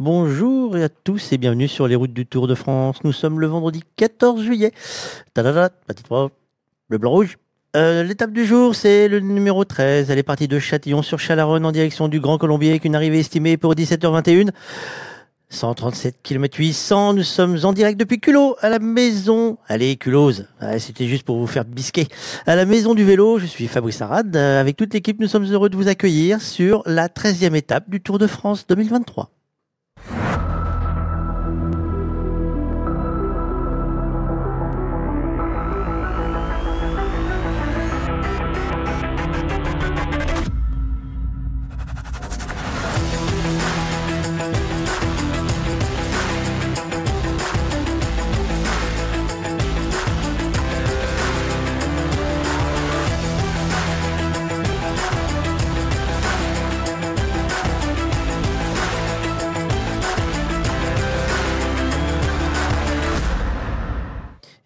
Bonjour à tous et bienvenue sur les routes du Tour de France. Nous sommes le vendredi 14 juillet. Tadada, petite le blanc rouge. Euh, L'étape du jour, c'est le numéro 13. Elle est partie de Châtillon sur Chalaronne en direction du Grand Colombier avec une arrivée estimée pour 17h21. 137 km 800, nous sommes en direct depuis Culot, à la maison. Allez, Culose, c'était juste pour vous faire bisquer. À la maison du vélo, je suis Fabrice Arad. Euh, Avec toute l'équipe, nous sommes heureux de vous accueillir sur la 13e étape du Tour de France 2023.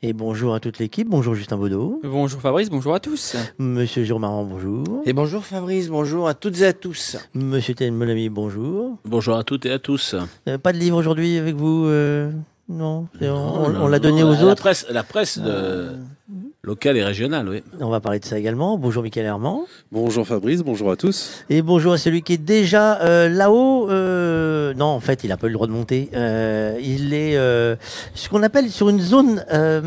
Et bonjour à toute l'équipe, bonjour Justin Baudot, Bonjour Fabrice, bonjour à tous. Monsieur Jérôme Marand, bonjour, Et bonjour Fabrice, bonjour à toutes et à tous. Monsieur Ted Molamy, bonjour. Bonjour à toutes et à tous. Euh, pas de livre aujourd'hui avec vous euh, Non, on, l'a donné non, aux la autres? Presse, la presse de locale et régionale, oui. On va parler de ça également. Bonjour Michael Herman. Bonjour Fabrice, bonjour à tous. Et bonjour à celui qui est déjà euh, là-haut. euh, non, en fait, il n'a pas eu le droit de monter. Euh, il est euh, ce qu'on appelle sur une zone, euh,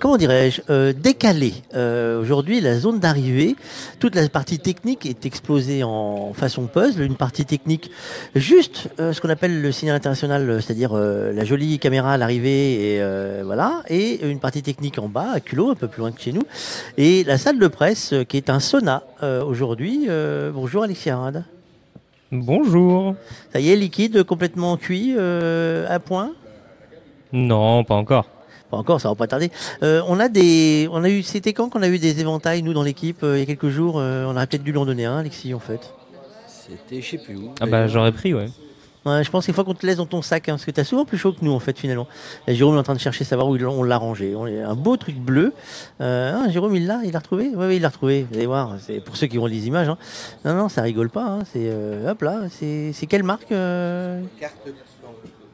comment dirais-je, euh, décalée. Euh, Aujourd'hui, la zone d'arrivée, toute la partie technique est explosée en façon puzzle. Une partie technique, juste euh, ce qu'on appelle le signal international, c'est-à-dire euh, la jolie caméra à l'arrivée, et euh, voilà, et une partie technique en bas, à culot, un peu plus loin que chez nous. Et la salle de presse, euh, qui est un sauna euh, aujourd'hui. Euh, bonjour Alexis Arad. Bonjour. Ça y est, liquide, complètement cuit, euh, à point? Non, pas encore. Pas encore, ça va pas tarder. Euh, on a des, on a eu, c'était quand qu'on a eu des éventails nous dans l'équipe euh, il y a quelques jours. euh, on aurait peut-être dû lui en donner un, Alexis, en fait. C'était je sais plus où. Ah bah j'aurais pris, ouais. Ouais, je pense qu'il faut qu'on te laisse dans ton sac, hein, parce que t'as souvent plus chaud que nous, en fait, finalement. Jérôme est en train de chercher savoir où on l'a rangé. On un beau truc bleu. Euh, hein, Jérôme, il l'a, il l'a retrouvé? Oui, oui, il l'a retrouvé. Vous allez voir, c'est pour ceux qui ont les images. hein. Non, non, ça rigole pas. hein, C'est, euh, hop là, c'est, quelle marque euh?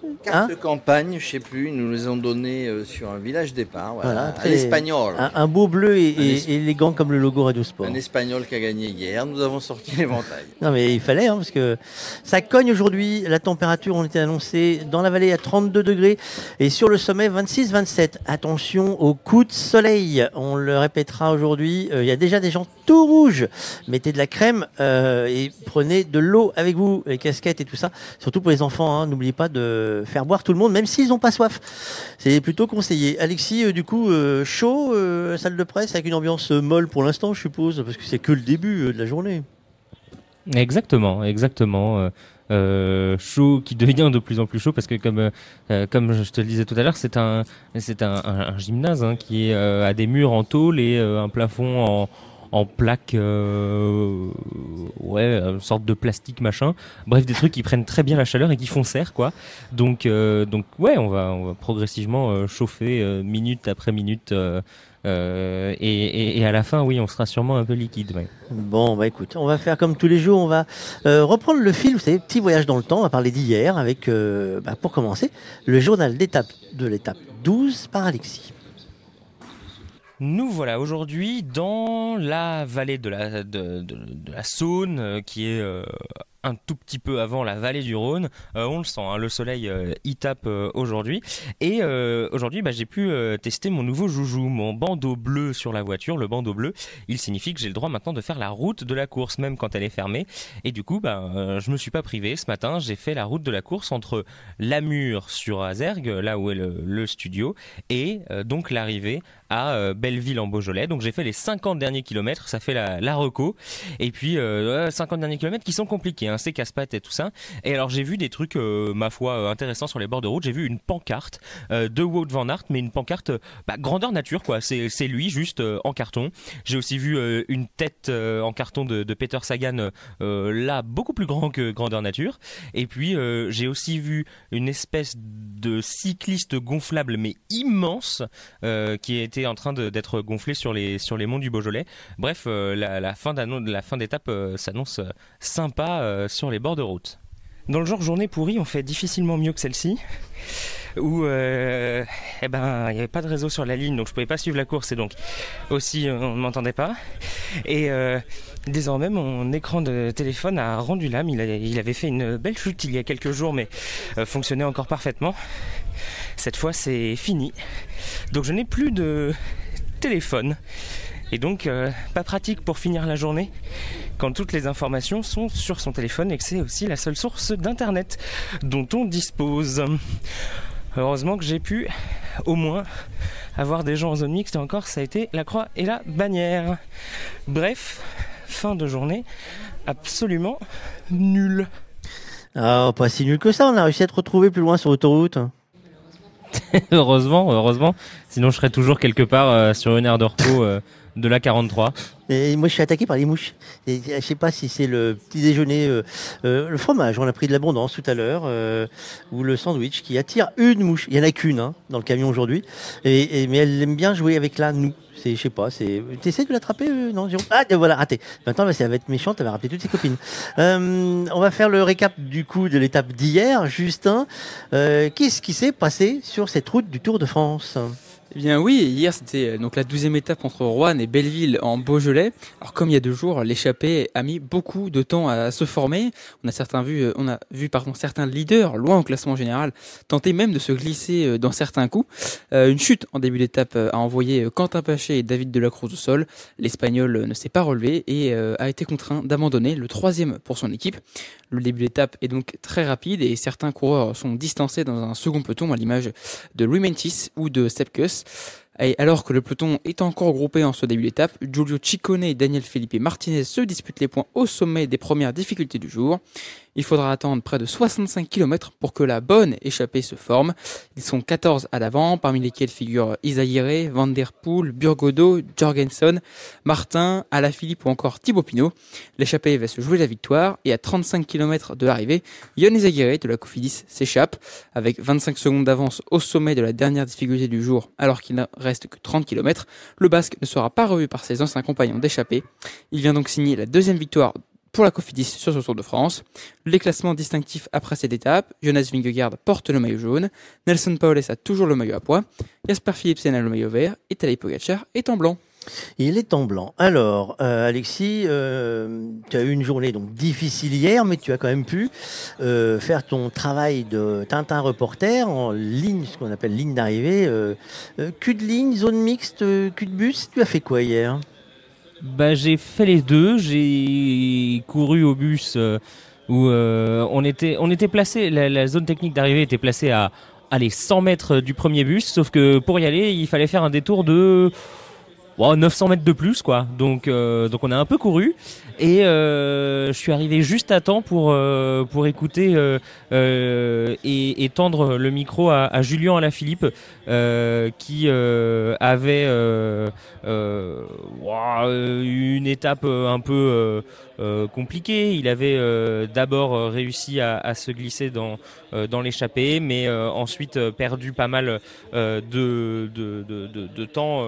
Hein carte de campagne, je sais plus, ils nous les ont donné euh, sur un village départ, voilà, Voilà, à l'espagnol. un, un beau bleu et, Un et- es- élégant comme le logo Radio Sport. Un espagnol qui a gagné hier, nous avons sorti l'éventail. Non mais il fallait hein, parce que ça cogne aujourd'hui. La température on était annoncé dans la vallée à 32 degrés et sur le sommet 26-27. Attention au coup de soleil. On le répétera aujourd'hui. Euh, Il y a déjà des gens tout rouges. Mettez de la crème euh, et prenez de l'eau avec vous, les casquettes et tout ça. Surtout pour les enfants. hein. N'oubliez pas de faire boire tout le monde, même s'ils n'ont pas soif. C'est plutôt conseillé. Alexis, euh, du coup, euh, chaud, salle de presse avec une ambiance molle pour l'instant, je suppose, parce que c'est que le début de la journée. Exactement, exactement. chaud qui devient de plus en plus chaud parce que comme je te le disais tout à l'heure, c'est un c'est un, gymnase hein, qui est euh, à des murs en tôle et un plafond en en plaque euh, ouais une sorte de plastique machin bref des trucs qui prennent très bien la chaleur et qui font serre quoi donc euh, donc ouais on va on va progressivement euh, chauffer minute après minute et, à la fin oui on sera sûrement un peu liquide. Bon, bah écoute, on va faire comme tous les jours, on va reprendre le fil, vous savez, petit voyage dans le temps, on va parler d'hier avec, bah, pour commencer, le journal d'étape de l'étape 12 par Alexis. Nous voilà aujourd'hui dans la vallée de la, Saône, euh, qui est euh, un tout petit peu avant la vallée du Rhône. Euh, on le sent, hein, le soleil euh, y tape euh, aujourd'hui. Et aujourd'hui, bah, j'ai pu tester mon nouveau joujou, mon bandeau bleu sur la voiture. Le bandeau bleu, il signifie que j'ai le droit maintenant de faire la route de la course, même quand elle est fermée. Et du coup, bah, je me suis pas privé. Ce matin, j'ai fait la route de la course entre Lamure sur Azergue, là où est le, studio, et donc l'arrivée à Belleville en Beaujolais. Donc j'ai fait les 50 derniers kilomètres, ça fait la, la reco. Et puis euh, ouais, 50 derniers kilomètres qui sont compliqués, hein, c'est casse-pattes et tout ça. Et alors j'ai vu des trucs, euh, ma foi, euh, intéressants sur les bords de route. J'ai vu une pancarte euh, de Wout van Aert, mais une pancarte bah, grandeur nature, quoi. C'est lui juste en carton. J'ai aussi vu une tête en carton de, Peter Sagan, là beaucoup plus grand que grandeur nature. Et puis j'ai aussi vu une espèce de cycliste gonflable mais immense qui était en train d'être gonflé sur les sur les monts du Beaujolais. Bref, la, la fin d'étape s'annonce sympa sur les bords de route. Dans le genre journée pourrie, on fait difficilement mieux que celle-ci. Où euh, eh ben, il n'y avait pas de réseau sur la ligne, donc je pouvais pas suivre la course et donc aussi on ne m'entendait pas. Et euh, désormais, mon écran de téléphone a rendu l'âme. Il, avait fait une belle chute il y a quelques jours, mais euh, fonctionnait encore parfaitement. Cette fois, c'est fini. Donc je n'ai plus de téléphone. Et donc, euh, pas pratique pour finir la journée quand toutes les informations sont sur son téléphone et que c'est aussi la seule source d'internet dont on dispose. Heureusement que j'ai pu au moins avoir des gens en zone mixte et encore ça a été la croix et la bannière. Bref, fin de journée absolument nulle. Ah, pas si nul que ça, on a réussi à te retrouver plus loin sur l'autoroute. heureusement, heureusement. Sinon je serais toujours quelque part euh, sur une aire de repos euh, de la 43. Et moi, je suis attaqué par les mouches. Et je sais pas si c'est le petit déjeuner, euh, euh, le fromage, on a pris de l'abondance tout à l'heure, euh, ou le sandwich qui attire une mouche. Il y en a qu'une hein, dans le camion aujourd'hui, et, et- mais elle aime bien jouer avec la nous. C'est, je sais pas, c'est. T'essaies de l'attraper euh, Non, Jérôme? Ah, voilà, raté. Maintenant, là, ça va être méchante, elle va rappeler toutes ses copines. Euh, on va faire le récap du coup de l'étape d'hier. Justin, qu'est-ce qui s'est passé sur cette route du Tour de France? Eh bien oui, hier c'était euh, donc la douzième étape entre Rouen et Belleville en Beaujolais. Alors comme il y a deux jours, l'échappée a mis beaucoup de temps à se former. On a certains vu, euh, on a vu par contre certains leaders loin au classement général tenter même de se glisser euh, dans certains coups. Une chute en début d'étape a envoyé Quentin Paché et David Delacruz au sol. L'Espagnol ne s'est pas relevé et a été contraint d'abandonner le troisième pour son équipe. Le début d'étape est donc très rapide et certains coureurs sont distancés dans un second peloton à l'image de Louis Mentis ou de Sepkus. Alors que le peloton est encore groupé en ce début d'étape, Giulio Ciccone et Daniel Felipe Martinez se disputent les points au sommet des premières difficultés du jour. Il faudra attendre près de 65 km pour que la bonne échappée se forme. Ils sont 14 à l'avant, parmi lesquels figurent Isaïre, Van Der Poel, Burgodo, Jorgensen, Martin, Alaphilippe ou encore Thibaut Pinot. L'échappée va se jouer la victoire et à 35 km de l'arrivée, Yon Isaïre de la Cofidis s'échappe avec 25 secondes d'avance au sommet de la dernière difficulté du jour alors qu'il reste que 30 km. Le Basque ne sera pas revu par ses anciens compagnons d'échappée. Il vient donc signer la deuxième victoire pour la Cofidis sur ce Tour de France. Les classements distinctifs après cette étape, Jonas Vingegaard porte le maillot jaune, Nelson Paoles a toujours le maillot à pois, Jasper Philipsen a le maillot vert et Tadej Pogacar est en blanc. Il est en blanc. Alors, euh, Alexis, euh, tu as eu une journée donc difficile hier, mais tu as quand même pu euh, faire ton travail de Tintin reporter en ligne, ce qu'on appelle ligne d'arrivée, cul de ligne, zone mixte, cul de bus. Tu as fait quoi hier? Bah, j'ai fait les deux. J'ai couru au bus où on était, on était placé. La, la zone technique d'arrivée était placée à allez 100 mètres du premier bus, sauf que pour y aller, il fallait faire un détour de bon, 900 mètres de plus, quoi. Donc, euh, donc on a un peu couru et euh, je suis arrivé juste à temps pour euh, pour écouter et, et tendre le micro à, à Julien Alaphilippe qui avait une étape un peu euh, compliquée. Il avait euh, d'abord euh, réussi à, se glisser dans l'échappée, mais ensuite perdu pas mal de, temps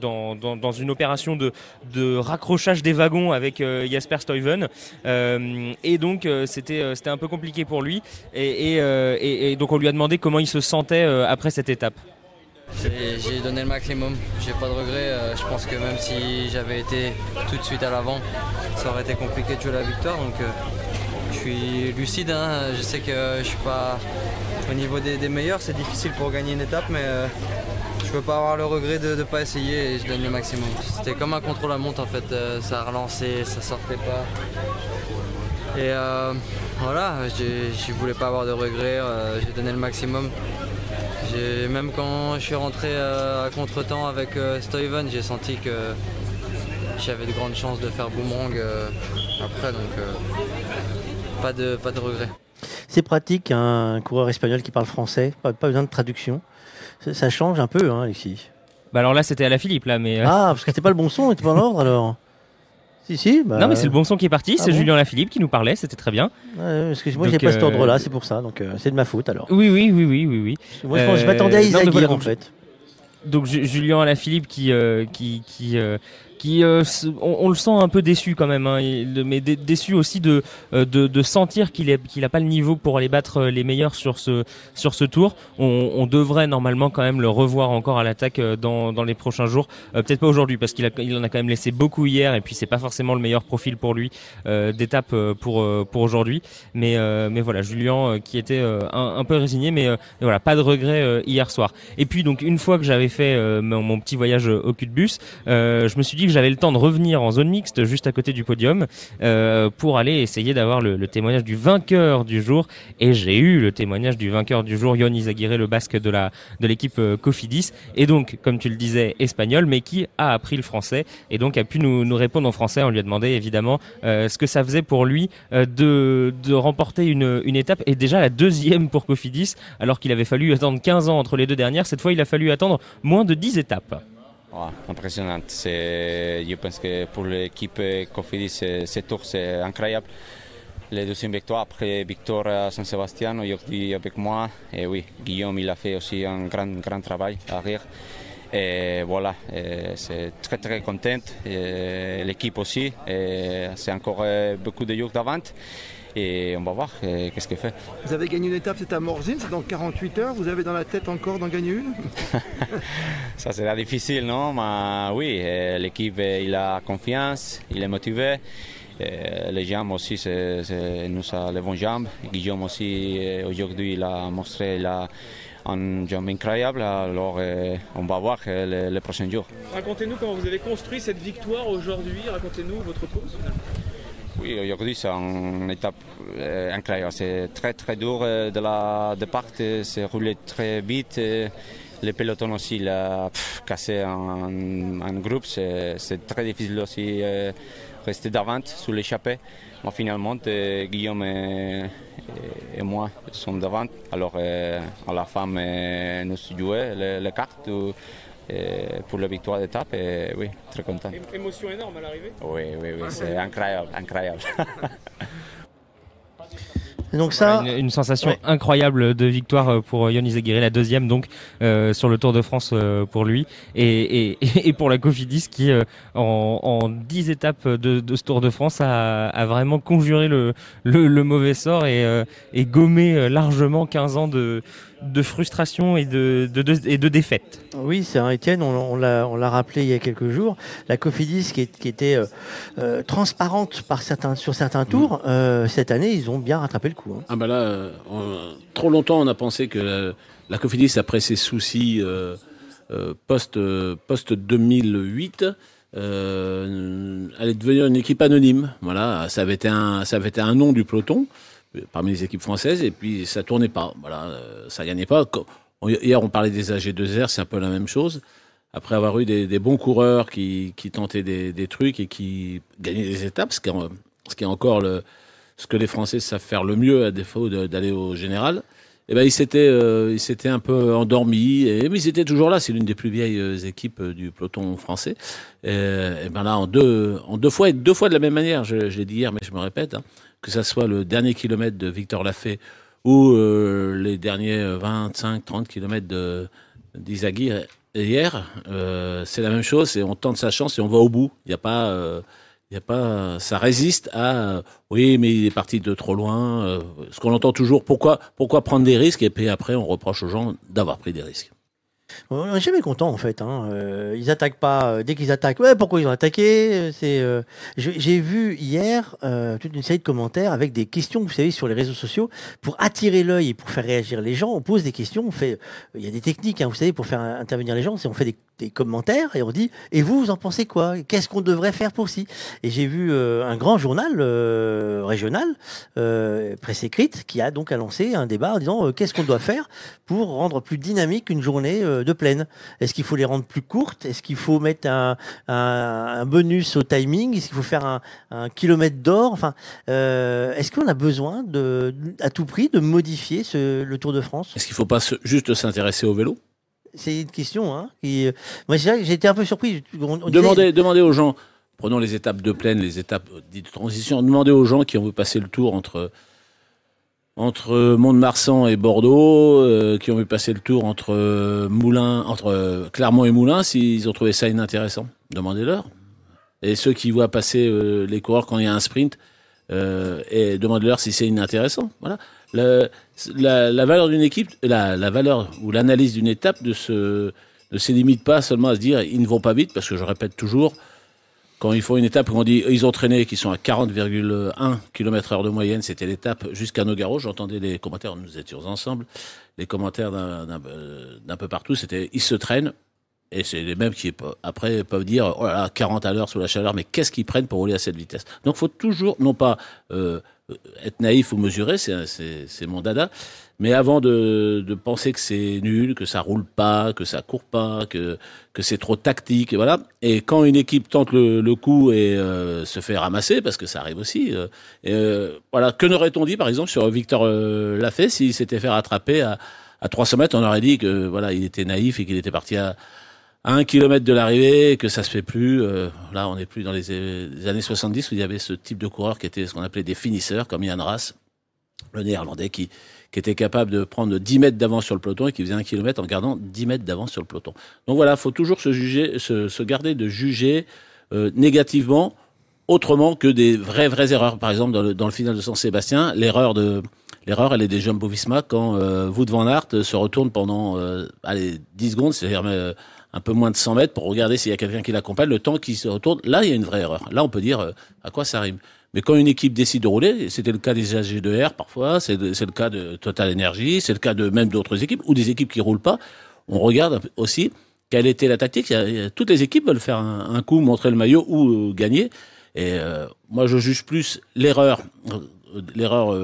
dans, une opération de, raccrochage des wagons avec Jasper Stuyven. Et donc c'était un peu compliqué pour lui. Et, donc on lui a demandé comment il se sentait après cette étape. J'ai donné le maximum, j'ai pas de regrets. euh, je pense que même si j'avais été tout de suite à l'avant, ça aurait été compliqué de jouer la victoire. Donc euh, je suis lucide, hein, je sais que je suis pas au niveau des, meilleurs, c'est difficile pour gagner une étape, mais euh, je peux pas avoir le regret de ne pas essayer et je donne le maximum. C'était comme un contrôle à monte en fait, ça a relancé, ça sortait pas. Et voilà, je voulais pas avoir de regrets, j'ai donné le maximum. J'ai- Même quand je suis rentré euh, à contre-temps avec euh, Stuyven, j'ai senti que j'avais de grandes chances de faire boomerang euh, après, donc pas, de, pas de regrets. C'est pratique, un coureur espagnol qui parle français, pas, pas besoin de traduction. Ça, ça change un peu, hein, Alexis. Bah alors là c'était à la Philippe là, mais euh, Ah, parce que c'était pas le bon son, c'était pas en ordre alors. Si, si. Bah, non mais c'est le bon son qui est parti. ah c'est bon Julien Lafilippe qui nous parlait, c'était très bien. Ouais, parce que moi, j'ai pas cet euh, ordre-là, c'est pour ça, donc euh, c'est de ma faute alors. Oui oui oui oui oui oui. Moi, je, pense- je Euh, m'attendais à Isaac en fait. Donc Ju- Julien Alaphilippe qui euh, qui qui, euh, euh, on, on le sent un peu déçu quand même, hein, mais dé- déçu aussi de euh, de, de sentir qu'il qu'il a pas le niveau pour aller battre euh, les meilleurs sur ce sur ce tour. On, on devrait normalement quand même le revoir encore à l'attaque euh, dans dans les prochains jours. Euh, Peut-être pas aujourd'hui parce qu'il il en a quand même laissé beaucoup hier et puis c'est pas forcément le meilleur profil pour lui euh, d'étape pour pour aujourd'hui. Mais mais voilà, Julien qui était un, un peu résigné, mais, voilà, pas de regret hier soir. Et puis donc une fois que j'avais fait mon, mon petit voyage au cul de bus, je me suis dit que j'avais le temps de revenir en zone mixte juste à côté du podium euh, pour aller essayer d'avoir le, témoignage du vainqueur du jour. Et j'ai eu le témoignage du vainqueur du jour, Yon Izaguirre, le basque de la de l'équipe euh, Cofidis, et donc comme tu le disais espagnol, mais qui a appris le français et donc a pu nous, répondre en français. On lui a demandé évidemment euh, ce que ça faisait pour lui de, de remporter une, une étape et déjà la deuxième pour Cofidis alors qu'il avait fallu attendre 15 ans entre les deux dernières. Cette fois, il a fallu attendre moins de 10 étapes. Ouais, impressionnant. C'est- Je pense que pour l'équipe Cofidis, ce tour, c'est incroyable. Les deuxième victoire après Victor à Saint-Sébastien, aujourd'hui avec moi. Et oui, Guillaume, il a fait aussi un grand, grand travail à rire. Et voilà, c'est très très content. L'équipe aussi. C'est encore euh, beaucoup de jours d'avant. Et on va voir euh, qu'est-ce qu'il fait. Vous avez gagné une étape, c'est à Morzine, c'est dans 48 heures. Vous avez dans la tête encore d'en gagner une? Ça sera difficile, non? Mais oui, euh, l'équipe euh, il a confiance, il est motivé. Les jambes aussi, c'est, nous a les bonnes jambes. Guillaume aussi, aujourd'hui, il a montré il a une jambe incroyable. Alors, euh, on va voir euh, les, les prochains jours. Racontez-nous comment vous avez construit cette victoire aujourd'hui. Racontez-nous votre course. Oui, aujourd'hui, c'est une étape euh, incroyable. C'est très, très dur euh, de la départ. C'est roulé très vite. Le peloton aussi, il a pff, cassé en, groupe. C'est très difficile aussi euh, rester d'avant sous l'échappée. Mais finalement, Guillaume et, moi sommes devant. Alors, euh, à la fin, nous jouons les, les cartes euh, pour la victoire d'étape. Et oui, très content. Émotion énorme à l'arrivée. Oui, oui, oui, c'est incroyable, incroyable. Et donc ça, Une, une sensation Ouais. incroyable de victoire euh, pour Yon Izaguirre, la deuxième donc euh, sur le Tour de France euh, pour lui et, et, et pour la Cofidis qui euh, en, en 10 étapes de, de ce Tour de France a, a vraiment conjuré le, le, le mauvais sort et, euh, et gommé largement 15 ans de, de frustration et de, de, de- et de défaite. Oui, c'est un Étienne, on, on l'a on l'a rappelé il y a quelques jours. La Cofidis qui, est- qui était euh, euh, transparente par certains, sur certains tours, euh, cette année, ils ont bien rattrapé le coup. hein. Ah bah là, euh, on- trop longtemps on a pensé que la, la Cofidis, après ses soucis euh, euh, post, euh, post 2008, euh, allait devenir une équipe anonyme. Voilà, ça avait été un, ça avait été un nom du peloton euh, parmi les équipes françaises et puis ça tournait pas. Voilà, euh, ça gagnait pas. Hier on parlait des AG2R, c'est un peu la même chose. Après avoir eu des, des bons coureurs qui, qui tentaient des, des trucs et qui gagnaient des étapes, ce qui est, encore le, ce que les Français savent faire le mieux à défaut d'aller au général, eh ben ils s'étaient euh, un peu endormis et mais ils étaient toujours là. C'est l'une des plus vieilles euh, équipes euh, du peloton français. Et, et ben là en deux en deux fois et deux fois de la même manière. Je, je l'ai dit hier, mais je me répète hein, que ça soit le dernier kilomètre de Victor Lafay ou euh, les derniers 25 30 kilomètres de d'Izaguirre hier, euh, c'est la même chose. Et on tente sa chance et on va au bout. Il n'y a pas euh, y a pas, ça résiste à euh, oui, mais il est parti de trop loin. euh, ce qu'on entend toujours, pourquoi, pourquoi prendre des risques et puis après on reproche aux gens d'avoir pris des risques. On n'est jamais content en fait. Hein. Euh, ils attaquent pas. euh, dès qu'ils attaquent, pourquoi ils ont attaqué Euh, C'est. J'ai vu hier toute une série de commentaires avec des questions, vous savez, sur les réseaux sociaux pour attirer l'œil et pour faire réagir les gens. On pose des questions. On fait. Il y a des techniques, hein, vous savez, pour faire intervenir les gens. C'est on fait des, des commentaires et on dit. Et vous, vous en pensez quoi? Qu'est-ce qu'on devrait faire pour ci? Et j'ai vu un grand journal régional, presse écrite, qui a donc annoncé un débat en disant qu'est-ce qu'on doit faire pour rendre plus dynamique une journée de plaine. Est-ce qu'il faut les rendre plus courtes? Est-ce qu'il faut mettre un, un, un bonus au timing? Est-ce qu'il faut faire un, un kilomètre d'or? Enfin, euh, est-ce qu'on a besoin de, à tout prix de modifier ce, le Tour de France? Est-ce qu'il ne faut pas se- juste s'intéresser au vélo? C'est une question. Hein, qui, euh, moi, c'est vrai que j'ai été un peu surpris. On- on disait- demandez, demandez aux gens, prenons les étapes de plaine, les étapes dites de transition, demandez aux gens qui ont vu passer le tour entre, entre Mont-de-Marsan et Bordeaux, euh, qui ont vu passer le tour entre, euh, Moulins, entre euh, Clermont et Moulins, s'ils ont trouvé ça inintéressant. Demandez-leur. Et ceux qui voient passer euh, les coureurs quand il y a un sprint, et demandent-leur si c'est inintéressant. Voilà. La, valeur d'une équipe, la, la valeur ou l'analyse d'une étape ne se, ne se limite pas seulement à se dire ils ne vont pas vite, parce que je répète toujours, quand ils font une étape où on dit ils ont traîné, qui sont à 40,1 km heure de moyenne, c'était l'étape jusqu'à Nogaro. J'entendais les commentaires, nous étions ensemble, les commentaires d'un peu partout, c'était ils se traînent. Et c'est les mêmes qui après peuvent dire oh là là 40 à l'heure sous la chaleur, mais qu'est-ce qu'ils prennent pour rouler à cette vitesse? Donc faut toujours non pas euh, être naïf ou mesurer, c'est mon dada, mais avant de, de penser que c'est nul, que ça roule pas, que ça court pas, que que c'est trop tactique, et voilà. Et quand une équipe tente le, le coup et euh, se fait ramasser, parce que ça arrive aussi, euh, euh, voilà. Que n'aurait-on dit par exemple sur Victor euh, Lafay s'il s'était fait rattraper à à 300 mètres, on aurait dit que voilà, il était naïf et qu'il était parti à, à un kilomètre de l'arrivée, que ça se fait plus. Euh, là, on n'est plus dans les, les, années 70 où il y avait ce type de coureur qui était ce qu'on appelait des finisseurs, comme Yann Ras, le néerlandais, qui, qui était capable de prendre 10 mètres d'avance sur le peloton et qui faisait un kilomètre en gardant 10 mètres d'avance sur le peloton. Donc voilà, faut toujours se juger, se, se garder de juger euh, négativement, autrement que des vraies vraies erreurs. Par exemple, dans le, dans le final de Saint-Sébastien, l'erreur de L'erreur, elle est des Jumbo-Visma quand euh, Wout van Aert se retourne pendant euh, allez, 10 secondes, c'est-à-dire euh, un peu moins de 100 mètres pour regarder s'il y a quelqu'un qui l'accompagne, le temps qu'il se retourne. Là, il y a une vraie erreur. Là, on peut dire euh, à quoi ça rime. Mais quand une équipe décide de rouler, c'était le cas des AG2R parfois, c'est le cas de Total Energy, c'est le cas de même d'autres équipes, ou des équipes qui roulent pas, on regarde aussi quelle était la tactique. Toutes les équipes veulent faire un, coup, montrer le maillot ou euh, gagner. Et euh, moi, je juge plus l'erreur, l'erreur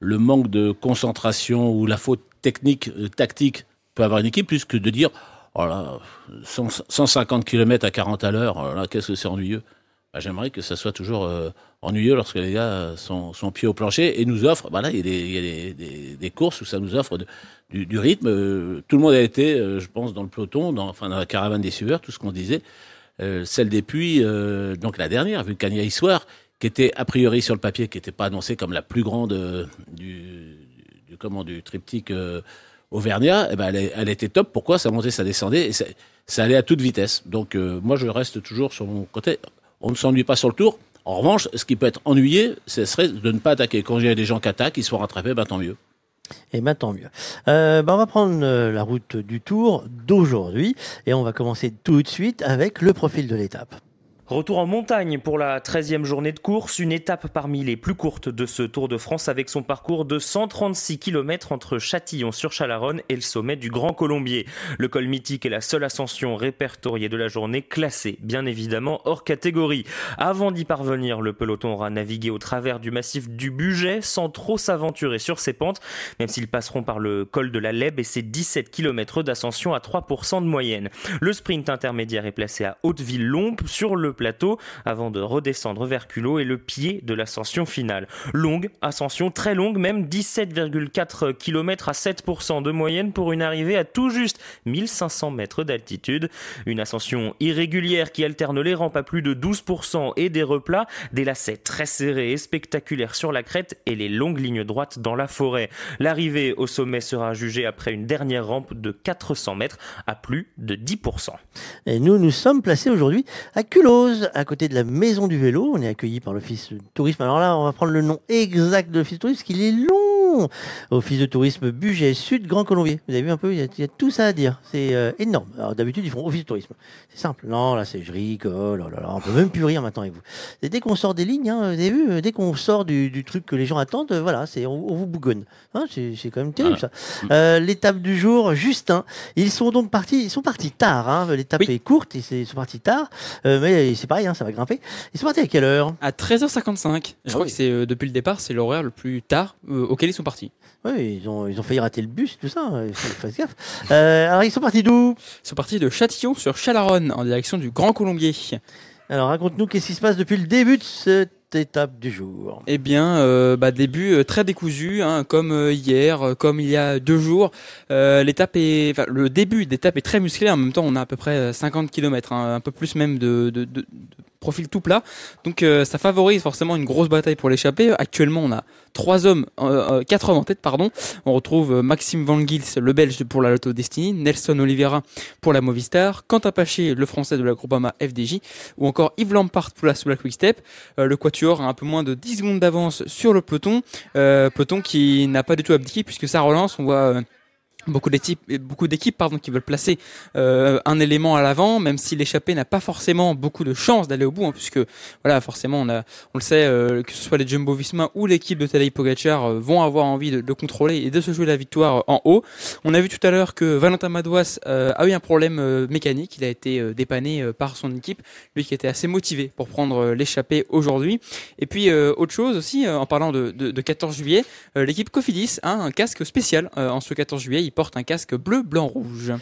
le manque de concentration ou la faute technique, euh, tactique peut avoir une équipe, plus que de dire oh là, 150 km à 40 à l'heure, oh qu'est-ce que c'est ennuyeux. Bah, J'aimerais que ça soit toujours euh, ennuyeux lorsque les gars sont, sont pieds au plancher et nous offrent, voilà, il y a des, des, courses où ça nous offre du, rythme. Euh, tout le monde a été, euh, je pense, dans le peloton, dans, enfin dans la caravane des suiveurs, tout ce qu'on disait. Euh, celle des puits, donc la dernière, Vulcania Histoire, qui était a priori sur le papier, qui n'était pas annoncée comme la plus grande du, du, comment, du triptyque Auvergnat, eh ben elle, était top. Pourquoi? Ça montait, ça descendait, et ça, allait à toute vitesse. Donc moi, je reste toujours sur mon côté. On ne s'ennuie pas sur le tour. En revanche, ce qui peut être ennuyé, ce serait de ne pas attaquer. Quand il y a des gens qui attaquent, ils se font rattraper, ben tant mieux. Et eh ben tant mieux. Euh, ben on va prendre la route du tour d'aujourd'hui et on va commencer tout de suite avec le profil de l'étape. Retour en montagne pour la 13e journée de course, une étape parmi les plus courtes de ce Tour de France avec son parcours de 136 km entre Châtillon-sur-Chalaronne et le sommet du Grand Colombier. Le col mythique est la seule ascension répertoriée de la journée, classée bien évidemment hors catégorie. Avant d'y parvenir, le peloton aura navigué au travers du massif du Buget sans trop s'aventurer sur ses pentes, même s'ils passeront par le col de la Leb et ses 17 km d'ascension à 3% de moyenne. Le sprint intermédiaire est placé à Hauteville-Lompe sur le plateau avant de redescendre vers Culot et le pied de l'ascension finale. Longue ascension, très longue, même 17,4 km à 7% de moyenne pour une arrivée à tout juste 1500 mètres d'altitude. Une ascension irrégulière qui alterne les rampes à plus de 12% et des replats, des lacets très serrés et spectaculaires sur la crête et les longues lignes droites dans la forêt. L'arrivée au sommet sera jugée après une dernière rampe de 400 mètres à plus de 10%. Et nous, nous sommes placés aujourd'hui à Culot à côté de la maison du vélo. On est accueilli par l'office tourisme. Alors là, on va prendre le nom exact de l'office tourisme, qu'il est long. Office de tourisme Buget Sud Grand Colombier. Vous avez vu un peu, il y a, il y a tout ça à dire. C'est euh, énorme. Alors d'habitude, ils font office de tourisme. C'est simple. Non, là, c'est je rigole. Oh là là, on peut même plus rire maintenant avec vous. Et dès qu'on sort des lignes, hein, vous avez vu, dès qu'on sort du, du, truc que les gens attendent, euh, voilà, c'est on, on, vous bougonne. Hein, c'est quand même terrible voilà. ça. Euh, L'étape du jour, Justin. Ils sont donc partis, ils sont partis tard. Hein. L'étape oui. est courte, ils sont partis tard, euh, mais c'est pareil, ça va grimper. Ils sont partis à quelle heure? À 13h55. Je ah crois oui. que c'est euh, depuis le départ, c'est l'horaire le plus tard euh, auquel ils sont partis. Oui, ils ont, ils ont failli rater le bus, tout ça. Faut faire gaffe. Euh, alors, ils sont partis d'où? Ils sont partis de Châtillon sur Chalaronne, en direction du Grand Colombier. Alors, raconte-nous qu'est-ce qui se passe depuis le début de cette étape du jour? Eh bien, euh, bah, début euh, très décousu, hein, comme euh, hier, comme il y a deux jours. L'étape est, enfin, le début d'étape est très musclé. En même temps, on a à peu près 50 km, hein, un peu plus même de, de, de, profil tout plat. Donc euh, ça favorise forcément une grosse bataille pour l'échappée. Actuellement, on a trois hommes, euh, euh, quatre hommes en tête, pardon. On retrouve euh, Maxime Van Gils, le Belge pour la Lotto Destiny, Nelson Oliveira pour la Movistar, Quentin Paché, le Français de la Groupama FDJ, ou encore Yves Lampard pour la Soula Quick Step. Euh, le Quatuor a un peu moins de 10 secondes d'avance sur le peloton, peloton qui n'a pas du tout abdiqué puisque ça relance. On voit beaucoup d'équipes beaucoup d'équipes pardon qui veulent placer euh, un élément à l'avant même si l'échappée n'a pas forcément beaucoup de chances d'aller au bout hein, puisque voilà forcément on a on le sait euh, que ce soit les Jumbo Visma ou l'équipe de Tadej Pogacar euh, vont avoir envie de, contrôler et de se jouer la victoire en haut. On a vu tout à l'heure que Valentin Madouas a eu un problème mécanique. Il a été dépanné par son équipe. Lui qui était assez motivé pour prendre l'échappée aujourd'hui. Et puis autre chose aussi en parlant de, de, de 14 juillet l'équipe Cofidis a un casque spécial en ce 14 juillet porte un casque bleu blanc rouge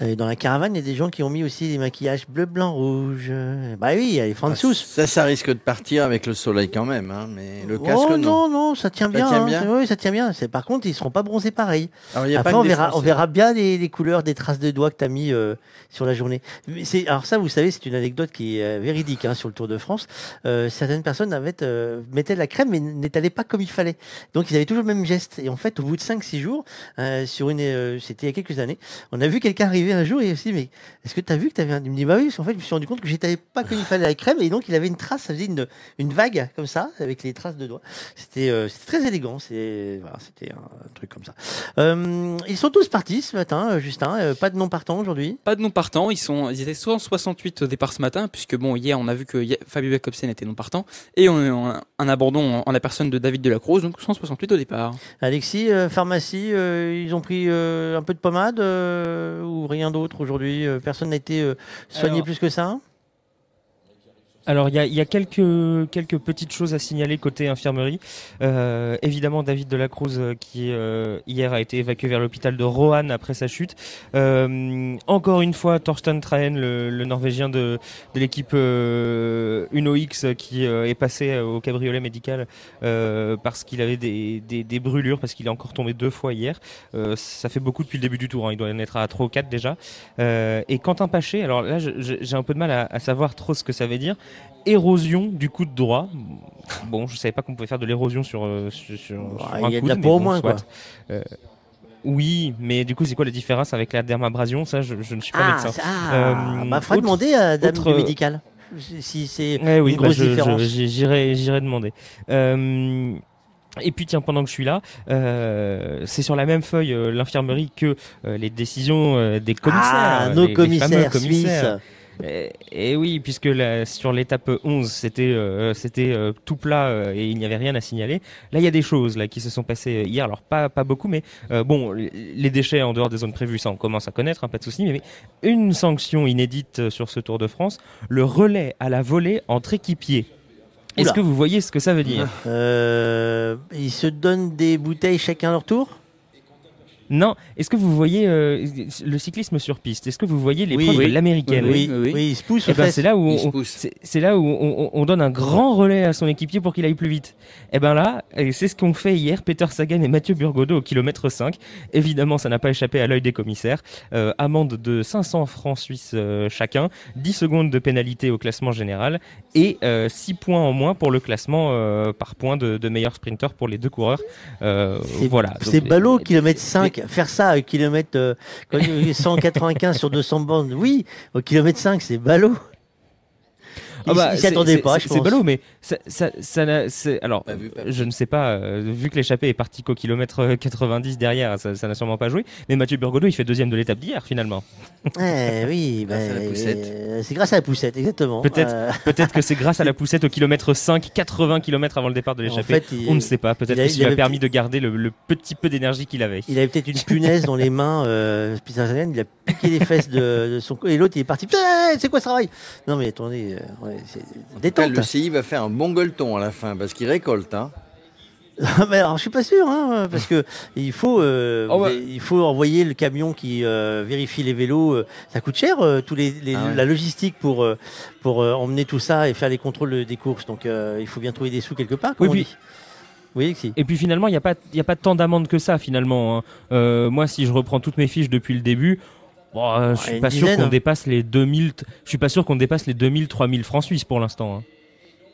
Et dans la caravane, il y a des gens qui ont mis aussi des maquillages bleu, blanc, rouge. Bah oui, il y a les Françous. Ça, ça risque de partir avec le soleil quand même, hein, mais le casque oh, non. non, non, ça tient Ça bien. tient hein. bien Oui, ça tient bien. Par contre, ils seront pas bronzés pareil. Alors, il y a Après, on verra, on verra bien les, les couleurs des traces de doigts que tu as mis euh, sur la journée. Mais alors ça, vous savez, c'est une anecdote qui est euh, véridique hein, sur le Tour de France. Euh, certaines personnes avaient, euh, mettaient de la crème mais n'étalaient pas comme il fallait. Donc ils avaient toujours le même geste. Et en fait, au bout de 5-6 jours, euh, sur une, euh, c'était il y a quelques années, on a vu quelqu'un arriver un jour et aussi, mais est-ce que tu as vu que tu avais un... Il me dit, bah oui, parce qu'en fait, je me suis rendu compte que j'étalais pas comme il fallait la crème et donc il avait une trace, ça faisait une, une vague comme ça, avec les traces de doigts. C'était euh, c'était très élégant, c'est voilà, c'était un truc comme ça. Euh, ils sont tous partis ce matin, euh, Justin. pas de non partant aujourd'hui? Pas de non partant, ils sont, ils étaient 168 au départ ce matin, puisque bon, hier on a vu que Fabio Jacobsen était non partant, et on eu un, abandon en, la personne de David Delacroze, donc 168 au départ. Alexis, euh, pharmacie, euh, ils ont pris euh, un peu de pommade euh, ou rien d'autre aujourd'hui. personne n'a été euh, soigné Alors- plus que ça? Alors, il y a, y a quelques, quelques petites choses à signaler côté infirmerie. Euh, évidemment, David Delacruz, euh, qui euh, hier a été évacué vers l'hôpital de Roanne après sa chute. Euh, encore une fois, Torsten Trahen, le, le Norvégien de, de l'équipe euh, Uno X, qui euh, est passé au cabriolet médical euh, parce qu'il avait des, des, des brûlures, parce qu'il est encore tombé deux fois hier. Euh, ça fait beaucoup depuis le début du tour. hein. Il doit en être à 3 ou 4 déjà. Euh, et Quentin Paché, alors là, j'ai un peu de mal à, à savoir trop ce que ça veut dire érosion du coude droit. Bon, je savais pas qu'on pouvait faire de l'érosion sur, euh, sur, sur- sur un il y a de la peau au moins, quoi. Euh, oui, mais du coup, c'est quoi la différence avec la dermabrasion? Ça, je, je ne suis pas Ah, médecin. ah, Euh, bah, faudrait autre- demander à Dame autre- du médical si c'est Ouais, oui, une bah, grosse je- je- différence. J'irai j'irai demander. Euh, et puis tiens, pendant que je suis là, euh, c'est sur la même feuille euh, l'infirmerie que euh, les décisions euh, des commissaires. Ah, les- nos les commissaires fameux commissaires. suisses. Et, et oui, puisque la- sur l'étape 11, c'était euh, c'était euh, tout plat euh, et il n'y avait rien à signaler. Là, il y a des choses là qui se sont passées hier. Alors pas pas beaucoup, mais bon, les déchets en dehors des zones prévues, ça on commence à connaître, hein, pas de souci. Mais une sanction inédite sur ce Tour de France le relais à la volée entre équipiers. Est-ce que vous voyez ce que ça veut dire? Ils se donnent des bouteilles chacun leur tour? Non. Est-ce que vous voyez euh, le cyclisme sur piste Est-ce que vous voyez les Oui. Oui. de l'américaine Oui, oui, oui, ils se poussent Eh ben, c'est là où on, c'est là où on, on- on donne un grand relais à son équipier pour qu'il aille plus vite. Et ben là, et c'est ce qu'ont fait hier Peter Sagan et Mathieu Burgodeau au kilomètre 5. Évidemment, ça n'a pas échappé à l'œil des commissaires. Euh, amende de 500 francs suisses euh, chacun, 10 secondes de pénalité au classement général et 6 points en moins pour le classement euh, par point de, de meilleur sprinter pour les deux coureurs. Euh, C'est- voilà. C'est ballot, kilomètre 5. Faire ça kilomètre euh, quand il y a 195 sur 200 bornes, oui. Au kilomètre 5, c'est ballot. Ah bah, c'est- attendaient c'est- pas, c'est- je C'est pense. ballot, mais ça, ça, ça n'a- c'est- alors, Pas vu, pas vu. je ne sais pas, euh, vu que l'échappée est partie qu'au kilomètre euh, 90 derrière, ça n'a sûrement pas joué. Mais Mathieu Burgodeau, il fait deuxième de l'étape d'hier, finalement. Eh oui, Grâce bah, à la poussette. euh, c'est grâce à la poussette, exactement. Peut-être Euh, peut-être que c'est grâce à la poussette au kilomètre 5, 80 km avant le départ de en l'échappée. fait, il, On ne sait pas. Peut-être il a- que ça il lui a permis de garder le, le petit peu d'énergie qu'il avait. il avait peut-être une punaise dans les mains, euh, il a piqué les fesses de, de son et l'autre il est parti. Putain, c'est quoi ce travail? Non mais attendez, euh, ouais, c'est Après, détente. le CI va faire un bon gueuleton à la fin parce qu'il récolte. Hein. mais alors je suis pas sûr, hein, parce que il faut, euh, Oh, bah. il faut envoyer le camion qui euh, vérifie les vélos. euh, ça coûte cher, euh, tous les, les- Ah ouais. la logistique pour pour euh, emmener tout ça et faire les contrôles des courses. Donc euh, il faut bien trouver des sous quelque part. Oui, puis-. Oui, si. Et puis finalement, il n'y a, pas- il y a pas tant d'amendes que ça, finalement. hein. Euh, moi, si je reprends toutes mes fiches depuis le début, Bon, euh, je suis pas sûr qu'on dépasse les 2000. t- Je suis pas sûr qu'on dépasse les 2000, 3000 francs suisses pour l'instant. hein.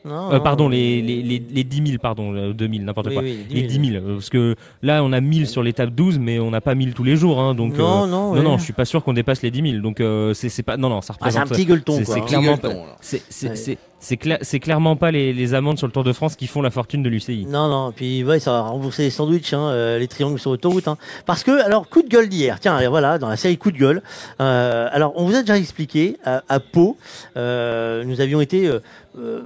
Non, Euh, pardon, euh, les, les, les, les 10 000, pardon, euh, 2000, n'importe Oui, quoi. oui, les 10 000. euh, Parce que là, on a 1000 sur l'étape 12, mais on n'a pas 1000 tous les jours. Hein, donc, Non, euh, non, non, ouais. non, je suis pas sûr qu'on dépasse les 10 000. Donc, euh, c'est c'est pas. Non, non, ça Ah, c'est représente. un petit gueuleton, c'est- quoi, C'est clairement, Petit pas- gueuleton, là. c'est- c'est- Ouais. c'est- c'est cla- c'est clairement pas les, les amendes sur le Tour de France qui font la fortune de l'UCI. Non, non, puis ouais, ça va rembourser les sandwichs, hein, euh, les triangles sur l'autoroute. Hein. Parce que, alors, coup de gueule d'hier, tiens, et voilà, dans la série coup de gueule. euh, alors, on vous a déjà expliqué, à, à Pau, euh, nous avions été, euh, euh,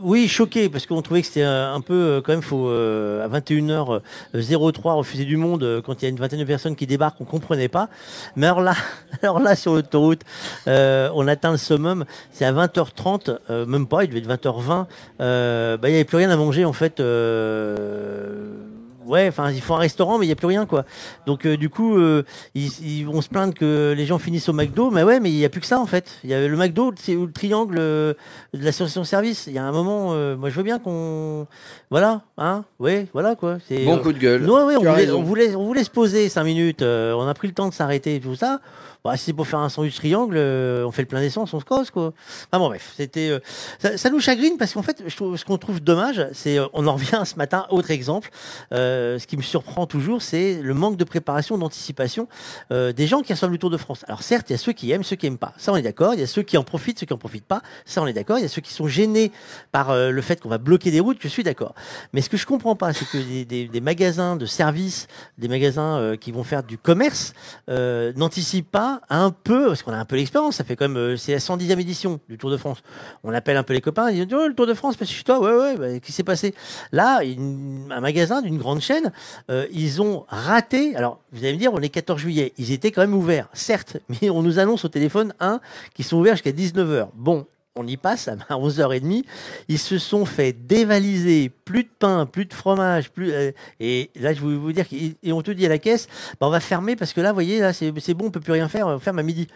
oui, choqués, parce qu'on trouvait que c'était euh, un peu, euh, quand même, faut, euh, à 21h03, refuser du monde, euh, quand il y a une vingtaine de personnes qui débarquent, on comprenait pas. Mais alors là, alors là, sur l'autoroute, euh, on atteint le summum, c'est à 20h30, euh, même pas, il devait être 20h20, euh, bah, il n'y avait plus rien à manger en fait. euh, ouais, enfin, il faut un restaurant, mais il n'y a plus rien quoi. Donc euh, du coup, euh, ils, ils vont se plaindre que les gens finissent au McDo, mais ouais, mais il n'y a plus que ça en fait. Il y avait le McDo, c'est le triangle euh, de l'association service. Il y a un moment, euh, moi je veux bien qu'on, voilà, hein, ouais, voilà quoi. C'est Bon coup de gueule. non, ouais, on voulait, on, voulait, on voulait se poser 5 minutes. euh, on a pris le temps de s'arrêter et tout ça. Bah, si c'est pour faire un sandwich triangle, euh, on fait le plein d'essence, on se casse, quoi. Ah bon, bref, c'était. euh, ça, nous chagrine parce qu'en fait, ce qu'on trouve dommage, c'est. euh, on en revient ce matin, autre exemple. ce qui me surprend toujours, c'est le manque de préparation, d'anticipation des gens qui reçoivent le Tour de France. Alors, certes, il y a ceux qui aiment, ceux qui aiment pas. Ça, on est d'accord. Il y a ceux qui en profitent, ceux qui en profitent pas. Ça, on est d'accord. Il y a ceux qui sont gênés par le fait qu'on va bloquer des routes. Je suis d'accord. Mais ce que je comprends pas, c'est que des, magasins de services, des magasins qui vont faire du commerce, n'anticipent pas un peu, parce qu'on a un peu l'expérience. Ça fait quand même, euh, c'est la 110e édition du Tour de France. On appelle un peu les copains, ils disent oh, le Tour de France, parce que chez toi, ouais, ouais, bah, qui s'est passé? Là, un magasin d'une grande chaîne, euh, ils ont raté. Alors, vous allez me dire, on est 14 juillet, ils étaient quand même ouverts, certes, mais on nous annonce au téléphone, un, qu'ils sont ouverts jusqu'à 19h. Bon, on y passe à 11h30. Ils se sont fait dévaliser, plus de pain, plus de fromage, plus. euh, et là, je voulais vous dire, qu'ils- et on te dit à la caisse, bah, on va fermer parce que là, vous voyez, là, c'est c'est bon, on peut plus rien faire, on ferme à midi.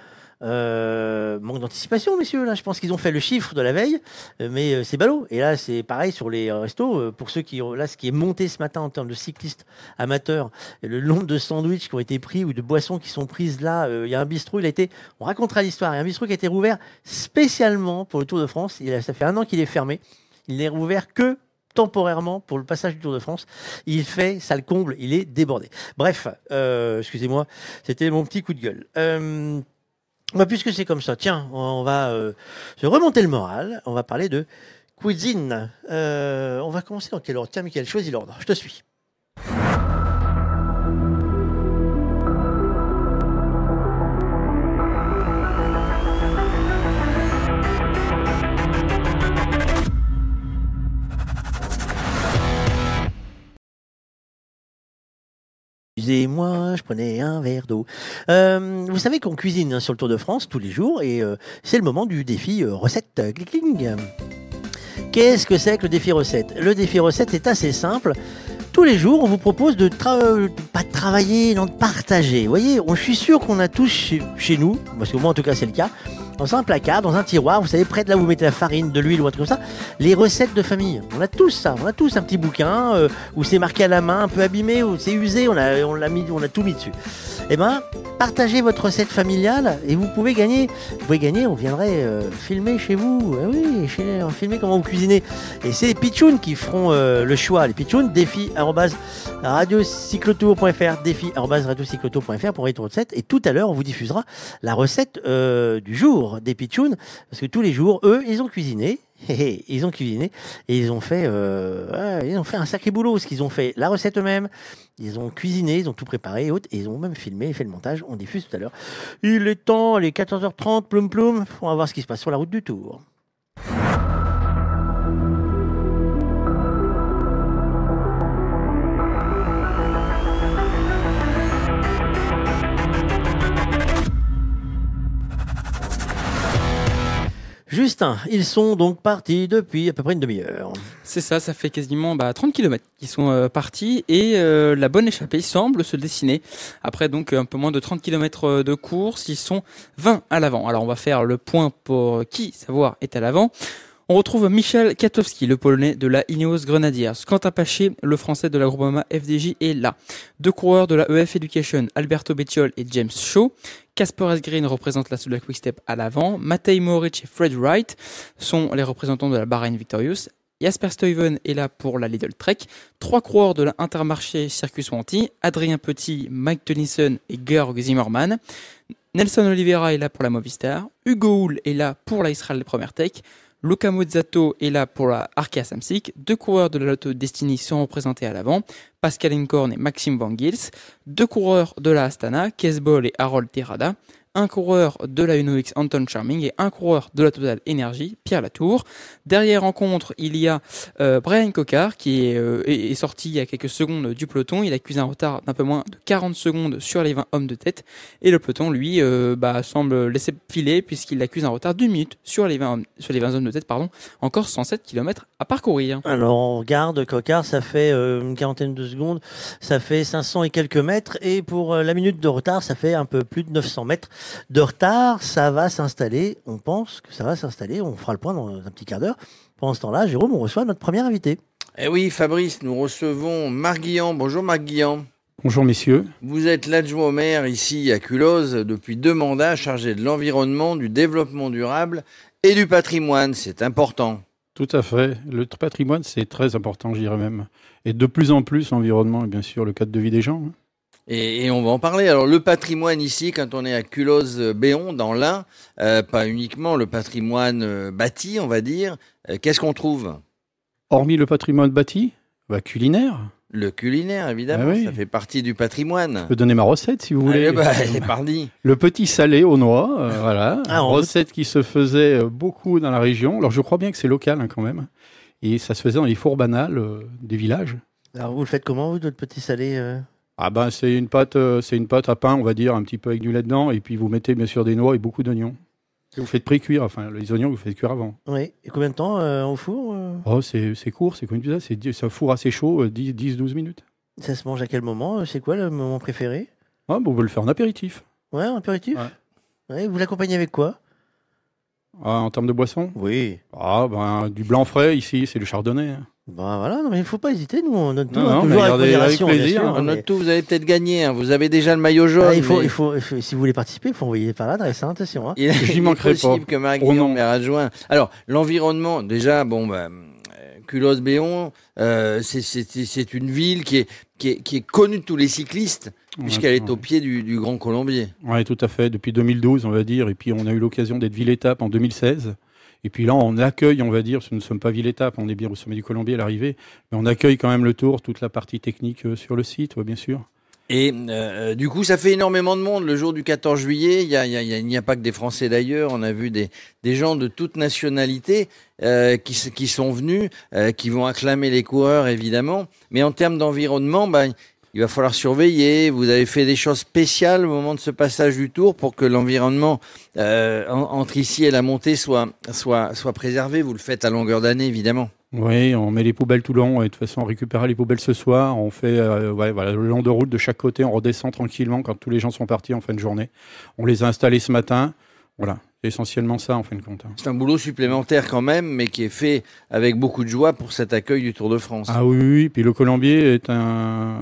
Euh, manque d'anticipation, messieurs. Là, je pense qu'ils ont fait le chiffre de la veille, euh, mais euh, c'est ballot. Et là, c'est pareil sur les restos. pour ceux qui, ont- là, ce qui est monté ce matin en termes de cyclistes amateurs, le nombre de sandwichs qui ont été pris ou de boissons qui sont prises là, il y a un bistrot. Il a été, on racontera l'histoire. Il y a un bistrot qui a été rouvert spécialement pour le Tour de France. Il a- ça fait un an qu'il est fermé. Il n'est rouvert que temporairement pour le passage du Tour de France. Il fait, ça le comble, il est débordé. Bref, excusez-moi, c'était mon petit coup de gueule. Bah, puisque c'est comme ça, tiens, on va euh, se remonter le moral. On va parler de cuisine. Euh, on va commencer dans quel ordre? Tiens, Michael, choisis l'ordre. Je te suis. Excusez-moi, je prenais un verre d'eau. Euh, vous savez qu'on cuisine hein, sur le Tour de France tous les jours et euh, c'est le moment du défi euh, recette euh. Qu'est-ce que c'est que le défi recette? Le défi recette est assez simple. Tous les jours, on vous propose de tra- pas de travailler, non de partager. Vous voyez, on, suis sûr qu'on a tous chez, chez nous, parce que moi en tout cas c'est le cas, dans un placard, dans un tiroir, vous savez, près de là où vous mettez la farine, de l'huile ou un truc comme ça, les recettes de famille. On a tous ça, on a tous un petit bouquin euh, où c'est marqué à la main, un peu abîmé, où c'est usé, on a, mis, on a tout mis dessus. Eh ben, partagez votre recette familiale et vous pouvez gagner. Vous pouvez gagner, on viendrait euh, filmer chez vous. Eh oui, chez, filmer comment vous cuisinez. Et c'est les pitchouns qui feront euh, le choix. Les pitchouns, défi radiocyclotour.fr, défi radiocyclotour.fr pour envoyer votre recette. Et tout à l'heure, on vous diffusera la recette du jour des pitchouns. Parce que tous les jours, eux, ils ont cuisiné. Ils ont cuisiné et ils ont fait, euh, ils ont fait un sacré boulot parce qu'ils ont fait la recette eux-mêmes, ils ont cuisiné, ils ont tout préparé et autres, et ils ont même filmé fait le montage. On diffuse tout à l'heure. Il est temps, les 14h30, ploum ploum. On va voir ce qui se passe sur la route du Tour. Justin, ils sont donc partis depuis à peu près une demi-heure. C'est ça, ça fait quasiment bah, 30 km qui sont euh, partis et euh, la bonne échappée semble se dessiner. Après donc un peu moins de 30 km de course, ils sont 20 à l'avant. Alors on va faire le point pour qui savoir est à l'avant. On retrouve Michel Katowski, le polonais de la Ineos Grenadiers. Quentin Paché, le français de la Groupama FDJ, est là. Deux coureurs de la EF Education, Alberto Bettiol et James Shaw. Casper Green représente la Soudal Quickstep à l'avant. Matej Moric et Fred Wright sont les représentants de la Bahrain Victorious. Jasper Stuyven est là pour la Lidl Trek. Trois coureurs de la Intermarché Circus Wanty, Adrien Petit, Mike Tennyson et Georg Zimmermann. Nelson Oliveira est là pour la Movistar. Hugo Hull est là pour la Israel Premier Tech. Luca Mozzato est là pour la Arkea Samsic. Deux coureurs de la Lotto Destiny sont représentés à l'avant. Pascal Incorn et Maxime Van Gils. Deux coureurs de la Astana, Kesbol et Harold Terrada un coureur de la UNOX Anton Charming et un coureur de la Total Energy Pierre Latour. Derrière rencontre, il y a euh, Brian Cocard qui euh, est, sorti il y a quelques secondes du peloton. Il accuse un retard d'un peu moins de 40 secondes sur les 20 hommes de tête et le peloton lui euh, bah, semble laisser filer puisqu'il accuse un retard d'une minute sur les 20 hommes, sur les 20 hommes de tête pardon. Encore 107 km à parcourir. Alors on regarde Cocard, ça fait une quarantaine de secondes, ça fait 500 et quelques mètres et pour la minute de retard, ça fait un peu plus de 900 mètres de retard, ça va s'installer. On pense que ça va s'installer. On fera le point dans un petit quart d'heure. Pendant ce temps-là, Jérôme, on reçoit notre premier invité. Eh oui, Fabrice, nous recevons Marc Guillan. Bonjour Marc Guillan. Bonjour messieurs. Vous êtes l'adjoint au maire ici à Culose depuis deux mandats chargé de l'environnement, du développement durable et du patrimoine. C'est important. Tout à fait. Le patrimoine, c'est très important, je dirais même. Et de plus en plus, l'environnement est bien sûr le cadre de vie des gens. Et, et, on va en parler. Alors le patrimoine ici, quand on est à Culose-Béon, dans l'Ain, euh, pas uniquement le patrimoine euh, bâti, on va dire. Euh, Qu'est-ce qu'on trouve? Hormis le patrimoine bâti, bah, culinaire. Le culinaire, évidemment, Ah oui. ça fait partie du patrimoine. Je peux donner ma recette si vous voulez. Allez, bah, c'est parti. Le petit salé aux noix, euh, voilà. Ah, recette qui se faisait euh, beaucoup dans la région. Alors je crois bien que c'est local hein, quand même. Et ça se faisait dans les fours banales euh, des villages. Alors vous le faites comment, vous, votre petit salé euh? Ah ben c'est une pâte, euh, c'est une pâte à pain, on va dire, un petit peu avec du lait dedans, et puis vous mettez bien sûr des noix et beaucoup d'oignons. Et vous faites pré-cuire, enfin les oignons vous faites cuire avant. Oui. Et combien de temps euh, au four euh? Oh c'est court, c'est comme pizza, c'est un four assez chaud, euh, 10-12 minutes. Ça se mange à quel moment euh, C'est quoi le moment préféré? Ah bon, on peut le faire en apéritif. Ouais, un apéritif? Ouais. Ouais, Vous l'accompagnez avec quoi? Ah, en termes de boisson? Oui. Ah ben du blanc frais ici, c'est le chardonnay. hein. Bah voilà, non, mais il faut pas hésiter, nous on donne tout, Non, hein, non, toujours avec avec plaisir, sûr, On mais- tout, vous avez peut-être gagné. hein. Vous avez déjà le maillot jaune. Ah, il, faut, mais il, faut, il faut- si vous voulez participer, il faut envoyer par l'adresse, hein, attention. Hein. Il manquerai pas. possible que Marc Oh Guillaume, adjoint. Alors, l'environnement, déjà, bon, bah, euh, Culose-Béon, euh, c'est- une ville qui est, qui, est, qui est connue de tous les cyclistes, puisqu'elle est au pied du, du Grand Colombier. Oui, tout à fait. Depuis 2012, on va dire. Et puis, on a eu l'occasion d'être ville-étape en 2016. Et puis là, on accueille, on va dire, nous ne sommes pas ville-étape, on est bien au sommet du Colombier à l'arrivée, mais on accueille quand même le tour, toute la partie technique euh, sur le site, bien sûr. Et euh, du coup, ça fait énormément de monde le jour du 14 juillet. Il n'y a pas que des Français d'ailleurs. On a vu des, gens de toute nationalité euh, qui, sont venus, euh, qui vont acclamer les coureurs évidemment. Mais en termes d'environnement, bah, il va falloir surveiller. Vous avez fait des choses spéciales au moment de ce passage du tour pour que l'environnement euh, en- entre ici et la montée soit, soit, soit préservé. Vous le faites à longueur d'année évidemment. Oui, on met les poubelles tout le long, et de toute façon, on récupérera les poubelles ce soir. On fait euh, voilà, le long de route de chaque côté, on redescend tranquillement quand tous les gens sont partis en fin de journée. On les a installés ce matin. Voilà, essentiellement ça en fin de compte. hein. C'est un boulot supplémentaire quand même, mais qui est fait avec beaucoup de joie pour cet accueil du Tour de France. Ah oui, oui, puis le Colombier est un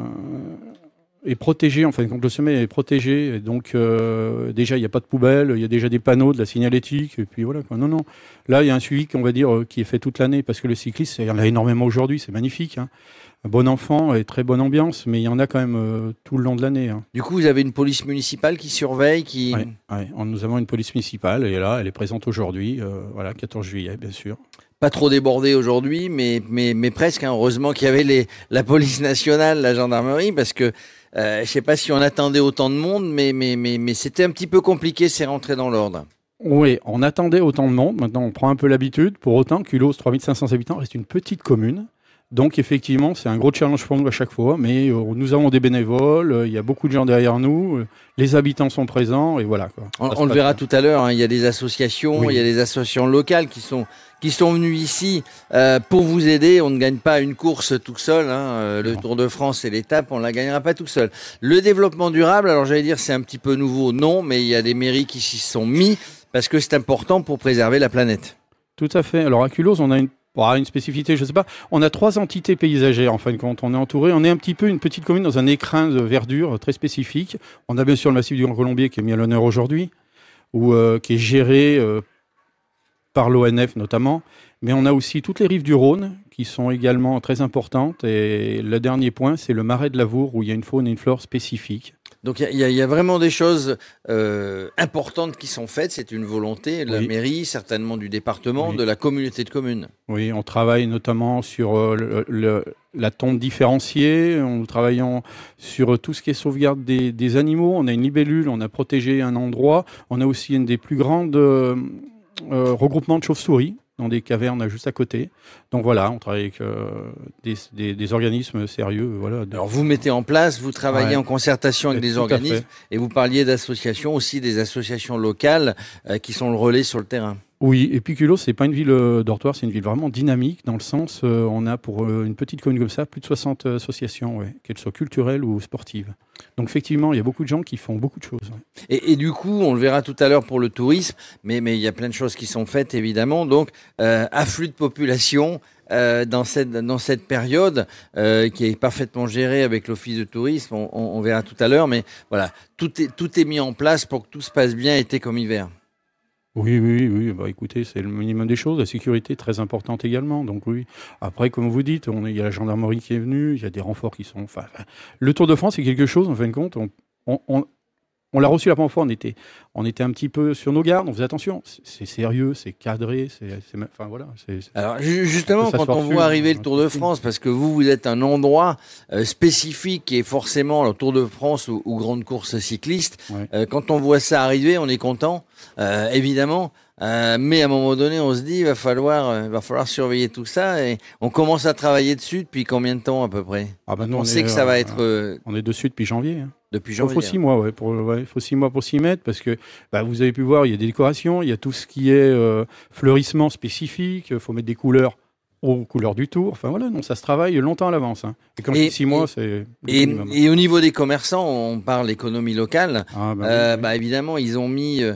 est protégé, en fin de compte, le sommet est protégé, et donc euh, déjà il n'y a pas de poubelle, il y a déjà des panneaux, de la signalétique, et puis voilà quoi. Non, non, là il y a un suivi qu'on va dire euh, qui est fait toute l'année, parce que le cycliste, il y en a énormément aujourd'hui, c'est magnifique. Hein. Un bon enfant et très bonne ambiance, mais il y en a quand même euh, tout le long de l'année. Hein. Du coup, vous avez une police municipale qui surveille, qui... Ouais, ouais. On- Nous avons une police municipale, et là elle est présente aujourd'hui, euh, voilà, 14 juillet, bien sûr. pas trop débordée aujourd'hui, mais, mais, mais presque. hein. Heureusement qu'il y avait les, la police nationale, la gendarmerie, parce que euh, je sais pas si on attendait autant de monde, mais, mais, mais, mais c'était un petit peu compliqué, c'est rentré dans l'ordre. Oui, on attendait autant de monde. Maintenant, on prend un peu l'habitude. Pour autant, Culose, 3500 habitants, reste une petite commune. Donc, effectivement, c'est un gros challenge pour nous à chaque fois. Mais euh, nous avons des bénévoles, euh, il y a beaucoup de gens derrière nous, euh, les habitants sont présents, et voilà. Quoi. On, le verra bien. tout à l'heure, hein, il y a des associations, Oui. il y a des associations locales qui sont, qui sont venues ici euh, pour vous aider. On ne gagne pas une course tout seul. Hein, le Tour de France et l'étape, on ne la gagnera pas tout seul. Le développement durable, alors j'allais dire c'est un petit peu nouveau, non, mais il y a des mairies qui s'y sont mis parce que c'est important pour préserver la planète. Tout à fait. Alors à Culose, on a une, bon, une spécificité, je sais pas. On a trois entités paysagères en fin de compte. On est entouré, on est un petit peu une petite commune dans un écrin de verdure très spécifique. On a bien sûr le massif du Grand Colombier qui est mis à l'honneur aujourd'hui, ou euh, qui est géré euh, par l'ONF notamment. Mais on a aussi toutes les rives du Rhône qui sont également très importantes. Et le dernier point, c'est le marais de Lavour où il y a une faune et une flore spécifiques. Donc il y, a- il y a vraiment des choses euh, importantes qui sont faites. C'est une volonté de la Oui. mairie, certainement du département, Oui. de la communauté de communes. Oui, on travaille notamment sur euh, le- le- la tombe différenciée, nous travaillons sur tout ce qui est sauvegarde des, des animaux, on a une libellule, on a protégé un endroit, on a aussi une des plus grandes euh, euh, regroupements de chauves-souris dans des cavernes juste à côté. Donc voilà, on travaille avec euh, des, des- des organismes sérieux. Voilà. Alors vous mettez en place, vous travaillez Ouais. en concertation avec des organismes et vous parliez d'associations aussi, des associations locales euh, qui sont le relais sur le terrain. Oui, et puis Culot, c'est pas une ville euh, dortoir, c'est une ville vraiment dynamique dans le sens, euh, on a pour euh, une petite commune comme ça plus de 60 associations, qu'elles soient culturelles ou sportives. Donc effectivement, il y a beaucoup de gens qui font beaucoup de choses. Et, du coup, on le verra tout à l'heure pour le tourisme, mais, il y a plein de choses qui sont faites évidemment. Donc, afflux de population dans, cette, période qui est parfaitement gérée avec l'Office de tourisme, on verra tout à l'heure. Mais voilà, tout est, tout est mis en place pour que tout se passe bien été comme hiver. Oui, oui, oui. Bah, écoutez, c'est le minimum des choses. La sécurité très importante également. Donc oui. Après, comme vous dites, il y a la gendarmerie qui est venue, il y a des renforts qui sont. Enfin, le Tour de France, c'est quelque chose. En fin de compte, on- on l'a reçu la première fois. On était, on était un petit peu sur nos gardes. On faisait attention. C'est- sérieux, c'est cadré, c'est, enfin voilà. Alors ju- justement, quand on voit arriver le hein, Tour de France, parce que vous, vous êtes un endroit euh, spécifique qui est forcément le Tour de France ou, ou grande course cycliste, Ouais. euh, quand on voit ça arriver, on est content, euh, évidemment. Mais à un moment donné, on se dit, il va falloir, va falloir surveiller tout ça. Et on commence à travailler dessus depuis combien de temps à peu près? Ah bah, nous, On on sait est, que ça va être On est dessus depuis janvier. hein. Depuis Il janvier. faut six mois, ouais, pour, ouais, il faut six mois pour s'y mettre parce que bah, vous avez pu voir, il y a des décorations, il y a tout ce qui est euh, fleurissement spécifique, il faut mettre des couleurs aux couleurs du tour. Enfin voilà, non, ça se travaille longtemps à l'avance. hein. Et quand je dis six mois, c'est Et, et au niveau des commerçants, on parle économie locale. Ah, bah, Euh, oui, oui. bah, évidemment, ils ont mis, euh,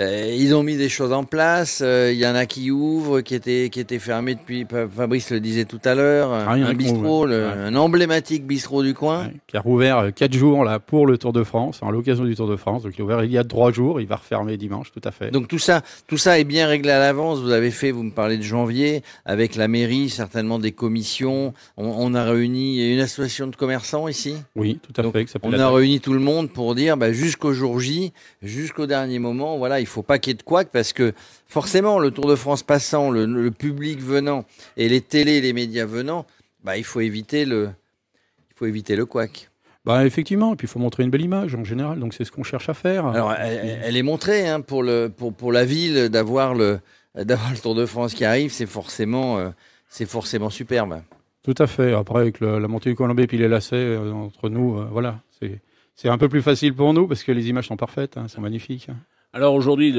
euh, ils ont mis des choses en place. Euh, Il y en a qui ouvrent, qui étaient, qui étaient fermés depuis. Fabrice le disait tout à l'heure. Ah, en a un bistrot, ouvrent, le- ouais. un emblématique bistrot du coin. Ouais, qui a rouvert euh, quatre jours là pour le Tour de France, à l'occasion du Tour de France. Donc il est ouvert il y a trois jours, il va refermer dimanche, tout à fait. Donc tout ça, tout ça est bien réglé à l'avance. Vous avez fait, vous me parlez de janvier, avec la mairie, certainement des commissions. On, on a réuni a une association de commerçants ici. oui, tout à Donc, fait. On a réuni tout le monde pour dire bah, jusqu'au jour J, jusqu'au dernier moment, voilà, il faut pas qu'il y ait de couac parce que forcément, le Tour de France passant, le, le public venant et les télés, les médias venant, bah, il faut éviter le, il faut éviter le couac. Bah, effectivement, et puis il faut montrer une belle image en général, donc c'est ce qu'on cherche à faire. Alors, elle, elle est montrée hein, pour, le, pour, pour la ville d'avoir le, d'avoir le Tour de France qui arrive, c'est forcément, euh, c'est forcément superbe. Tout à fait. Après, avec le- la montée du Colombie et puis les lacets euh, entre nous, euh, voilà, c'est c'est un peu plus facile pour nous parce que les images sont parfaites, hein, sont magnifiques. Alors aujourd'hui,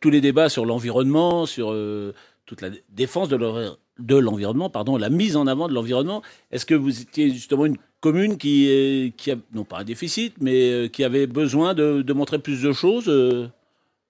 tous les débats sur l'environnement, sur euh, toute la défense de l'envi- de l'environnement, pardon, la mise en avant de l'environnement, est-ce que vous étiez justement une commune qui, est- a, non pas un déficit, mais euh, qui avait besoin de, de montrer plus de choses euh?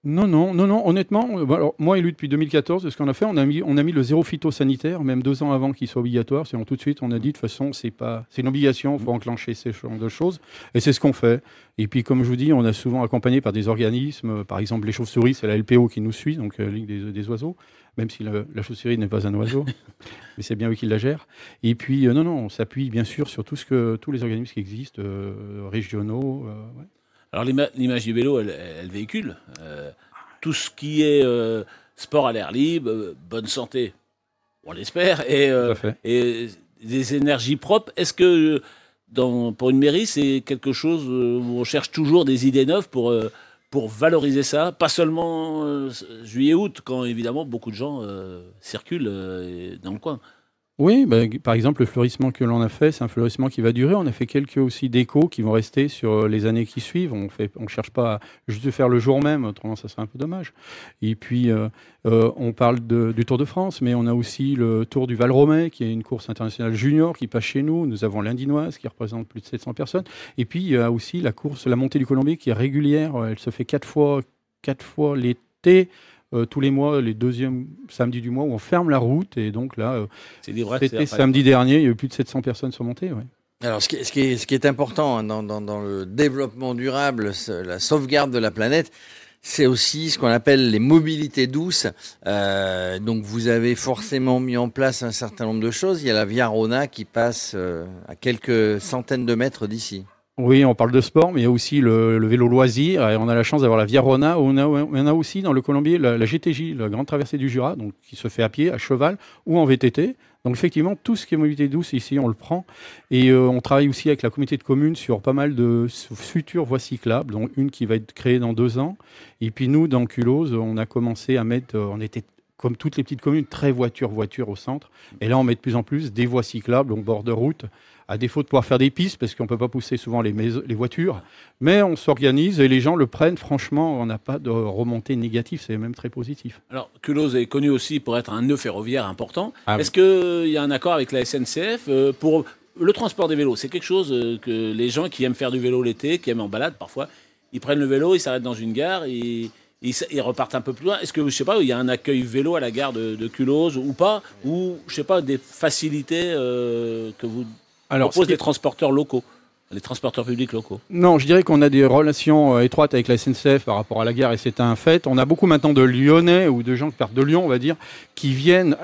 Non, non, non, non, honnêtement, euh, alors, moi élu depuis 2014, ce qu'on a fait, on a, mis, on a mis le zéro phytosanitaire, même deux ans avant qu'il soit obligatoire, sinon tout de suite on a dit de toute façon c'est pas, c'est une obligation, il faut enclencher ces genres de choses, et c'est ce qu'on fait. Et puis comme je vous dis, on a souvent accompagné par des organismes, euh, par exemple les chauves-souris, c'est la LPO qui nous suit, donc euh, Ligue des, des oiseaux, même si le- la chauve-souris n'est pas un oiseau, mais c'est bien eux qui la gèrent. Et puis euh, non, non, on s'appuie bien sûr sur tout ce que, tous les organismes qui existent, euh, régionaux. ouais. Alors l'ima- l'image du vélo, elle, elle véhicule euh, tout ce qui est euh, sport à l'air libre, euh, bonne santé, on l'espère, et, euh, Tout à fait. et des énergies propres. Est-ce que dans, pour une mairie, c'est quelque chose où on cherche toujours des idées neuves pour, euh, pour valoriser ça Pas seulement juillet-août, quand évidemment beaucoup de gens euh, circulent euh, dans le coin? Oui, bah, par exemple, le fleurissement que l'on a fait, c'est un fleurissement qui va durer. On a fait quelques aussi décos qui vont rester sur euh, les années qui suivent. On ne cherche pas à juste faire le jour même, autrement ça serait un peu dommage. Et puis, euh, euh, on parle du Tour de France, mais on a aussi le Tour du Val-Romay, qui est une course internationale junior qui passe chez nous. Nous avons l'Indinoise, qui représente plus de 700 personnes. Et puis, il y a aussi la course, la montée du Colombier, qui est régulière. Elle se fait quatre fois, quatre fois l'été euh, tous les mois, les deuxièmes samedis du mois, où on ferme la route. Et donc là, euh, C'est des vrais c'était samedi dernier, il y a eu plus de 700 personnes sur montée. Ouais. Alors, ce qui, est- ce qui est, ce qui est important hein, dans, dans- dans le développement durable, la sauvegarde de la planète, c'est aussi ce qu'on appelle les mobilités douces. Euh, donc, vous avez forcément mis en place un certain nombre de choses. Il y a la Via Rona qui passe euh, à quelques centaines de mètres d'ici. Oui, on parle de sport, mais il y a aussi le, vélo loisir. Et on a la chance d'avoir la Via Rona. On a, aussi dans le Colombier la, GTJ, la Grande Traversée du Jura, donc qui se fait à pied, à cheval ou en VTT. Donc effectivement, tout ce qui est mobilité douce ici, on le prend. Et euh, on travaille aussi avec la communauté de communes sur pas mal de futures voies cyclables, dont une qui va être créée dans deux ans. Et puis nous, dans Culose, on a commencé à mettre, euh, on était comme toutes les petites communes, très voiture-voiture au centre. Et là, on met de plus en plus des voies cyclables au bord de route, à défaut de pouvoir faire des pistes, parce qu'on ne peut pas pousser souvent les, voitures. Mais on s'organise et les gens le prennent. Franchement, on n'a pas de remontée négative, c'est même très positif. Alors, Culose est connu aussi pour être un nœud ferroviaire important. Ah oui. Est-ce qu'il y a un accord avec la SNCF euh, pour le transport des vélos? C'est quelque chose euh, que les gens qui aiment faire du vélo l'été, qui aiment en balade parfois, ils prennent le vélo, ils s'arrêtent dans une gare, ils repartent un peu plus loin. Est-ce que, je sais pas, il y a un accueil vélo à la gare de, de Culose ou pas? Ou, je sais pas, des facilités euh, que vous Alors, qui- les transporteurs locaux, les transporteurs publics locaux Non, je dirais qu'on a des relations euh, étroites avec la SNCF par rapport à la gare et c'est un fait. On a beaucoup maintenant de Lyonnais ou de gens qui partent de Lyon, on va dire, qui viennent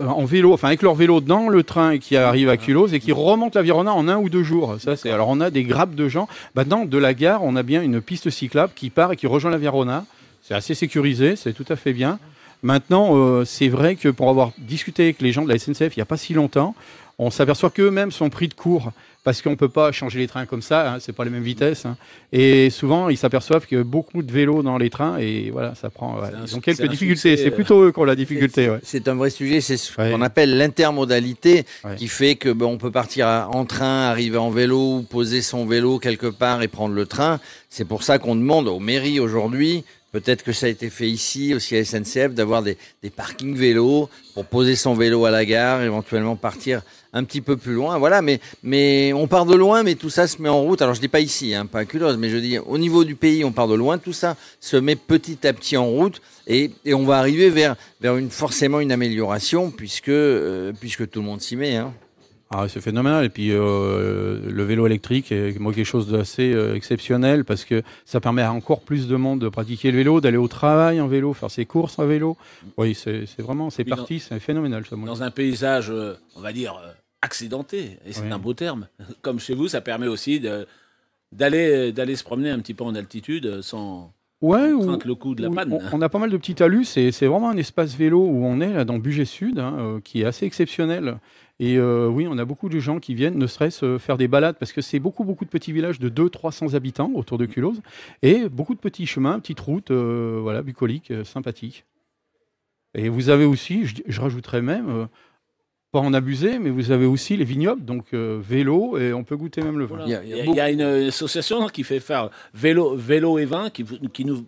euh, en vélo, enfin avec leur vélo dans le train et qui arrivent à Culose et qui remontent la Virona en un ou deux jours. Ça, c'est alors on a des grappes de gens. Maintenant, de la gare, on a bien une piste cyclable qui part et qui rejoint la Virona. C'est assez sécurisé, c'est tout à fait bien. Maintenant, euh, c'est vrai que pour avoir discuté avec les gens de la SNCF il n'y a pas si longtemps, on s'aperçoit qu'eux-mêmes sont pris de court parce qu'on ne peut pas changer les trains comme ça, hein, c'est pas les mêmes vitesses. hein. Et souvent, ils s'aperçoivent que beaucoup de vélos dans les trains et voilà, ça prend. ouais, C'est un- ils ont c'est quelques difficultés. C'est euh, plutôt eux qui ont la difficulté. ouais. C'est un vrai sujet, c'est ce qu'on appelle l'intermodalité, qui fait que ben, on peut partir en train, arriver en vélo, ou poser son vélo quelque part et prendre le train. C'est pour ça qu'on demande aux mairies aujourd'hui, peut-être que ça a été fait ici aussi à SNCF, d'avoir des, des parkings vélos pour poser son vélo à la gare, éventuellement partir un petit peu plus loin. Voilà, mais, mais on part de loin, mais tout ça se met en route. Alors je dis pas ici, hein, pas à Culose, mais je dis au niveau du pays, on part de loin, tout ça se met petit à petit en route et, et on va arriver vers, vers une, forcément une amélioration puisque, euh, puisque tout le monde s'y met. Hein. Ah, c'est phénoménal. Et puis euh, le vélo électrique est moi quelque chose d'assez euh, exceptionnel parce que ça permet à encore plus de monde de pratiquer le vélo, d'aller au travail en vélo, faire ses courses en vélo. Oui, c'est c'est vraiment, c'est parti, c'est phénoménal. Ça, moi. dans un paysage, on va dire, euh, accidenté, et c'est Oui. un beau terme. Comme chez vous, ça permet aussi d'aller d'aller se promener un petit peu en altitude euh, sans Ouais, le coup de la panne. On, a pas mal de petits talus. C'est c'est vraiment un espace vélo où on est là dans Bugey Sud, hein, euh, qui est assez exceptionnel. Et euh, oui, on a beaucoup de gens qui viennent, ne serait-ce faire des balades, parce que c'est beaucoup, beaucoup de petits villages de 200-300 habitants autour de Culose, et beaucoup de petits chemins, petites routes, euh, voilà, bucoliques, sympathiques. Et vous avez aussi, je, je rajouterais même, euh, pas en abuser, mais vous avez aussi les vignobles, donc euh, vélo, et on peut goûter même le vin. Il y, a, il y a une association qui fait faire vélo, vélo et vin qui, qui nous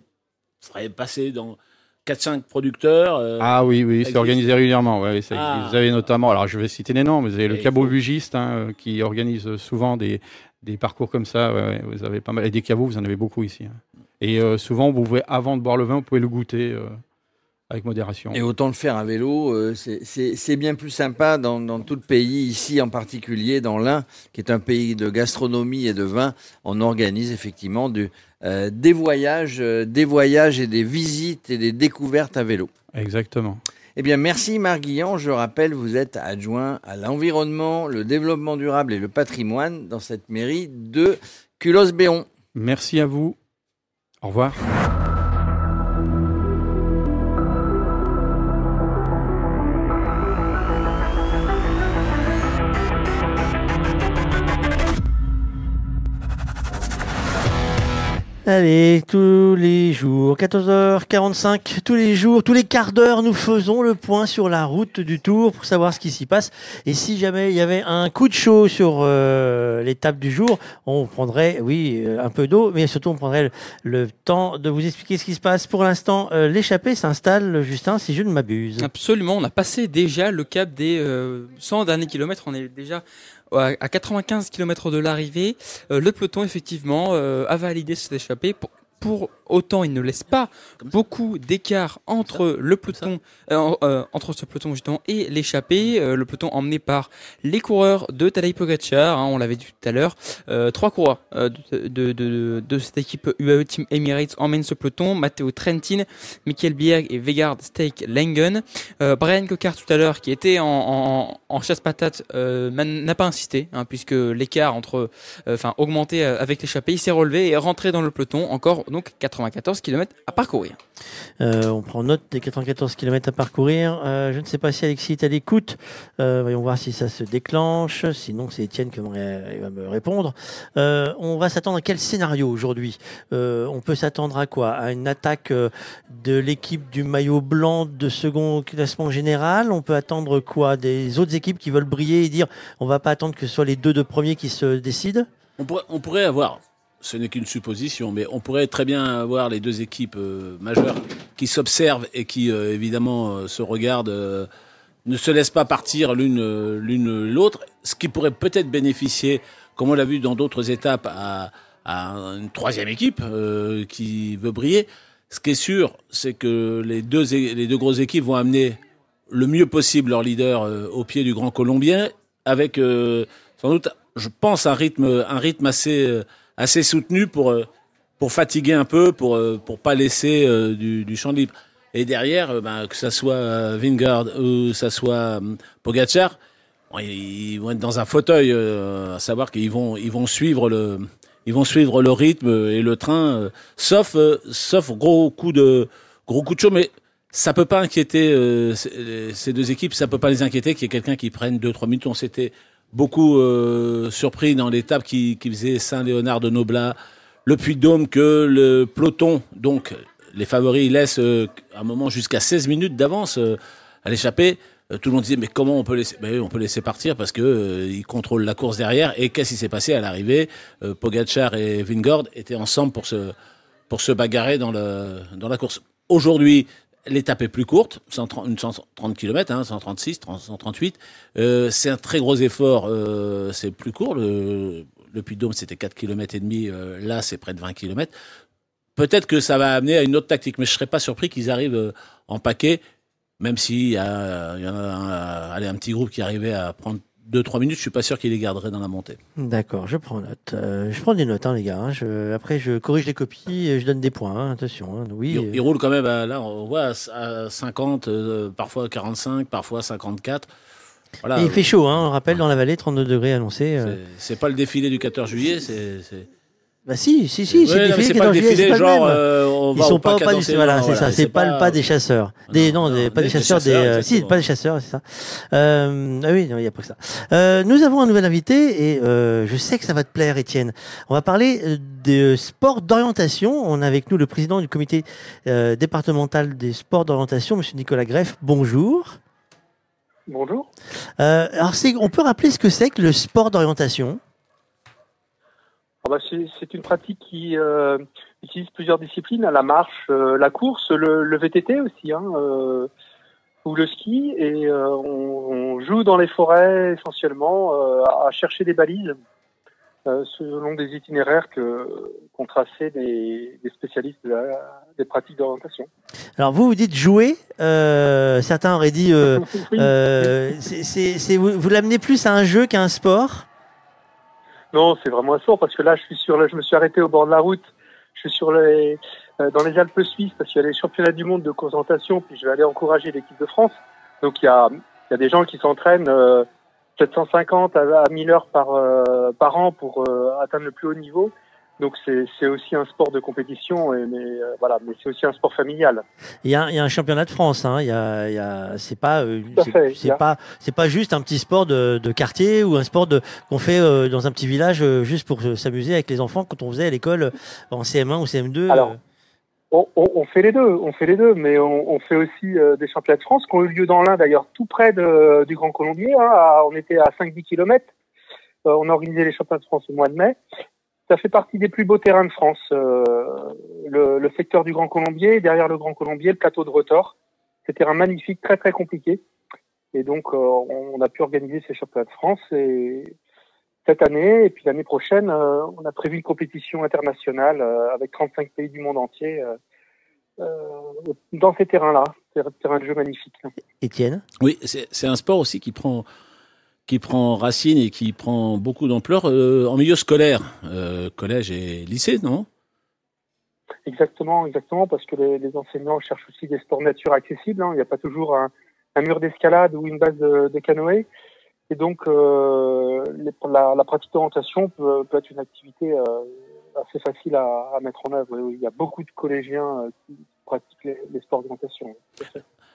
ferait passer dans 4-5 producteurs. euh, Ah oui, oui, c'est organisé régulièrement. ouais, ça Ah. Vous avez notamment, alors je vais citer les noms, mais vous avez le Et cabot faut- bugiste hein, euh, qui organise souvent des, des parcours comme ça. ouais, ouais, vous avez pas mal. Et des caveaux, vous en avez beaucoup ici. hein. Et euh, souvent, vous pouvez, avant de boire le vin, vous pouvez le goûter euh, avec modération. Et autant le faire à vélo, euh, c'est- bien plus sympa dans, dans tout le pays, ici en particulier, dans l'Ain, qui est un pays de gastronomie et de vin. On organise effectivement du, euh, des, voyages, euh, des voyages et des visites et des découvertes à vélo. Exactement. Eh bien, merci Marc Guillan. Je rappelle, vous êtes adjoint à l'environnement, le développement durable et le patrimoine dans cette mairie de Culos-Béon. Merci à vous. Au revoir. Allez, tous les jours, 14h45, tous les jours, tous les quarts d'heure, nous faisons le point sur la route du Tour pour savoir ce qui s'y passe. Et si jamais il y avait un coup de chaud sur euh, l'étape du jour, on prendrait, oui, euh, un peu d'eau, mais surtout on prendrait le, temps de vous expliquer ce qui se passe. Pour l'instant, euh, l'échappée s'installe, Justin, si je ne m'abuse. Absolument, on a passé déjà le cap des euh, 100 derniers kilomètres, on est déjà à à 95 km de l'arrivée. Euh, le peloton, effectivement, euh, a validé cette échappée. Pour- pour autant, il ne laisse pas beaucoup d'écart entre le peloton, euh, euh, entre ce peloton justement et l'échappée. Euh, le peloton emmené par les coureurs de Tadej Pogacar, hein, on l'avait dit tout à l'heure. Trois coureurs de, de, de, de cette équipe UAE Team Emirates emmènent ce peloton. Matteo Trentin, Michael Bierg et Vegard Steak Langen. Brian Cocard tout à l'heure, qui était en, en, en chasse-patate, euh, man- n'a pas insisté, hein, puisque l'écart entre, enfin, augmenté avec l'échappée, il s'est relevé et rentré dans le peloton. Encore donc 94 km à parcourir. Euh, on prend note des 94 km à parcourir. Euh, je ne sais pas si Alexis est à l'écoute. Euh, voyons voir si ça se déclenche. Sinon, c'est Étienne qui va me- répondre. Euh, on va s'attendre à quel scénario aujourd'hui? Euh, On peut s'attendre à quoi? À une attaque de l'équipe du maillot blanc de second classement général? On peut attendre quoi? Des autres équipes qui veulent briller et dire on va pas attendre que ce soit les deux de premiers qui se décident? On pourrait, on pourrait avoir, ce n'est qu'une supposition, mais on pourrait très bien avoir les deux équipes euh, majeures qui s'observent et qui, euh, évidemment, euh, se regardent, ne se laissent pas partir l'une l'une l'autre, ce qui pourrait peut-être bénéficier, comme on l'a vu dans d'autres étapes, à, à une troisième équipe qui veut briller. Ce qui est sûr, c'est que les deux, les deux grosses équipes vont amener le mieux possible leur leader au pied du Grand Colombien, avec sans doute, je pense, un rythme, un rythme assez, assez soutenu pour, euh, pour fatiguer un peu, pour, euh, pour pas laisser euh, du, du champ libre. Et derrière, ben, que ça soit Vingard ou ça soit euh, Pogacar, ils vont être dans un fauteuil, à savoir qu'ils vont, ils vont suivre le, ils vont suivre le rythme et le train, sauf, sauf gros coup de, gros coup de chaud, mais ça peut pas inquiéter ces deux équipes, ça peut pas les inquiéter qu'il y ait quelqu'un qui prenne deux trois minutes. On s'était beaucoup euh, surpris dans l'étape qui, faisait Saint-Léonard de Noblat, le Puy-de-Dôme, que le peloton, donc les favoris, laissent euh, un moment jusqu'à 16 minutes d'avance euh, à l'échappée. Tout le monde disait mais comment on peut laisser ben on peut laisser partir parce que ils contrôlent la course derrière et qu'est-ce qui s'est passé à l'arrivée? Pogacar et Vingord étaient ensemble pour se pour se bagarrer dans le dans la course. Aujourd'hui, l'étape est plus courte, 130, une 130 km, hein, 136, 30, 138. Euh, c'est un très gros effort, euh, c'est plus court. Le, le Puy-de-Dôme, c'était 4 km et demi, euh, là, c'est près de 20 km. Peut-être que ça va amener à une autre tactique, mais je serais pas surpris qu'ils arrivent euh, en paquet, même s'il y a, a un petit groupe qui arrivait à prendre 2-3 minutes, je suis pas sûr qu'ils les garderaient dans la montée. D'accord, je prends note. Euh, je prends des notes, hein, les gars. hein. Je- après, je corrige les copies et je donne des points. hein. Attention. hein. Oui. Euh, ils roulent quand même, à, là, on voit à 50, euh, parfois 45, parfois 54. Voilà. et il fait chaud, on rappelle, dans la vallée, 32 degrés annoncé. C'est- C'est pas le défilé du 14 juillet, c'est. Bah si, si, si, Ouais, c'est mais défilé qui est pas dans le juillet, défilé, c'est pas le genre, même. euh, on Ils sont pas au pas du, voilà, c'est voilà, ça, c'est pas, le pas- des chasseurs. Des, non, des- pas des des chasseurs, des, chasseurs, euh, si, pas des chasseurs, c'est ça. Euh, ah oui, non, il n'y a pas que ça. Euh, nous avons un nouvel invité et euh, je sais que ça va te plaire, Étienne. On va parler euh, de sport d'orientation. On a avec nous le président du comité euh, départemental des sports d'orientation, Monsieur Nicolas Greff. Bonjour. Bonjour. Euh, alors, c'est, on peut rappeler ce que c'est que le sport d'orientation? C'est c'est une pratique qui euh, utilise plusieurs disciplines, la marche, euh, la course, le, le VTT aussi, hein, euh, ou le ski. Et on, on joue dans les forêts essentiellement à chercher des balises selon des itinéraires que qu'ont tracés des, des spécialistes de la- des pratiques d'orientation. Alors vous vous dites jouer, certains auraient dit, c'est- vous l'amenez plus à un jeu qu'à un sport? Non, c'est vraiment un sport parce que là, je suis sur, le- je me suis arrêté au bord de la route. Je suis sur les, euh, dans les Alpes suisses parce qu'il y a les championnats du monde de concentration, puis je vais aller encourager l'équipe de France. Donc il y a, il y a des gens qui s'entraînent euh, 750 à, à 1000 heures par, euh, par an pour euh, atteindre le plus haut niveau. Donc c'est aussi un sport de compétition, et, mais euh, voilà, mais c'est aussi un sport familial. Il y a, il y a un championnat de France. Hein. Il y a, il y a, c'est pas, euh, c'est, a- pas, c'est pas juste un petit sport de, de quartier ou un sport de qu'on fait euh, dans un petit village juste pour s'amuser avec les enfants quand on faisait à l'école en CM1 ou CM2. Alors. On, on- on fait les deux, on fait les deux, mais on, on fait aussi des championnats de France qui ont eu lieu dans l'Ain d'ailleurs, tout près de- du Grand Colombier. hein, à- on était à 5-10 km. on a organisé les championnats de France au mois de mai. Ça fait partie des plus beaux terrains de France. euh, le, le secteur du Grand Colombier, derrière le Grand Colombier, le plateau de Rotor. C'est un terrain magnifique, très très compliqué. Et donc, euh, on, on a pu organiser ces championnats de France et cette année. Et puis l'année prochaine, euh, on a prévu une compétition internationale euh, avec 35 pays du monde entier euh, euh, dans ces terrains-là. C'est un terrain de jeu magnifique. Étienne? Oui, c'est c'est un sport aussi qui prend qui prend racine et qui prend beaucoup d'ampleur euh, en milieu scolaire, euh, collège et lycée, non? Exactement, exactement, parce que les, les enseignants cherchent aussi des sports nature accessibles. hein. Il n'y a pas toujours un, un mur d'escalade ou une base de, de canoë. Et donc, euh, les- la, la pratique d'orientation peut, peut être une activité assez facile à, à mettre en œuvre. Il y a beaucoup de collégiens qui pratiquent les, les sports d'orientation.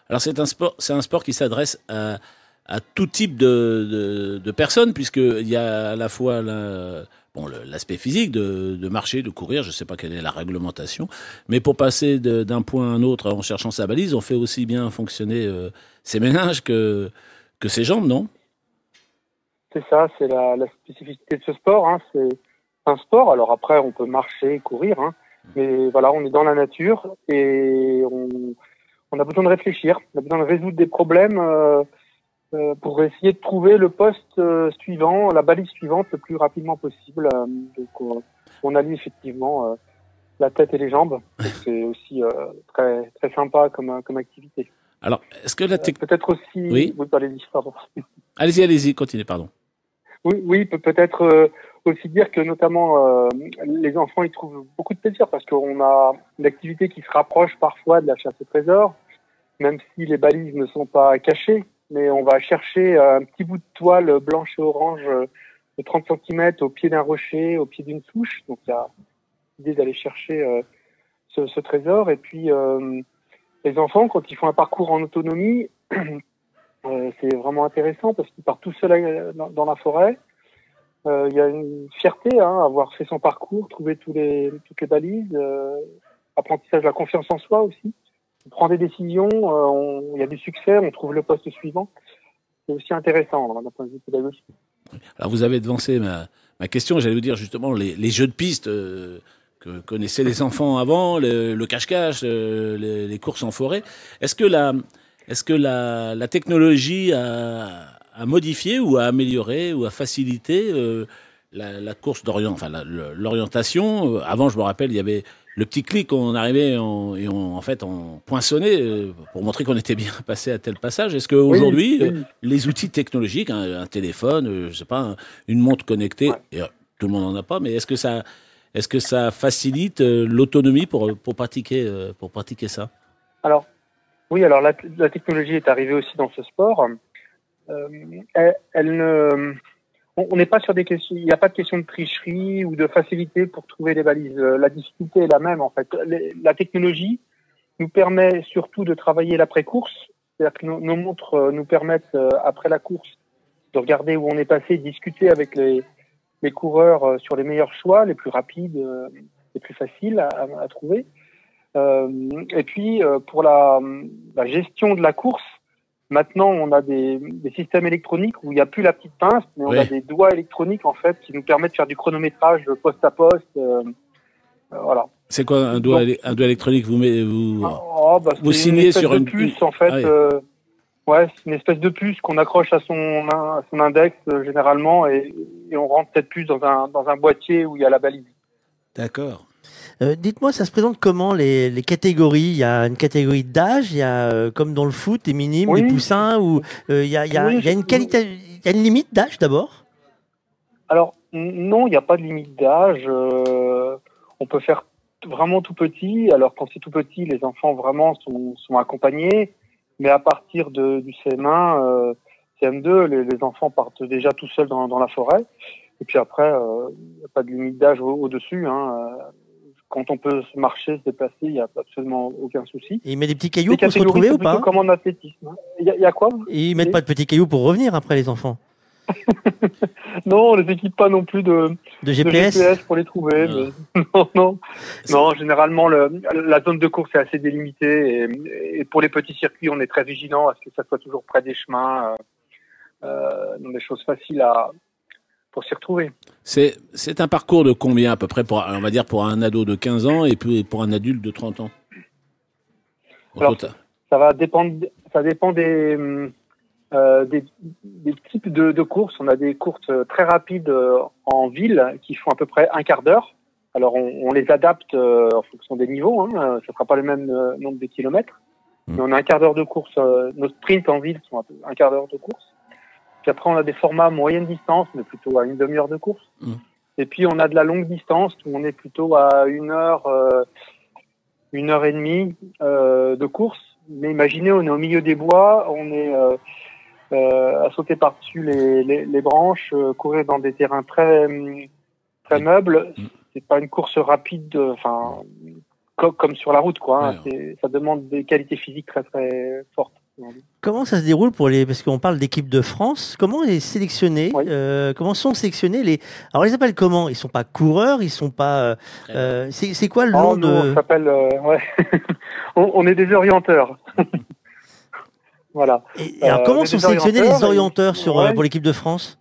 Alors c'est un sport, c'est un sport qui s'adresse à, à tout type de, de, de personnes puisque il y a à la fois la- bon l'aspect physique de, marcher, de courir. Je ne sais pas quelle est la réglementation, mais pour passer d'un point à un autre en cherchant sa balise, on fait aussi bien fonctionner euh, ses méninges que que ses jambes, non? C'est ça, c'est la, spécificité de ce sport. Hein. C'est un sport. Alors après, on peut marcher, courir, hein. mais voilà, on est dans la nature et on, a besoin de réfléchir, on a besoin de résoudre des problèmes euh, pour essayer de trouver le poste euh, suivant, la balise suivante le plus rapidement possible. Euh, donc, on, allie effectivement euh, la tête et les jambes. C'est aussi euh, très très sympa comme comme activité. Alors, est-ce que la tech- Peut-être aussi. Oui. allez-y, pardon. Allez-y, allez-y, continuez, pardon. Oui, oui, peut peut-être euh, aussi dire que notamment euh, les enfants ils trouvent beaucoup de plaisir parce qu'on a une activité qui se rapproche parfois de la chasse au trésor, même si les balises ne sont pas cachées, mais on va chercher euh, un petit bout de toile blanche et orange euh, de 30 cm au pied d'un rocher, au pied d'une souche. Donc il y a l'idée d'aller chercher euh, ce, trésor. Et puis les enfants, quand ils font un parcours en autonomie, c'est vraiment intéressant parce qu'ils partent tout seuls dans, la forêt. Il y a une fierté hein, à avoir fait son parcours, trouver tous les, toutes les balises, apprentissage de la confiance en soi aussi. On prend des décisions, euh, il y a du succès, on trouve le poste suivant. C'est aussi intéressant d'un point de vue pédagogique. Alors vous avez devancé ma, question, j'allais vous dire justement les, jeux de piste euh, que connaissaient les enfants avant, le cache-cache, euh, les, courses en forêt. Est-ce que la, est-ce que la, technologie a, modifié ou a amélioré ou a facilité la, course d'orient, enfin l'orientation? Avant, je me rappelle, il y avait le petit clic, on arrivait on- et on, en fait on poinçonnait euh, pour montrer qu'on était bien passé à tel passage. Est-ce qu'aujourd'hui, oui. euh, les outils technologiques, un, un téléphone, euh, je sais pas, un- une montre connectée, et, tout le monde n'en a pas, mais est-ce que ça, est-ce que ça facilite l'autonomie pour pour pratiquer pour pratiquer ça? Alors, oui, alors la, la technologie est arrivée aussi dans ce sport. Euh, elle, elle ne, on n'est pas sur des questions, il n'y a pas de question de tricherie ou de facilité pour trouver les balises. Euh, La difficulté est la même en fait. La technologie nous permet surtout de travailler l'après-course, c'est-à-dire que nos, montres euh, nous permettent euh, après la course de regarder où on est passé, discuter avec les, les coureurs sur les meilleurs choix, les plus rapides, les plus faciles à, à- à trouver. Et puis pour la, la gestion de la course, maintenant on a des, des systèmes électroniques où il n'y a plus la petite pince, mais on Oui. a des doigts électroniques en fait qui nous permettent de faire du chronométrage poste à poste. euh, euh, voilà. C'est quoi un doigt, éle- un doigt électronique Vous vous, Oh, bah, vous c'est une signez sur une puce en fait. Ah oui. euh, ouais, c'est une espèce de puce qu'on accroche à son, à son index euh, généralement et, et on rentre cette puce dans un, dans un boîtier où il y a la balise. D'accord. Euh, Dites-moi, ça se présente comment les, les catégories? Il y a une catégorie d'âge, il y a euh, comme dans le foot des minimes, Oui. des poussins, ou euh, il y a, il y a- Oui, il y a une je- qualité, il y a une limite d'âge d'abord? Alors non, il n'y a pas de limite d'âge. euh, on peut faire vraiment tout petit. Alors quand c'est tout petit, les enfants vraiment sont, sont accompagnés. Mais à partir de, du CM1, euh, CM2, les, les enfants partent déjà tout seuls dans, dans la forêt. Et puis après, euh, il n'y a pas de limite d'âge au- au-dessus. hein. Quand on peut marcher, se déplacer, il n'y a absolument aucun souci. Et ils mettent des petits cailloux Les pour se retrouver ou pas comme en athlétisme. hein. Il y, a- il y a quoi Et ils mettent pas de petits cailloux pour revenir après les enfants. Non, on les équipe pas non plus de, De GPS pour les trouver. mais- non, non. Non, généralement, le, la zone de course est assez délimitée et, et pour les petits circuits, on est très vigilant à ce que ça soit toujours près des chemins, euh, euh, donc des choses faciles à pour s'y retrouver. C'est un parcours de combien à peu près pour on va dire pour un ado de 15 ans et puis pour un adulte de 30 ans? Alors. Ça va dépendre, ça dépend des, euh, des, des types de, de courses. On a des courses très rapides euh, en ville qui font à peu près un quart d'heure. Alors on, on les adapte euh, en fonction des niveaux. Hein. Ça sera pas le même nombre de kilomètres. Mais on a un quart d'heure de course. nos sprints en ville sont un quart d'heure de course. Puis après on a des formats moyenne distance, mais plutôt à une demi-heure de course. Et puis on a de la longue distance où on est plutôt à une heure, euh, une heure et demie euh, de course. Mais imaginez, on est au milieu des bois, on est euh, à sauter par-dessus les, les, les branches, courir dans des terrains très très meubles. C'est pas une course rapide, enfin co- comme sur la route, quoi. hein. Ça demande des qualités physiques très très fortes. Comment ça se déroule pour les parce qu'on parle d'équipe de France Comment est sélectionné euh, Comment sont sélectionnés les Alors on les appelle comment? Ils sont pas coureurs, ils sont pas. euh, euh, c'est c'est quoi le nom Oh, nous, de on s'appelle, euh, ouais. on, on est des orienteurs. voilà. Et alors Euh, comment sont sélectionnés les et- orienteurs sur euh, ouais. pour l'équipe de France?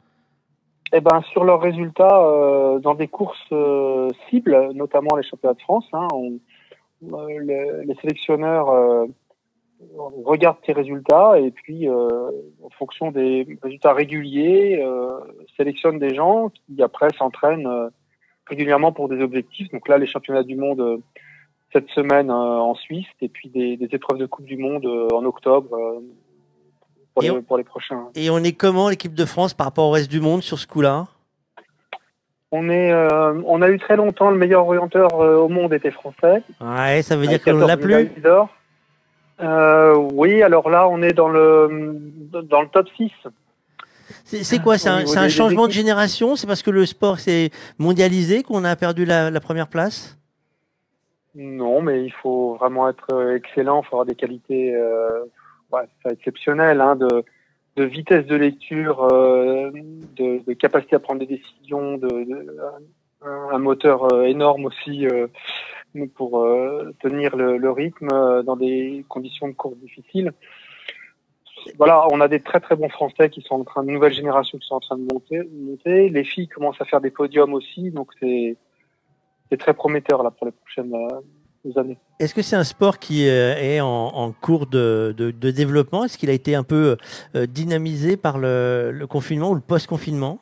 Eh ben, sur leurs résultats euh, dans des courses euh, cibles, notamment les championnats de France, hein, on- euh, les, les sélectionneurs regardent tes résultats et puis, euh, en fonction des résultats réguliers, euh, sélectionnent des gens qui après s'entraînent euh, régulièrement pour des objectifs. Donc là, les championnats du monde cette semaine en Suisse et puis des, des épreuves de Coupe du Monde en octobre pour, les, on- pour les prochains. Et on est comment l'équipe de France par rapport au reste du monde sur ce coup-là? On est, euh, on a eu très longtemps le meilleur orienteur euh, au monde était français. Ouais, ça veut dire qu'on 14 l'a plus? Euh, oui, alors là, on est dans le dans le top 6. C'est quoi C'est un, changement de génération? C'est parce que le sport s'est mondialisé qu'on a perdu la, la première place? Non, mais il faut vraiment être euh, excellent, il faut avoir des qualités euh, ouais, exceptionnelles, hein, de, de vitesse de lecture, euh, de, de capacité à prendre des décisions, de, de- un, un moteur énorme aussi euh, pour euh, tenir le, rythme euh, dans des conditions de course difficiles. Voilà, on a des très très bons Français qui sont en train, de nouvelle génération qui sont en train de monter. Les filles commencent à faire des podiums aussi, donc c'est très prometteur là pour les prochaines euh, années. Est-ce que c'est un sport qui est en, cours de, développement? Est-ce qu'il a été un peu dynamisé par le confinement ou le post-confinement?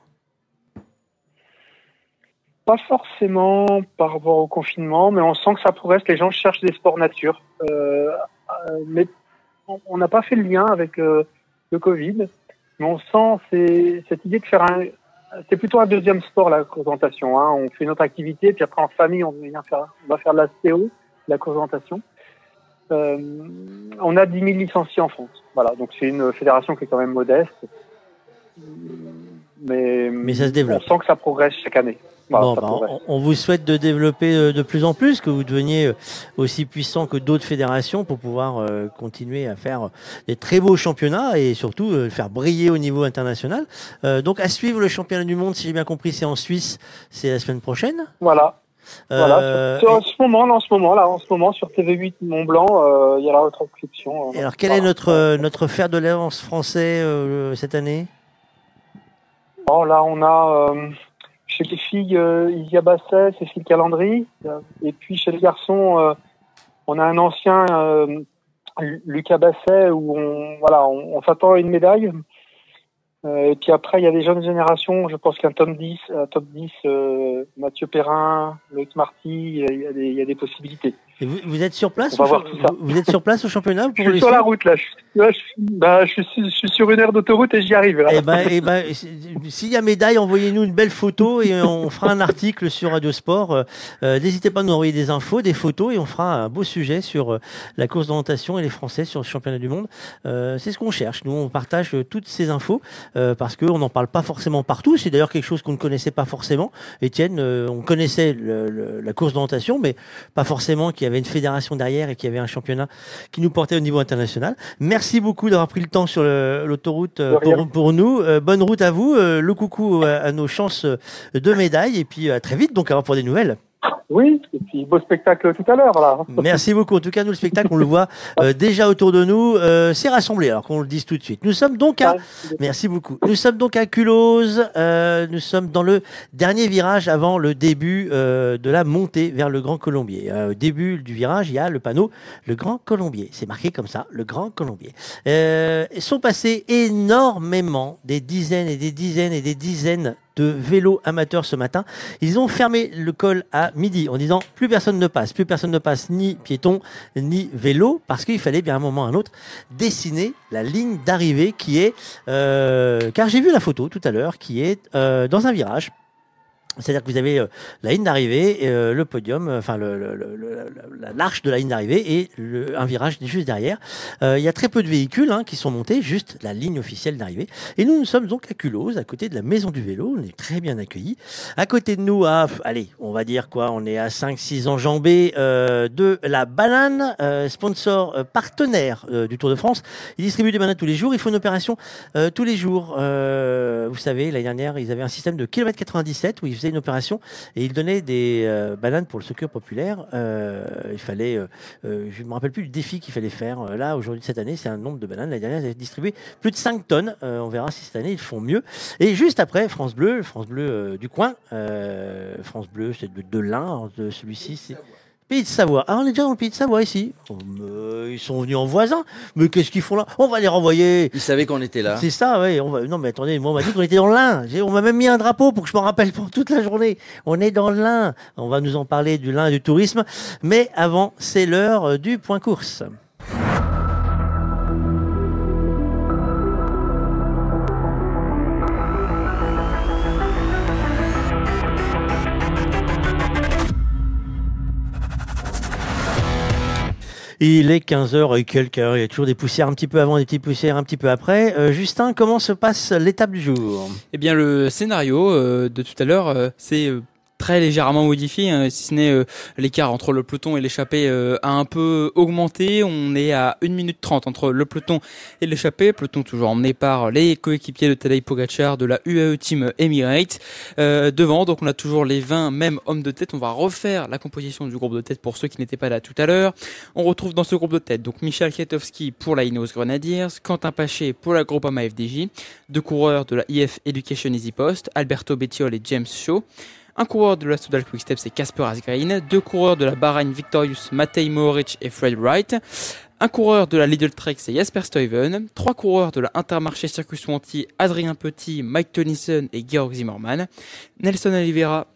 Pas forcément par rapport au confinement, mais on sent que ça progresse. Les gens cherchent des sports nature, euh, euh, mais on- n'a pas fait le lien avec euh, le Covid. Mais on sent cette idée de faire un. C'est plutôt un deuxième sport la course d'orientation. Hein. On fait une autre activité, puis après en famille on vient faire, on va faire de la CO, la. Euh, on a 10 000 licenciés en France. Voilà, donc c'est une fédération qui est quand même modeste, mais Mais ça se développe. On sent que ça progresse chaque année. Bon, bah, progresse. on, on vous souhaite de développer euh, de plus en plus, que vous deveniez euh, aussi puissant que d'autres fédérations pour pouvoir euh, continuer à faire des très beaux championnats et surtout euh, faire briller au niveau international. Euh, donc à suivre le championnat du monde, si j'ai bien compris, c'est en Suisse, c'est la semaine prochaine. Voilà. Voilà. En ce moment, là, en ce moment, là, en ce moment, sur TV8 Mont Blanc, il y a la retranscription. Et alors quel est notre notre fer de lance français cette année? Bon, là, on a chez les filles euh, Isia Basset, Cécile Calandry, euh, et puis chez les garçons, euh, on a un ancien euh, Lu- Lucas Basset où on voilà, on, s'attend à une médaille. Et puis après, il y a des jeunes générations. Je pense qu'un top 10, un top 10, euh, Mathieu Perrin, Loïc Marty, il y a des possibilités. Et vous, vous êtes sur place On va au voir cha- tout ça. vous- êtes sur place au championnat Je pour suis sur la route là. Je, là, je, bah, je, suis, je suis sur une aire d'autoroute et j'y arrive. Là. Eh ben, eh ben, c'est- s'il y a médaille, envoyez-nous une belle photo et on fera un article sur Radio Sport. Euh, euh, N'hésitez pas à nous envoyer des infos, des photos et on fera un beau sujet sur euh, la course d'orientation et les Français sur le championnat du monde. Euh, c'est ce qu'on cherche. Nous, on partage euh, toutes ces infos euh, parce qu'on n'en parle pas forcément partout. C'est d'ailleurs quelque chose qu'on ne connaissait pas forcément. Étienne, euh, on connaissait le- le- la course d'orientation, mais pas forcément qu'il y avait une fédération derrière et qu'il y avait un championnat qui nous portait au niveau international. Merci beaucoup d'avoir pris le temps sur l'autoroute euh, pour, pour nous. Euh, bonne route à vous. Euh, le coucou à, à nos chances de médailles et puis à très vite donc alors pour des nouvelles. Oui, et puis beau spectacle tout à l'heure là. Merci beaucoup. En tout cas, nous, le spectacle, on le voit euh, déjà autour de nous. Euh, c'est rassemblé, alors qu'on le dise tout de suite. Nous sommes donc à... Merci beaucoup. Nous sommes donc à Culose. Euh, nous sommes dans le dernier virage avant le début euh, de la montée vers le Grand Colombier. Euh, au début du virage, il y a le panneau Le Grand Colombier. C'est marqué comme ça, le Grand Colombier. Euh, sont passés énormément, des dizaines et des dizaines et des dizaines de vélos amateurs ce matin. Ils ont fermé le col à midi en disant plus personne ne passe, plus personne ne passe, ni piéton, ni vélo, parce qu'il fallait bien un moment ou un autre dessiner la ligne d'arrivée qui est, euh, car j'ai vu la photo tout à l'heure, qui est euh, dans un virage. C'est-à-dire que vous avez euh, la ligne d'arrivée, euh, le podium, euh, enfin la- l'arche de la ligne d'arrivée et un virage juste derrière. Euh, il y a très peu de véhicules hein, qui sont montés, juste la ligne officielle d'arrivée. Et nous, nous sommes donc à Culose, à côté de la maison du vélo. On est très bien accueillis. À côté de nous, à, allez, on va dire quoi On est à 5-6 enjambées euh, de la banane, euh, sponsor euh, partenaire euh, du Tour de France. Il distribue des bananes tous les jours. Il faut une opération euh, tous les jours. Euh, vous savez, l'année dernière, ils avaient un système de kilomètre 97 où ils faisaient une opération et ils donnaient des euh, bananes pour le secours populaire. Euh, il fallait, euh, je ne me rappelle plus le défi qu'il fallait faire. Là, aujourd'hui, cette année, c'est un nombre de bananes. L'année dernière, ils avaient distribué plus de 5 tonnes. On verra si cette année, ils font mieux. Et juste après, France Bleu, France Bleu du coin. France Bleu, c'est de, de Celui-ci, c'est Pays de Savoie. Ah, on est déjà dans le pays de Savoie ici. Oh, mais ils sont venus en voisin. Mais qu'est-ce qu'ils font là? On va les renvoyer. Ils savaient qu'on était là. C'est ça, oui. On va... Non, mais attendez, moi, on m'a dit qu'on était dans l'Ain. On m'a même mis un drapeau pour que je m'en rappelle pour toute la journée. On est dans l'Ain. On va nous en parler du lin et du tourisme. Mais avant, c'est l'heure euh, du point course. Il est 15h et quelques heures. Il y a toujours des poussières un petit peu avant, des petites poussières un petit peu après. Euh, Justin, comment se passe l'étape du jour? Eh bien, le scénario euh, de tout à l'heure, euh, c'est très légèrement modifié, hein, si ce n'est euh, l'écart entre le peloton et l'échappée euh, a un peu augmenté. On est à 1 minute 30 entre le peloton et l'échappée. Peloton toujours emmené par les coéquipiers de Tadej Pogacar de la UAE Team Emirates. Euh, devant, donc on a toujours les 20 mêmes hommes de tête. On va refaire la composition du groupe de tête pour ceux qui n'étaient pas là tout à l'heure. On retrouve dans ce groupe de tête donc Michel Kwiatkowski pour la Ineos Grenadiers, Quentin Paché pour la Groupama FDJ, deux coureurs de la IF Education Easy Post, Alberto Bettiol et James Shaw. Un coureur de la Soudal Quickstep, c'est Casper Asgreen. Deux coureurs de la Bahrain Victorious, Matej Mohoric et Fred Wright. Un coureur de la Lidl Trek, c'est Jasper Stuyven. Trois coureurs de la Intermarché Circus Wanty, Adrien Petit, Mike Tennyson et Georg Zimmermann. Nelson Oliveira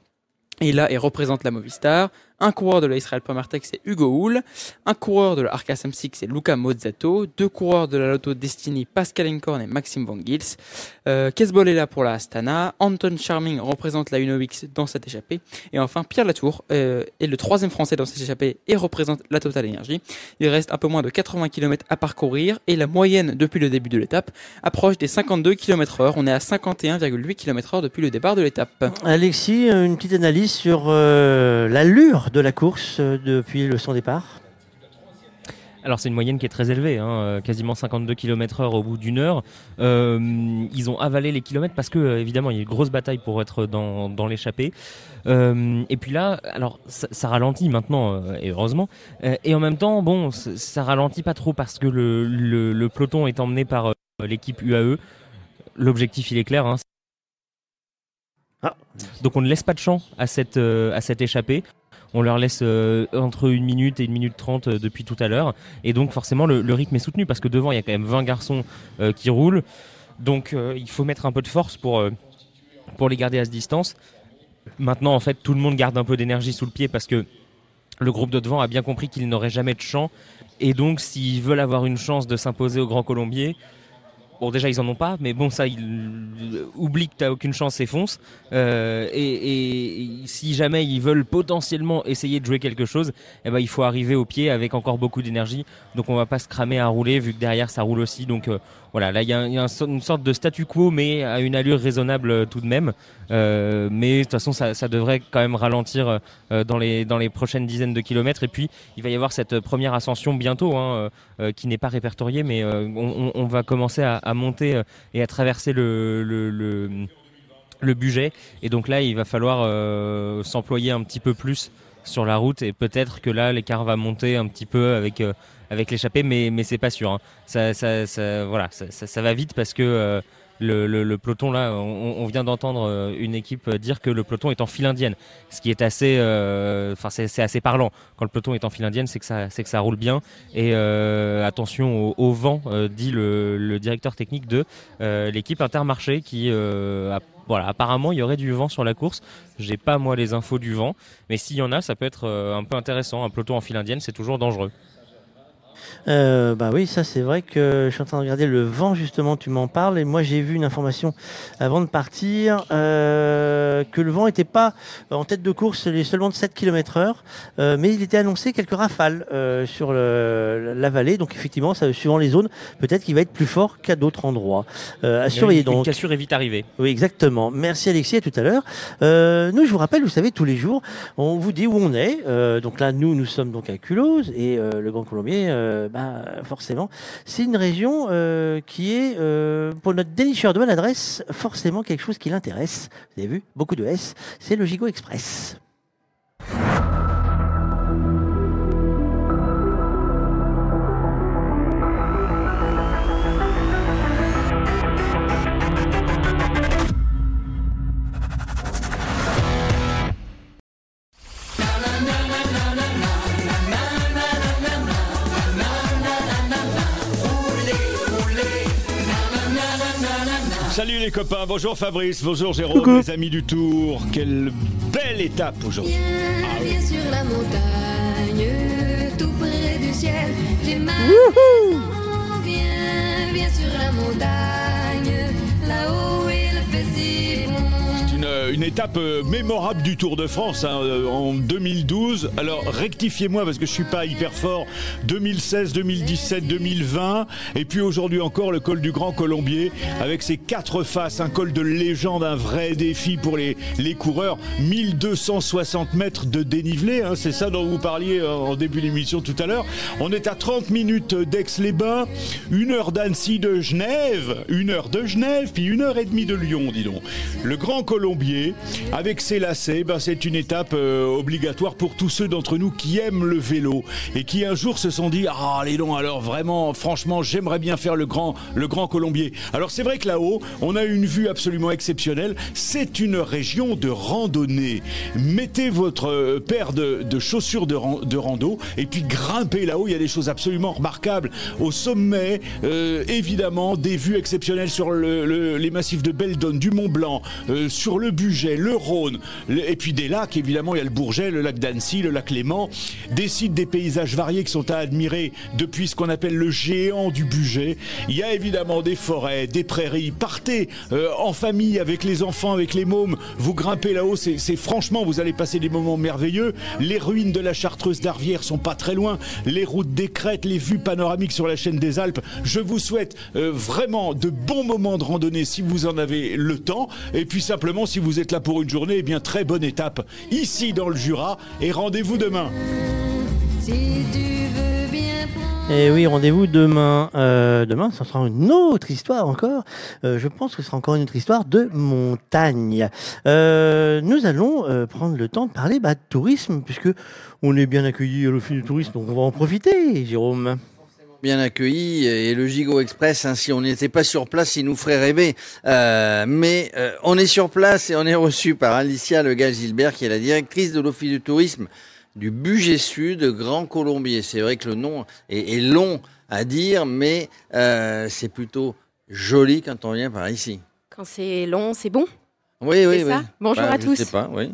est là et représente la Movistar. Un coureur de la Israel Pomertec, c'est Hugo Hull. Un coureur de la Arca Samsic, c'est Luca Mozzato. Deux coureurs de la Lotto Destiny, Pascal Encorn et Maxime Van Gils. Euh, Kesbol est là pour la Astana. Anton Charming représente la Unovix dans cette échappée. Et enfin, Pierre Latour euh, est le troisième français dans cette échappée et représente la Total Energy. Il reste un peu moins de 80 km à parcourir et la moyenne depuis le début de l'étape approche des 52 km heure. On est à 51,8 km heure depuis le départ de l'étape. Alexis, une petite analyse sur euh, l'allure de la course euh, depuis son départ Alors c'est une moyenne qui est très élevée, hein, euh, quasiment 52 km/h au bout d'une heure. Euh, ils ont avalé les kilomètres parce que euh, évidemment il y a eu une grosse bataille pour être dans, dans l'échappée. Euh, et puis là, alors ça, ça ralentit maintenant euh, et heureusement. Et en même temps, bon, ça, ralentit pas trop parce que le, le, le peloton est emmené par l'équipe UAE. L'objectif il est clair. Hein, donc on ne laisse pas de champ à cette, euh, à cette échappée. On leur laisse euh, entre une minute et une minute trente euh, depuis tout à l'heure. Et donc forcément le, rythme est soutenu parce que devant il y a quand même 20 garçons euh, qui roulent. Donc il faut mettre un peu de force pour, pour les garder à cette distance. Maintenant en fait tout le monde garde un peu d'énergie sous le pied parce que le groupe de devant a bien compris qu'il n'aurait jamais de champ. Et donc s'ils veulent avoir une chance de s'imposer au Grand Colombier, Bon, déjà, ils en ont pas, mais bon, ça, ils oublient que tu aucune chance et fonce. Euh, et, et si jamais ils veulent potentiellement essayer de jouer quelque chose, eh ben, il faut arriver au pied avec encore beaucoup d'énergie. Donc, on va pas se cramer à rouler, vu que derrière, ça roule aussi. Donc, euh, voilà, là, il y a, une sorte de statu quo, mais à une allure raisonnable euh, tout de même. Euh, mais de toute façon, ça, devrait quand même ralentir euh, dans, les, dans les prochaines dizaines de kilomètres. Et puis, il va y avoir cette première ascension bientôt, hein, qui n'est pas répertoriée, mais on, va commencer à, monter et à traverser le, le, budget. Et donc là, il va falloir s'employer un petit peu plus sur la route et peut-être que là, l'écart va monter un petit peu avec avec l'échappée, mais c'est pas sûr. hein. Ça, va vite parce que euh, le, peloton là, on, vient d'entendre euh, une équipe dire que le peloton est en file indienne, ce qui est assez, euh, assez parlant. Quand le peloton est en file indienne, c'est que ça, c'est que ça roule bien. Et attention au, vent, dit le, directeur technique de l'équipe Intermarché qui voilà, apparemment il y aurait du vent sur la course. J'ai pas moi les infos du vent, mais s'il y en a, ça peut être un peu intéressant. Un peloton en file indienne, c'est toujours dangereux. Euh, bah oui, ça c'est vrai que je suis en train de regarder le vent justement, tu m'en parles et moi j'ai vu une information avant de partir euh, que le vent n'était pas en tête de course les seulement de 7 km heure, euh, mais il était annoncé quelques rafales euh, sur le- la vallée, donc effectivement, ça, suivant les zones, peut-être qu'il va être plus fort qu'à d'autres endroits. Euh, à surveiller donc. cassure est vite arrivée. Oui, exactement. Merci Alexis, à tout à l'heure. Euh, nous, je vous rappelle, vous savez, tous les jours, on vous dit où on est. Euh, donc là, nous, nous sommes donc à Culose et euh, le Grand Colombier, euh, bah, forcément, c'est une région euh, qui est, euh, pour notre dénicheur de maladresse, forcément quelque chose qui l'intéresse. Vous avez vu, beaucoup de S. C'est le Gigot Express. Salut les copains, bonjour Fabrice, bonjour Jérôme, les amis du Tour. Quelle belle étape aujourd'hui. Viens, viens sur la montagne, tout près du ciel. J'ai mal. Viens, viens sur la montagne, là-haut une, euh, une étape euh, mémorable du Tour de France hein, euh, en 2012. Alors rectifiez-moi parce que je suis pas hyper fort. 2016, 2017, 2020 et puis aujourd'hui encore le col du Grand Colombier avec ses quatre faces, un col de légende, un vrai défi pour les, les coureurs. 1260 mètres de dénivelé, hein, c'est ça dont vous parliez en début d'émission tout à l'heure. On est à 30 minutes d'Aix-les-Bains, une heure d'Annecy de Genève, une heure de Genève, puis une heure et demie de Lyon, dis donc. Le Grand Colombier, avec ses lacets, ben, c'est une étape euh, obligatoire pour tous ceux d'entre nous qui aiment le vélo et qui un jour se sont dit ah allez donc alors vraiment franchement j'aimerais bien faire le grand le Grand Colombier. Alors c'est vrai que là-haut on a une vue absolument exceptionnelle. C'est une région de randonnée. Mettez votre euh, paire de, chaussures de, ran- rando et puis grimpez là-haut. Il y a des choses absolument remarquables. Au sommet, euh, évidemment, des vues exceptionnelles sur le- le- les massifs de Beldon, du Mont Blanc, sur le Bugey, le Rhône, et puis des lacs. Évidemment, il y a le Bourget, le lac d'Annecy, le lac Léman. Des sites, des paysages variés qui sont à admirer depuis ce qu'on appelle le géant du Bugey. Il y a évidemment des forêts, des prairies. Partez euh, en famille avec les enfants, avec les mômes. Vous grimpez là-haut, c'est c'est- franchement, vous allez passer des moments merveilleux. Les ruines de la Chartreuse d'Arvière sont pas très loin. Les routes des crêtes, les vues panoramiques sur la chaîne des Alpes. Je vous souhaite euh, vraiment de bons moments de randonnée si vous en avez le temps. Et puis simplement, si vous êtes là pour une journée, eh bien très bonne étape ici dans le Jura. Et rendez-vous demain. Si tu veux bien prendre. Et oui, rendez-vous demain. Euh, demain, ça sera une autre histoire encore. Euh, je pense que ce sera encore une autre histoire de montagne. Euh, nous allons euh, prendre le temps de parler bah, de tourisme, puisque on est bien accueillis à l'Office du tourisme, donc on va en profiter, Jérôme. Bien accueilli et le Gigot Express, hein, si on n'était pas sur place, il nous ferait rêver. Euh, mais euh, on est sur place et on est reçu par Alicia Legal-Gilbert, qui est la directrice de l'Office du tourisme du Bugey Sud, Grand Colombier. C'est vrai que le nom est, est long à dire, mais euh, c'est plutôt joli quand on vient par ici. Quand c'est long, c'est bon? Oui, oui, oui. Bonjour Bah, à je tous. sais pas, oui.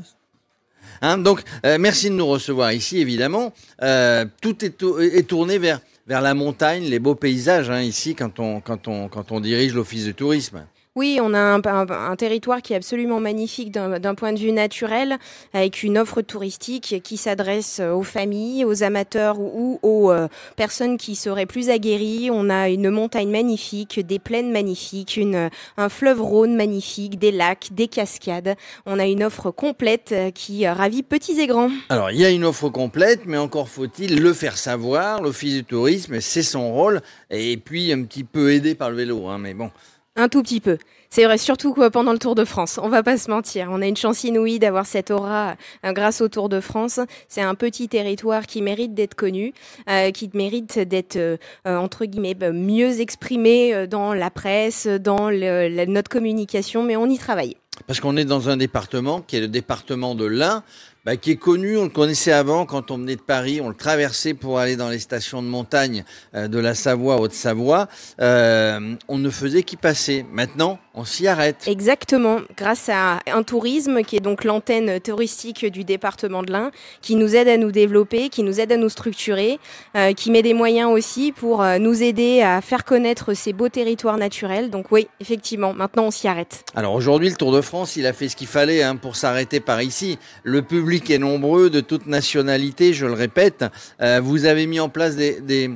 Hein, donc, euh, merci de nous recevoir ici, évidemment. Euh, tout est, tou- est tourné vers, vers la montagne, les beaux paysages, hein, ici, quand on, quand, on, quand on dirige l'Office de tourisme. Oui, on a un, territoire qui est absolument magnifique d'un point de vue naturel, avec une offre touristique qui s'adresse aux familles, aux amateurs ou, aux euh, personnes qui seraient plus aguerries. On a une montagne magnifique, des plaines magnifiques, une, un fleuve Rhône magnifique, des lacs, des cascades. On a une offre complète euh, qui euh, ravit petits et grands. Alors, il y a une offre complète, mais encore faut-il le faire savoir. L'Office du tourisme, c'est son rôle. Et puis, un petit peu aidé par le vélo. Hein, mais bon. Un tout petit peu. C'est vrai, surtout quoi, pendant le Tour de France. On va pas se mentir. On a une chance inouïe d'avoir cette aura euh, grâce au Tour de France. C'est un petit territoire qui mérite d'être connu, euh, qui mérite d'être euh, entre guillemets bah, mieux exprimé dans la presse, dans notre communication. Mais on y travaille. Parce qu'on est dans un département qui est le département de l'Ain, bah, qui est connu, on le connaissait avant quand on venait de Paris, on le traversait pour aller dans les stations de montagne euh, de la Savoie, Haute-Savoie. Euh, on ne faisait qu'y passer. Maintenant, on s'y arrête. Exactement, grâce à un tourisme qui est donc l'antenne touristique du département de l'Ain, qui nous aide à nous développer, qui nous aide à nous structurer, euh, qui met des moyens aussi pour nous aider à faire connaître ces beaux territoires naturels. Donc oui, effectivement, maintenant on s'y arrête. Alors aujourd'hui, le Tour de France, il a fait ce qu'il fallait hein, pour s'arrêter par ici. Le public est nombreux, de toute nationalité, je le répète. Euh, vous avez mis en place des,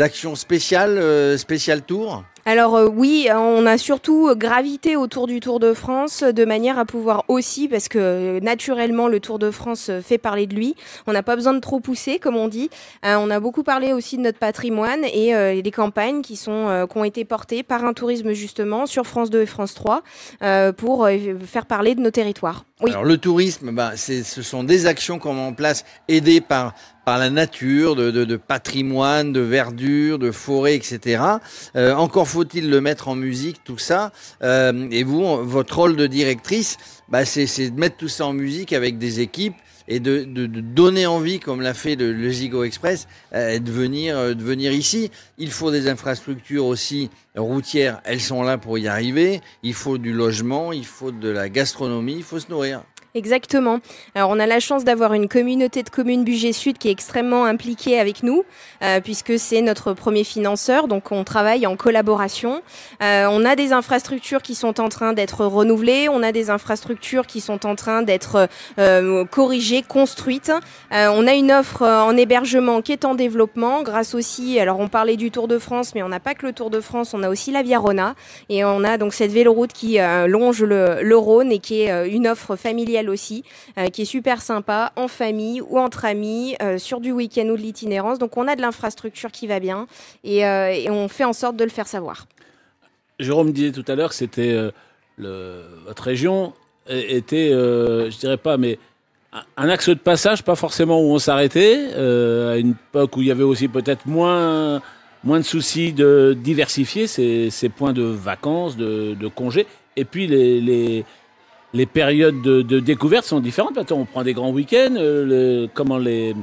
actions spéciales, euh, Tour Alors euh, oui, on a surtout gravité autour du Tour de France de manière à pouvoir aussi, parce que euh, naturellement le Tour de France fait parler de lui, on n'a pas besoin de trop pousser comme on dit. On a beaucoup parlé aussi de notre patrimoine et des campagnes qui, sont, qui ont été portées par un tourisme justement sur France 2 et France 3 euh, pour faire parler de nos territoires. Alors le tourisme, bah, c'est, ce sont des actions qu'on met en place aidées par par la nature, de, de, de patrimoine, de verdure, de forêt, etc. Euh, encore faut-il le mettre en musique, tout ça. Euh, et vous, votre rôle de directrice, bah, c'est, c'est de mettre tout ça en musique avec des équipes et de, de, de donner envie, comme l'a fait le, le Zigo Express, euh, de venir euh, de venir ici. Il faut des infrastructures aussi routières, elles sont là pour y arriver. Il faut du logement, il faut de la gastronomie, il faut se nourrir. Exactement. Alors on a la chance d'avoir une communauté de communes Budget Sud qui est extrêmement impliquée avec nous, euh, puisque c'est notre premier financeur, donc on travaille en collaboration. Euh, on a des infrastructures qui sont en train d'être renouvelées, on a des infrastructures qui sont en train d'être euh, corrigées, construites. On a une offre en hébergement qui est en développement, grâce aussi, alors on parlait du Tour de France, mais on n'a pas que le Tour de France, on a aussi la Via Rona, et on a donc cette véloroute qui longe le, Rhône et qui est une offre familiale aussi, euh, qui est super sympa, en famille ou entre amis, euh, sur du week-end ou de l'itinérance. Donc on a de l'infrastructure qui va bien et, euh, et on fait en sorte de le faire savoir. Jérôme disait tout à l'heure que c'était votre région était, euh, je dirais pas, mais un- axe de passage, pas forcément où on s'arrêtait, à une époque où il y avait aussi peut-être moins moins de soucis de diversifier ces, points de vacances, de, congés, et puis les les périodes de, découverte sont différentes. Maintenant, on prend des grands week-ends. euh, comment les,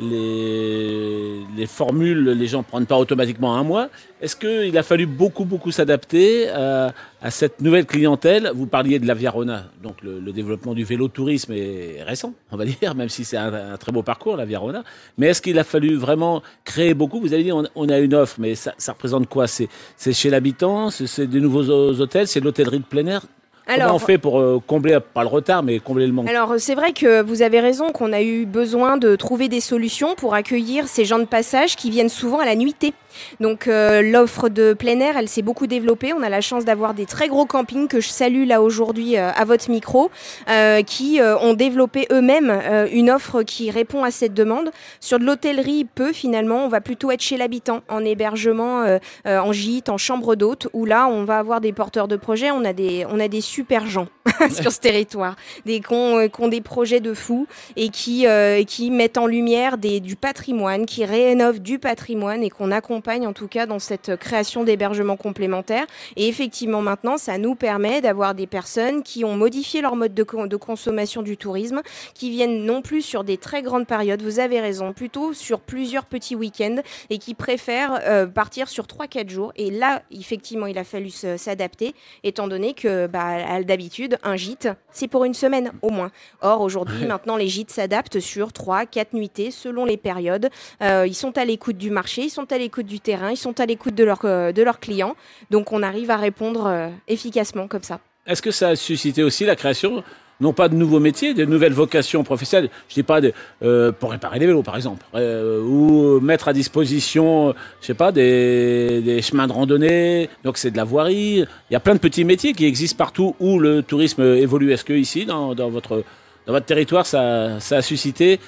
les, les formules, les gens ne prennent pas automatiquement un mois. Est-ce qu'il a fallu beaucoup, beaucoup s'adapter à, cette nouvelle clientèle? Vous parliez de la Via Rona, donc le, développement du vélo-tourisme est récent, on va dire, même si c'est un, très beau parcours, la Via Rona. Mais est-ce qu'il a fallu vraiment créer beaucoup? Vous avez dit on, a une offre, mais ça, ça représente quoi? C'est chez l'habitant? C'est des nouveaux hôtels? C'est l'hôtellerie de plein air? Comment Alors- on fait pour euh, combler, pas le retard, mais combler le manque Alors c'est vrai que vous avez raison qu'on a eu besoin de trouver des solutions pour accueillir ces gens de passage qui viennent souvent à la nuitée. Donc euh, l'offre de plein air, elle s'est beaucoup développée. On a la chance d'avoir des très gros campings que je salue là aujourd'hui euh, à votre micro, qui ont développé eux-mêmes une offre qui répond à cette demande. Sur de l'hôtellerie, peu finalement, on va plutôt être chez l'habitant, en hébergement, en gîte, en chambre d'hôte, où là on va avoir des porteurs de projets. On a des, on a des super gens sur ce territoire, des qui ont, euh, qui ont des projets de fous et qui, euh, qui mettent en lumière des, du patrimoine, qui rénovent du patrimoine et qu'on accompagne en tout cas dans cette création d'hébergements complémentaires. Et effectivement, maintenant, ça nous permet d'avoir des personnes qui ont modifié leur mode de, de consommation du tourisme, qui viennent non plus sur des très grandes périodes, vous avez raison, plutôt sur plusieurs petits week-ends et qui préfèrent euh, partir sur 3-4 jours. Et là, effectivement, il a fallu s'adapter, étant donné que bah, d'habitude, un gîte, c'est pour une semaine au moins. Or, aujourd'hui, Ouais. maintenant, les gîtes s'adaptent sur 3-4 nuitées selon les périodes. Euh, ils sont à l'écoute du marché, ils sont à l'écoute du terrain, ils sont à l'écoute de, leurs euh, de leurs clients. Donc, on arrive à répondre euh, efficacement comme ça. Est-ce que ça a suscité aussi la création, non pas de nouveaux métiers, de nouvelles vocations professionnelles Je dis pas de, euh, pour réparer les vélos, par exemple, euh, ou mettre à disposition, euh, je sais pas, des, chemins de randonnée. Donc c'est de la voirie. Il y a plein de petits métiers qui existent partout où le tourisme évolue. Est-ce que ici, dans, votre dans votre territoire, ça a suscité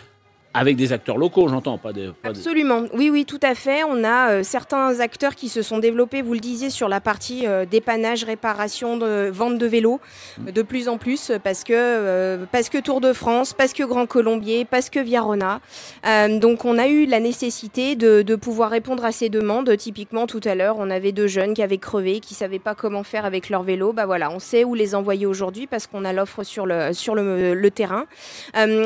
avec des acteurs locaux, j'entends, pas des. pas des- Absolument, oui, oui, tout à fait. On a euh, certains acteurs qui se sont développés, vous le disiez, sur la partie euh, dépannage, réparation, de, vente de vélos, euh, de plus en plus, parce que, euh, parce que Tour de France, parce que Grand Colombier, parce que Viarona. Euh, donc on a eu la nécessité de, de pouvoir répondre à ces demandes. Typiquement, tout à l'heure, on avait deux jeunes qui avaient crevé, qui savaient pas comment faire avec leur vélo. Bah voilà, on sait où les envoyer aujourd'hui parce qu'on a l'offre sur le, sur le, le terrain.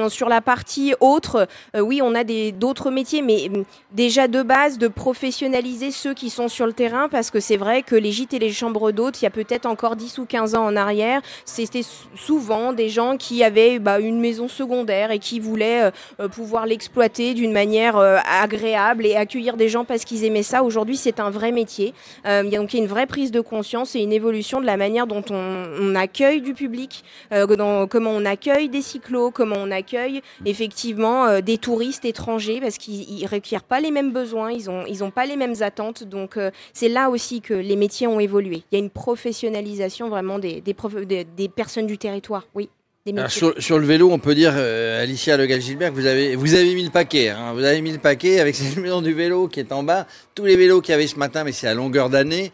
Sur la partie autre, euh, oui, on a d'autres métiers, mais hum, déjà de base, de professionnaliser ceux qui sont sur le terrain, parce que c'est vrai que les gîtes et les chambres d'hôtes, il y a peut-être encore 10 ou 15 ans en arrière, c'était sou- souvent des gens qui avaient bah, une maison secondaire et qui voulaient euh, euh, pouvoir l'exploiter d'une manière agréable et accueillir des gens parce qu'ils aimaient ça. Aujourd'hui, c'est un vrai métier. Il y a donc une vraie prise de conscience et une évolution de la manière dont on, accueille du public, comment on accueille des cyclos, comment on accueille effectivement des touristes étrangers parce qu'ils ne requièrent pas les mêmes besoins, ils n'ont ils ont pas les mêmes attentes. Donc euh, c'est là aussi que les métiers ont évolué. Il y a une professionnalisation vraiment des, des, prof- des- des personnes du territoire, oui. Alors, sur, sur le vélo, on peut dire, euh, Alicia Le Gilbert, vous avez, vous avez mis le paquet. hein. Vous avez mis le paquet avec cette maison du vélo qui est en bas. Tous les vélos qu'il y avait ce matin, mais c'est à longueur d'année,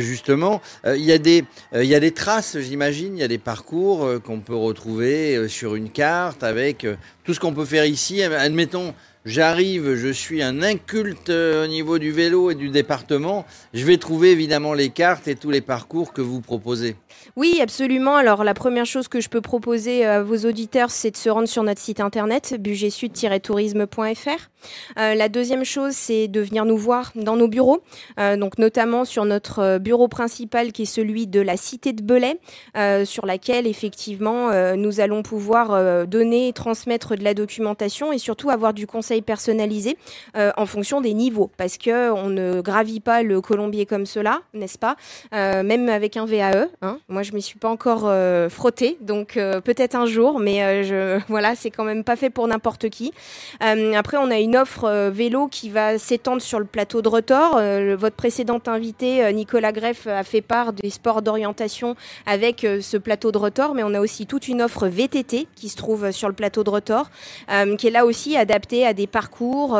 justement. Euh, Il y, a des, euh, il y a des traces, j'imagine. Il y a des parcours euh, qu'on peut retrouver euh, sur une carte avec euh, tout ce qu'on peut faire ici. Admettons, j'arrive, je suis un inculte euh, au niveau du vélo et du département. Je vais trouver évidemment les cartes et tous les parcours que vous proposez. Oui, absolument. Alors, la première chose que je peux proposer à vos auditeurs, c'est de se rendre sur notre site internet, budgetsud-tourisme.fr. Euh, la deuxième chose, c'est de venir nous voir dans nos bureaux, euh, donc notamment sur notre euh, bureau principal qui est celui de la cité de Belay, euh, sur laquelle effectivement euh, nous allons pouvoir euh, donner et transmettre de la documentation et surtout avoir du conseil personnalisé euh, en fonction des niveaux, parce que on ne gravit pas le colombier comme cela, n'est-ce pas? Euh, Même avec un VAE. hein. Moi, je m'y suis pas encore euh, frottée, donc euh, peut-être un jour, mais euh, je, voilà, c'est quand même pas fait pour n'importe qui. Après, on a une offre vélo qui va s'étendre sur le plateau de le- votre précédent invité, Nicolas Greff, a fait part des sports d'orientation avec ce plateau de Retors, mais on a aussi toute une offre VTT qui se trouve sur le plateau de Retors, euh, qui est là aussi adaptée à des parcours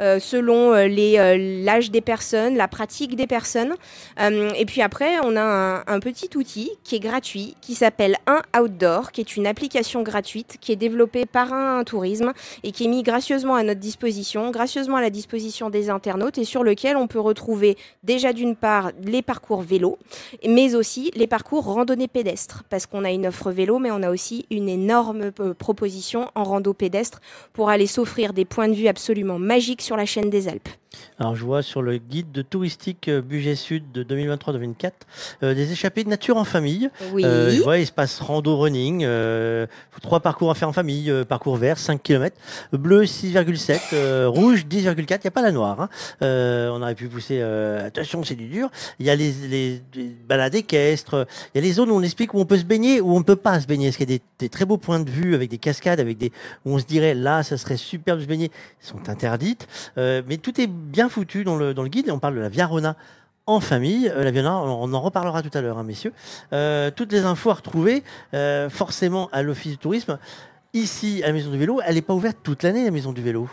selon l'âge des personnes, la pratique des personnes. Et puis après, on a un petit outil qui est gratuit, qui s'appelle Un Outdoor, qui est une application gratuite qui est développée par un tourisme et qui est mis gracieusement à notre disposition, gracieusement à la disposition des internautes et sur lequel on peut retrouver déjà d'une part les parcours vélo, mais aussi les parcours randonnée pédestre, parce qu'on a une offre vélo, mais on a aussi une énorme euh, proposition en rando pédestre pour aller s'offrir des points de vue absolument magiques sur la chaîne des Alpes. Alors, je vois sur le guide de touristique euh, budget sud de 2023-2024 euh, des échappées de nature en famille. Oui. Euh, je vois espace rando running, euh, trois parcours à faire en famille, euh, parcours vert 5 km, bleu 6,7, euh, rouge 10,4. Il n'y a pas la noire. hein. On aurait pu pousser. attention, c'est du dur. Il y a les, les, les balades équestres. Il y a les zones où on explique où on peut se baigner, où on ne peut pas se baigner. Parce qu'il y a des, des très beaux points de vue avec des cascades, avec des où on se dirait là, ça serait superbe de se baigner. Ils sont interdites. Mais tout est bien foutu dans le, guide et on parle de la Viarona en famille. Euh, la Viarona, on, on en reparlera tout à l'heure, hein, messieurs. Euh, toutes les infos à retrouver euh, forcément à l'Office du tourisme. Ici, à la Maison du Vélo, elle n'est pas ouverte toute l'année, la Maison du Vélo.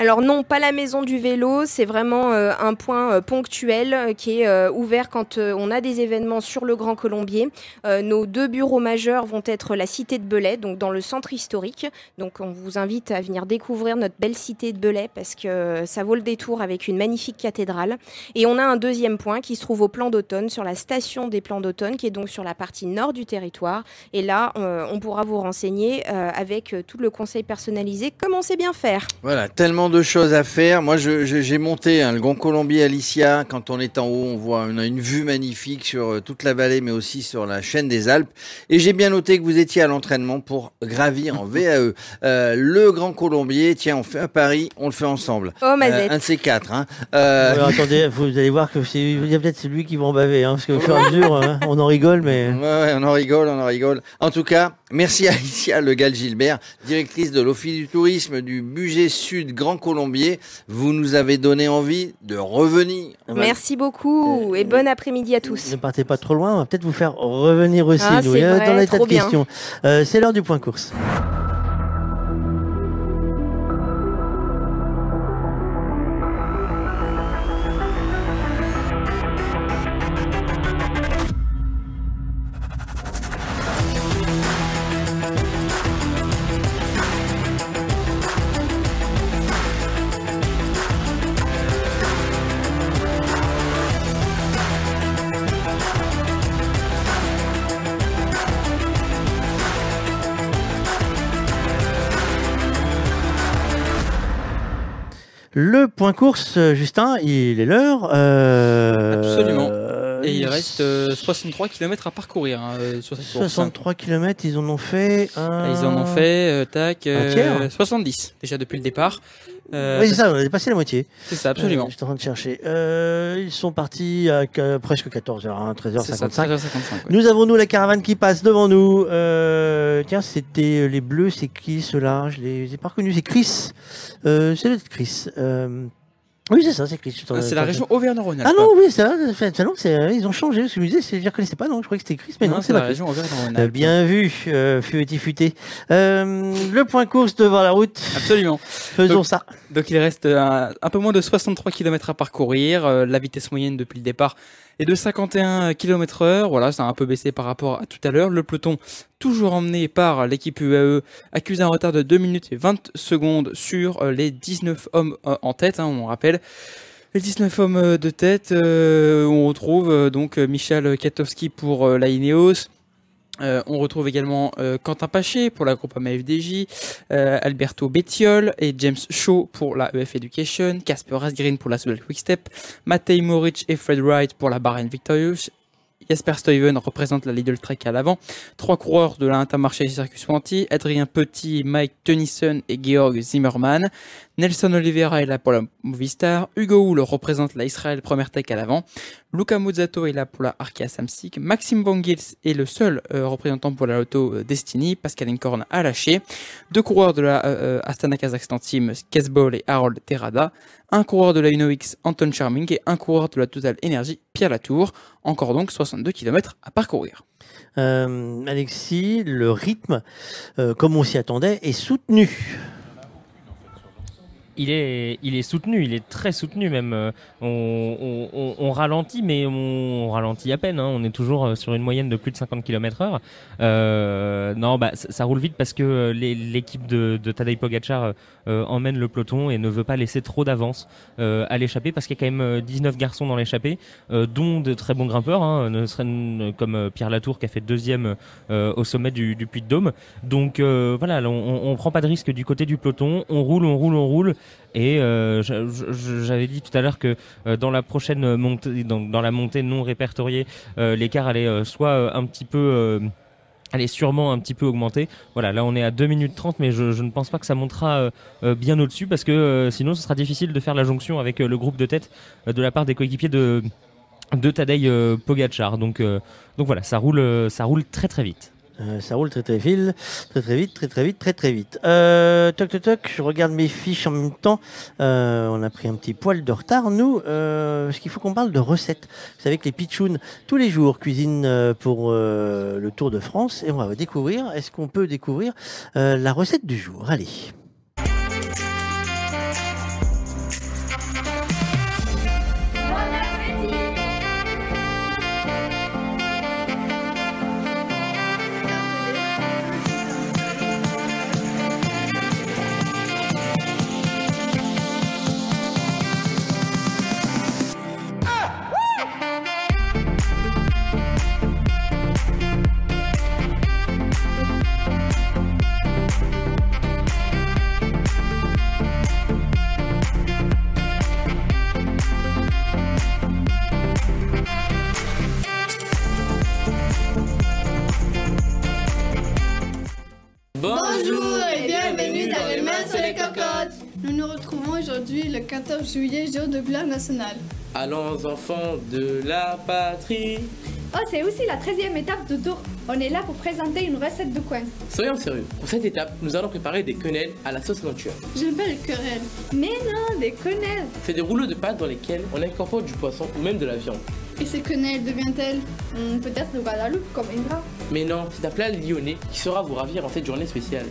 Alors non, pas la maison du vélo, c'est vraiment euh, un point euh, ponctuel euh, qui est ouvert quand on a des événements sur le Grand Colombier. Nos deux bureaux majeurs vont être la cité de Belay, donc dans le centre historique. Donc on vous invite à venir découvrir notre belle cité de Belay parce que ça vaut le détour avec une magnifique cathédrale. Et on a un deuxième point qui se trouve au plan d'automne, sur la station des plans d'automne, qui est donc sur la partie nord du territoire. Et là, on pourra vous renseigner avec tout le conseil personnalisé, comment on sait bien faire? Voilà, tellement de choses à faire. Moi, je- je- j'ai monté hein, le Grand Colombier Alicia. Quand on est en haut, on voit on a une vue magnifique sur euh, toute la vallée, mais aussi sur la chaîne des Alpes. Et j'ai bien noté que vous étiez à l'entraînement pour gravir en VAE. Euh, le Grand Colombier, tiens, on fait à Paris, on le fait ensemble. Oh, Mazette. un de ces quatre. Hein. Euh, attendez, vous allez voir que c'est il y a peut-être celui qui va en baver, hein, parce qu'au fur et à mesure, hein, on en rigole, mais. Ouais, ouais, on en rigole, on en rigole. En tout cas, merci à Alicia Le Gall Gilbert, directrice de l'Office du tourisme du budget Sud Grand Colombier. Vous nous avez donné envie de revenir. Merci beaucoup et bon après-midi à tous. Ne partez pas trop loin, on va peut-être vous faire revenir aussi, Ah, nous, euh, vrai, dans les tas de questions. Euh, c'est l'heure du point course. Le point course, euh, Justin, il est l'heure. euh, Absolument. Et il reste euh, 63 km à parcourir hein, euh, sur cette course. 63 km, ils en ont fait un... Ils en ont fait, euh, tac, euh, tiers 70 déjà depuis le départ. Euh, Oui, c'est ça, on a dépassé la moitié. C'est ça, absolument. Euh, J'étais en train de chercher. Euh, ils sont partis à que- presque 14h, hein, 13h55. C'est ça, 13h55, ouais. Nous avons, nous, la caravane qui passe devant nous. Euh, tiens, c'était euh, les bleus, c'est qui ceux-là? Je les ai pas reconnus. C'est Chris. Euh, c'est peut-être Chris. Euh, oui, c'est ça, c'est Chris. Ah, c'est la région Auvergne-Rhône-Alpes. Ah non, oui, ça, ça c'est- euh, ils ont changé. Disais, c'est- je ne reconnaissais pas, non, je croyais que c'était Chris, mais non, c'est c'est la région Auvergne-Rhône-Alpes. Euh, bien vu, euh, futé futé. Euh, le point course devant la route. Absolument. Faisons Donc- ça. Donc il reste un, un peu moins de 63 km à parcourir. Euh, la vitesse moyenne depuis le départ est de 51 km heure. Voilà, ça a un peu baissé par rapport à tout à l'heure. Le peloton, toujours emmené par l'équipe UAE, accuse un retard de 2 minutes et 20 secondes sur euh, les 19 hommes euh, en tête, hein, on rappelle. Les 19 hommes euh, de tête, on retrouve donc Michal Katowski pour la euh, on retrouve également euh, Quentin Paché pour la groupe FDJ, euh, Alberto Bettiol et James Shaw pour la EF Education, Casper Asgreen pour la Soudal Quickstep, Matej Moric et Fred Wright pour la Bahrain Victorious, Jasper Stuyven représente la Lidl Trek à l'avant, trois coureurs de la Intermarché Circus Wanty, Adrien Petit, Mike Tennyson et Georg Zimmermann, Nelson Oliveira est là pour la Movistar, Hugo Hull représente la Israel Premier Tech à l'avant, Luca Muzzato est là pour la Arkea Samsic, Maxime Van est le seul euh, représentant pour la Lotto euh, Destiny, Pascal Incorn a lâché, deux coureurs de la euh, Astana Kazakhstan Team, Kesbol et Harold Terrada, un coureur de la UNOX, Anton Charming, et un coureur de la Total Energy, Pierre Latour. Encore donc 62 km à parcourir. Alexis, le rythme, comme on s'y attendait, est soutenu. Il est, il est soutenu, il est très soutenu même. Euh, On, on- on- ralentit, mais on, ralentit à peine. hein. On est toujours euh, sur une moyenne de plus de 50 km/h. Euh, non, bah, ça, roule vite parce que euh, l'équipe de, de Tadej Pogacar euh, emmène le peloton et ne veut pas laisser trop d'avance euh, à l'échappée parce qu'il y a quand même euh, 19 garçons dans l'échappée, dont de très bons grimpeurs, hein, ne serait comme Pierre Latour qui a fait deuxième au sommet du, du Puy de Dôme. Donc voilà, là, on, on prend pas de risque du côté du peloton. On roule, on roule, on roule. Et euh, j'avais dit tout à l'heure que euh, dans la prochaine montée, dans, la montée non répertoriée, euh, l'écart allait soit un petit peu sûrement un petit peu augmenter. Voilà, là on est à 2 minutes 30, mais je, ne pense pas que ça montera bien au-dessus parce que sinon ce sera difficile de faire la jonction avec le groupe de tête de la part des coéquipiers de, de Tadej Pogacar. Donc, voilà, ça roule, ça roule très très vite. Euh, ça roule très très vite, très très vite, très très vite, très très vite. Euh, toc toc toc, je regarde mes fiches en même temps. Euh, on a pris un petit poil de retard, nous, euh, parce qu'il faut qu'on parle de recettes. Vous savez que les pitchouns, tous les jours, cuisinent euh, pour euh, le Tour de France, et on va découvrir, est-ce qu'on peut découvrir la recette du jour? Allez. De gloire nationale. Allons enfants de la patrie. Oh, c'est aussi la 13e étape de Tour. On est là pour présenter une recette de coin. Soyons sérieux, pour cette étape, nous allons préparer des quenelles à la sauce nature. J'aime pas les querelles. Mais non, des quenelles. C'est des rouleaux de pâte dans lesquels on incorpore du poisson ou même de la viande. Et ces quenelles deviennent-elles Hmm, Peut-être le Guadeloupe comme Indra? Mais non, c'est un plat lyonnais qui saura vous ravir en cette journée spéciale.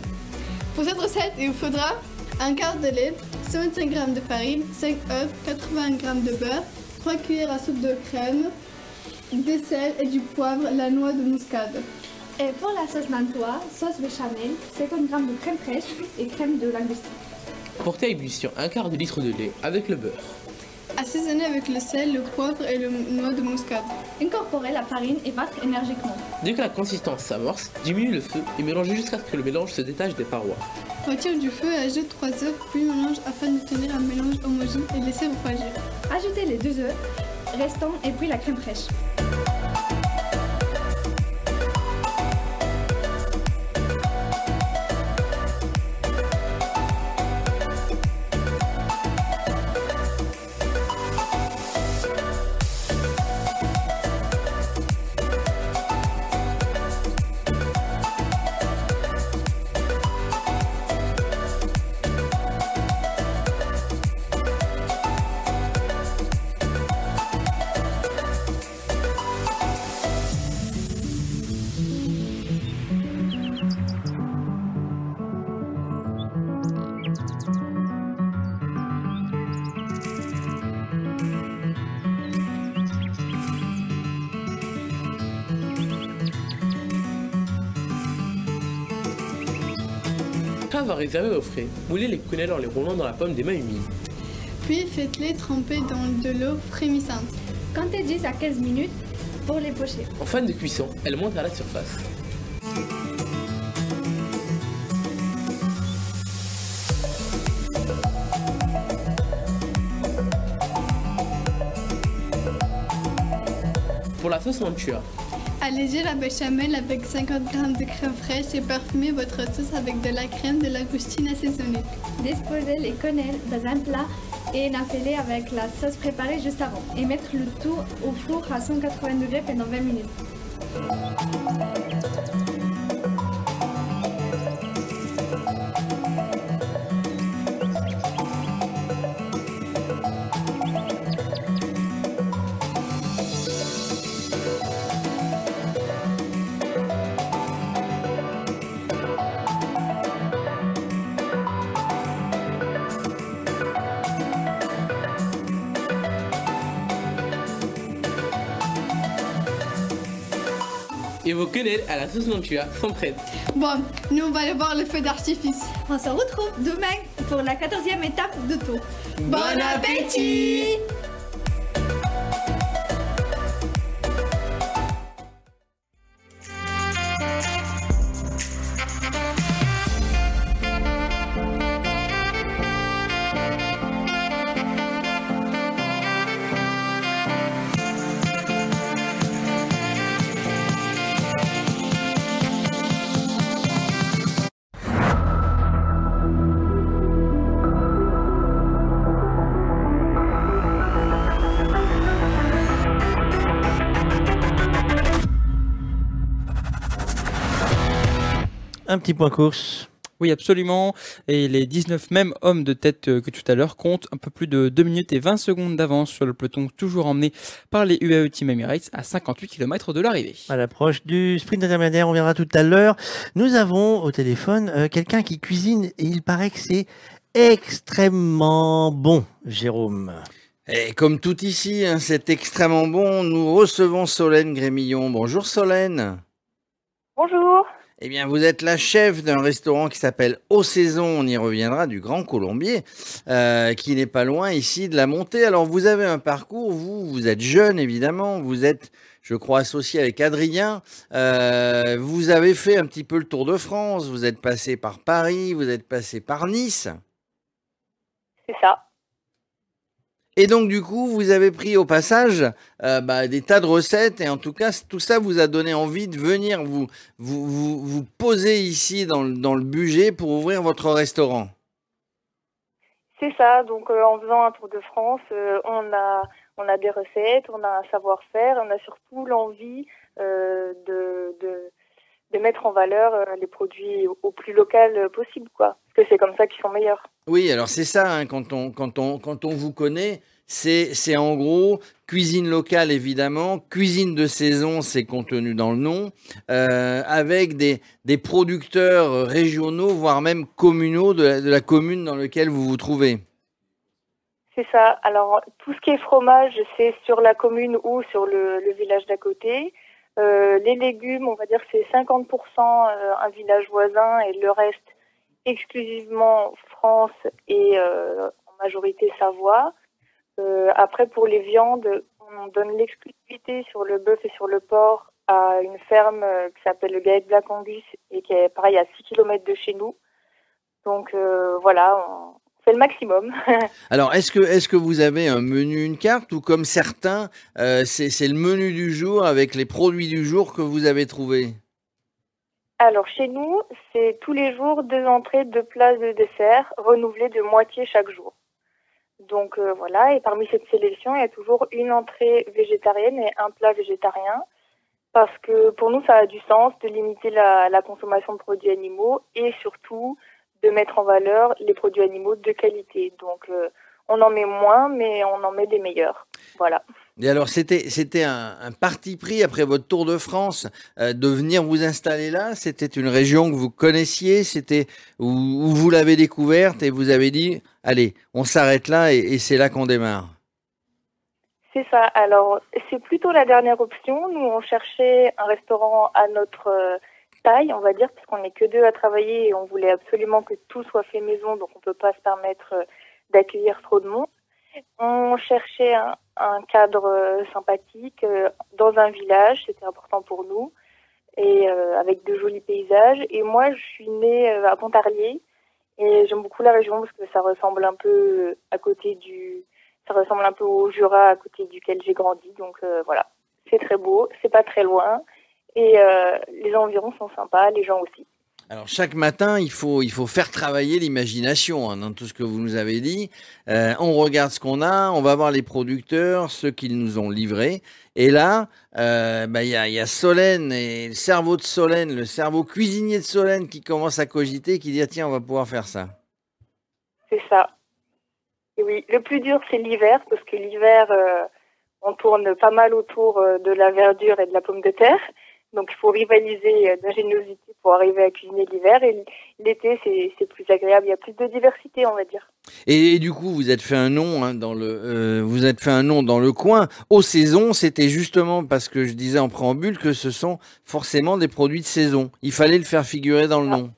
Pour cette recette, il vous faudra un quart de lait, 75 g de farine, 5 œufs, 80 g de beurre, 3 cuillères à soupe de crème, des sel et du poivre, la noix de muscade. Et pour la sauce nantois, sauce béchamel, 50 g de crème fraîche et crème de langoustine. Portez à ébullition un quart de litre de lait avec le beurre. Assaisonner avec le sel, le poivre et le noix de muscade. Incorporez la farine et battre énergiquement. Dès que la consistance s'amorce, diminue le feu et mélangez jusqu'à ce que le mélange se détache des parois. Retire du feu et ajoute 3 œufs, puis mélange afin d'obtenir un mélange homogène et laissez refroidir. Ajoutez les deux œufs restants et puis la crème fraîche. Réserver au frais. Moulez les quenelles en les roulant dans la pomme des mains humides. Puis faites-les tremper dans de l'eau frémissante. Comptez 10 à 15 minutes pour les pocher. En fin de cuisson, elles montent à la surface. Pour la sauce mantua, Allégez la béchamel avec 50 g de crème fraîche et parfumez votre sauce avec de la crème de langoustine assaisonnée. Disposez les quenelles dans un plat et napelez avec la sauce préparée juste avant. Et mettre le tout au four à 180 degrés pendant 20 minutes. Vos quenelles à la sauce mantua sont prêtes. Bon, nous on va aller voir le feu d'artifice. On se retrouve demain pour la 14e étape de tour. Bon appétit petit point course. Oui, absolument. Et les 19 mêmes hommes de tête euh, que tout à l'heure comptent un peu plus de 2 minutes et 20 secondes d'avance sur le peloton, toujours emmené par les UAE Team Emirates à 58 km de l'arrivée. À l'approche du sprint intermédiaire, on verra tout à l'heure. Nous avons au téléphone euh, quelqu'un qui cuisine et il paraît que c'est extrêmement bon, Jérôme. Et comme tout ici, hein, c'est extrêmement bon. Nous recevons Solène Grémillon. Bonjour Solène. Bonjour. Eh bien, vous êtes la chef d'un restaurant qui s'appelle Aux Saisons, on y reviendra, du Grand Colombier, euh, qui n'est pas loin ici de la montée. Alors, vous avez un parcours, vous, vous êtes jeune évidemment, vous êtes, je crois, associé avec Adrien. Euh, vous avez fait un petit peu le tour de France, vous êtes passé par Paris, vous êtes passé par Nice. C'est ça. Et donc, du coup, vous avez pris au passage euh, bah, des tas de recettes et en tout cas, tout ça vous a donné envie de venir vous, poser ici dans, le- budget pour ouvrir votre restaurant. C'est ça. Donc, euh, en faisant un tour de France, euh, on a des recettes, on a un savoir-faire, on a surtout l'envie de de mettre en valeur euh, les produits au, plus local euh, possible, quoi. Parce que c'est comme ça qu'ils sont meilleurs. Oui, alors c'est ça, hein, quand, on, quand, on, quand on vous connaît, c'est c'est en gros cuisine locale évidemment, cuisine de saison, c'est contenu dans le nom, euh, avec des, des producteurs régionaux, voire même communaux de la, de la commune dans laquelle vous vous trouvez. C'est ça. Alors, tout ce qui est fromage, c'est sur la commune ou sur le, le village d'à côté. Euh, les légumes, on va dire c'est 50% euh, un village voisin et le reste exclusivement France et euh, en majorité Savoie. Euh, après, pour les viandes, on donne l'exclusivité sur le bœuf et sur le porc à une ferme euh, qui s'appelle le Gaët Black Angus et qui est pareil à 6 km de chez nous. Donc euh, voilà, on fait le maximum. Alors, est-ce que, est que vous avez un menu, une carte, ou comme certains, euh, c'est c'est le menu du jour avec les produits du jour que vous avez trouvés? Alors chez nous, c'est tous les jours deux entrées, deux plats de dessert, renouvelés de moitié chaque jour. Donc euh, voilà, et parmi cette sélection, il y a toujours une entrée végétarienne et un plat végétarien, parce que pour nous, ça a du sens de limiter la, la consommation de produits animaux et surtout de mettre en valeur les produits animaux de qualité. Donc euh, on en met moins, mais on en met des meilleurs. Voilà. Et alors, c'était c'était un, un parti pris après votre Tour de France euh, de venir vous installer là. C'était une région que vous connaissiez, c'était où, où vous l'avez découverte et vous avez dit, allez, on s'arrête là et, et c'est là qu'on démarre. C'est ça. Alors, c'est plutôt la dernière option. Nous, on cherchait un restaurant à notre euh, on va dire, parce qu'on n'est que deux à travailler et on voulait absolument que tout soit fait maison, donc on peut pas se permettre euh, d'accueillir trop de monde. On cherchait un, cadre euh, sympathique euh, dans un village, c'était important pour nous, et avec de jolis paysages. Et moi, je suis née à Pontarlier, et j'aime beaucoup la région parce que ça ressemble un peu à côté du, ça ressemble un peu au Jura à côté duquel j'ai grandi. Donc voilà, c'est très beau, c'est pas très loin, et euh, les environs sont sympas, les gens aussi. Alors chaque matin, il faut, il faut faire travailler l'imagination hein, dans tout ce que vous nous avez dit. Euh, on regarde ce qu'on a, on va voir les producteurs, ceux qu'ils nous ont livrés. Et là, euh, bah, il y, a, y a Solène et le cerveau de Solène, le cerveau cuisinier de Solène qui commence à cogiter, qui dit ah, tiens, on va pouvoir faire ça. C'est ça. Et oui, le plus dur, c'est l'hiver, parce que l'hiver, euh, on tourne pas mal autour de la verdure et de la pomme de terre. Donc, il faut rivaliser euh, d'ingéniosité pour arriver à cuisiner l'hiver. Et l'été, c'est plus agréable. Il y a plus de diversité, on va dire. Et, et du coup, vous êtes fait un nom hein, dans le, euh, vous êtes fait un nom dans le coin. Aux saisons, c'était justement parce que je disais en préambule que ce sont forcément des produits de saison. Il fallait le faire figurer dans le nom.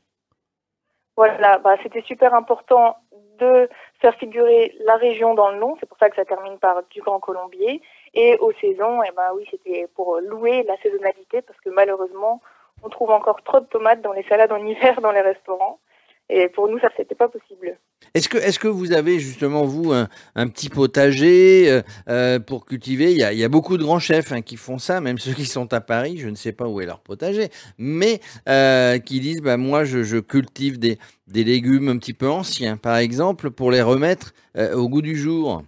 Voilà, bah, c'était super important de faire figurer la région dans le nom. C'est pour ça que ça termine par du Grand Colombier. Et aux saisons, eh ben oui, c'était pour louer la saisonnalité parce que malheureusement, on trouve encore trop de tomates dans les salades en hiver dans les restaurants. Et pour nous, ça, c'était pas possible. Est-ce que, est-ce que vous avez justement, vous, un, petit potager euh, euh, pour cultiver? Il y, a, beaucoup de grands chefs hein, qui font ça, même ceux qui sont à Paris, je ne sais pas où est leur potager, mais euh, qui disent, bah, moi, je, cultive des, légumes un petit peu anciens, par exemple, pour les remettre au goût du jour.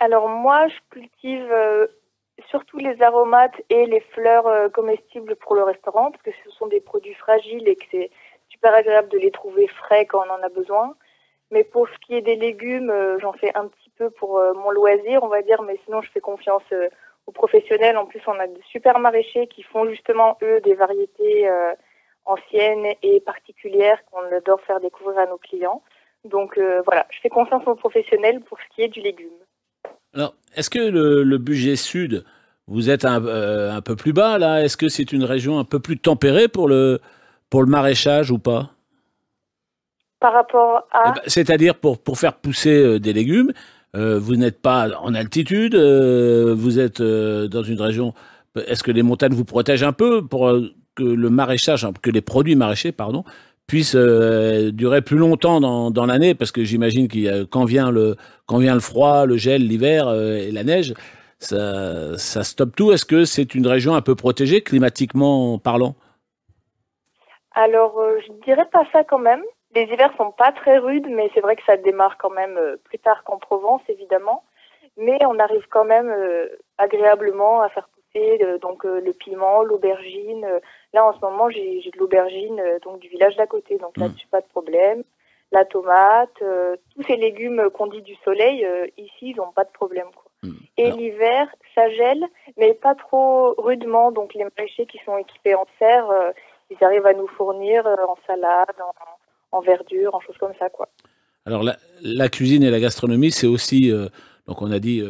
Alors moi, je cultive euh, surtout les aromates et les fleurs euh, comestibles pour le restaurant parce que ce sont des produits fragiles et que c'est super agréable de les trouver frais quand on en a besoin. Mais pour ce qui est des légumes, euh, j'en fais un petit peu pour mon loisir, on va dire, mais sinon je fais confiance aux professionnels. En plus, on a de super maraîchers qui font justement, eux, des variétés anciennes et particulières qu'on adore faire découvrir à nos clients. Donc voilà, je fais confiance aux professionnels pour ce qui est du légume. Alors, est-ce que le, le budget sud, vous êtes un, euh, un peu plus bas là? Est-ce que c'est une région un peu plus tempérée pour le, pour le maraîchage ou pas? Par rapport à... Eh ben, C'est-à-dire pour, pour faire pousser euh, des légumes, euh, vous n'êtes pas en altitude, euh, vous êtes dans une région. Est-ce que les montagnes vous protègent un peu pour que le maraîchage, que les produits maraîchers, pardon, puissent euh, durer plus longtemps dans, dans l'année Parce que j'imagine a, quand vient le quand vient le froid, le gel, l'hiver euh, et la neige, ça, ça stoppe tout. Est-ce que c'est une région un peu protégée climatiquement parlant? Alors, euh, je dirais pas ça quand même. Les hivers sont pas très rudes, mais c'est vrai que ça démarre quand même euh, plus tard qu'en Provence, évidemment. Mais on arrive quand même agréablement à faire pousser donc le piment, l'aubergine. Là, en ce moment, j'ai de l'aubergine euh, donc du village d'à côté, donc là-dessus pas de problème. La tomate, euh, tous ces légumes qu'on dit du soleil, euh, ici, ils n'ont pas de problème. Quoi. Et l'hiver, ça gèle, mais pas trop rudement. Donc les maraîchers qui sont équipés en serre, euh, ils arrivent à nous fournir en salade, en, en verdure, en choses comme ça, quoi. Alors la, la cuisine et la gastronomie, c'est aussi, donc on a dit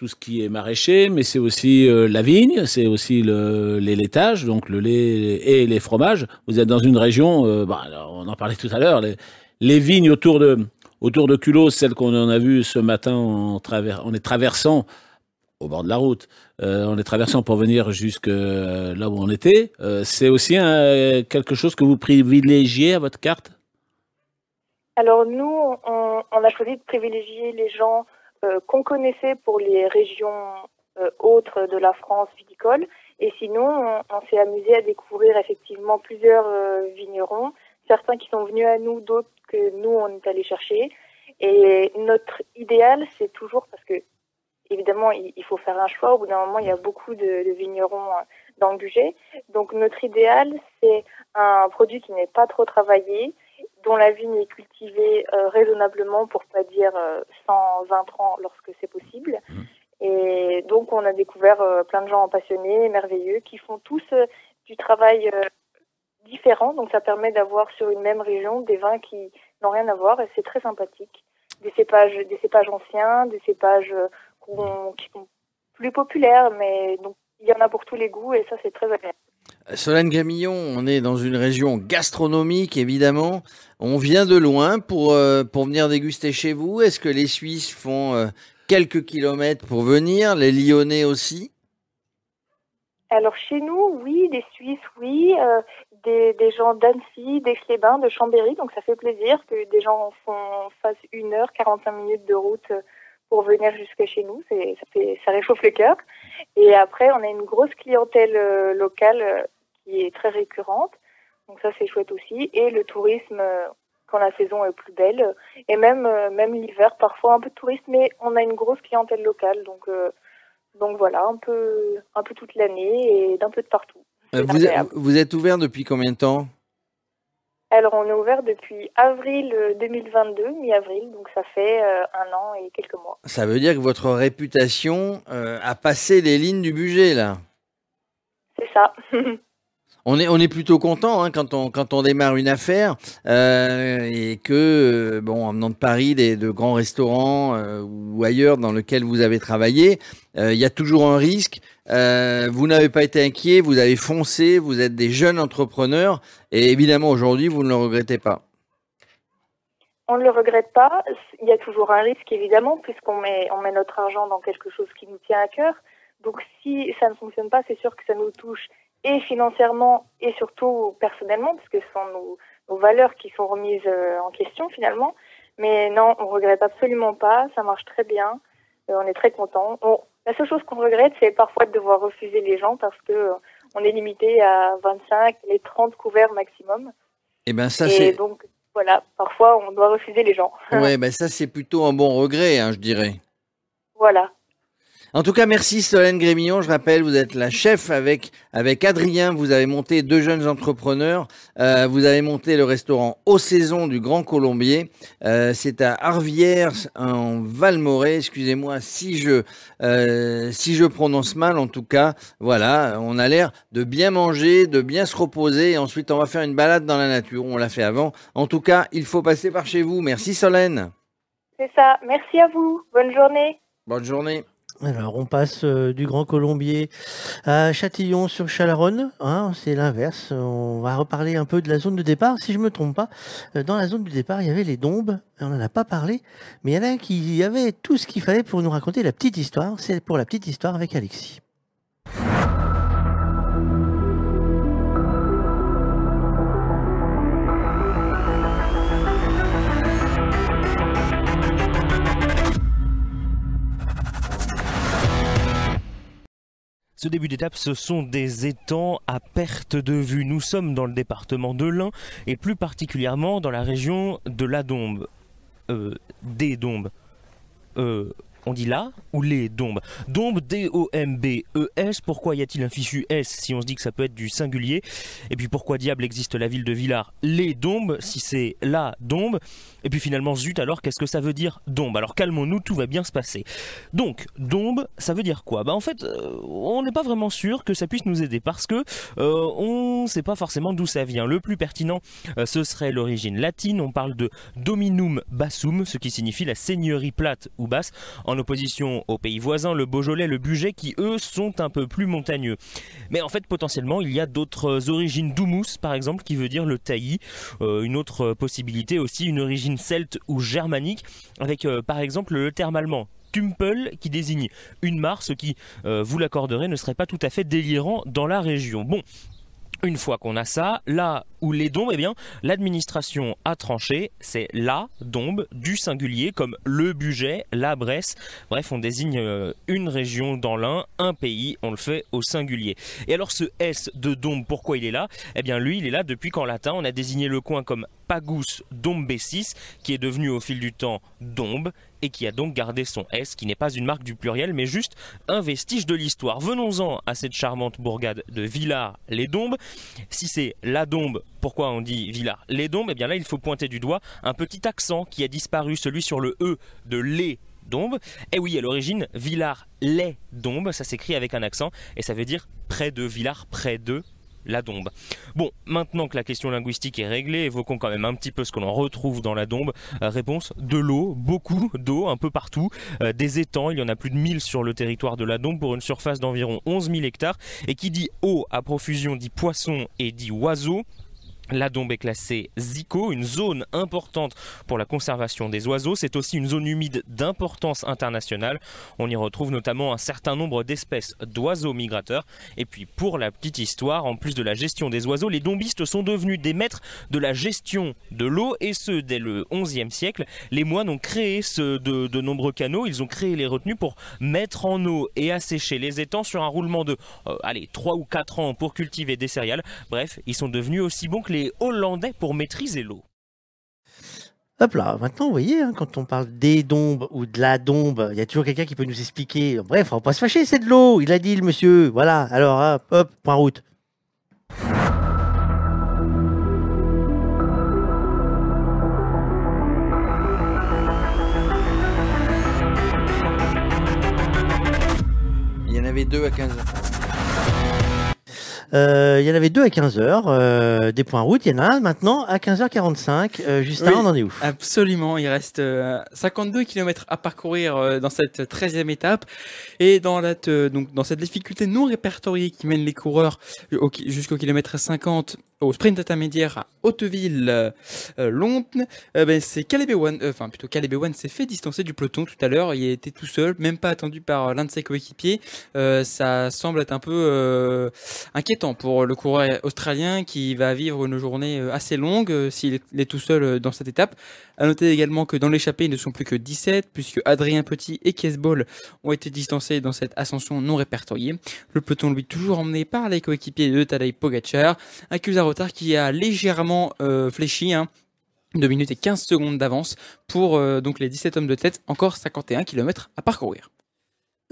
tout ce qui est maraîcher, mais c'est aussi euh, la vigne, c'est aussi le, les laitages, donc le lait et les fromages. Vous êtes dans une région, euh, bah, on en parlait tout à l'heure, les, vignes autour de autour de Culot, celle qu'on en a vue ce matin en, travers, en les traversant au bord de la route, euh, en les traversant pour venir jusque euh, là où on était. Euh, c'est aussi quelque chose que vous privilégiez à votre carte? Alors nous, on, a choisi de privilégier les gens euh, qu'on connaissait pour les régions euh, autres de la France viticole. Et sinon, on, s'est amusé à découvrir effectivement plusieurs euh, vignerons, certains qui sont venus à nous, d'autres que nous, on est allé chercher. Et notre idéal, c'est toujours parce que, évidemment, il, faut faire un choix. Au bout d'un moment, il y a beaucoup de, de vignerons euh, dans le budget. Donc notre idéal, c'est un produit qui n'est pas trop travaillé, dont la vigne est cultivée euh, raisonnablement, pour pas dire euh, 120 ans lorsque c'est possible. Et donc on a découvert euh, plein de gens passionnés, merveilleux, qui font tous euh, du travail différent. Donc ça permet d'avoir sur une même région des vins qui n'ont rien à voir et c'est très sympathique. Des cépages, des cépages anciens, des cépages qui sont plus populaires, mais donc il y en a pour tous les goûts et ça c'est très agréable. Solène Gramillon, on est dans une région gastronomique, évidemment. On vient de loin pour, euh, venir déguster chez vous. Est-ce que les Suisses font euh, quelques kilomètres pour venir Les Lyonnais aussi? Alors chez nous, oui, des Suisses, oui, euh, des, gens d'Annecy, d'Aix-les-Bains, de Chambéry, donc ça fait plaisir que des gens font, fassent une heure, 45 minutes de route pour venir jusque chez nous, c'est, ça, fait, ça réchauffe le cœur. Et après, on a une grosse clientèle euh, locale euh, qui est très récurrente, donc ça c'est chouette aussi, et le tourisme euh, quand la saison est plus belle, et même, même l'hiver, parfois un peu de tourisme, mais on a une grosse clientèle locale, donc... euh, donc voilà, un peu, un peu toute l'année et d'un peu de partout. Vous êtes ouvert depuis combien de temps? Alors on est ouvert depuis avril euh, 2022, mi-avril, donc ça fait euh, un an et quelques mois. Ça veut dire que votre réputation euh, a passé les lignes du budget, là. C'est ça. On est, on est plutôt content hein, quand, on, quand on démarre une affaire euh, et que, euh, bon, en venant de Paris, des, de grands restaurants euh, ou ailleurs dans lesquels vous avez travaillé, euh, il y a toujours un risque. Euh, vous n'avez pas été inquiet, vous avez foncé, vous êtes des jeunes entrepreneurs et évidemment aujourd'hui, vous ne le regrettez pas. On ne le regrette pas. Il y a toujours un risque, évidemment, puisqu'on met, notre argent dans quelque chose qui nous tient à cœur. Donc, si ça ne fonctionne pas, c'est sûr que ça nous touche et financièrement et surtout personnellement, parce que ce sont nos, valeurs qui sont remises euh, en question finalement. Mais non, on regrette absolument pas. Ça marche très bien. Euh, on est très content. On- la seule chose qu'on regrette, c'est parfois de devoir refuser les gens parce que euh, on est limité à 25 et 30 couverts maximum. Et ben ça et c'est, donc, voilà, parfois on doit refuser les gens. ouais, ben ça c'est plutôt un bon regret, hein, je dirais. Voilà. En tout cas, merci Solène Grémillon. Je rappelle, vous êtes la chef avec, avec Adrien. Vous avez monté deux jeunes entrepreneurs. Euh, vous avez monté le restaurant Aux Saisons du Grand Colombier. Euh, C'est à Arvières, en Valmorey. Excusez-moi si je, euh, si je prononce mal. En tout cas, voilà, on a l'air de bien manger, de bien se reposer. Et ensuite, on va faire une balade dans la nature. On l'a fait avant. En tout cas, il faut passer par chez vous. Merci Solène. C'est ça. Merci à vous. Bonne journée. Bonne journée. Alors, on passe euh, du Grand Colombier à Châtillon sur Chalaronne. Hein, c'est l'inverse. On va reparler un peu de la zone de départ. Si je me trompe pas, euh, dans la zone du départ, il y avait les Dombes. On n'en a pas parlé, mais il y en a qui avait tout ce qu'il fallait pour nous raconter la petite histoire. C'est pour la petite histoire avec Alexis. Ce début d'étape, ce sont des étangs à perte de vue. Nous sommes dans le département de l'Ain et plus particulièrement dans la région de la Dombe. Euh, des Dombes. Euh, on dit là ou les Dombes Dombe, D-O-M-B-E-S. Pourquoi y a-t-il un fichu S si on se dit que ça peut être du singulier Et puis pourquoi diable existe la ville de Villars Les Dombes si c'est la Dombe Et puis finalement, zut, alors qu'est-ce que ça veut dire Dombe? Alors calmons-nous, tout va bien se passer. Donc, Dombe, ça veut dire quoi? Bah en fait, euh, on n'est pas vraiment sûr que ça puisse nous aider parce que euh, on ne sait pas forcément d'où ça vient. Le plus pertinent, euh, ce serait l'origine latine. On parle de dominum bassum, ce qui signifie la seigneurie plate ou basse. En opposition aux pays voisins, le Beaujolais, le Bugey, qui eux sont un peu plus montagneux. Mais en fait, potentiellement, il y a d'autres origines d'humus, par exemple, qui veut dire le taillis. Euh, une autre possibilité aussi, une origine celte ou germanique, avec euh, par exemple le terme allemand Tumpel qui désigne une mare, ce qui, euh, vous l'accorderez, ne serait pas tout à fait délirant dans la région. Bon, une fois qu'on a ça, là où les dombes, eh bien, l'administration a tranché, c'est la dombe du singulier, comme le budget, la Bresse. Bref, on désigne euh, une région dans l'un, un pays, on le fait au singulier. Et alors ce S de dombe, pourquoi il est là? Eh bien, lui, il est là depuis qu'en latin, on a désigné le coin comme Pagus Dombesis, qui est devenu au fil du temps Dombe, et qui a donc gardé son S, qui n'est pas une marque du pluriel, mais juste un vestige de l'histoire. Venons-en à cette charmante bourgade de Villars-les-Dombes. Si c'est la Dombe, pourquoi on dit Villars-les-Dombes? Eh bien là, il faut pointer du doigt un petit accent qui a disparu, celui sur le E de les Dombes. Et oui, à l'origine, Villars les Dombes, ça s'écrit avec un accent et ça veut dire près de Villars, près de la dombe. Bon, maintenant que la question linguistique est réglée, évoquons quand même un petit peu ce que l'on retrouve dans la dombe. Euh, réponse de l'eau, beaucoup d'eau, un peu partout. Euh, des étangs, il y en a plus de 1000 sur le territoire de la dombe pour une surface d'environ 11 000 hectares. Et qui dit eau à profusion dit poisson et dit oiseau. La Dombe est classée ZICO, une zone importante pour la conservation des oiseaux. C'est aussi une zone humide d'importance internationale. On y retrouve notamment un certain nombre d'espèces d'oiseaux migrateurs. Et puis pour la petite histoire, en plus de la gestion des oiseaux, les dombistes sont devenus des maîtres de la gestion de l'eau et ce dès le XIe siècle. Les moines ont créé de, nombreux canaux, ils ont créé les retenues pour mettre en eau et assécher les étangs sur un roulement de euh, allez, 3 ou 4 ans pour cultiver des céréales. Bref, ils sont devenus aussi bons que les Hollandais pour maîtriser l'eau. Hop là, maintenant, vous voyez, hein, quand on parle des dombes ou de la dombe, il y a toujours quelqu'un qui peut nous expliquer. Bref, on va pas se fâcher, c'est de l'eau, il a dit le monsieur. Voilà, alors hop, hop, point route. Il y en avait deux à 15 heures. Euh, il y en avait deux à 15h, euh, des points route. Il y en a un maintenant à 15h45. Euh, Justin, Oui, on en est où? Absolument, il reste euh, 52 km à parcourir euh, dans cette 13e étape et dans, la, donc, dans cette difficulté non répertoriée qui mène les coureurs jusqu'au kilomètre 50 au sprint intermédiaire à Hauteville, euh, euh, euh, ben, c'est Caleb Ewan, euh, enfin plutôt Caleb Ewan s'est fait distancer du peloton tout à l'heure, il était tout seul, même pas attendu par euh, l'un de ses coéquipiers. Euh, ça semble être un peu euh, pour le coureur australien qui va vivre une journée euh, assez longue euh, s'il est, tout seul euh, dans cette étape. À noter également que dans l'échappée, ils ne sont plus que 17, puisque Adrien Petit et Kesbol ont été distancés dans cette ascension non répertoriée. Le peloton, lui, toujours emmené par les coéquipiers de Tadej Pogacar, accuse retard qui a légèrement fléchi, hein, 2 minutes et 15 secondes d'avance pour donc les 17 hommes de tête, encore 51 km à parcourir.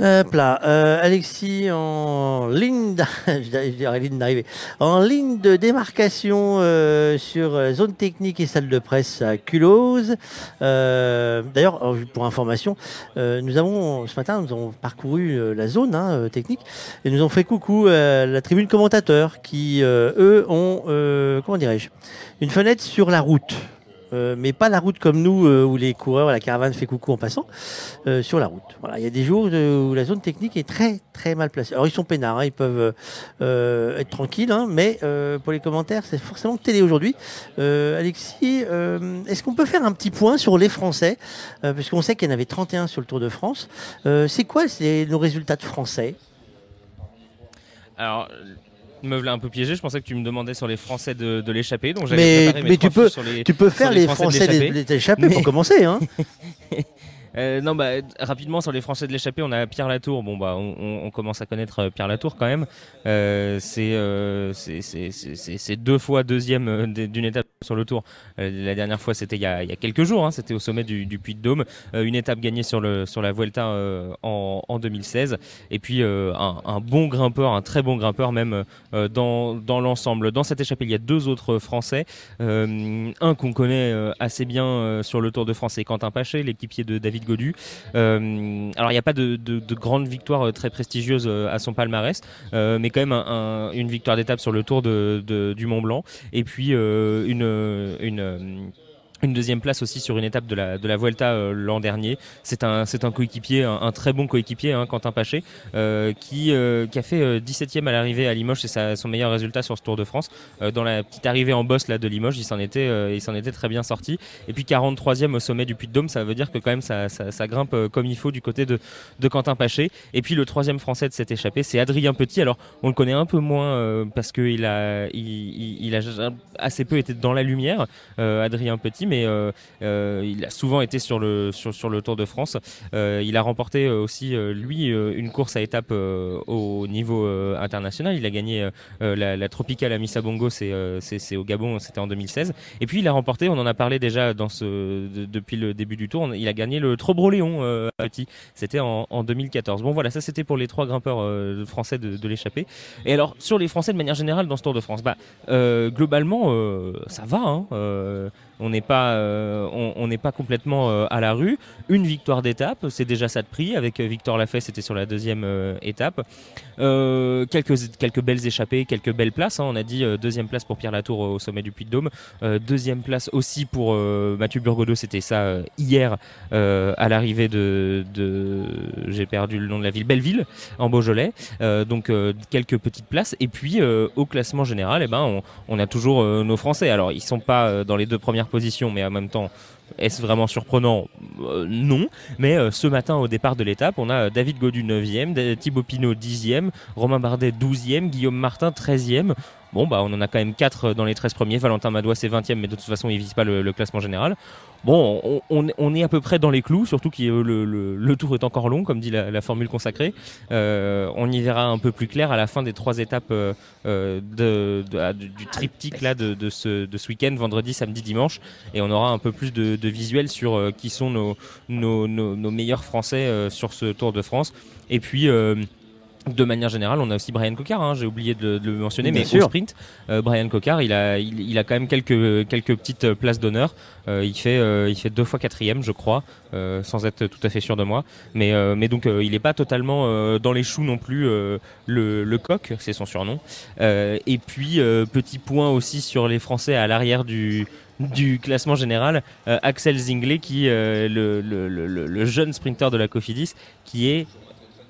Hop là, euh, Alexis en ligne, d'arrivée, en ligne de démarcation euh, sur euh, zone technique et salle de presse à Culose. Euh, D'ailleurs, euh, pour information, euh, nous avons ce matin nous avons parcouru euh, la zone hein, euh, technique et nous avons fait coucou à la tribune commentateur qui euh, eux ont euh, comment dirais-je une fenêtre sur la route. Euh, mais pas la route comme nous euh, où les coureurs, la caravane fait coucou en passant, euh, sur la route. Voilà, il y a des jours où la zone technique est très très mal placée. Alors ils sont peinards, hein, ils peuvent être tranquilles, hein, mais pour les commentaires, c'est forcément télé aujourd'hui. Alexis, est-ce qu'on peut faire un petit point sur les Français? Euh, Parce qu'on sait qu'il y en avait 31 sur le Tour de France. C'est quoi nos résultats de Français? Alors, me un peu piégé, je pensais que tu me demandais sur les Français de, de l'échappée, donc j'avais Mais, préparé mes mais tu, peux, sur les, tu peux faire les Français de l'échappée. échappés pour commencer. Hein. Euh, non, bah, rapidement sur les Français de l'échappée, on a Pierre Latour. Bon, bah, on, commence à connaître euh, Pierre Latour quand même. Euh, c'est deux fois deuxième d'une étape sur le Tour. La dernière fois, c'était il y a, quelques jours. hein, c'était au sommet du, Puy de Dôme. Une étape gagnée sur le sur la Vuelta en, en 2016. Et puis un, bon grimpeur, un très bon grimpeur même dans dans l'ensemble. Dans cette échappée, il y a deux autres Français. Un qu'on connaît assez bien sur le Tour de France, c'est Quentin Paché, l'équipier de David Euh, alors il n'y a pas de, de, de grande victoire euh, très prestigieuse euh, à son palmarès, mais quand même un- un- une victoire d'étape sur le Tour du Mont Blanc, et puis une, une deuxième place aussi sur une étape de la, de la Vuelta euh, l'an dernier. C'est un, c'est un coéquipier, un, très bon coéquipier, hein, Quentin Paché, euh, qui, euh, qui a fait euh, 17e à l'arrivée à Limoges, c'est son meilleur résultat sur ce Tour de France. Dans la petite arrivée en bosse de Limoges, il s'en était, il s'en était très bien sorti. Et puis 43e au sommet du Puy-de-Dôme, ça veut dire que quand même ça, ça, grimpe comme il faut du côté de, de Quentin Paché. Et puis le troisième français de cette échappée, c'est Adrien Petit. Alors on le connaît un peu moins parce qu'il a, il, a assez peu été dans la lumière, Adrien Petit, mais euh, euh, il a souvent été sur le, sur, sur le Tour de France. Euh, il a remporté aussi, lui, une course à étapes au niveau international. Il a gagné la, Tropicale à Missa-Bongo, c'est au Gabon, c'était en 2016. Et puis il a remporté, on en a parlé déjà dans ce, de- depuis le début du Tour, il a gagné le Trobroléon euh, Petit. C'était en, en 2014. Bon voilà, ça c'était pour les trois grimpeurs français de, de l'échappée. Et alors sur les Français de manière générale dans ce Tour de France, bah globalement ça va. Hein, on n'est pas, euh, on pas complètement euh, à la rue. Une victoire d'étape, c'est déjà ça de prix. Avec euh, Victor Lafay, c'était sur la deuxième étape. Quelques quelques belles échappées, quelques belles places. hein. On a dit deuxième place pour Pierre Latour au sommet du Puy-de-Dôme. Deuxième place aussi pour Mathieu Burgodeau. C'était ça hier à l'arrivée de, j'ai perdu le nom de la ville, Belleville, en Beaujolais. Donc quelques petites places. Et puis au classement général, eh ben on, on a toujours nos Français. Alors ils sont pas dans les deux premières positions, mais en même temps. Est-ce vraiment surprenant? Euh, Non. Mais euh, ce matin, au départ de l'étape, on a euh, David Godu 9e, Da- Thibaut Pinot 10e, Romain Bardet 12e, Guillaume Martin 13e. Bon, bah, on en a quand même 4 dans les 13 premiers. Valentin Madois, c'est 20e, mais de toute façon, il vise pas le, classement général. Bon, on, est à peu près dans les clous, surtout que le, le- tour est encore long, comme dit la, formule consacrée. Euh, on y verra un peu plus clair à la fin des trois étapes euh, euh, ah, du, triptyque là, de, ce, week-end, vendredi, samedi, dimanche. Et on aura un peu plus de, visuels sur euh, qui sont nos, meilleurs Français euh, sur ce Tour de France. Et puis. De manière générale, on a aussi Brian Cocard, hein, j'ai oublié de, de le mentionner, Bien mais sûr. au sprint, euh, Brian Cocard, il a, il, il a quand même quelques, quelques petites euh, places d'honneur. Euh, il, fait, euh, il fait deux fois quatrième, je crois, sans être tout à fait sûr de moi. Mais, mais donc, il n'est pas totalement dans les choux non plus, le, le coq, c'est son surnom. Et puis, petit point aussi sur les Français à l'arrière du, du classement général, euh, Axel Zinglet, qui euh, le, le- le jeune sprinter de la Cofidis, qui est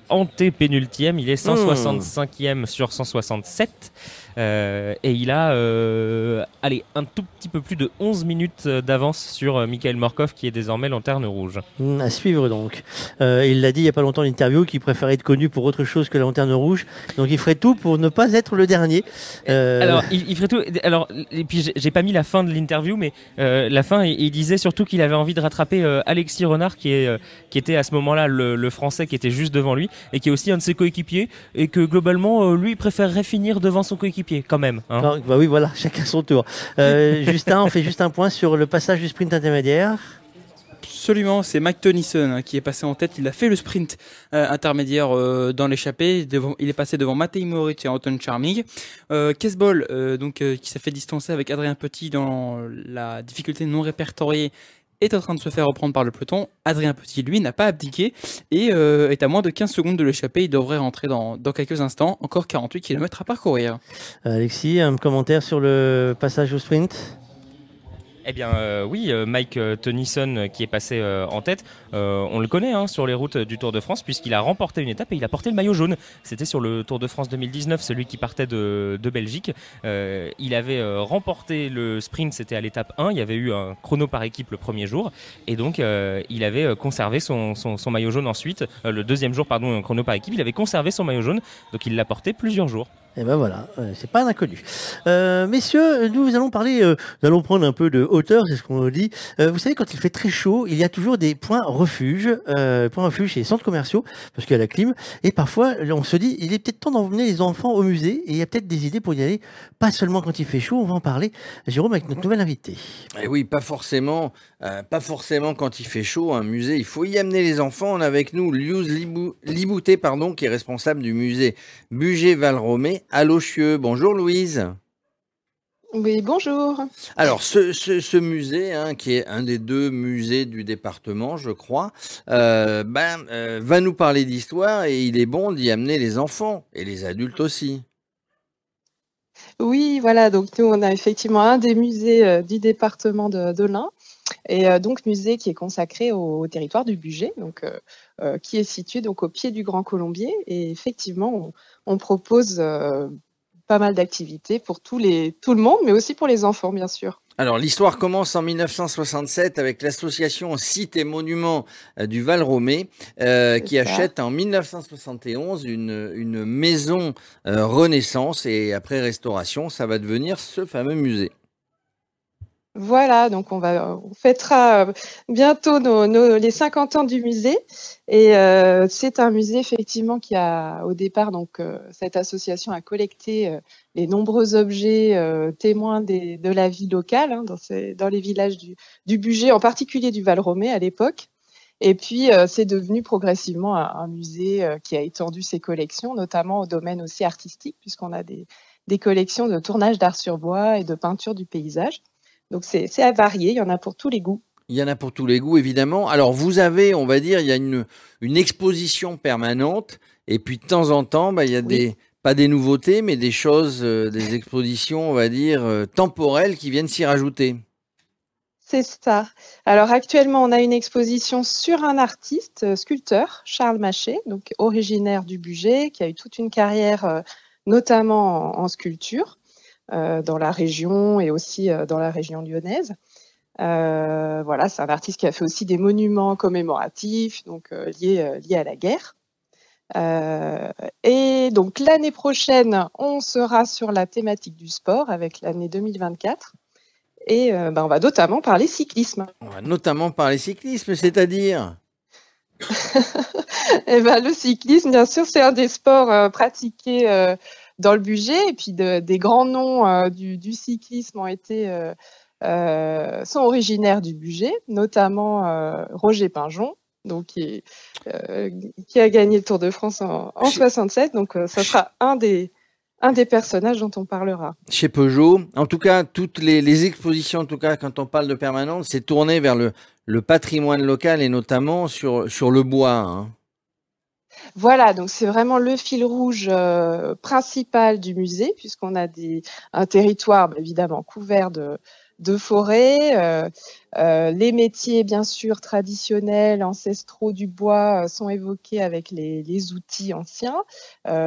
antépénultième, il est 165e sur 167. Euh, et il a euh, allez, un tout petit peu plus de 11 minutes d'avance sur euh, Michael Morkov qui est désormais lanterne rouge. Mm, À suivre donc. Euh, il l'a dit il n'y a pas longtemps en interview qu'il préférait être connu pour autre chose que la lanterne rouge. Donc il ferait tout pour ne pas être le dernier. Euh, Alors, il, il ferait tout. Alors, et puis j'ai- pas mis la fin de l'interview, mais euh, la fin, il, il disait surtout qu'il avait envie de rattraper Alexis Renard, qui est, qui était à ce moment-là le, le Français qui était juste devant lui et qui est aussi un de ses coéquipiers, et que globalement, lui, il préférerait finir devant son coéquipier, quand même. hein. bah oui, voilà, chacun son tour. Euh, Justin, on fait juste un point sur le passage du sprint intermédiaire. Absolument, c'est Mike Tennyson hein, qui est passé en tête. Il a fait le sprint euh, intermédiaire euh, dans l'échappée. Devant- Il est passé devant Matej Moritz et Anton Charming. Euh, euh, donc euh, qui s'est fait distancer avec Adrien Petit dans la difficulté non répertoriée, est en train de se faire reprendre par le peloton. Adrien Petit, lui, n'a pas abdiqué et euh, est à moins de 15 secondes de l'échappée. Il devrait rentrer dans, dans quelques instants. Encore 48 km à parcourir. Alexis, un commentaire sur le passage au sprint? Eh bien euh, oui, euh, Mike euh, Tennyson qui est passé en tête, on le connaît hein, sur les routes du Tour de France puisqu'il a remporté une étape et il a porté le maillot jaune. C'était sur le Tour de France 2019, celui qui partait de, Belgique. Il avait remporté le sprint, c'était à l'étape 1, il y avait eu un chrono par équipe le premier jour et donc il avait conservé son, son- maillot jaune ensuite. Le deuxième jour, pardon, un chrono par équipe, il avait conservé son maillot jaune, donc il l'a porté plusieurs jours. Et ben voilà, euh, c'est pas un inconnu. Euh, messieurs, nous allons parler, euh, nous allons prendre un peu de hauteur, c'est ce qu'on dit. Vous savez, quand il fait très chaud, il y a toujours des points refuges, euh, points refuges chez les centres commerciaux, parce qu'il y a la clim. Et parfois, on se dit, il est peut-être temps d'emmener les enfants au musée, et il y a peut-être des idées pour y aller, pas seulement quand il fait chaud. On va en parler, Jérôme, avec notre nouvel invité. Eh oui, pas forcément, pas forcément quand il fait chaud. Un musée, il faut y amener les enfants. On a avec nous Liuz Libou- Libouté, pardon, qui est responsable du musée Bugé-Valromé à Lochieux. Bonjour Louise. Oui, bonjour. Alors, ce, ce- ce musée, hein, qui est un des deux musées du département, je crois, euh, ben, euh, va nous parler d'histoire et il est bon d'y amener les enfants et les adultes aussi. Oui, voilà, donc nous, on a effectivement un des musées euh, du département de, de l'Ain. Et donc musée qui est consacré au, au territoire du Bugey, donc qui est situé donc au pied du Grand Colombier. Et effectivement, on, on propose euh, pas mal d'activités pour tous les, tout le monde, mais aussi pour les enfants, bien sûr. Alors l'histoire commence en 1967 avec l'association Sites et Monuments euh, du Val-Romé euh, qui ça. achète en 1971 une, une maison euh, Renaissance et après restauration, ça va devenir ce fameux musée. Voilà, donc on va on fêtera euh, bientôt nos, nos- les 50 ans du musée et euh, c'est un musée effectivement qui a au départ donc euh, cette association a collecté les nombreux objets témoins de la vie locale hein, dans, les villages du, du en particulier du Val-Romé à l'époque. Et puis c'est devenu progressivement un, musée qui a étendu ses collections, notamment au domaine aussi artistique puisqu'on a des, des collections de tournage d'art sur bois et de peinture du paysage. Donc c'est à varier, il y en a pour tous les goûts. Il y en a pour tous les goûts, évidemment. Alors, vous avez, on va dire, il y a une, une exposition permanente. Et puis, de temps en temps, bah, il y a des, pas des nouveautés, mais des choses, euh, des expositions, on va dire, euh, temporelles qui viennent s'y rajouter. C'est ça. Alors actuellement, on a une exposition sur un artiste euh, sculpteur, Charles Maché, donc originaire du Bugey, qui a eu toute une carrière, notamment en, en sculpture, dans la région et aussi euh, dans la région lyonnaise. Euh, voilà, c'est un artiste qui a fait aussi des monuments commémoratifs, donc euh, liés, euh, liés à la guerre. Euh, et donc l'année prochaine, on sera sur la thématique du sport avec l'année 2024. Et euh, ben, on va notamment parler cyclisme. On va notamment parler cyclisme, c'est-à-dire Et ben, le cyclisme, bien sûr, c'est un des sports euh, pratiqués euh, dans le budget. Et puis de- des grands noms euh, du, du cyclisme ont été euh, euh, sont originaires du budget, notamment Roger Pinjon, donc qui, est, euh, qui a gagné le Tour de France en, en 67. Donc euh, ça sera un des un des personnages dont on parlera. chez Peugeot. En tout cas, toutes les, les expositions, en tout cas, quand on parle de permanente, c'est tourné vers le, le patrimoine local et notamment sur, sur le bois. hein. Voilà, donc c'est vraiment le fil rouge euh, principal du musée, puisqu'on a des, un territoire bah, évidemment couvert de, de forêts. euh, euh, les métiers, bien sûr, traditionnels, ancestraux du bois euh, sont évoqués avec les, les outils anciens,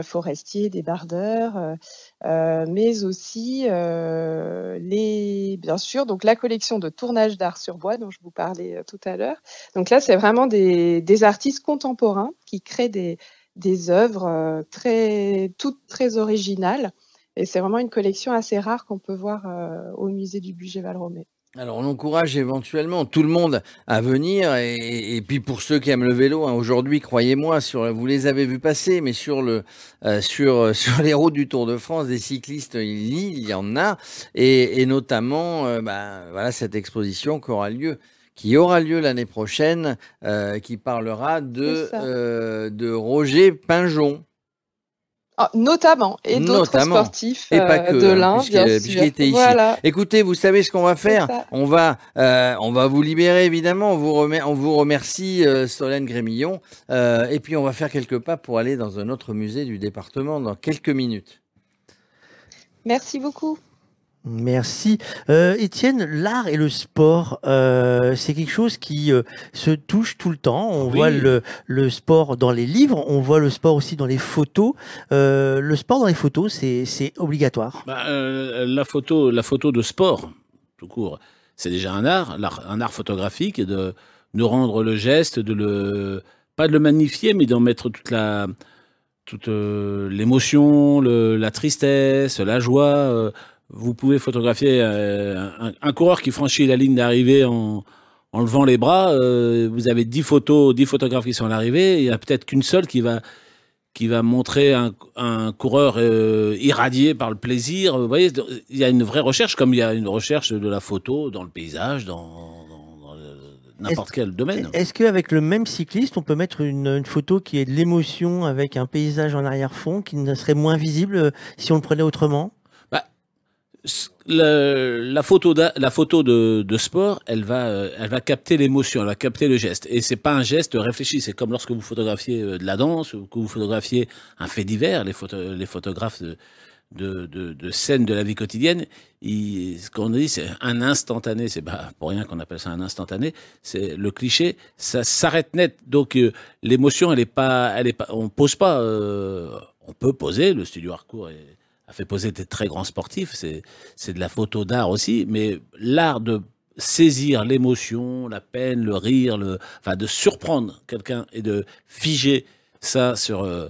forestiers, débardeurs, mais aussi les, bien sûr, donc la collection de tournage d'art sur bois dont je vous parlais tout à l'heure. Donc là, c'est vraiment des, des artistes contemporains qui créent des, des œuvres très, toutes très originales. Et c'est vraiment une collection assez rare qu'on peut voir euh, au musée du budget Valromé. Alors, on encourage éventuellement tout le monde à venir. Et, et puis, pour ceux qui aiment le vélo, hein, aujourd'hui, croyez-moi, sur, vous les avez vus passer, mais sur, le, euh, sur, sur les routes du Tour de France, des cyclistes, il y, il y en a. Et, et notamment, euh, bah, voilà, cette exposition qui aura lieu qui aura lieu l'année prochaine, euh, qui parlera de, euh, de Roger Pinjon. Ah, notamment, et d'autres Notamment. sportifs Et pas euh, que, de hein, bien sûr. était ici. Voilà. Écoutez, vous savez ce qu'on va faire. On va, euh, on va vous libérer évidemment. On vous, remet, on vous remercie, euh, Solène Grémillon, euh, et puis on va faire quelques pas pour aller dans un autre musée du département dans quelques minutes. Merci beaucoup. Merci. Euh, Étienne, l'art et le sport, euh, c'est quelque chose qui euh, se touche tout le temps. On Oui. voit le, le sport dans les livres, on voit le sport aussi dans les photos. Le sport dans les photos, c'est obligatoire. Bah, la photo, la photo de sport, tout court, c'est déjà un art, un art photographique, de, de rendre le geste, de le, pas de le magnifier, mais d'en mettre toute la, toute l'émotion, la tristesse, la joie. Vous pouvez photographier euh, un, un coureur qui franchit la ligne d'arrivée en, en levant les bras. euh, vous avez 10 photos, 10 photographes qui sont à l'arrivée. Il y a peut-être qu'une seule qui va qui va montrer un, un coureur euh, irradié par le plaisir. Vous voyez, il y a une vraie recherche, comme il y a une recherche de la photo dans le paysage, dans, n'importe quel domaine. Est-ce qu'avec le même cycliste, on peut mettre une, une photo qui est de l'émotion avec un paysage en arrière-fond qui ne serait moins visible si on le prenait autrement? La photo, d'a- la photo de, de sport, elle va, euh, elle va capter l'émotion, elle va capter le geste. Et c'est pas un geste réfléchi. C'est comme lorsque vous photographiez euh, de la danse ou que vous photographiez un fait divers. Les, photo- les photographes de, de, de, de scènes de la vie quotidienne. Ce qu'on dit, c'est un instantané. C'est pas pour rien qu'on appelle ça un instantané. C'est le cliché. Ça s'arrête net. Donc euh, l'émotion, elle est pas, elle est pas. On pose pas. on peut poser. Le studio Harcourt est- fait poser des très grands sportifs. C'est c'est de la photo d'art aussi. Mais l'art de saisir l'émotion, la peine, le rire, le, enfin de surprendre quelqu'un et de figer ça sur, euh,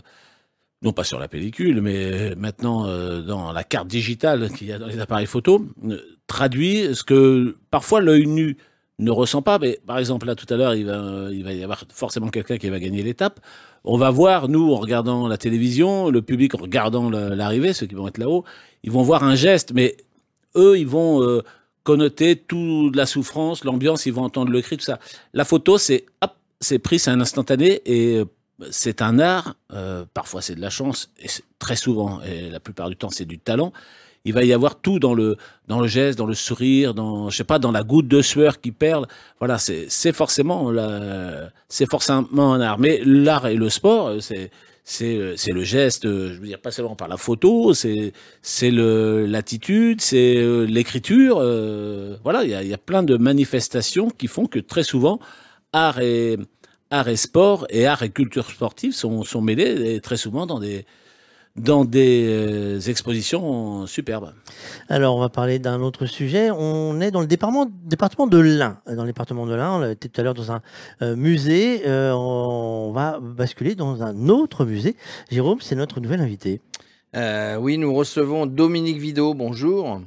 non pas sur la pellicule, mais maintenant euh, dans la carte digitale qu'il y a dans les appareils photo, euh, traduit ce que parfois l'œil nu ne ressent pas. Mais par exemple là tout à l'heure, il va, y avoir forcément quelqu'un qui va gagner l'étape. On va voir nous en regardant la télévision, le public en regardant la- l'arrivée, ceux qui vont être là-haut, ils vont voir un geste, mais eux, ils vont euh, connoter toute la souffrance, l'ambiance, ils vont entendre le cri, tout ça. La photo, c'est hop, c'est pris, c'est un instantané et euh, c'est un art. euh, parfois, c'est de la chance et très souvent, et la plupart du temps, c'est du talent. Il va y avoir tout dans le dans le geste, dans le sourire, dans je sais pas, dans la goutte de sueur qui perle. Voilà, c'est forcément c'est forcément un art. Mais l'art et le sport, c'est c'est le geste. Je veux dire pas seulement par la photo, c'est l'attitude, c'est euh, l'écriture. euh, voilà, il y a, il y a plein de manifestations qui font que très souvent art et art et sport et art et culture sportive sont sont mêlés et très souvent dans des dans des euh, expositions superbes. Alors, on va parler d'un autre sujet. On est dans le département, département de l'Ain. Dans le département de l'Ain, on était tout à l'heure dans un euh, musée. Euh, on va basculer dans un autre musée. Jérôme, c'est notre nouvel invité. Euh, oui, nous recevons Dominique Vido. Bonjour.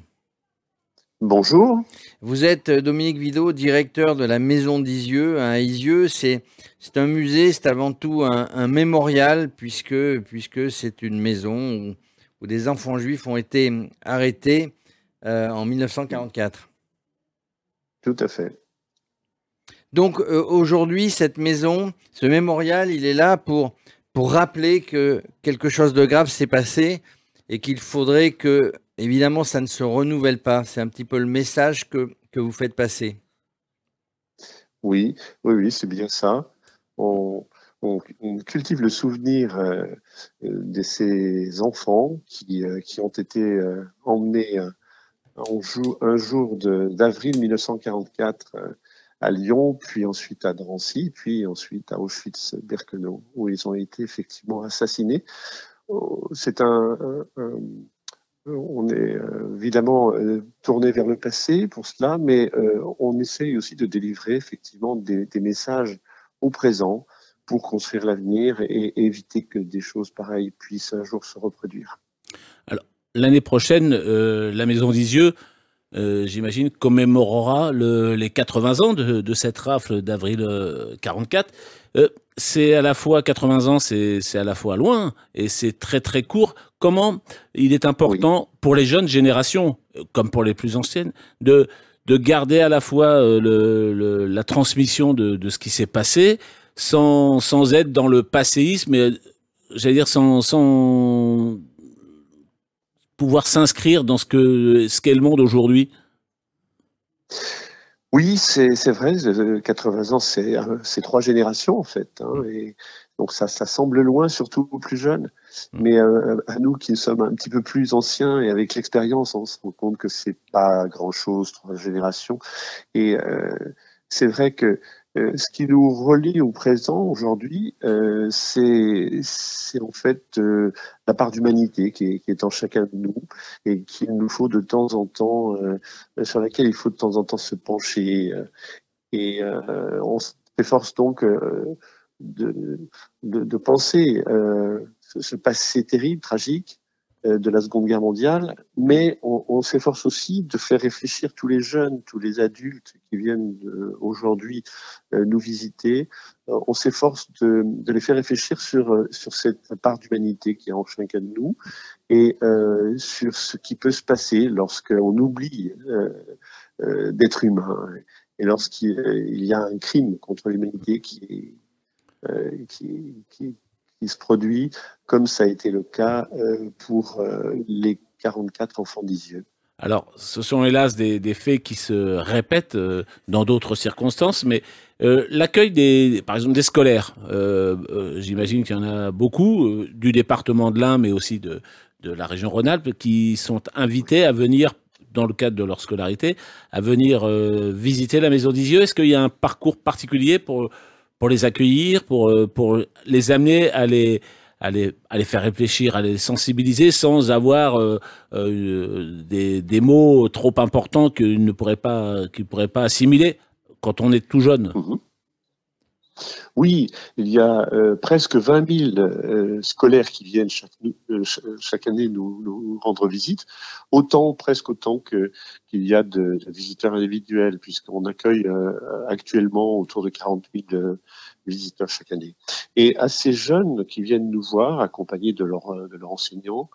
Bonjour. Vous êtes euh, Dominique Vido, directeur de la Maison d'Isieux à Isieux. C'est c'est un musée, c'est avant tout un, un mémorial puisque puisque c'est une maison où, où des enfants juifs ont été arrêtés euh, en 1944. Tout à fait. Donc euh, aujourd'hui, cette maison, ce mémorial, il est là pour, pour rappeler que quelque chose de grave s'est passé et qu'il faudrait que, évidemment, ça ne se renouvelle pas. C'est un petit peu le message que, que vous faites passer. Oui, oui, oui, c'est bien ça. On, cultive le souvenir euh, euh, de ces enfants qui, euh, qui ont été emmenés en jou- un jour d'avril 1944 euh, à Lyon, puis ensuite à Drancy, puis ensuite à Auschwitz-Birkenau, où ils ont été effectivement assassinés. Oh, C'est un- on est euh, évidemment euh, tourné vers le passé pour cela, mais euh, on essaye aussi de délivrer effectivement des, messages au présent pour construire l'avenir et éviter que des choses pareilles puissent un jour se reproduire. Alors, l'année prochaine, euh, la Maison d'Isieux, euh, j'imagine, commémorera le- les 80 ans de, cette rafle d'avril euh, 44. Euh, c'est à la fois 80 ans, c'est à la fois loin et c'est très très court. Comment il est important pour les jeunes générations, euh, comme pour les plus anciennes, de de garder à la fois euh, le, le- la transmission de, de ce qui s'est passé, sans sans être dans le passéisme, euh, j'allais dire sans sans pouvoir s'inscrire dans ce que ce qu'est le monde aujourd'hui. Oui, c'est c'est vrai, euh, 80 ans, c'est euh, c'est trois générations en fait. hein, et donc ça, ça semble loin, surtout aux plus jeunes. Mais euh, à nous qui sommes un petit peu plus anciens et avec l'expérience, on se rend compte que c'est pas grand-chose, trois générations. Et euh, c'est vrai que euh, ce qui nous relie au présent aujourd'hui, euh, c'est c'est en fait euh, la part d'humanité qui est, qui est en chacun de nous et qu'il nous faut de temps en temps, euh, sur laquelle il faut de temps en temps se pencher. euh, et euh, on s'efforce donc euh, de, de, de penser euh, ce, passé terrible, tragique euh, de la Seconde Guerre mondiale, mais on, on s'efforce aussi de faire réfléchir tous les jeunes, tous les adultes qui viennent de- aujourd'hui euh, nous visiter. Euh, on s'efforce de, de les faire réfléchir sur, euh, sur cette part d'humanité qui est en chacun de nous et euh, sur ce qui peut se passer lorsqu'on oublie euh, euh, d'être humain et lorsqu'il euh, il y a un crime contre l'humanité qui, est, euh, qui, qui, se produit, comme ça a été le cas euh, pour euh, les 44 enfants d'Isieux. Alors, ce sont hélas des, faits qui se répètent euh, dans d'autres circonstances, mais euh, l'accueil des, par exemple, des scolaires, euh, euh, j'imagine qu'il y en a beaucoup euh, du département de l'Ain, mais aussi de, de la région Rhône-Alpes qui sont invités à venir dans le cadre de leur scolarité, à venir euh, visiter la Maison d'Isieux. Est-ce qu'il y a un parcours particulier pour, pour les accueillir, pour, euh, pour les amener à les, à, les, à les faire réfléchir, à les sensibiliser sans avoir euh, euh, des, des mots trop importants qu'ils ne pourraient pas, qu'ils pourraient pas assimiler quand on est tout jeune Oui, il y a euh, presque 20 000 euh, scolaires qui viennent chaque, euh, ch- chaque année nous, nous rendre visite, autant, presque autant que qu'il y a de, de visiteurs individuels, puisqu'on accueille euh, actuellement autour de 40 000 euh, visiteurs chaque année. Et à ces jeunes qui viennent nous voir, accompagnés de leurs euh, de leurs enseignants,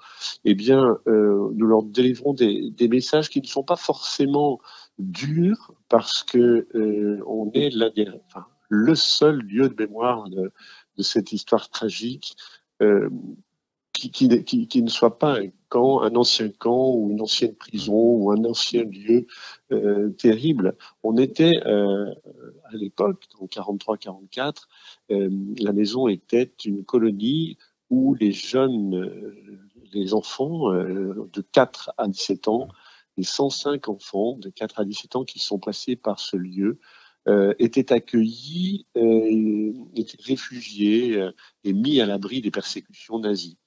eh bien, euh, nous leur délivrons des, des messages qui ne sont pas forcément durs, parce que euh, on est l'un des, enfin, le seul lieu de mémoire de, cette histoire tragique euh, qui, ne- soit pas un camp, un ancien camp ou une ancienne prison ou un ancien lieu euh, terrible. On était euh, à l'époque, en 43-44, euh, la maison était une colonie où les jeunes, les enfants de 4 à 17 ans, les 105 enfants de 4 à 17 ans qui sont passés par ce lieu, euh, étaient accueillis, euh, étaient réfugiés euh, et mis à l'abri des persécutions nazies.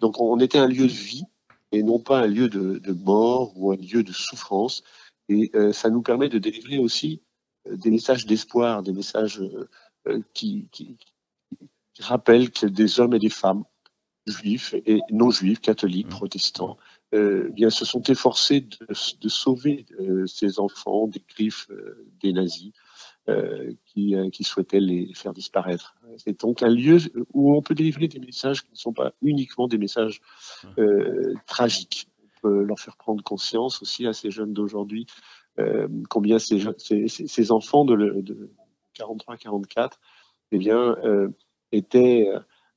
Donc on était un lieu de vie et non pas un lieu de, de mort ou un lieu de souffrance. Et ça nous permet de délivrer aussi des messages d'espoir, des messages qui, qui, qui rappellent que des hommes et des femmes, juifs et non juifs, catholiques, protestants, euh, bien se sont efforcés de, de sauver euh, ces enfants des griffes euh, des nazis qui, euh, qui souhaitaient les faire disparaître. C'est donc un lieu où on peut délivrer des messages qui ne sont pas uniquement des messages euh, tragiques. On peut leur faire prendre conscience aussi à ces jeunes d'aujourd'hui euh, combien ces, enfants de, de 43-44 eh euh, étaient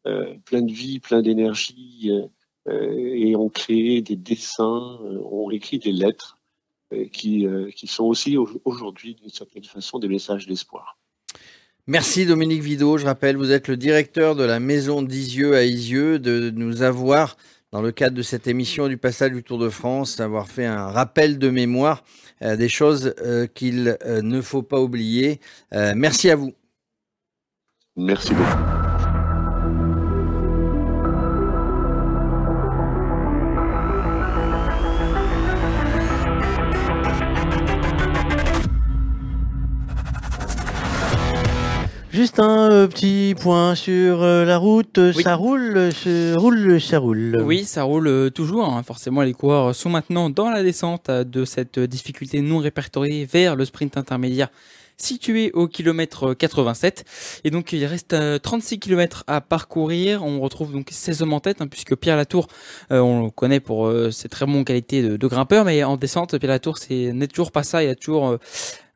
euh, pleins de vie, pleins d'énergie euh, euh, et ont créé des dessins, euh, ont écrit des lettres euh, qui, euh, qui sont aussi au- aujourd'hui d'une certaine façon des messages d'espoir. Merci Dominique Vido. Je rappelle, vous êtes le directeur de la maison d'Isieux à Isieux, de nous avoir, dans le cadre de cette émission du passage du Tour de France, d'avoir fait un rappel de mémoire euh, des choses euh, qu'il euh, ne faut pas oublier. Merci à vous. Merci beaucoup. Juste un euh, petit point sur euh, la route. Ça roule, euh, ça roule, ça roule. Oui, ça roule euh, toujours. hein. Forcément, les coureurs sont maintenant dans la descente euh, de cette euh, difficulté non répertoriée vers le sprint intermédiaire situé au kilomètre 87. Et donc, il reste euh, 36 kilomètres à parcourir. On retrouve donc 16 hommes en tête, hein, puisque Pierre Latour, euh, on le connaît pour euh, ses très bonnes qualités de, de grimpeur, mais en descente, Pierre Latour, c'est n'est toujours pas ça. Il a toujours euh,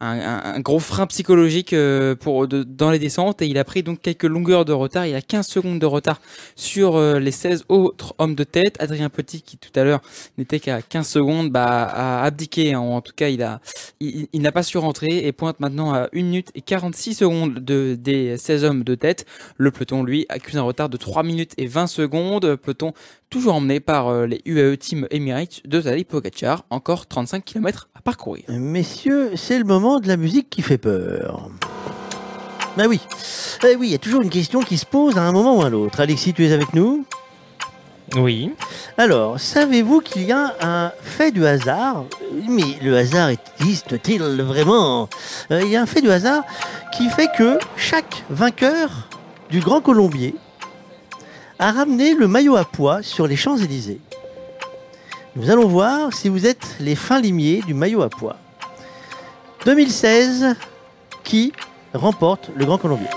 un, gros frein psychologique euh, pour dans les descentes et il a pris donc quelques longueurs de retard. Il a 15 secondes de retard sur euh, les 16 autres hommes de tête. Adrien Petit, qui tout à l'heure n'était qu'à 15 secondes, bah, a abdiqué. En tout cas, il a, n'a pas su rentrer et pointe maintenant à 1 minute et 46 secondes de, des 16 hommes de tête. Le peloton, lui, accuse un retard de 3 minutes et 20 secondes. Peloton toujours emmené par euh, les UAE Team Emirates de Tadej Pogacar. Encore 35 km à parcourir. Messieurs, c'est le moment de la musique qui fait peur. Ben oui, Eh oui, il y a toujours une question qui se pose à un moment ou à l'autre. Alexis, tu es avec nous? Oui. Alors, savez-vous qu'il y a un fait du hasard? Mais le hasard existe-t-il vraiment? Euh, Il y a un fait du hasard qui fait que chaque vainqueur du Grand Colombier a ramené le maillot à pois sur les Champs-Élysées. Nous allons voir si vous êtes les fins limiers du maillot à pois. 2016, qui remporte le Grand Colombier?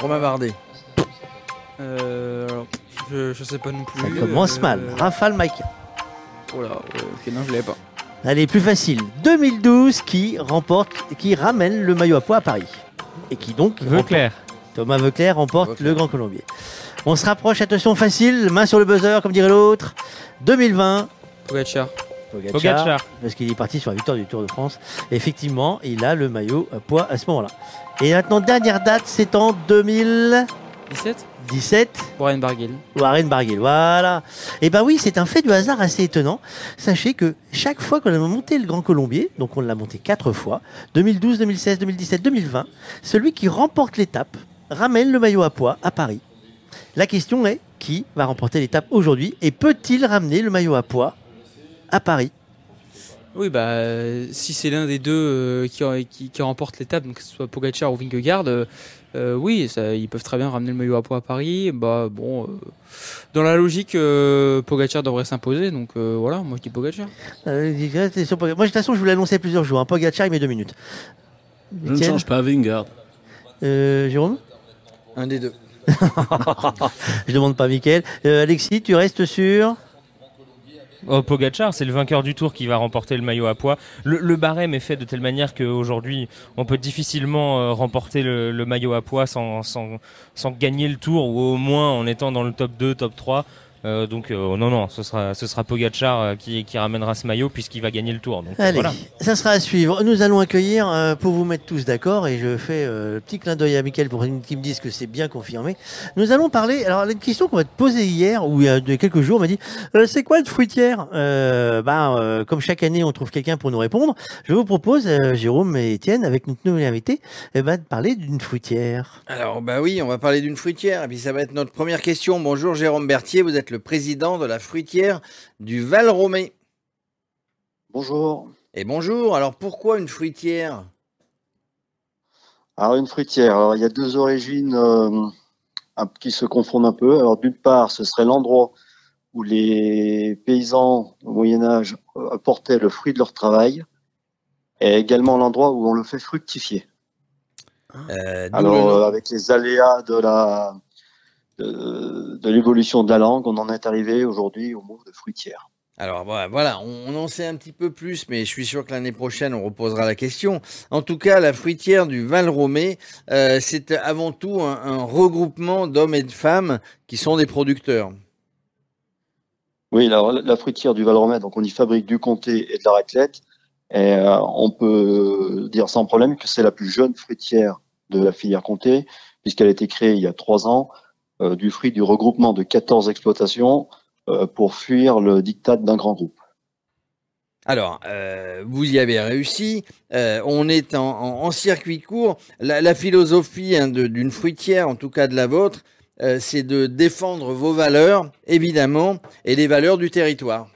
Romain Bardet. Euh, alors, je, je sais pas non plus. Ça commence Euh, mal. Rafale Maïka. Oh là, ok, non, je l'avais pas. Allez, plus facile. 2012, qui remporte, qui ramène le maillot à pois à Paris. Et qui donc. Veuclair. Thomas Veuclair remporte le Grand Colombier. On se rapproche, attention facile, main sur le buzzer, comme dirait l'autre. 2020. Pogacar. Pogacar, Pogacar. Parce qu'il est parti sur la victoire du Tour de France. Effectivement, il a le maillot à poids à ce moment-là. Et maintenant, dernière date, c'est en 2000. 17 17 Warren Barguil. Warren Barguil, voilà. Et ben oui, c'est un fait du hasard assez étonnant. Sachez que chaque fois qu'on a monté le Grand Colombier, donc on l'a monté quatre fois, 2012, 2016, 2017, 2020, celui qui remporte l'étape ramène le maillot à poids à Paris. La question est, qui va remporter l'étape aujourd'hui et peut-il ramener le maillot à poids à Paris? Oui, bah, euh, si c'est l'un des deux euh, qui, qui, qui remporte l'étape, donc que ce soit Pogacar ou Vingegaard, euh, euh, oui, ça, ils peuvent très bien ramener le maillot à poids à Paris. Bah, bon, euh, dans la logique, euh, Pogacar devrait s'imposer, donc euh, voilà, moi je dis Pogacar. Euh, sur. Moi, de toute façon, je vous l'ai annoncé plusieurs jours. Hein. Pogacar, il met deux minutes. Je ne change pas Vingard. Euh, Jérôme? Un des deux. Je demande pas Mickaël. Euh, Alexis, tu restes sur Oh, Pogacar, c'est le vainqueur du tour qui va remporter le maillot à poids. Le, le barème est fait de telle manière qu'aujourd'hui, on peut difficilement euh, remporter le, le maillot à poids sans, sans, sans gagner le tour, ou au moins en étant dans le top 2, top 3. Euh, donc euh, non, non, ce sera, ce sera Pogacar euh, qui, qui ramènera ce maillot puisqu'il va gagner le tour. Donc, Allez, voilà. ça sera à suivre. Nous allons accueillir, euh, pour vous mettre tous d'accord, et je fais euh, le petit clin d'œil à Mickaël pour qu'ils me disent que c'est bien confirmé. Nous allons parler, alors une question qu'on va te poser hier, ou il y a de- quelques jours, on m'a dit, euh, c'est quoi une fruitière? Euh, bah, euh, Comme chaque année, on trouve quelqu'un pour nous répondre. Je vous propose, euh, Jérôme et Étienne, avec notre nouvel invité, eh ben, de parler d'une fruitière. Alors, bah oui, on va parler d'une fruitière, et puis ça va être notre première question. Bonjour Jérôme Berthier, vous êtes le président de la fruitière du Val-Romé. Bonjour. Et bonjour, alors pourquoi une fruitière? Alors une fruitière, alors il y a deux origines euh, qui se confondent un peu. Alors d'une part, ce serait l'endroit où les paysans au Moyen Âge euh, apportaient le fruit de leur travail, et également l'endroit où on le fait fructifier. Euh, Alors le euh, avec les aléas de la de, de l'évolution de la langue, on en est arrivé aujourd'hui au mot de fruitière. Alors voilà, on, en sait un petit peu plus, mais je suis sûr que l'année prochaine, on reposera la question. En tout cas, la fruitière du Val-Romé, euh, c'est avant tout un, un regroupement d'hommes et de femmes qui sont des producteurs. Oui, alors, la, la fruitière du Val-Romay, donc on y fabrique du comté et de la raclette. Et euh, on peut dire sans problème que c'est la plus jeune fruitière de la filière comté, puisqu'elle a été créée il y a trois ans, du fruit du regroupement de 14 exploitations euh, pour fuir le diktat d'un grand groupe. Alors, euh, vous y avez réussi. Euh, on est en, en- en circuit court. La, la philosophie hein, d'une fruitière, en tout cas de la vôtre, euh, c'est de défendre vos valeurs, évidemment, et les valeurs du territoire.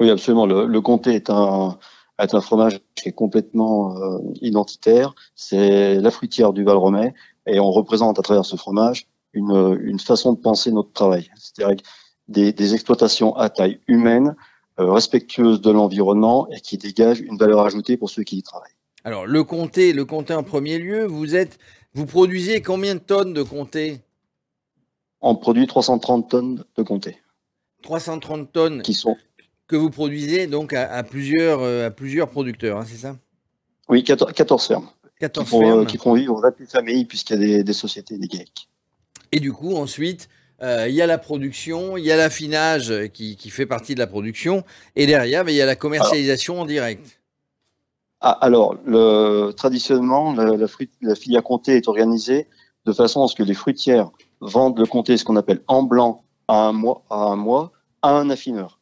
Oui, absolument. Le, le comté est un, est un fromage qui est complètement euh, identitaire. C'est la fruitière du Val-Romay et on représente à travers ce fromage une, une façon de penser notre travail. C'est-à-dire des, des exploitations à taille humaine, euh, respectueuses de l'environnement et qui dégagent une valeur ajoutée pour ceux qui y travaillent. Alors, le comté, le comté en premier lieu, vous êtes, vous produisez combien de tonnes de comté? On produit 330 tonnes de comté 330 tonnes qui sont, que vous produisez donc à, à plusieurs, euh, à plusieurs producteurs, hein, c'est ça? Oui, 14, 14 fermes. 14 qui font, euh, fermes. qui font vivre 28 familles puisqu'il y a des, des sociétés, des GAEC. Et du coup, ensuite, euh, il y a la production, il y a l'affinage qui, fait partie de la production, et derrière, ben, il y a la commercialisation en direct. Ah, alors, le, traditionnellement, la, filière comté est organisée de façon à ce que les fruitières vendent le comté, ce qu'on appelle en blanc, à un mois, à un mois, à un affineur,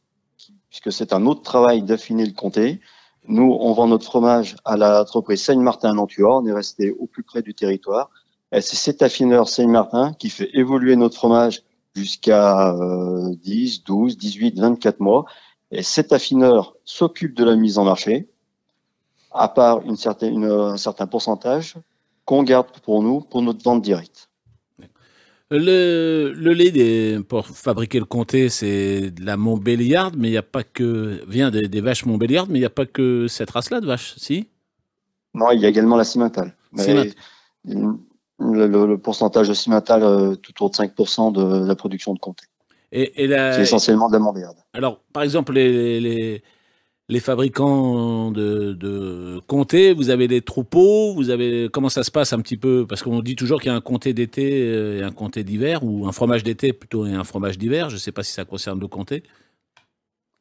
puisque c'est un autre travail d'affiner le comté. Nous, on vend notre fromage à l'entreprise Seigne-Martin à Nantua. On est resté au plus près du territoire. Et c'est cet affineur Seigne-Martin qui fait évoluer notre fromage jusqu'à euh, 10, 12, 18, 24 mois. Et cet affineur s'occupe de la mise en marché, à part une certaine, une- un certain pourcentage qu'on garde pour nous, pour notre vente directe. Le, le lait des, pour fabriquer le comté, c'est de la Montbéliarde, mais il n'y a pas que vient des, des vaches Montbéliarde, mais il n'y a pas que cette race-là de vaches, si? Non, il y a également la cimentale. Mais. Le, pourcentage cimentale, euh, tout autour de 5% de la production de comté. Et, et la- C'est essentiellement de la Montbéliarde. Alors, par exemple, les, les, les fabricants de, de comté, vous avez des troupeaux, vous avez comment ça se passe un petit peu? Parce qu'on dit toujours qu'il y a un comté d'été euh, et un comté d'hiver, ou un fromage d'été plutôt et un fromage d'hiver. Je ne sais pas si ça concerne le comté.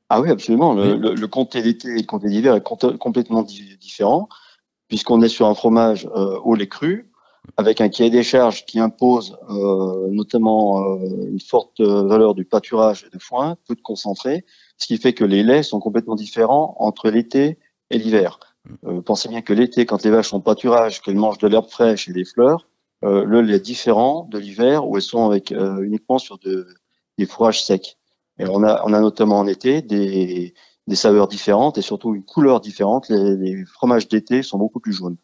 Ah oui, absolument. Le, Oui. le- le comté d'été et le comté d'hiver est complètement di- différent, puisqu'on est sur un fromage euh, au lait cru, avec un cahier des charges qui impose euh, notamment euh, une forte valeur du pâturage et de foin, peu de concentré, ce qui fait que les laits sont complètement différents entre l'été et l'hiver. Euh, pensez bien que l'été, quand les vaches sont pâturage, qu'elles mangent de l'herbe fraîche et des fleurs, euh, le lait est différent de l'hiver où elles sont avec euh, uniquement sur de, des fourrages secs. Et on a, on a notamment en été des, des saveurs différentes et surtout une couleur différente. Les, les fromages d'été sont beaucoup plus jaunes.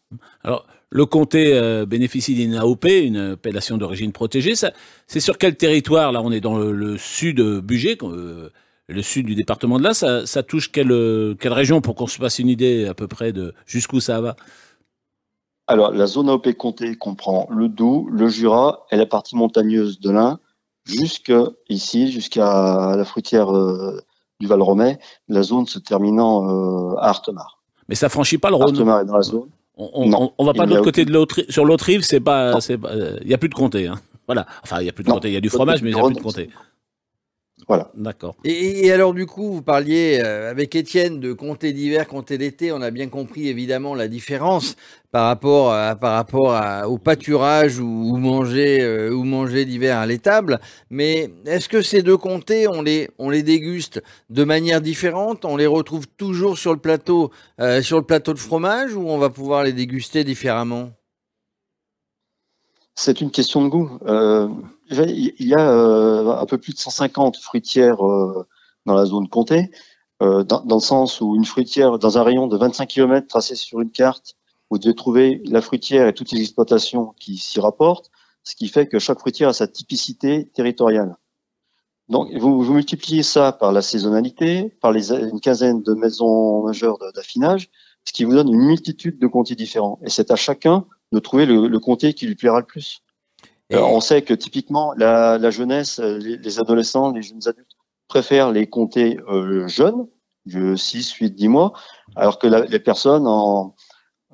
Alors, le comté euh, bénéficie d'une AOP, une appellation d'origine protégée. Ça, c'est sur quel territoire? Là, on est dans le, le sud Bugey, euh, le sud du département de là. Ça, ça touche quelle, euh, quelle région pour qu'on se fasse une idée à peu près de jusqu'où ça va? Alors, la zone AOP comté comprend le Doubs, le Jura et la partie montagneuse de l'Ain, jusqu'à ici, jusqu'à la fruitière euh, du Val-Romay, la zone se terminant euh, à Artemar. Mais ça franchit pas le Rhône. Artemar est dans la zone. On, on va pas de l'autre côté de l'autre, sur l'autre rive, c'est pas, c'est pas, il y a plus de comté. Hein. Voilà. Enfin, il y a plus de Non. comté. Il y a du fromage, mais il y a plus de comté. Voilà. D'accord. Et, et alors du coup, vous parliez euh, avec Étienne de comté d'hiver, comté d'été. On a bien compris évidemment la différence par rapport à, par rapport à- au pâturage ou, ou manger euh, ou manger d'hiver à l'étable. Mais est-ce que ces deux comtés, on les on les déguste de manière différente? On les retrouve toujours sur le plateau euh, sur le plateau de fromage ou on va pouvoir les déguster différemment? C'est une question de goût. Euh, il y a euh, un peu plus de 150 fruitières euh, dans la zone comté, euh, dans, dans le sens où une fruitière, dans un rayon de 25 km tracé sur une carte, vous devez trouver la fruitière et toutes les exploitations qui s'y rapportent, ce qui fait que chaque fruitière a sa typicité territoriale. Donc, vous, vous multipliez ça par la saisonnalité, par les, une quinzaine de maisons majeures d'affinage, ce qui vous donne une multitude de comtés différents. Et c'est à chacun de trouver le, le comté qui lui plaira le plus. Euh, on sait que typiquement, la, la jeunesse, euh, les, les adolescents, les jeunes adultes préfèrent les comtés euh, jeunes, de 6, 8, 10 mois, alors que la- les personnes, en,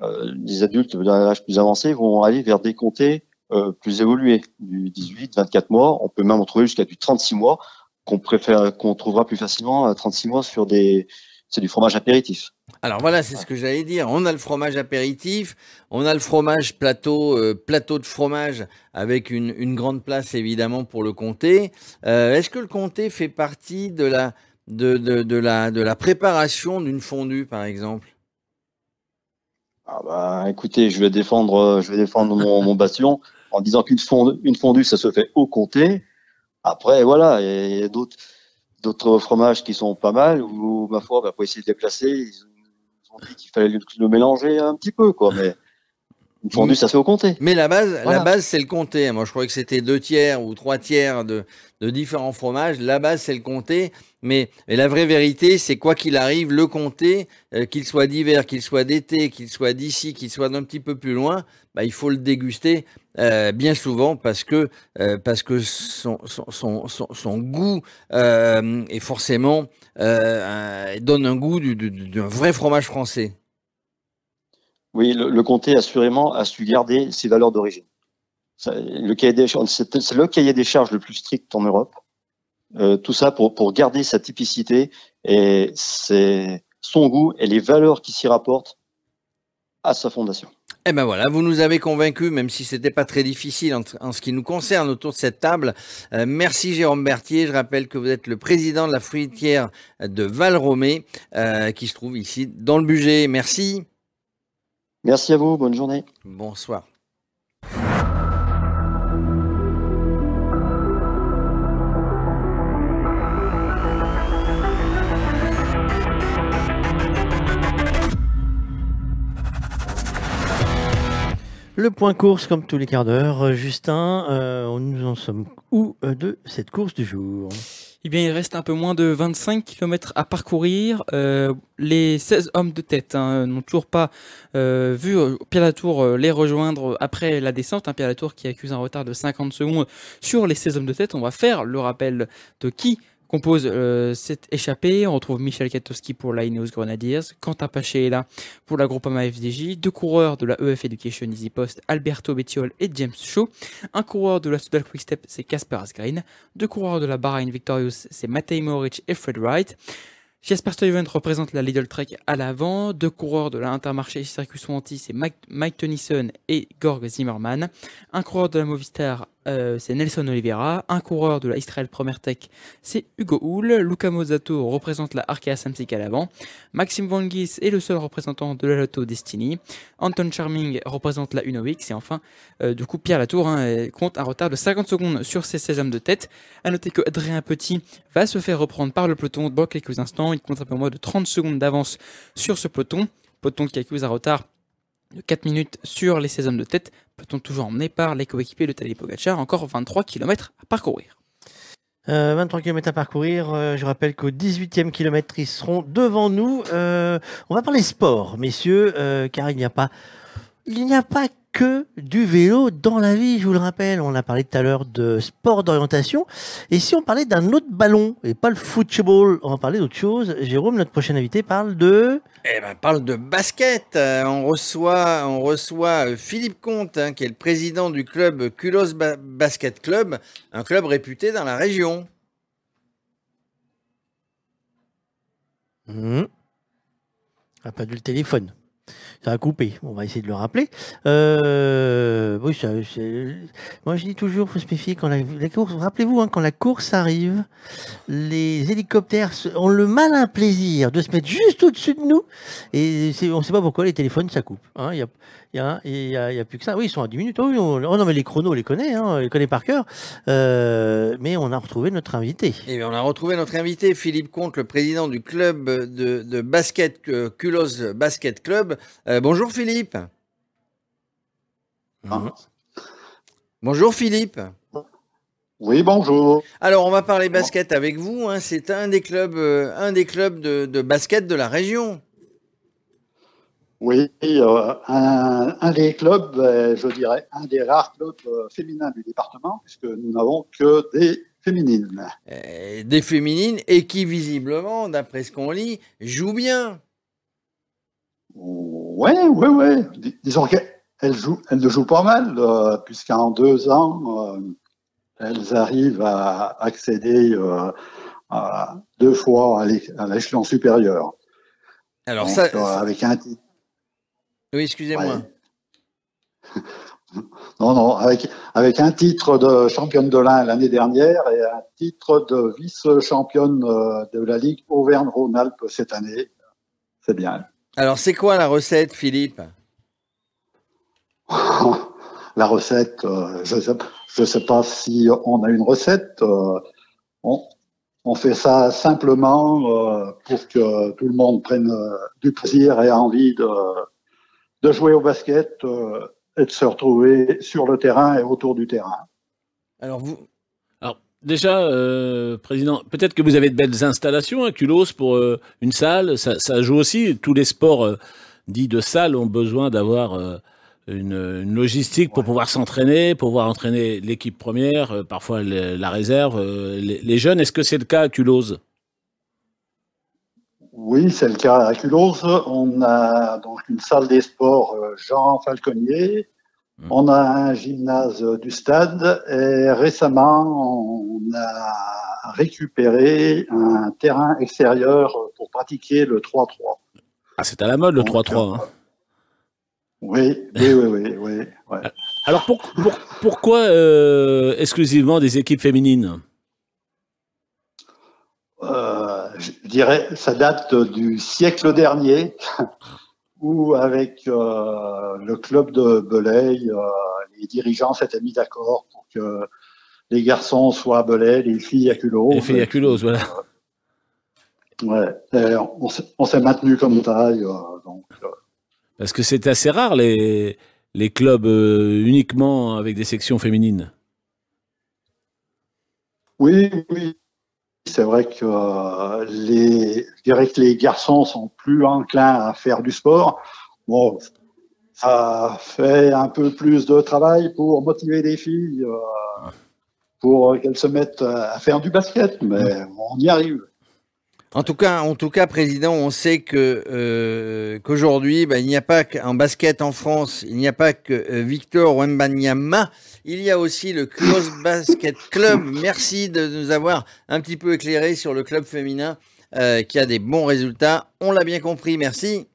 euh, les adultes d'un âge plus avancé, vont aller vers des comtés euh, plus évolués, du 18, 24 mois. On peut même en trouver jusqu'à du 36 mois, qu'on préfère, qu'on trouvera plus facilement à 36 mois sur des, c'est du fromage apéritif. Alors voilà, c'est ce que j'allais dire. On a le fromage apéritif, on a le fromage plateau, euh, plateau de fromage avec une, grande place évidemment pour le comté. Euh, Est-ce que le comté fait partie de la, de, de, la, de la préparation d'une fondue, par exemple? Ah bah, écoutez, je vais défendre, euh, je vais défendre mon, bastion en disant qu'une fondue, une fondue, ça se fait au comté. Après, voilà, il y a d'autres, fromages qui sont pas mal où, ma foi, bah, pour essayer de les placer, ils ont dit qu'il fallait le, le mélanger un petit peu, quoi. Mais une fondue, ça se fait au comté. Mais la base, la base c'est le comté. Moi, je croyais que c'était deux tiers ou trois tiers de, de différents fromages. La base, c'est le comté. Mais, la vraie vérité, c'est quoi qu'il arrive, le comté, euh, qu'il soit d'hiver, qu'il soit d'été, qu'il soit d'ici, qu'il soit d'un petit peu plus loin, bah, il faut le déguster euh, bien souvent parce que, euh, parce que son, son, son, son, son goût est forcément euh, donne un goût du- du- du- d'un vrai fromage français. Oui, le, le comté, assurément, a su garder ses valeurs d'origine. C'est le cahier des charges le plus strict en Europe. Euh, tout ça pour, pour garder sa typicité et c'est son goût et les valeurs qui s'y rapportent à sa fondation. Eh ben voilà, vous nous avez convaincus, même si c'était pas très difficile en, en ce qui nous concerne autour de cette table. Euh, merci Jérôme Berthier. Je rappelle que vous êtes le président de la fruitière de Val-Romé, euh, qui se trouve ici dans le budget. Merci. Merci à vous, bonne journée. Bonsoir. Le point course, comme tous les quarts d'heure. Euh, Justin, euh, nous en sommes où euh, de cette course du jour? Eh bien, il reste un peu moins de 25 km à parcourir. Les 16 hommes de tête hein, n'ont toujours pas vu Pierre Latour les rejoindre après la descente. Hein, Pierre Latour qui accuse un retard de 50 secondes sur les 16 hommes de tête. On va faire le rappel de qui compose euh, cette échappée. On retrouve Michel Katowski pour la Grenadiers, Quentin Paché est là pour la Groupama FDJ, deux coureurs de la EF Education Easy Post, Alberto Bettiol et James Shaw, un coureur de la Soudal Quick Step, c'est Casper Asgreen, deux coureurs de la Bahrain Victorious, c'est Matej Moric et Fred Wright. Jasper Stuyvesant représente la Lidl Trek à l'avant. Deux coureurs de la Intermarché Circus Wanty, c'est Mike, Mike Tennyson et Gorg Zimmerman. Un coureur de la Movistar, euh, c'est Nelson Oliveira. Un coureur de la Israel Premier Tech, c'est Hugo Hull. Luca Mozzato représente la Arkea Samsic à l'avant. Maxime Van est le seul représentant de la Lotto Destiny. Anton Charming représente la Uno-X. Et enfin, euh, du coup, Pierre Latour hein, compte un retard de 50 secondes sur ses 16 hommes de tête. À noter que Adrien Petit va se faire reprendre par le peloton dans quelques instants. Il compte un peu moins de 30 secondes d'avance sur ce peloton. Peloton qui accuse un retard de 4 minutes sur les 16 hommes de tête. Peloton toujours emmené par les coéquipiers de Tadej Pogacar. Encore 23 km à parcourir? Euh, 23 km à parcourir. Euh, je rappelle qu'au 18e kilomètre, ils seront devant nous. Euh, on va parler sport, messieurs, euh, car il n'y a pas, il n'y a pas que du vélo dans la vie. Je vous le rappelle, on a parlé tout à l'heure de sport d'orientation. Et si on parlait d'un autre ballon et pas le football, on va parler d'autre chose. Jérôme, notre prochain invité, parle de. Eh ben, parle de basket. Euh, on reçoit, on reçoit euh, Philippe Comte, hein, qui est le président du club Culos Ba- Basket Club, un club réputé dans la région. Hmm. Ah, pas du le téléphone. Ça a coupé. On va essayer de le rappeler. Euh, moi je dis toujours, faut se méfier quand la, course. Rappelez-vous, hein, quand la course arrive, les hélicoptères ont le malin plaisir de se mettre juste au-dessus de nous. Et on ne sait pas pourquoi les téléphones ça coupe. hein. Il y, a, plus que ça. Oui, ils sont à 10 minutes. Oh, oui, on- oh non, mais les chronos, on les connaît, hein, on les connaît par cœur. Euh, mais on a retrouvé notre invité. Et bien, on a retrouvé notre invité, Philippe Comte, le président du club de, de basket euh, Culos Basket Club. Euh, bonjour Philippe. Bonjour Philippe. Oui, bonjour. Alors, on va parler basket avec vous. hein. C'est un des clubs, euh, un des clubs de, de basket de la région. Oui, euh, un, un des clubs, euh, je dirais, un des rares clubs euh, féminins du département, puisque nous n'avons que des féminines. Des féminines et qui, visiblement, d'après ce qu'on lit, jouent bien. Oui, oui, oui. Dis- Disons qu'elles jouent, elles ne jouent pas mal, euh, puisqu'en deux ans, euh, elles arrivent à accéder à deux fois à l'é- à l'échelon supérieur. Alors Donc, ça, avec un titre. Oui, excusez-moi. Non, non, avec, avec un titre de championne de l'Ain l'année dernière et un titre de vice-championne euh, de la Ligue Auvergne-Rhône-Alpes cette année. C'est bien. Alors, c'est quoi la recette, Philippe? La recette, euh, je ne sais, pas si on a une recette. euh, on, on fait ça simplement euh, pour que tout le monde prenne du plaisir et envie de, de jouer au basket euh, et de se retrouver sur le terrain et autour du terrain. Alors, vous. Alors, déjà, euh, Président, peut-être que vous avez de belles installations à Culos pour euh, une salle. Ça, ça joue aussi. Tous les sports dits de salle ont besoin d'avoir une, une logistique pour pouvoir s'entraîner, pour pouvoir entraîner l'équipe première, euh, parfois le- la réserve, euh, les, les jeunes. Est-ce que c'est le cas à Culos Oui, c'est le cas à Culose. On a donc une salle des sports euh, Jean Falconier. On a un gymnase du stade et récemment, on a récupéré un terrain extérieur pour pratiquer le 3-3. Ah, c'est à la mode le 3-3. hein. Oui, oui, oui, oui. oui, ouais. Alors pour- pour- pourquoi euh, exclusivement des équipes féminines? Euh, je dirais, ça date du siècle dernier, où avec euh, le club de Belay, euh, les dirigeants s'étaient mis d'accord pour que les garçons soient à Belay, les filles à Culot. Les filles à Culos, voilà. Ouais, et on s'est- on s'est maintenu comme taille. euh, donc, euh, Parce que c'est assez rare les, les clubs euh, uniquement avec des sections féminines. oui, oui. C'est vrai que euh, les, que les garçons sont plus enclins à faire du sport. Bon, ça fait un peu plus de travail pour motiver les filles, euh, pour qu'elles se mettent à faire du basket, mais on y arrive. En tout cas, en tout cas, président, on sait que euh, qu'aujourd'hui, ben, il n'y a pas qu'en basket en France, il n'y a pas que euh, Victor Wembanyama, il y a aussi le Close Basket Club. Merci de nous avoir un petit peu éclairé sur le club féminin euh, qui a des bons résultats. On l'a bien compris, merci.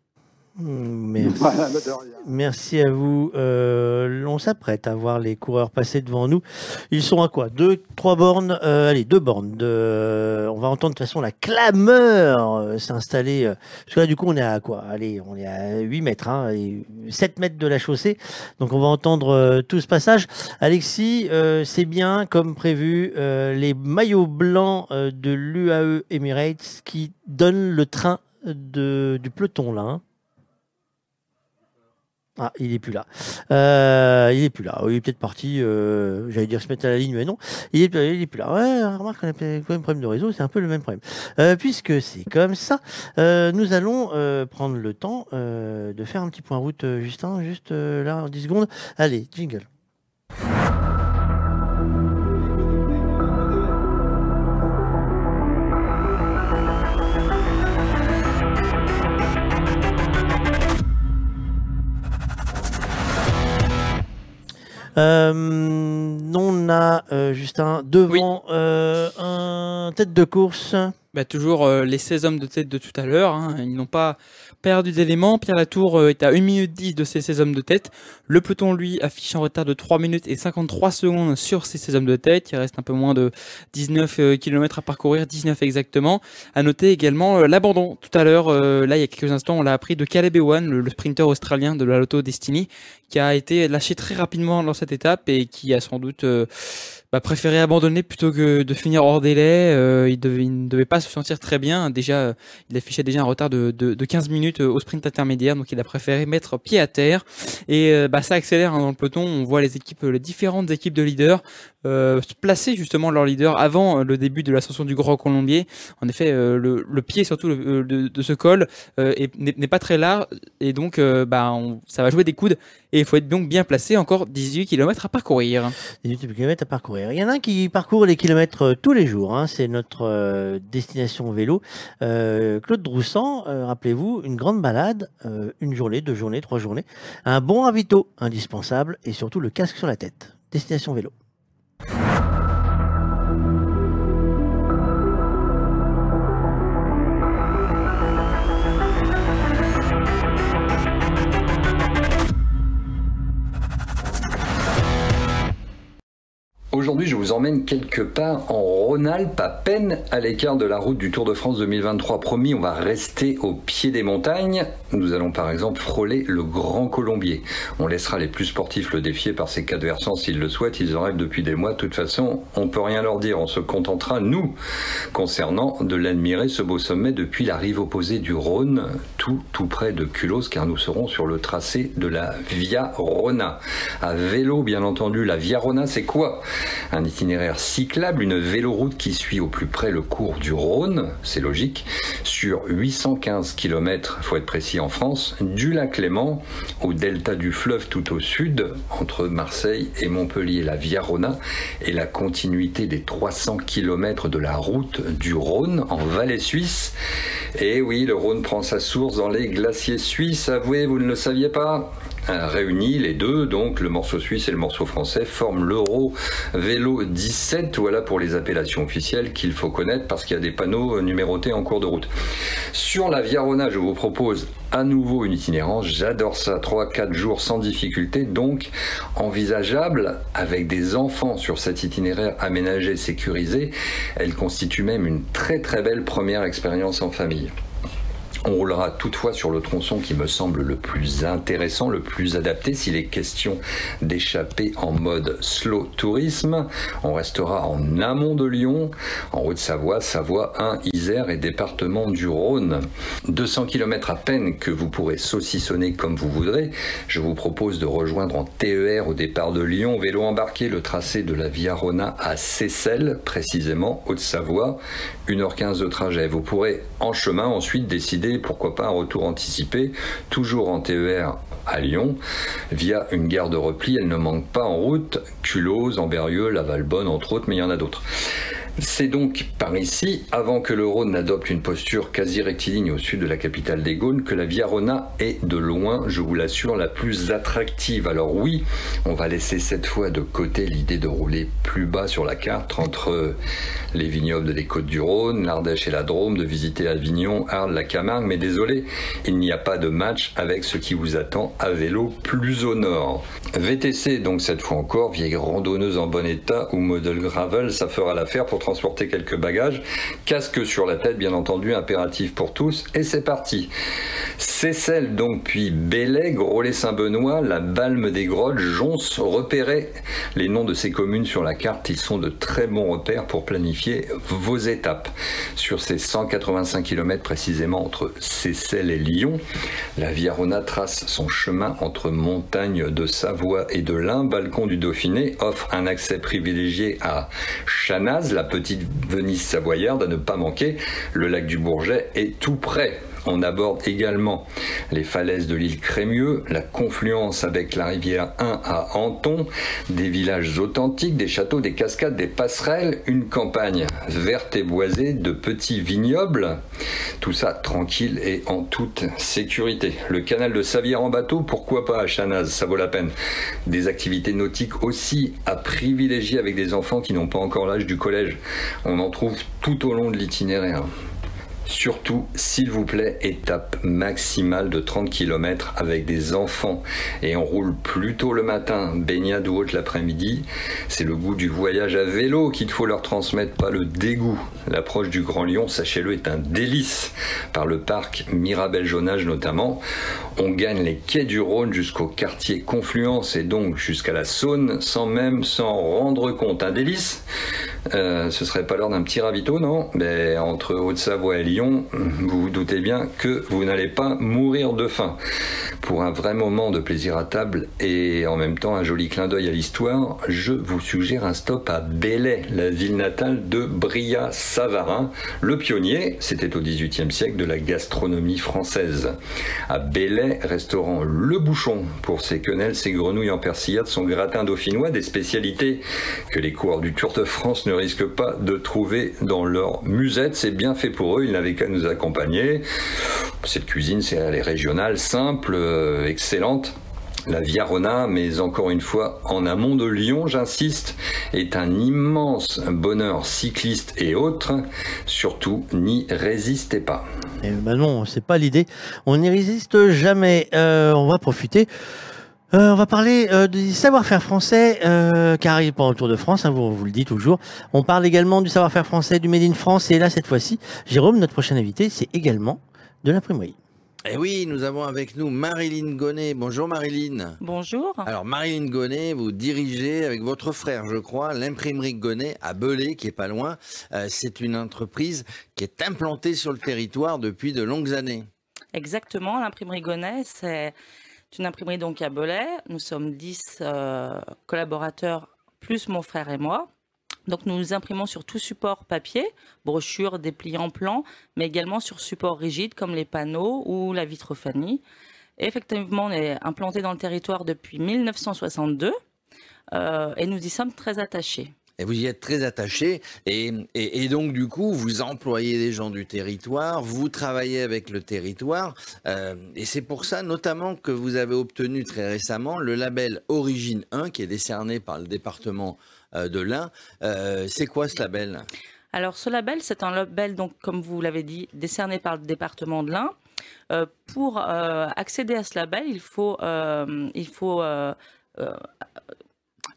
Merci. Voilà, de rien. Merci à vous. Euh, on s'apprête à voir les coureurs passer devant nous. Ils sont à quoi? Deux, trois bornes. euh, allez, deux bornes. De, on va entendre de toute façon la clameur euh, s'installer. parce que là, du coup, on est à quoi? Allez, on est à 8 mètres, hein, et 7 mètres de la chaussée. Donc, on va entendre tout ce passage. Alexis, c'est bien, comme prévu, les maillots blancs de l'UAE Emirates qui donnent le train de, du peloton, là. hein. Ah, il est plus là. Euh, il est plus là. Il est peut-être parti. euh, J'allais dire se mettre à la ligne, mais non. Il est, il est plus là. Ouais, remarque, on a quand même un problème de réseau. C'est un peu le même problème. Euh, puisque c'est comme ça, nous allons prendre le temps de faire un petit point route, Justin, juste là en 10 secondes. Allez, jingle. On a euh, Justin devant euh, un tête de course. Bah, toujours euh, les 16 hommes de tête de tout à l'heure. hein. Ils n'ont pas perdu d'éléments. Pierre Latour euh, est à 1 minute 10 de ces 16 hommes de tête. Le peloton, lui, affiche un retard de 3 minutes et 53 secondes sur ces 16 hommes de tête. Il reste un peu moins de 19 km à parcourir, 19 exactement. À noter également euh, l'abandon. Tout à l'heure, euh, là, il y a quelques instants, on l'a appris de Caleb Ewan, le, le sprinter australien de la Lotto Destiny, qui a été lâché très rapidement dans cette étape et qui a sans doute euh, bah, préféré abandonner plutôt que de finir hors délai. Euh, il, ne devait pas se sentir très bien. Déjà, euh, il affichait déjà un retard de, de, de 15 minutes euh, au sprint intermédiaire, donc il a préféré mettre pied à terre. Et bah, ça accélère hein, dans le peloton. On voit les différentes équipes de leaders euh, placer justement leur leader avant euh, le début de l'ascension du Grand Colombier. En effet, euh, le, le pied surtout euh, de, de ce col euh, est- n'est pas très large et donc bah, on- ça va jouer des coudes et il faut être donc bien placé. Encore 18 km à parcourir. 18 km à parcourir. Il y en a un qui parcourt les kilomètres tous les jours. hein. C'est notre destination vélo. Claude Droussan, rappelez-vous, une grande balade, une journée, deux journées, trois journées. Un bon ravito indispensable et surtout le casque sur la tête. Destination vélo. Aujourd'hui, je vous emmène quelque part en Rhône-Alpes, à peine à l'écart de la route du Tour de France 2023. Promis, on va rester au pied des montagnes. Nous allons par exemple frôler le Grand Colombier. On laissera les plus sportifs le défier par ses quatre versants s'ils le souhaitent. Ils en rêvent depuis des mois. De toute façon, on peut rien leur dire. On se contentera, nous, concernant, de l'admirer, ce beau sommet, depuis la rive opposée du Rhône, tout, tout près de Culos, car nous serons sur le tracé de la Via Rona. À vélo, bien entendu, la Via Rona, c'est quoi? Un itinéraire cyclable, une véloroute qui suit au plus près le cours du Rhône, c'est logique, sur 815 km, faut être précis en France, du lac Léman au delta du fleuve tout au sud, entre Marseille et Montpellier. La Via Rona est la continuité des 300 km de la route du Rhône en vallée suisse. Et oui, le Rhône prend sa source dans les glaciers suisses, avouez, vous ne le saviez pas Réunis, les deux, donc le morceau suisse et le morceau français, forment l'Euro Vélo 17. Voilà pour les appellations officielles qu'il faut connaître parce qu'il y a des panneaux euh, numérotés en cours de route. Sur la Via Rona, je vous propose à nouveau une itinérance. J'adore ça. 3-4 jours sans difficulté, donc envisageable avec des enfants sur cet itinéraire aménagé, sécurisé. Elle constitue même une très très belle première expérience en famille. On roulera toutefois sur le tronçon qui me semble le plus intéressant, le plus adapté s'il est question d'échapper en mode slow tourisme. On restera en amont de Lyon, en Haute-Savoie, Savoie 1, Isère et département du Rhône. 200 km à peine que vous pourrez saucissonner comme vous voudrez. Je vous propose de rejoindre en TER au départ de Lyon, vélo embarqué, le tracé de la Via Rona à Seyssel, précisément Haute-Savoie. 1h15 de trajet. Vous pourrez en chemin ensuite décider pourquoi pas un retour anticipé, toujours en TER à Lyon, via une gare de repli. Elle ne manque pas en route, Culose, Amberieux, Lavalbonne, entre autres, mais il y en a d'autres. C'est donc par ici, avant que le Rhône n'adopte une posture quasi rectiligne au sud de la capitale des Gaunes, que la Via est de loin, je vous l'assure, la plus attractive. Alors oui, on va laisser cette fois de côté l'idée de rouler plus bas sur la carte entre les vignobles des Côtes du Rhône, l'Ardèche et la Drôme, de visiter Avignon, Arles, la Camargue, mais désolé, il n'y a pas de match avec ce qui vous attend à vélo plus au nord. VTC donc cette fois encore, vieille randonneuse en bon état ou model gravel, ça fera l'affaire pour transporter quelques bagages. Casque sur la tête, bien entendu, impératif pour tous. Et c'est parti. Celle donc, puis Bellay, Grollet-Saint-Benoît, la Balme des Grottes, Jonce, repérez les noms de ces communes sur la carte. Ils sont de très bons repères pour planifier vos étapes. Sur ces 185 km précisément entre Cesselles et Lyon, la Via Rona trace son chemin entre montagnes de Savoie et de l'Ain. Balcon du Dauphiné offre un accès privilégié à Chanaz, la petite Venise savoyarde à ne pas manquer. Le lac du Bourget est tout près. On aborde également les falaises de l'île Crémieux, la confluence avec la rivière 1 à Anton, des villages authentiques, des châteaux, des cascades, des passerelles, une campagne verte et boisée, de petits vignobles. Tout ça tranquille et en toute sécurité. Le canal de Savière en bateau, pourquoi pas à Chanaz, ça vaut la peine. Des activités nautiques aussi à privilégier avec des enfants qui n'ont pas encore l'âge du collège. On en trouve tout au long de l'itinéraire. Surtout, s'il vous plaît, étape maximale de 30 km avec des enfants. Et on roule plutôt le matin, baignade ou autre l'après-midi. C'est le goût du voyage à vélo qu'il faut leur transmettre, pas le dégoût. L'approche du Grand Lyon, sachez-le, est un délice. Par le parc Mirabel-Jonage notamment, on gagne les quais du Rhône jusqu'au quartier Confluence et donc jusqu'à la Saône sans même s'en rendre compte. Un délice euh, ce serait pas l'heure d'un petit ravito, non Mais entre Haute-Savoie et Lyon, vous vous doutez bien que vous n'allez pas mourir de faim. Pour un vrai moment de plaisir à table et en même temps un joli clin d'œil à l'histoire, je vous suggère un stop à Bellay, la ville natale de Bria Savarin. Le pionnier, c'était au XVIIIe siècle de la gastronomie française. À Bellay, restaurant Le Bouchon pour ses quenelles, ses grenouilles en persillade, son gratin dauphinois, des spécialités que les coureurs du Tour de France ne risquent pas de trouver dans leur musette. C'est bien fait pour eux, ils n'avaient qu'à nous accompagner. Cette cuisine, c'est elle est régionale, simple, euh, excellente. La Via Rona, mais encore une fois, en amont de Lyon, j'insiste, est un immense bonheur cycliste et autres. Surtout, n'y résistez pas. Eh ben non, c'est pas l'idée. On n'y résiste jamais. Euh, on va profiter. Euh, on va parler euh, du savoir-faire français euh, qui arrive pendant le Tour de France, hein, vous, vous le dites toujours. On parle également du savoir-faire français, du Made in France. Et là, cette fois-ci, Jérôme, notre prochain invité, c'est également de l'imprimerie. Et oui, nous avons avec nous Marilyn Gonnet. Bonjour Marilyn. Bonjour. Alors Marilyn Gonnet, vous dirigez avec votre frère, je crois, l'imprimerie Gonnet à Belay, qui est pas loin. Euh, c'est une entreprise qui est implantée sur le territoire depuis de longues années. Exactement, l'imprimerie Gonnet, c'est une imprimerie donc à Belay. Nous sommes 10 euh, collaborateurs, plus mon frère et moi. Donc nous imprimons sur tout support papier, brochures, dépliants, plans, mais également sur support rigide comme les panneaux ou la vitrophanie. Et effectivement, on est implanté dans le territoire depuis 1962 euh, et nous y sommes très attachés. Et vous y êtes très attaché. Et, donc, du coup, vous employez des gens du territoire, vous travaillez avec le territoire. Euh, et c'est pour ça, notamment, que vous avez obtenu très récemment le label Origine 1, qui est décerné par le département euh, de l'Ain. Euh, c'est quoi ce label? Alors, ce label, c'est un label, donc, comme vous l'avez dit, décerné par le département de l'Ain. Pour accéder à ce label, il faut, il faut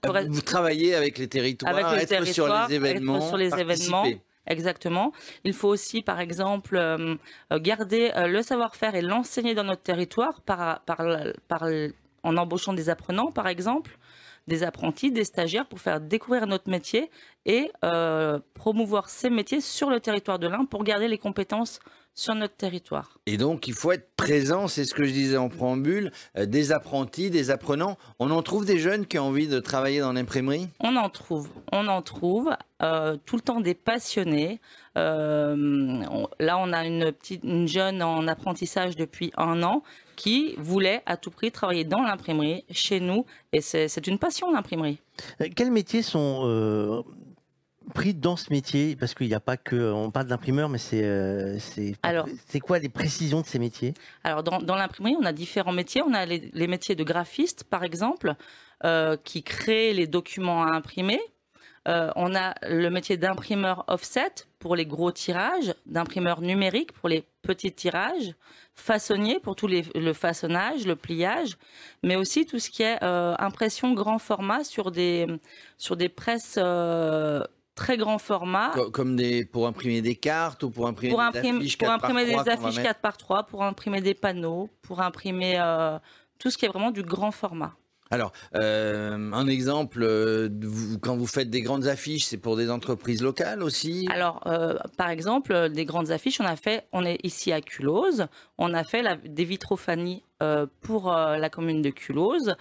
euh, Vous travaillez avec les territoires, avec les être territoires, sur les événements, être sur les événements. participer. Exactement. Il faut aussi, par exemple, euh, euh, garder euh, le savoir-faire et l'enseigner dans notre territoire par, par, par, en embauchant des apprenants, par exemple, des apprentis, des stagiaires pour faire découvrir notre métier et euh, promouvoir ces métiers sur le territoire de l'Ain pour garder les compétences sur notre territoire. Et donc, il faut être présent, c'est ce que je disais en préambule, euh, des apprentis, des apprenants. On en trouve des jeunes qui ont envie de travailler dans l'imprimerie? On en trouve, on en trouve euh, tout le temps des passionnés. Euh, on- là, on a une petite, une jeune en apprentissage depuis un an qui voulait à tout prix travailler dans l'imprimerie chez nous, et c'est c'est une passion l'imprimerie. Quels métiers sont appris dans ce métier Parce qu'il n'y a pas que. On parle d'imprimeur, mais c'est. euh, c'est quoi les précisions de ces métiers? Alors dans, dans l'imprimerie, on a différents métiers. On a les, les métiers de graphiste, par exemple, euh, qui créent les documents à imprimer. Euh, on a le métier d'imprimeur offset pour les gros tirages, d'imprimeur numérique pour les petits tirages, façonnier pour tout les, le façonnage, le pliage, mais aussi tout ce qui est euh, impression grand format sur des sur des presses euh, très grand format. Co- Comme des, pour imprimer des cartes ou pour imprimer pour des affiches pour 4 par imprimer 3 des affiches mettre. 4 par 3 pour imprimer des panneaux, pour imprimer euh, tout ce qui est vraiment du grand format. Alors, euh, un exemple, euh, vous- quand vous faites des grandes affiches, c'est pour des entreprises locales aussi? Alors, euh, par exemple, des grandes affiches, on a fait, on est ici à Culose, on a fait la, des vitrophanies pour la commune de Culose,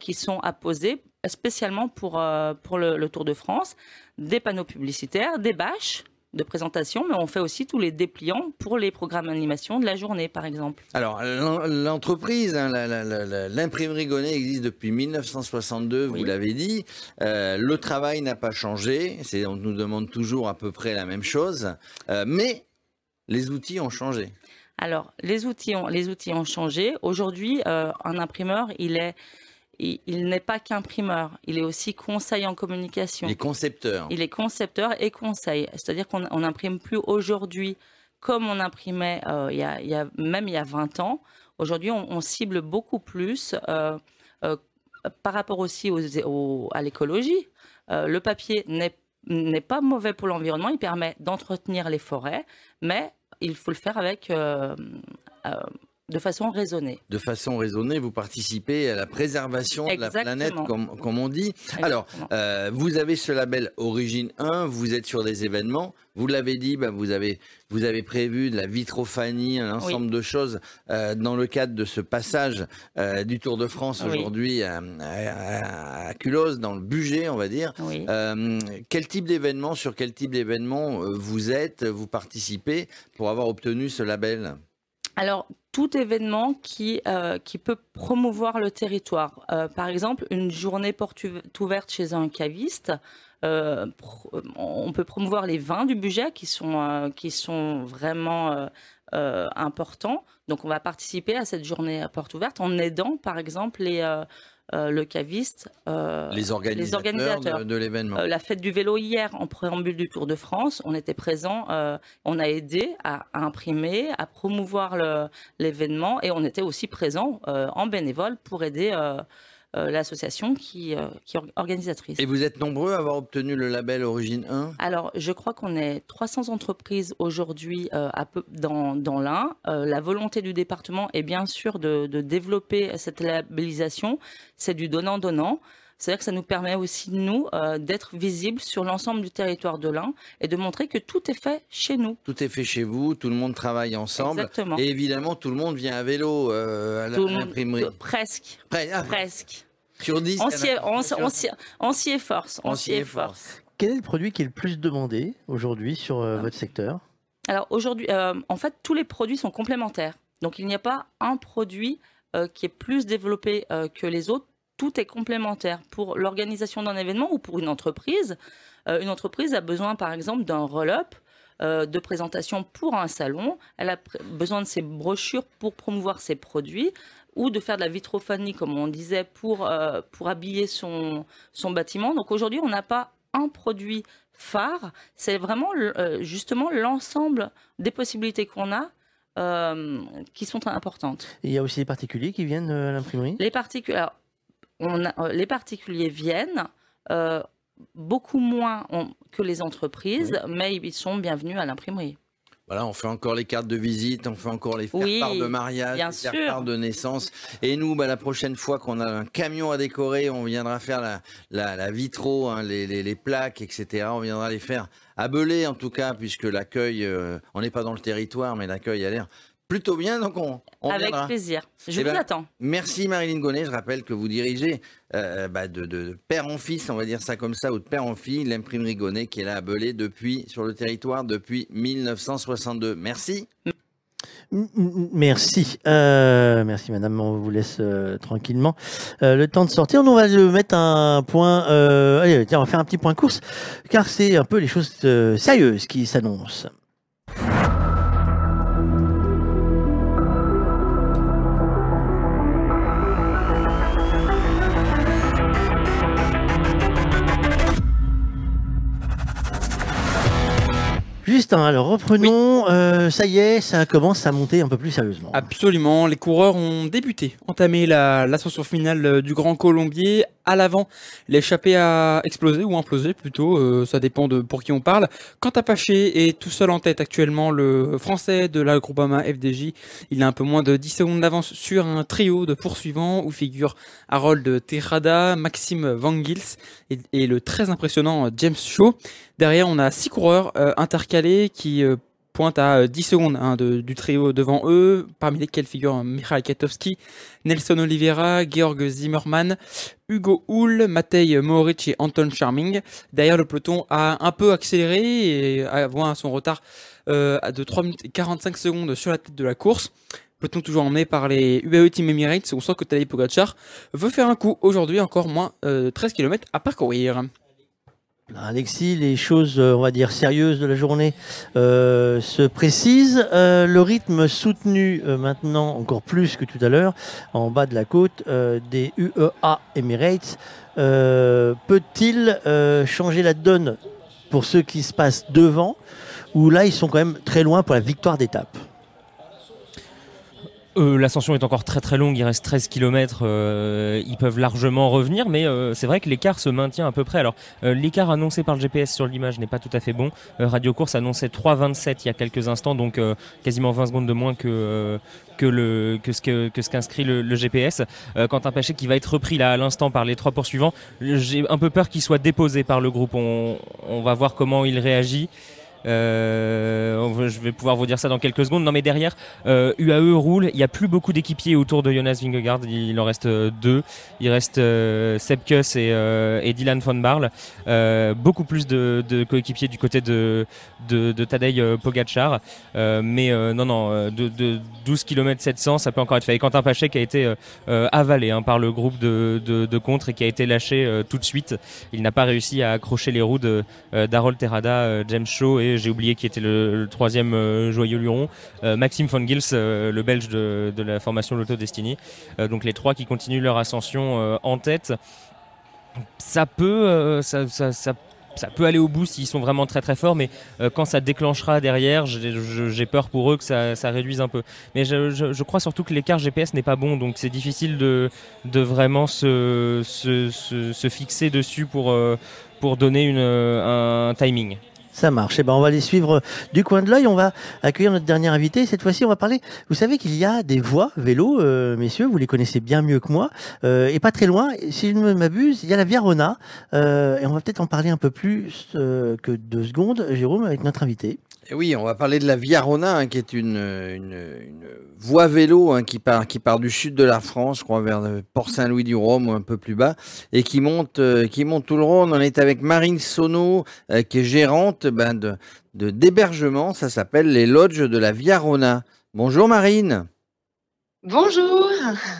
qui sont apposées spécialement pour euh, pour le, le Tour de France, des panneaux publicitaires, des bâches de présentation, mais on fait aussi tous les dépliants pour les programmes d'animation de la journée, par exemple. Alors, l'en- l'entreprise, hein, l'imprimerie Gonnet existe depuis 1962, vous l'avez dit. Euh, le travail n'a pas changé. On nous demande toujours à peu près la même chose. Euh, mais les outils ont changé. Alors, les outils ont, les outils ont changé. Aujourd'hui, euh, un imprimeur, il est, il, il n'est pas qu'imprimeur. Il est aussi conseil en communication. Les concepteurs. Il est concepteur et conseil. C'est-à-dire qu'on on n'imprime plus aujourd'hui comme on imprimait euh, il, y a, il y a, même il y a 20 ans. Aujourd'hui, on, on cible beaucoup plus euh, euh, par rapport aussi aux, aux- à l'écologie. Le papier n'est pas mauvais pour l'environnement, il permet d'entretenir les forêts, mais il faut le faire avec de façon raisonnée. De façon raisonnée, vous participez à la préservation de la planète, comme, comme on dit. Alors, euh, vous avez ce label Origine 1, vous êtes sur des événements. Vous l'avez dit, bah, vous avez vous avez prévu de la vitrophanie, un ensemble de choses euh, dans le cadre de ce passage euh, du Tour de France Oui. aujourd'hui à, à, dans le budget, on va dire. Euh, quel type d'événement, sur quel type d'événement vous êtes, vous participez pour avoir obtenu ce label? Alors, tout événement qui, euh, qui peut promouvoir le territoire. Euh, par exemple, une journée porte ouv- ouverte chez un caviste. euh, on peut promouvoir les vins du budget qui sont, qui sont vraiment euh, importants. Donc, on va participer à cette journée à porte ouverte en aidant, par exemple, les, euh, euh, le caviste, euh, Les organisateurs de- de l'événement. La fête du vélo hier, en préambule du Tour de France, on était présent, on a aidé à, à imprimer, à promouvoir l'événement et on était aussi présent en bénévole pour aider euh, l'association qui, euh, qui est organisatrice. Et vous êtes nombreux à avoir obtenu le label Origine 1 Alors, je crois qu'on est 300 entreprises aujourd'hui euh, dans, dans l'Ain. La volonté du département est bien sûr de, de développer cette labellisation. C'est du donnant-donnant. C'est-à-dire que ça nous permet aussi, nous, euh, d'être visibles sur l'ensemble du territoire de l'Ain et de montrer que tout est fait chez nous. Tout est fait chez vous, tout le monde travaille ensemble. Exactement. Et évidemment, tout le monde vient à vélo euh, à la- Tout à le monde- l'imprimerie. tout- presque. ah, Presque. Sur 10, On s'y efforce. On s'y efforce. Quel est le produit qui est le plus demandé aujourd'hui sur euh, votre secteur? Alors aujourd'hui, euh, en fait, tous les produits sont complémentaires. Donc il n'y a pas un produit euh, qui est plus développé euh, que les autres. Tout est complémentaire pour l'organisation d'un événement ou pour une entreprise. Euh, une entreprise a besoin, par exemple, d'un roll-up euh, de présentation pour un salon. Elle a besoin de ses brochures pour promouvoir ses produits ou de faire de la vitrophanie, comme on disait, pour euh, pour habiller son son bâtiment. Donc aujourd'hui, on n'a pas un produit phare. C'est vraiment justement l'ensemble des possibilités qu'on a qui sont importantes. Et Il y a aussi des particuliers qui viennent à l'imprimerie? Les particuliers, on a- euh, les particuliers viennent euh, beaucoup moins on- que les entreprises, mais ils sont bienvenus à l'imprimerie. Voilà, on fait encore les cartes de visite, on fait encore les Oui, faire-part de mariage, bien les sûr. faire-part de naissance. Et nous, bah, la prochaine fois qu'on a un camion à décorer, on viendra faire la, la, la vitro, hein, les, les, les plaques, etc. On viendra les faire à Belay, en tout cas, puisque l'accueil, euh, on n'est pas dans le territoire, mais l'accueil a l'air plutôt bien, donc on, on Avec viendra. plaisir. Je Eh vous ben, attends. Merci Marilyn Gonnet. Je rappelle que vous dirigez euh, bah, de, de père en fils, on va dire ça comme ça, ou de père en fille, l'imprimerie Gonnet qui est là à Belay depuis, sur le territoire depuis 1962. Merci. Merci. Euh, merci, madame. On vous laisse euh, tranquillement euh, le temps de sortir. Nous, on va le mettre un point. Euh, allez, tiens, on va faire un petit point course, car c'est un peu les choses euh, sérieuses qui s'annoncent. Justin, alors reprenons. euh, ça y est, ça commence à monter un peu plus sérieusement. Absolument, les coureurs ont débuté, entamé la- l'ascension finale euh, du Grand Colombier. À l'avant, l'échappée a explosé ou implosé plutôt, euh, ça dépend de pour qui on parle. Quant à Paché est tout seul en tête actuellement, le français de la Groupama FDJ. Il a un peu moins de 10 secondes d'avance sur un trio de poursuivants où figurent Harold Terrada, Maxime Van Gils et, et le très impressionnant James Shaw. Derrière, on a six coureurs euh, intercalés qui euh, pointent à euh, 10 secondes hein, du trio devant eux, parmi lesquels figurent Michael Katowski, Nelson Oliveira, Georg Zimmermann, Hugo Hull, Matej Mohoric et Anton Charming. Derrière, le peloton a un peu accéléré et avant son retard euh, de 3 minutes et 45 secondes sur la tête de la course. Peloton toujours emmené par les UAE Team Emirates. On sent que Tadej Pogacar veut faire un coup aujourd'hui, encore moins euh, 13 km à parcourir. Alexis, les choses, euh, on va dire, sérieuses de la journée euh, se précisent. Euh, le rythme soutenu maintenant, encore plus que tout à l'heure, en bas de la côte des UEA Emirates, peut-il changer la donne pour ceux qui se passent devant, ou là, ils sont quand même très loin pour la victoire d'étape? Euh, L'ascension est encore très très longue, il reste 13 km, ils peuvent largement revenir, mais euh, c'est vrai que l'écart se maintient à peu près. Alors euh, l'écart annoncé par le GPS sur l'image n'est pas tout à fait bon. Euh, Radio Course annonçait 3,27 il y a quelques instants, donc euh, quasiment 20 secondes de moins que, euh, que, le, que ce que, que ce qu'inscrit le, le GPS. Euh, Quentin Paché qui va être repris là à l'instant par les trois poursuivants, j'ai un peu peur qu'il soit déposé par le groupe. On, on va voir comment il réagit. Euh, je vais pouvoir vous dire ça dans quelques secondes. Non, mais derrière, euh, UAE roule. Il n'y a plus beaucoup d'équipiers autour de Jonas Vingegaard. Il en reste euh, deux. Il reste euh, Seb Kuss et, euh, et Dylan von Barle. Euh, beaucoup plus de, coéquipiers du côté de, de, de Tadej Pogacar. Mais non, non, de, de 12 km 700, ça peut encore être fait. Et Quentin Paché qui a été avalé hein, par le groupe de, contre et qui a été lâché tout de suite. Il n'a pas réussi à accrocher les roues d'Harold Terrada, James Shaw et j'ai oublié qui était le, troisième euh, joyeux luron, euh, Maxime von Gils, euh, le belge de, la formation Lotto Destiny. Donc les trois qui continuent leur ascension en tête. Ça peut, ça, peut aller au bout s'ils sont vraiment très très forts, mais quand ça déclenchera derrière, j'ai peur pour eux que ça, réduise un peu. Mais je, crois surtout que l'écart GPS n'est pas bon, donc c'est difficile de, vraiment se, fixer dessus pour, donner un timing. Ça marche. Eh ben, on va les suivre du coin de l'œil. On va accueillir notre dernier invité. Cette fois-ci, on va parler. Vous savez qu'il y a des voies vélo, euh, messieurs. Vous les connaissez bien mieux que moi. Euh, et pas très loin. Si je ne m'abuse, il y a la Via Rona. Euh, et on va peut-être en parler un peu plus euh, que deux secondes, Jérôme, avec notre invité. Oui, on va parler de la Via Rona, hein, qui est une, voie vélo hein, qui, part, du sud de la France, je crois, vers Port-Saint-Louis-du-Rhône ou un peu plus bas, et qui monte, euh, qui monte tout le Rhône. On est avec Marine Sono, euh, qui est gérante ben, de- d'hébergement. Ça s'appelle les lodges de la Via Rona. Bonjour Marine. Bonjour.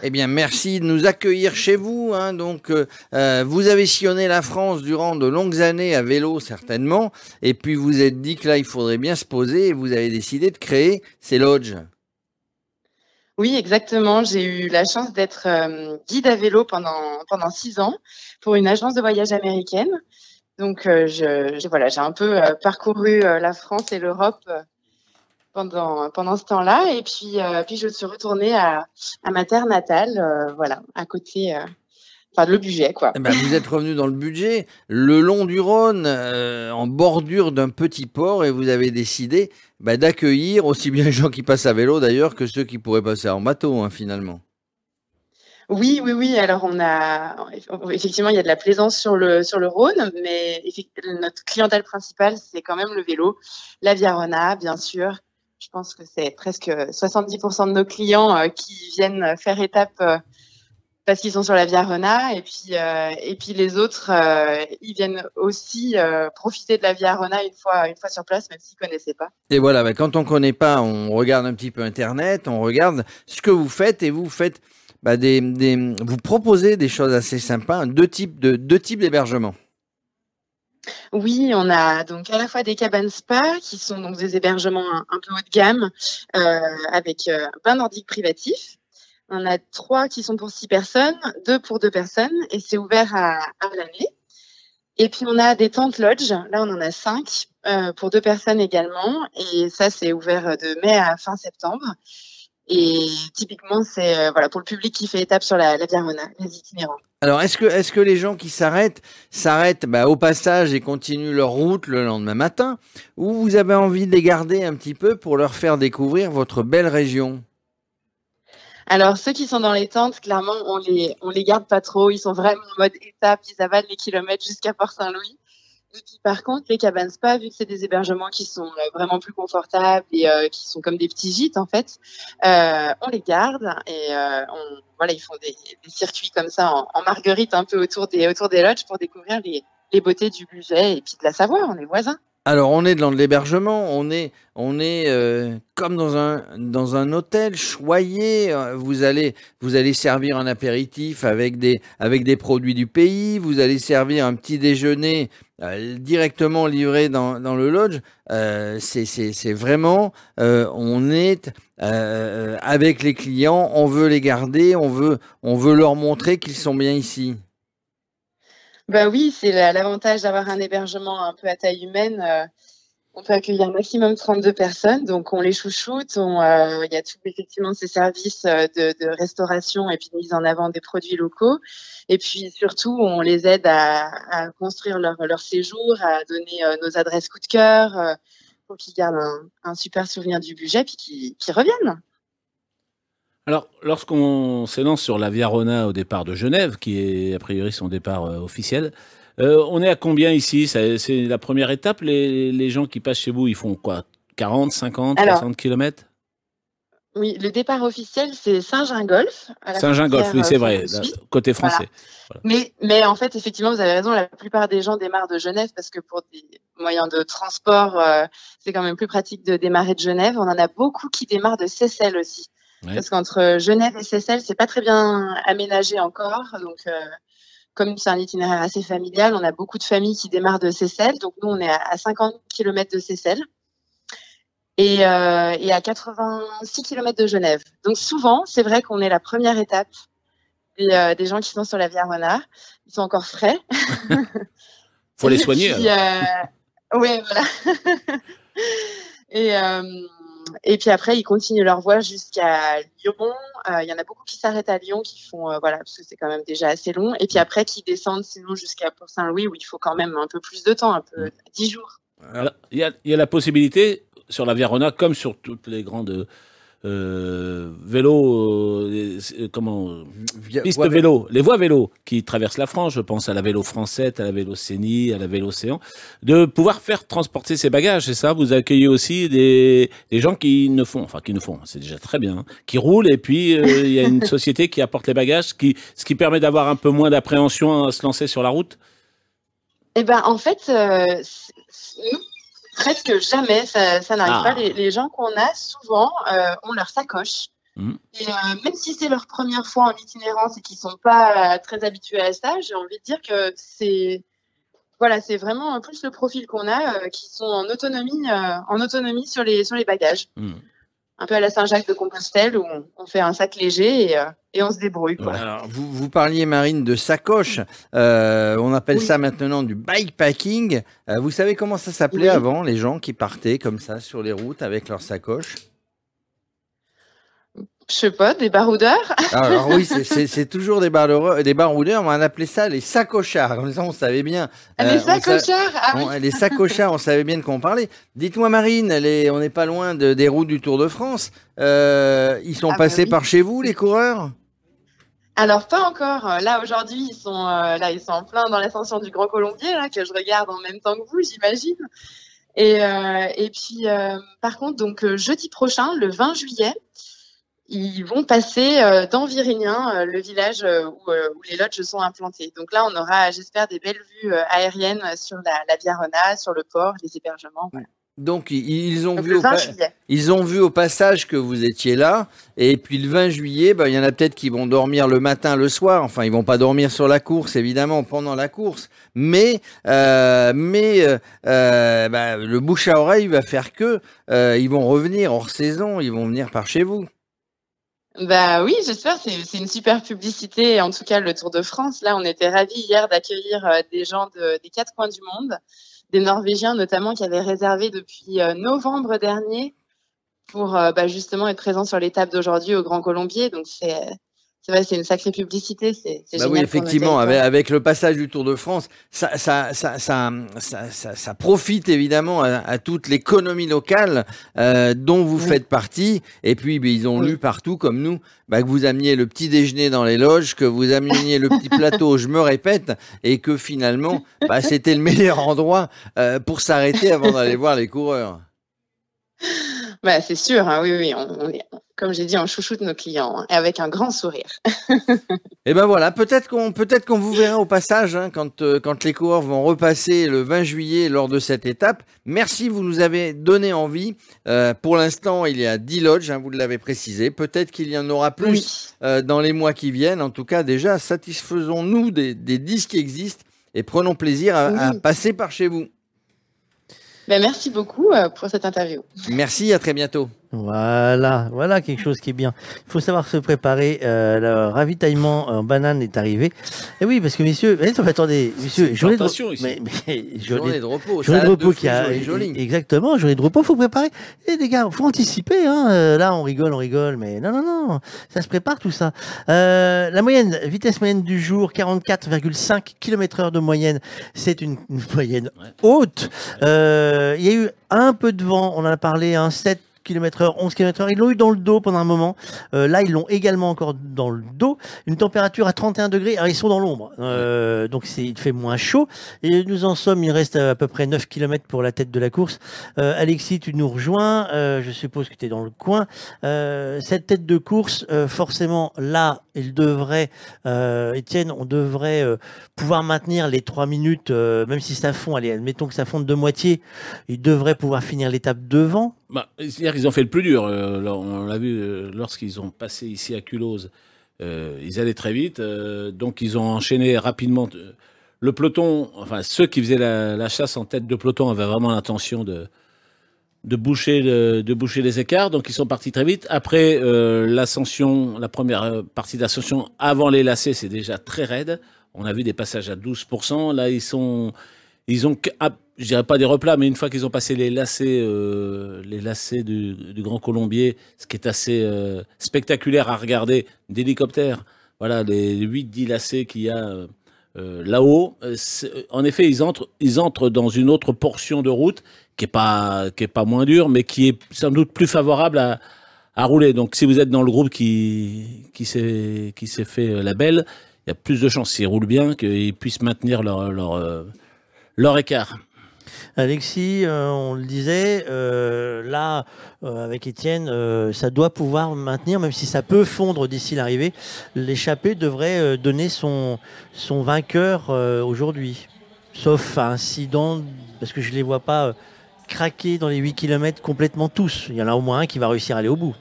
Eh bien, merci de nous accueillir chez vous. hein. Donc, euh, euh, vous avez sillonné la France durant de longues années à vélo, certainement. Et puis, vous vous êtes dit que là, il faudrait bien se poser et vous avez décidé de créer ces lodges. Oui, exactement. J'ai eu la chance d'être euh, guide à vélo pendant pendant six ans pour une agence de voyage américaine. Donc, euh, je, je- voilà, j'ai un peu parcouru la France et l'Europe pendant pendant ce temps-là. Et puis euh, puis je suis retournée à, à ma terre natale, euh, voilà, à côté, euh, enfin le budget quoi. Eh ben, vous êtes revenu dans le budget, le long du Rhône, euh, en bordure d'un petit port, et vous avez décidé bah, d'accueillir aussi bien les gens qui passent à vélo d'ailleurs que ceux qui pourraient passer en bateau, hein, finalement. Oui, oui, oui. Alors, on a effectivement, il y a de la plaisance sur le sur le Rhône, mais notre clientèle principale, c'est quand même le vélo, la Via Rona, bien sûr. Je pense que c'est presque 70% de nos clients euh, qui viennent faire étape euh, parce qu'ils sont sur la Via Rona et puis euh, et puis les autres ils viennent aussi profiter de la Via Rona une fois une fois sur place même s'ils connaissaient pas. Et voilà, bah, quand on connaît pas, on regarde un petit peu Internet, on regarde ce que vous faites et vous faites bah, des, vous proposez des choses assez sympas, deux types de deux types d'hébergement. Oui, on a donc à la fois des cabanes spa qui sont donc des hébergements un, un peu haut de gamme euh, avec euh, bain nordique privatif. On a trois qui sont pour six personnes, deux pour deux personnes et c'est ouvert à, à l'année. Et puis on a des tentes lodge, là on en a cinq euh, pour deux personnes également et ça c'est ouvert de mai à fin septembre. Et typiquement c'est euh, voilà pour le public qui fait étape sur la, la les itinérants. Alors, est-ce que, est-ce que les gens qui s'arrêtent s'arrêtent bah, au passage et continuent leur route le lendemain matin, ou vous avez envie de les garder un petit peu pour leur faire découvrir votre belle région? Alors ceux qui sont dans les tentes, clairement on les on les garde pas trop, ils sont vraiment en mode étape, ils avalent les kilomètres jusqu'à Port-Saint-Louis. Par contre les cabanes spa, vu que c'est des hébergements qui sont euh, vraiment plus confortables et euh, qui sont comme des petits gîtes en fait, euh, on les garde et on voilà ils font des, circuits comme ça en, en marguerite un peu autour des autour des lodges pour découvrir les les beautés du budget et puis de la Savoie, on est voisins. Alors, on est dans de l'hébergement, on est, on est euh, comme dans un, hôtel choyé. Vous allez, vous allez servir un apéritif avec des, avec des produits du pays. Vous allez servir un petit déjeuner euh, directement livré dans, le lodge. Euh, c'est, vraiment, on est avec les clients, on veut les garder, on veut, on veut leur montrer qu'ils sont bien ici. Bah oui, c'est la- l'avantage d'avoir un hébergement un peu à taille humaine. euh, on peut accueillir un maximum 32 personnes, donc on les chouchoute. on, euh, Il y a tout effectivement ces services euh, de, de restauration et puis de mise en avant des produits locaux. Et puis surtout, on les aide à, à construire leur, leur séjour, à donner euh, nos adresses coup de cœur pour qu'ils gardent un, un super souvenir du budget puis qu'ils reviennent. Alors, lorsqu'on s'élance sur la Via Rona au départ de Genève, qui est a priori son départ euh, officiel, euh, on est à combien ici? C'est la première étape les, les gens qui passent chez vous, ils font quoi? 40, 50, Alors, 60 kilomètres? Oui, le départ officiel, c'est Saint-Gingolf, frontière, oui, c'est euh, vrai, là, côté français. Voilà. Mais, mais en fait, effectivement, vous avez raison, la plupart des gens démarrent de Genève parce que pour des moyens de transport, euh, c'est quand même plus pratique de démarrer de Genève. On en a beaucoup qui démarrent de Seyssel aussi. Ouais. Parce qu'entre Genève et Seyssel, c'est pas très bien aménagé encore. Donc, euh, comme c'est un itinéraire assez familial, on a beaucoup de familles qui démarrent de Seyssel. Donc, nous, on est à à 50 km de Seyssel et, euh, et à 86 km de Genève. Donc, souvent, c'est vrai qu'on est la première étape des, euh, des gens qui sont sur la Via Renard. Ils sont encore frais. Faut les soigner. puis, ouais, voilà. et, et puis après, ils continuent leur voie jusqu'à Lyon. Euh, Il y en a beaucoup qui s'arrêtent à Lyon, qui font, euh, voilà, parce que c'est quand même déjà assez long. Et puis après, qui descendent sinon jusqu'à Port-Saint-Louis, où il faut quand même un peu plus de temps, un peu 10 jours. Alors, Il y a, il y a la possibilité sur la Via Rona, comme sur toutes les grandes euh, vélos, euh, euh, comment, euh, pistes voies vélo, les voies vélo qui traversent la France, je pense à la vélo française, à la vélo Cénie, à la vélo Océan, de pouvoir faire transporter ses bagages, c'est ça Vous accueillez aussi des, des gens qui ne font, enfin qui ne font, c'est déjà très bien, hein, qui roulent et puis euh, il y a une société qui apporte les bagages, qui, ce qui permet d'avoir un peu moins d'appréhension à se lancer sur la route? Eh ben, en fait, euh, nous, presque jamais, ça, ça n'arrive Ah. pas. Les, les gens qu'on a, souvent, euh, ont leur sacoche. Mhm. Et euh, même si c'est leur première fois en itinérance et qu'ils sont pas euh, très habitués à ça, j'ai envie de dire que c'est voilà, c'est vraiment plus le profil qu'on a qui sont en autonomie, en autonomie sur les sur les bagages. Un peu à la Saint-Jacques de Compostelle où on, on fait un sac léger et, euh, et on se débrouille. Quoi. Alors, vous, vous parliez, Marine, de sacoche. Euh, on appelle ça maintenant du bikepacking. Euh, vous savez comment ça s'appelait Oui. avant, les gens qui partaient comme ça sur les routes avec leurs sacoches Je sais pas, des baroudeurs. Alors oui, c'est- toujours des, baroudeurs, des baroudeurs, on appelait ça les sacochards. Comme ça, on savait bien. Ah, les Euh, sacochards, ah on- oui. Les sacochards, on savait bien de quoi on parlait. Dites-moi, Marine, on n'est pas loin de- des routes du Tour de France. Euh, ils sont Ah bah passés oui. par chez vous, les coureurs? Alors pas encore. Là aujourd'hui, ils sont euh, là, ils sont en plein dans l'ascension du Grand Colombier là que je regarde en même temps que vous, j'imagine. Et euh, et puis euh, par contre, donc euh, jeudi prochain, le 20 juillet, ils vont passer euh, dans Virignan, euh, le village euh, où, où les lodges sont implantés. Donc là, on aura, j'espère, des belles vues aériennes sur la, la Via Rona, sur le port, les hébergements. voilà. Donc ils ont Donc, vu au 20 pa- juillet. ils ont vu au passage que vous étiez là et puis le 20 juillet bah, il y en a peut-être qui vont dormir le matin le soir enfin ils vont pas dormir sur la course évidemment pendant la course mais euh, mais euh, bah, le bouche à oreille va faire que euh, ils vont revenir hors saison ils vont venir par chez vous Bah oui, j'espère. C'est une super publicité. En tout cas, le Tour de France. Là, on était ravis hier d'accueillir euh, des gens de- des quatre coins du monde, des Norvégiens notamment qui avaient réservé depuis euh, novembre dernier pour euh, bah, justement être présents sur l'étape d'aujourd'hui au Grand Colombier. Donc c'est c'est vrai, c'est une sacrée publicité. C'est c'est Bah génial. oui, effectivement, avec, avec le passage du Tour de France, ça, ça, ça, ça, ça, ça- ça profite évidemment à, à toute l'économie locale euh, dont vous faites partie. Et puis, ben, ils ont lu partout, comme nous, bah, que vous ameniez le petit déjeuner dans les loges, que vous ameniez le petit plateau, je me répète, et que finalement, bah, c'était le meilleur endroit euh, pour s'arrêter avant d'aller voir les coureurs. Bah, c'est sûr. hein, oui, oui. On, on est, comme j'ai dit, on chouchoute nos clients hein, et avec un grand sourire. Et ben voilà, peut-être qu'on peut-être qu'on vous verra au passage hein, quand euh, quand les coureurs vont repasser le 20 juillet lors de cette étape. Merci, vous nous avez donné envie. Euh, pour l'instant, il y a 10 lodges, vous l'avez précisé. Peut-être qu'il y en aura plus euh, dans les mois qui viennent. En tout cas, déjà, satisfaisons-nous des, des 10 qui existent et prenons plaisir à, passer par chez vous. Bah, merci beaucoup euh, pour cette interview. Merci, à très bientôt. Voilà, voilà quelque chose qui est bien. Il faut savoir se préparer. euh, le ravitaillement en banane est arrivé. Et oui, parce que messieurs, eh, attendez, messieurs, journée de, ici. mais, mais, Journée de repos, journée de repos qui a exactement, journée de repos, faut préparer. Et les gars, faut anticiper. Hein. euh, Là, on rigole, on rigole, mais non, non, non, ça se prépare tout ça. Euh, la moyenne, vitesse moyenne du jour, 44,5 km/h de moyenne. C'est une, une moyenne haute. Euh, Il y a eu un peu de vent, on en a parlé, hein, 7 km heure, 11 km heure. Ils l'ont eu dans le dos pendant un moment. Euh, là, ils l'ont également encore dans le dos. Une température à 31 degrés. Alors, ils sont dans l'ombre. Euh, donc, c'est, il fait moins chaud. Et nous en sommes, il reste à peu près 9 km pour la tête de la course. Euh, Alexis, tu nous rejoins. Euh, je suppose que tu es dans le coin. Euh, cette tête de course, euh, forcément, là, il devrait, euh, Étienne, on devrait euh, pouvoir maintenir les 3 minutes, euh, même si ça fond. Allez, admettons que ça fonde de moitié. Il devrait pouvoir finir l'étape devant. Bah, C'est-à-dire qu'ils ont fait le plus dur. euh, on l'a vu euh, lorsqu'ils ont passé ici à Culose. Euh, ils allaient très vite, donc ils ont enchaîné rapidement. Le peloton, enfin ceux qui faisaient la, chasse en tête de peloton avaient vraiment l'intention de, de, boucher les écarts, donc ils sont partis très vite. Après l'ascension, la première partie d'ascension avant les lacets, c'est déjà très raide. On a vu des passages à 12%. Là, ils sont, ils ont, ah, je dirais pas des replats, mais une fois qu'ils ont passé les lacets, euh, les lacets du, Grand Colombier, ce qui est assez euh, spectaculaire à regarder d'hélicoptère. Voilà, les 8-10 lacets qu'il y a euh, là-haut. En effet, ils entrent, ils entrent dans une autre portion de route qui est pas, qui est pas moins dure, mais qui est sans doute plus favorable à, à rouler. Donc, si vous êtes dans le groupe qui, qui s'est, qui s'est fait la belle, il y a plus de chances, s'ils roulent bien, qu'ils puissent maintenir leur, leur écart. Alexis, euh, on le disait, euh, là, euh, avec Étienne, euh, ça doit pouvoir maintenir, même si ça peut fondre d'ici l'arrivée. L'échappée devrait euh, donner son, son vainqueur euh, aujourd'hui. Sauf incident, parce que je ne les vois pas euh, craquer dans les 8 km complètement tous. Il y en a au moins un qui va réussir à aller au bout.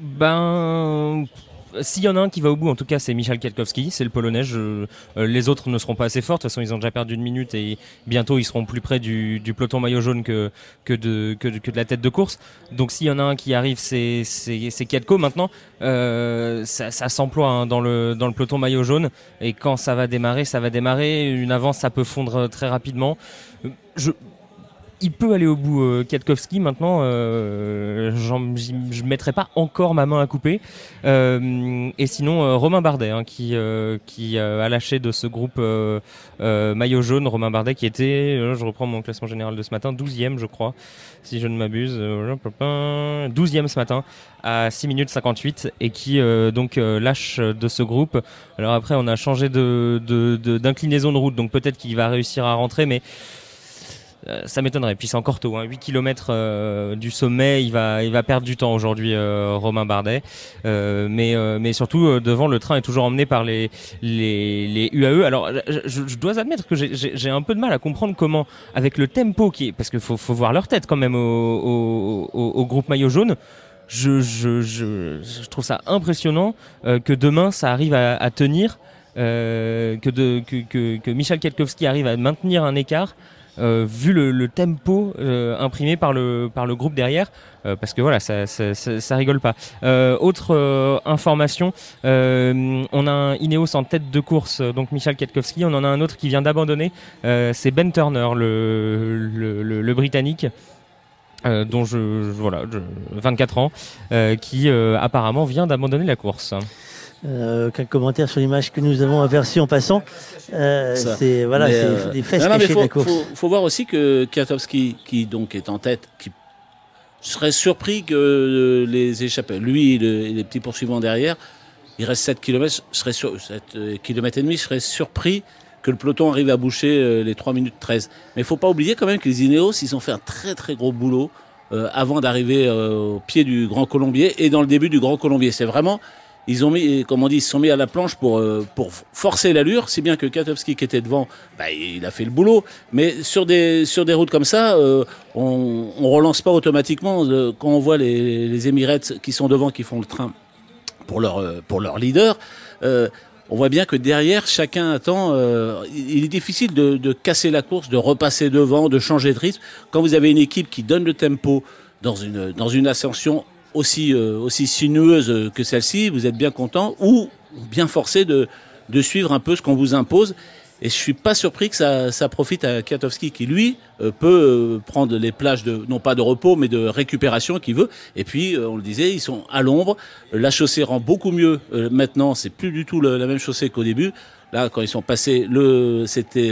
Ben, s'il y en a un qui va au bout, en tout cas, c'est Michal Kwiatkowski, c'est le Polonais. Euh, les autres ne seront pas assez forts. De toute façon, ils ont déjà perdu une minute et bientôt ils seront plus près du, peloton maillot jaune que de la tête de course. Donc, s'il y en a un qui arrive, c'est c'est c'est Kwiatko. Maintenant, euh, ça, s'emploie hein, dans le peloton maillot jaune. Et quand ça va démarrer, ça va démarrer. Une avance, ça peut fondre très rapidement. Il peut aller au bout, euh. Maintenant, euh, je mettrai pas encore ma main à couper. Euh, et sinon, euh, Romain Bardet, hein, qui, euh, qui a lâché de ce groupe maillot jaune. Romain Bardet, qui était, je reprends mon classement général de ce matin, 12e, je crois, si je ne m'abuse. Euh, 12e ce matin, à 6 minutes 58, et qui donc lâche de ce groupe. Alors après, on a changé de- de- de- d'inclinaison de, route, donc peut-être qu'il va réussir à rentrer, mais ça m'étonnerait. Puis c'est encore tôt, hein. 8 km du sommet, il va, il va perdre du temps aujourd'hui, euh, Romain Bardet. Euh, mais, euh, mais surtout, euh, devant, le train est toujours emmené par les, les, les UAE. Alors, je, je- dois admettre que j'ai- un peu de mal à comprendre comment, avec le tempo qui est, parce qu'il faut, faut voir leur tête quand même au, au, au- groupe maillot jaune. Je, je, je, trouve ça impressionnant euh, que demain ça arrive à, à tenir, euh, que, de, que, que, que Michel Kwiatkowski arrive à maintenir un écart. Euh, vu le, le tempo euh, imprimé par le, par le groupe derrière, euh, parce que voilà, ça, ça, ça, ça rigole pas. Euh, autre euh, information, euh, on a un Ineos en tête de course, donc Michel Kwiatkowski, on en a un autre qui vient d'abandonner, c'est Ben Turner, le, le, le, Britannique. dont je, voilà, je- 24 ans, qui apparemment vient d'abandonner la course. Euh, aucun commentaire sur l'image que nous avons aperçue en passant. Euh, c'est voilà, euh, des fesses non, non, cachées de faut, la course. Faut, faut voir aussi que Kwiatkowski, qui donc est en tête, qui serait surpris que euh, les échappés, lui et, le- et les petits poursuivants derrière, il reste 7 km, je serais sur, 7 km et demi, je serais surpris que le peloton arrive à boucher euh, les 3 minutes 13. Mais il faut pas oublier quand même que les Ineos, ils ont fait un très très gros boulot euh, avant d'arriver euh, au pied du Grand Colombier et dans le début du Grand Colombier. C'est vraiment, ils ont mis, comme on dit, ils se sont mis à la planche pour, euh, pour forcer l'allure, si bien que Katowski qui était devant, bah, il a fait le boulot. Mais sur des, sur des routes comme ça, euh, on, on relance pas automatiquement. Euh, Quand on voit les, les Emirates qui sont devant, qui font le train pour leur, euh, pour leur leader, euh, on voit bien que derrière, chacun attend. euh, il est difficile de, de casser la course, de repasser devant, de changer de rythme. Quand vous avez une équipe qui donne le tempo dans une, dans une ascension aussi, euh, aussi sinueuse que celle-ci, vous êtes bien content ou bien forcé de, de suivre un peu ce qu'on vous impose. Et je suis pas surpris que ça, ça profite à Kwiatkowski qui, lui, euh, peut euh, prendre les plages de, non pas de repos, mais de récupération qu'il veut. Et puis, euh, on le disait, ils sont à l'ombre. La chaussée rend beaucoup mieux euh, maintenant. C'est plus du tout la même chaussée qu'au début. Là, quand ils sont passés, le, c'était,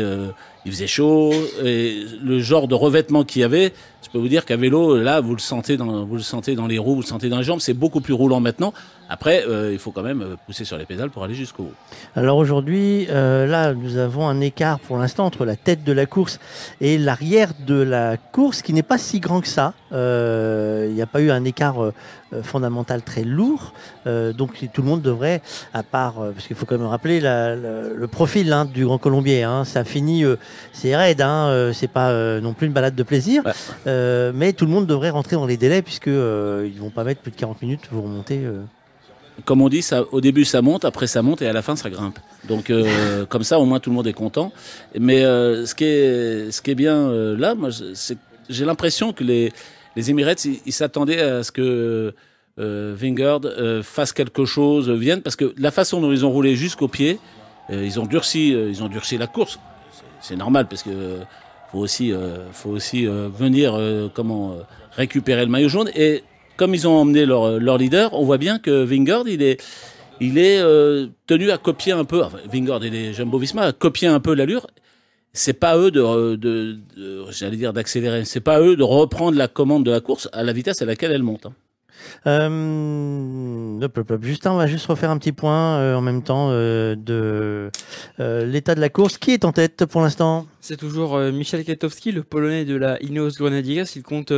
il faisait chaud. Et le genre de revêtement qu'il y avait, je peux vous dire qu'à vélo, là, vous le sentez dans, vous le sentez dans les roues, vous le sentez dans les jambes. C'est beaucoup plus roulant maintenant. Après, euh, il faut quand même euh, pousser sur les pédales pour aller jusqu'au bout. Alors aujourd'hui, euh, là, nous avons un écart pour l'instant entre la tête de la course et l'arrière de la course qui n'est pas si grand que ça. Euh, Il n'y a pas eu un écart euh, fondamental très lourd. Euh, donc tout le monde devrait, à part, parce qu'il faut quand même rappeler la- la- le profil hein, du Grand Colombier. hein. ça finit, euh, c'est raide, hein, euh, c'est pas non plus une balade de plaisir. Euh, mais tout le monde devrait rentrer dans les délais puisque euh, ils vont pas mettre plus de 40 minutes pour remonter. Comme on dit, au début ça monte, après ça monte et à la fin ça grimpe. Donc euh, comme ça, au moins tout le monde est content. Mais euh, ce qui est, bien euh, là, moi, j'ai l'impression que les, les Emirates, ils s'attendaient à ce que Vingard fasse quelque chose, vienne, parce que la façon dont ils ont roulé jusqu'au pied, ils ont durci, ils ont durci la course. C'est- normal parce que faut aussi, venir récupérer le maillot jaune. Et comme ils ont emmené leur, leur leader, on voit bien que Vingard, il est, euh, tenu à copier un peu. Enfin, Vingard et les Jumbo-Visma à copier un peu l'allure. C'est pas eux de, de, de- j'allais dire d'accélérer. C'est pas eux de reprendre la commande de la course à la vitesse à laquelle elle monte. hein. Euh. Justin, on va juste refaire un petit point euh, en même temps euh, de l'état de la course. Qui est en tête pour l'instant? C'est toujours Michel Kwiatkowski, le polonais de la Ineos Grenadiers. Il compte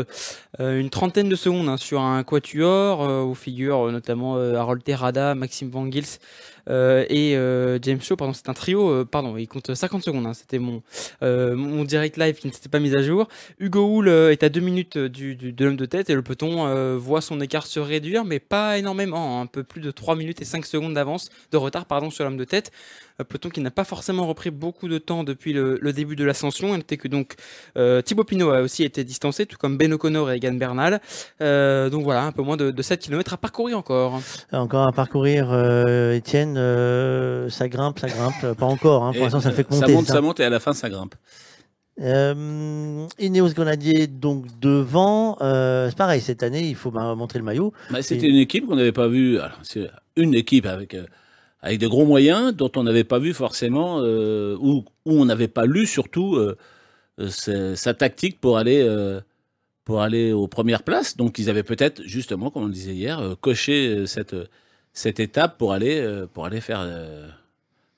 une trentaine de secondes hein, sur un quatuor où figurent notamment Harold Terrada, Maxime Van Gils et euh, James Shaw. Pardon, c'est un trio. euh, pardon, il compte 50 secondes. hein, C'était mon euh, mon direct live qui ne s'était pas mis à jour. Hugo Hull euh, est à deux minutes euh, du, de l'homme de tête et le peloton euh, voit son écart se réduire, mais pas énormément. hein, un peu plus de 3 minutes et 5 secondes d'avance, de retard pardon sur l'homme de tête. Un peloton qui n'a pas forcément repris beaucoup de temps depuis le, le début de l'ascension. Notez que donc euh, Thibaut Pinot a aussi été distancé, tout comme Ben O'Connor et Egan Bernal. Euh, donc voilà, un peu moins de, de 7 km à parcourir encore. Encore à parcourir, euh, Étienne. euh, ça grimpe, ça grimpe. Pas encore. hein, pour l'instant, ça ne fait que euh, monter. Ça monte, ça. ça monte et à la fin ça grimpe. Euh, Ineos Grenadier donc devant. Euh, c'est pareil cette année, il faut bah, montrer le maillot. Bah, C'était Et- une équipe qu'on n'avait pas vue. alors, C'est une équipe avec euh, avec de gros moyens dont on n'avait pas vu forcément euh, ou où on n'avait pas lu surtout euh, euh, sa, tactique pour aller euh, pour aller aux premières places. Donc ils avaient peut-être justement, comme on le disait hier, coché cette cette étape pour aller pour aller faire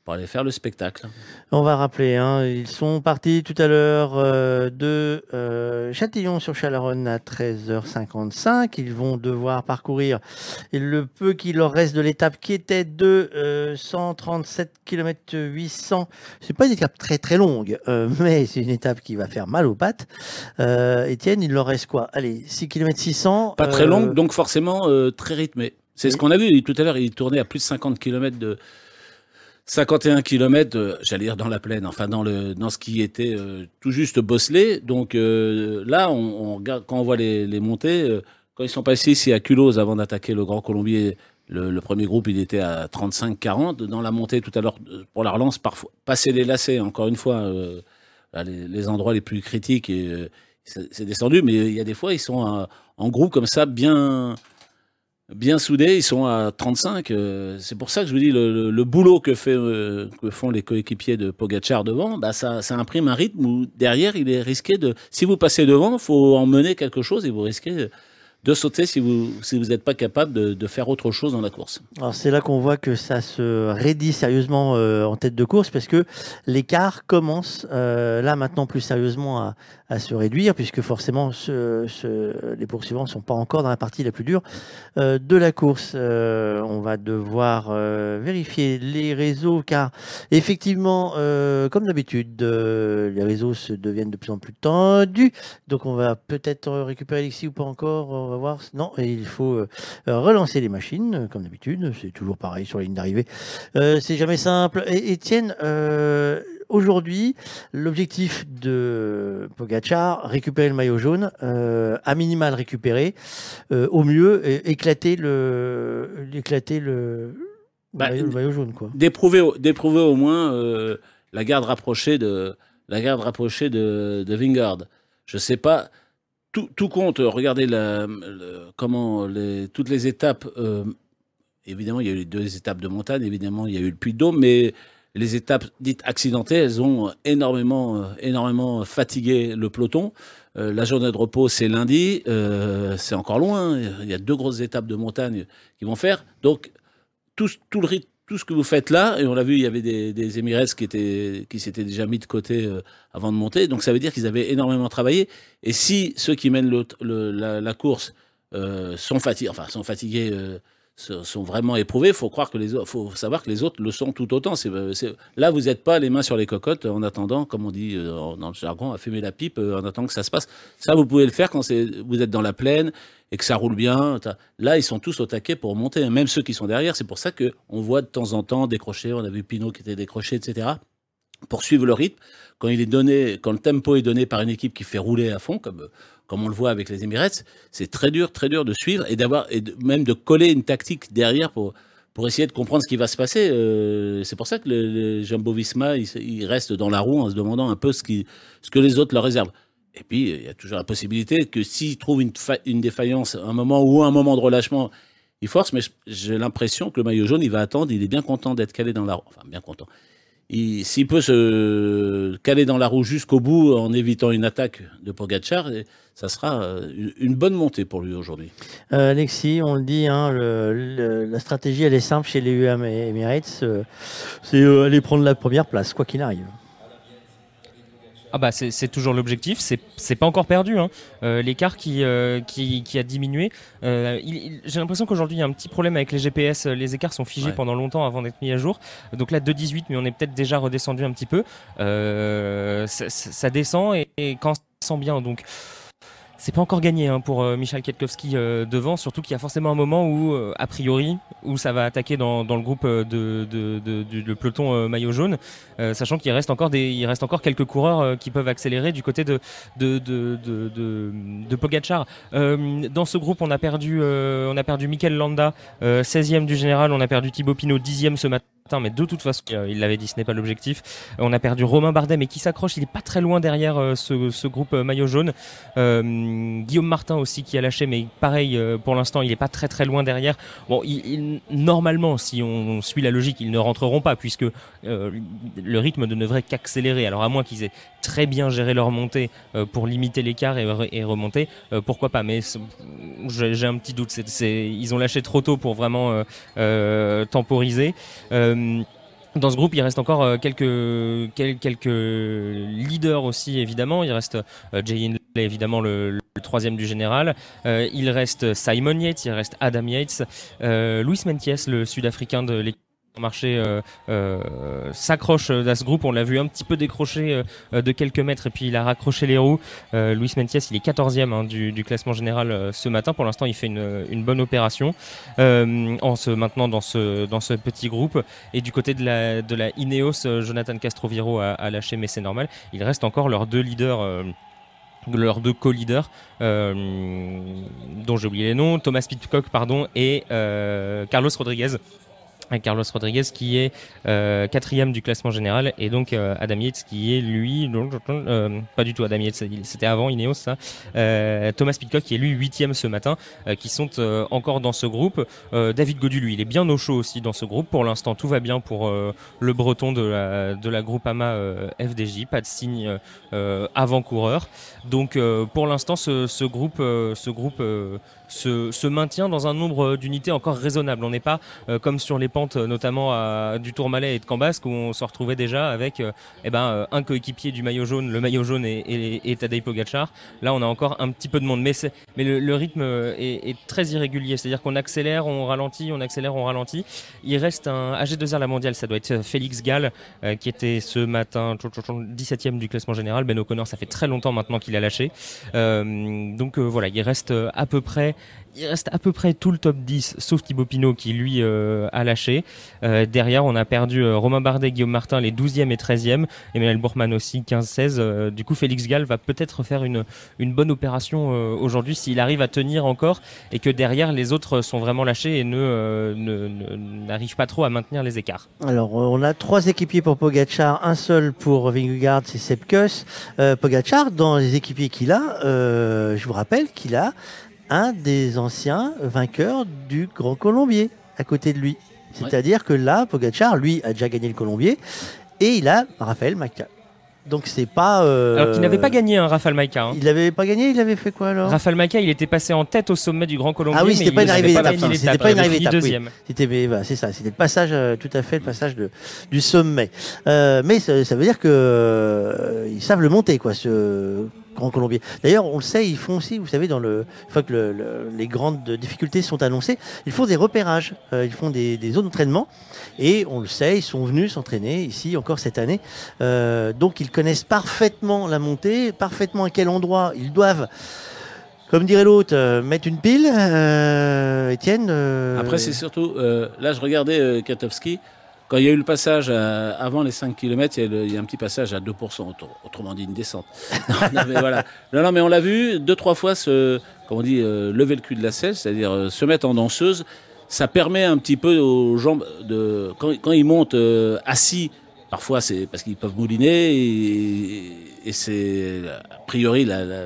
pour aller faire le spectacle. On va rappeler, hein, ils sont partis tout à l'heure euh, de euh, Châtillon sur Chalaronne à 13h55. Ils vont devoir parcourir le peu qu'il leur reste de l'étape qui était de euh, 137 km 800. C'est pas une étape très très longue, euh, mais c'est une étape qui va faire mal aux pattes. Étienne, il leur reste quoi? Allez, 6 km 600. Pas très longue, donc forcément très rythmé. C'est ce qu'on a vu tout à l'heure. Il tournait à plus de 50 km de 51 km, j'allais dire dans la plaine, enfin dans le dans ce qui était euh, tout juste bosselé. Donc euh, là, on, on regarde quand on voit les, les montées. euh, quand ils sont passés ici à Culose avant d'attaquer le Grand Colombier, le, le premier groupe il était à 35-40. Dans la montée tout à l'heure euh, pour la relance, parfois passer les lacets. Encore une fois, euh, les, les endroits les plus critiques et euh, c'est descendu. Mais il y a des fois ils sont à- en groupe comme ça, bien bien soudés, ils sont à 35. euh, c'est pour ça que je vous dis, le, le- boulot que, fait, euh, font les coéquipiers de Pogachar devant, bah ça, ça imprime un rythme où derrière, il est risqué de... Si vous passez devant, faut emmener quelque chose et vous risquez de sauter si vous si vous n'êtes pas capable de, de faire autre chose dans la course. Alors c'est là qu'on voit que ça se raidit sérieusement euh, en tête de course parce que l'écart commence euh, là maintenant plus sérieusement à, à se réduire puisque forcément les poursuivants sont pas encore dans la partie la plus dure euh, de la course. On va devoir vérifier les réseaux car effectivement comme d'habitude les réseaux se deviennent de plus en plus tendus donc on va peut-être récupérer Alexis ou pas encore va voir non il faut euh, relancer les machines, euh, comme d'habitude. C'est toujours pareil sur la ligne d'arrivée. Euh, c'est jamais simple. Et Étienne, euh, aujourd'hui, l'objectif de Pogachar, récupérer le maillot jaune, euh, à minima le récupérer, au mieux éclater le, éclater le, le Bah, maillot, le maillot jaune, quoi. D'éprouver au- d'éprouver au moins la garde rapprochée de la garde rapprochée de, de Vingard. Je sais pas. Tout, compte. Regardez la, comment toutes les étapes. euh, évidemment, il y a eu les deux étapes de montagne. Évidemment, il y a eu le Puy de Dôme, mais les étapes dites accidentées, elles ont énormément, euh, énormément fatigué le peloton. Euh, la journée de repos, c'est lundi. Euh, c'est encore loin. Il y a deux grosses étapes de montagne qui vont faire. Donc, tout, tout le rythme, tout ce que vous faites là, et on l'a vu, il y avait des, des qui étaient, qui s'étaient déjà mis de côté euh, avant de monter. Donc ça veut dire qu'ils avaient énormément travaillé. Et si ceux qui mènent le- le- la, la course euh, sont fatigués, enfin sont fatigués, euh, sont vraiment éprouvés, faut croire que les faut savoir que les autres le sont tout autant. Euh, là, vous n'êtes pas les mains sur les cocottes en attendant, comme on dit euh, dans le jargon, à fumer la pipe euh, en attendant que ça se passe. Ça, vous pouvez le faire quand vous êtes dans la plaine et que ça roule bien. Là, ils sont tous au taquet pour monter, même ceux qui sont derrière. C'est pour ça que on voit de temps en temps décrocher. On a vu Pinot qui était décroché, etc. Pour suivre le rythme, quand il est donné, quand le tempo est donné par une équipe qui fait rouler à fond, comme comme on le voit avec les Emirates, c'est très dur, très dur de suivre et d'avoir et même de coller une tactique derrière pour pour essayer de comprendre ce qui va se passer. Euh, c'est pour ça que le, le Jumbo Visma, il, il reste dans la roue en se demandant un peu ce qui ce que les autres leur réservent. Et puis, il y a toujours la possibilité que s'ils trouvent une, une défaillance, un moment ou un moment de relâchement, ils forcent. Mais j'ai l'impression que le maillot jaune, il va attendre. Il est bien content d'être calé dans la roue. Enfin, bien content. Il- S'il peut se caler dans la roue jusqu'au bout en évitant une attaque de Pogacar, ça sera euh, une- bonne montée pour lui aujourd'hui. Euh, Alexis, on le dit, hein, le- la stratégie elle est simple chez les UAM Emirates, euh, c'est aller prendre la première place, quoi qu'il arrive. Ah bah c'est toujours l'objectif, c'est c'est pas encore perdu. Hein. Euh, L'écart qui, euh, qui, qui a diminué. Euh, il- il- J'ai l'impression qu'aujourd'hui il y a un petit problème avec les GPS, les écarts sont figés Ouais. pendant longtemps avant d'être mis à jour. Donc là 2,18 mais on est peut-être déjà redescendu un petit peu. Euh, ça, ça- ça descend et, et quand ça sent bien donc... C'est pas encore gagné hein, pour euh, Michal Kwiatkowski euh, devant, surtout qu'il y a forcément un moment où, euh, a priori, où ça va attaquer dans, le groupe euh, de, du peloton euh, maillot jaune, sachant qu'il reste encore des, il reste encore quelques coureurs qui peuvent accélérer du côté de de de Pogacar. Dans ce groupe, on a perdu, on a perdu Mikel Landa, euh, 16e du général, on a perdu Thibaut Pinot, 10e ce matin. Mais de toute façon, euh, il l'avait dit, ce n'est pas l'objectif. On a perdu Romain Bardet, mais qui s'accroche. Il est pas très loin derrière euh, ce, groupe euh, maillot jaune. Guillaume Martin aussi qui a lâché, mais pareil, pour l'instant, il est pas très très loin derrière. Bon, normalement, si on suit la logique, ils ne rentreront pas puisque le rythme ne devrait qu'accélérer. Alors à moins qu'ils aient très bien géré leur montée pour limiter l'écart et, re- et remonter, pourquoi pas. Mais j'ai un petit doute. Ils ont lâché trop tôt pour vraiment temporiser. Dans ce groupe, il reste encore euh, quelques, quel- quelques leaders aussi, évidemment. Il reste euh, Jay Hindley, évidemment, le, troisième du général. Euh, il reste Simon Yates, il reste Adam Yates. Euh, Luis Mentiès, le sud-africain de l'équipe marché euh, euh, s'accroche euh, à ce groupe. On l'a vu un petit peu décrocher euh, de quelques mètres et puis il a raccroché les roues. Euh, Luis Mentiès, il est 14e hein, du, du classement général euh, ce matin. Pour l'instant, il fait une, une bonne opération euh, en se maintenant dans ce, dans ce petit groupe. Et du côté de la, de la Ineos, euh, Jonathan Castroviro a, a lâché, mais c'est normal. Il reste encore leurs deux leaders. euh, leurs deux co-leaders, euh, dont j'ai oublié les noms, Thomas Pitcock pardon, et euh, Carlos Rodriguez. Carlos Rodriguez qui est euh, quatrième du classement général et donc euh, Adam Yates qui est lui euh, pas du tout Adam Yates c'était avant Ineos ça euh, Thomas Pitcock qui est lui huitième ce matin euh, qui sont encore dans ce groupe. David Godu lui il est bien au chaud aussi dans ce groupe. Pour l'instant tout va bien pour le breton de la, de la Groupama FDJ pas de signe euh, avant-coureur. Donc pour l'instant ce, groupe ce groupe se, se maintient dans un nombre d'unités encore raisonnable. On n'est pas euh, comme sur les pentes, euh, notamment à, du Tourmalet et de Cambasque, où on se retrouvait déjà avec euh, eh ben, euh, un coéquipier du maillot jaune, le maillot jaune et, et, et Tadej Pogacar. Là, on a encore un petit peu de monde, mais, mais le, le rythme euh, est, est très irrégulier. C'est-à-dire qu'on accélère, on ralentit, on accélère, on ralentit. Il reste un AG2R la mondiale, ça doit être Félix Gall, euh, qui était ce matin 17e du classement général. Ben O'Connor, ça fait très longtemps maintenant qu'il a lâché. Euh, donc euh, voilà, il reste euh, à peu près il reste à peu près tout le top 10, sauf Thibaut Pinot qui lui euh, a lâché. Euh, derrière, on a perdu euh, Romain Bardet, Guillaume Martin, les 12e et 13e. Emmanuel Bourgman aussi, 15-16. Euh, du coup, Félix Gall va peut-être faire une, une bonne opération euh, aujourd'hui s'il arrive à tenir encore et que derrière, les autres sont vraiment lâchés et ne n'arrivent pas trop à maintenir les écarts. Alors, on a trois équipiers pour Pogachar, un seul pour Vingegaard, c'est Sepkus. Pogachar, dans les équipiers qu'il a, je vous rappelle qu'il a un des anciens vainqueurs du Grand Colombier à côté de lui. C'est-à-dire que là, Pogachar, lui, a déjà gagné le Colombier et il a Raphaël Maca. Donc c'est pas. euh, Alors qu'il n'avait pas gagné un Rafal Maika. hein. Il n'avait pas gagné, il avait fait quoi alors? Rafal Maika, il était passé en tête au sommet du Grand Colombier. Ah oui, c'était il pas une arrivée pas hein. C'était pas une arrivée d'étape. oui. deuxième. C'était, voilà, c'est ça. C'était le passage, euh, tout à fait, le passage de, du sommet. Euh, mais ça, ça veut dire que euh, ils savent le monter, quoi, ce Grand Colombier. D'ailleurs, on le sait, ils font aussi, vous savez, dans le, une fois que le- le- les grandes difficultés sont annoncées, ils font des repérages, euh, ils font des, zones d'entraînement, et on le sait, ils sont venus s'entraîner ici encore cette année. Euh, donc, ils connaissent parfaitement la montée, parfaitement à quel endroit ils doivent. Comme dirait l'autre, euh, mettre une pile, Étienne. Après, c'est surtout, là, je regardais Katowski. Quand il y a eu le passage à- avant les 5 km, il y, a le- il y a un petit passage à 2%, autre- autrement dit une descente. non, non, mais voilà. non, non, mais on l'a vu deux, trois fois se, comme on dit, euh, lever le cul de la selle, c'est-à-dire euh, se mettre en danseuse. Ça permet un petit peu aux jambes de, quand, quand ils montent euh, assis, parfois c'est parce qu'ils peuvent mouliner et, et c'est a priori la, la,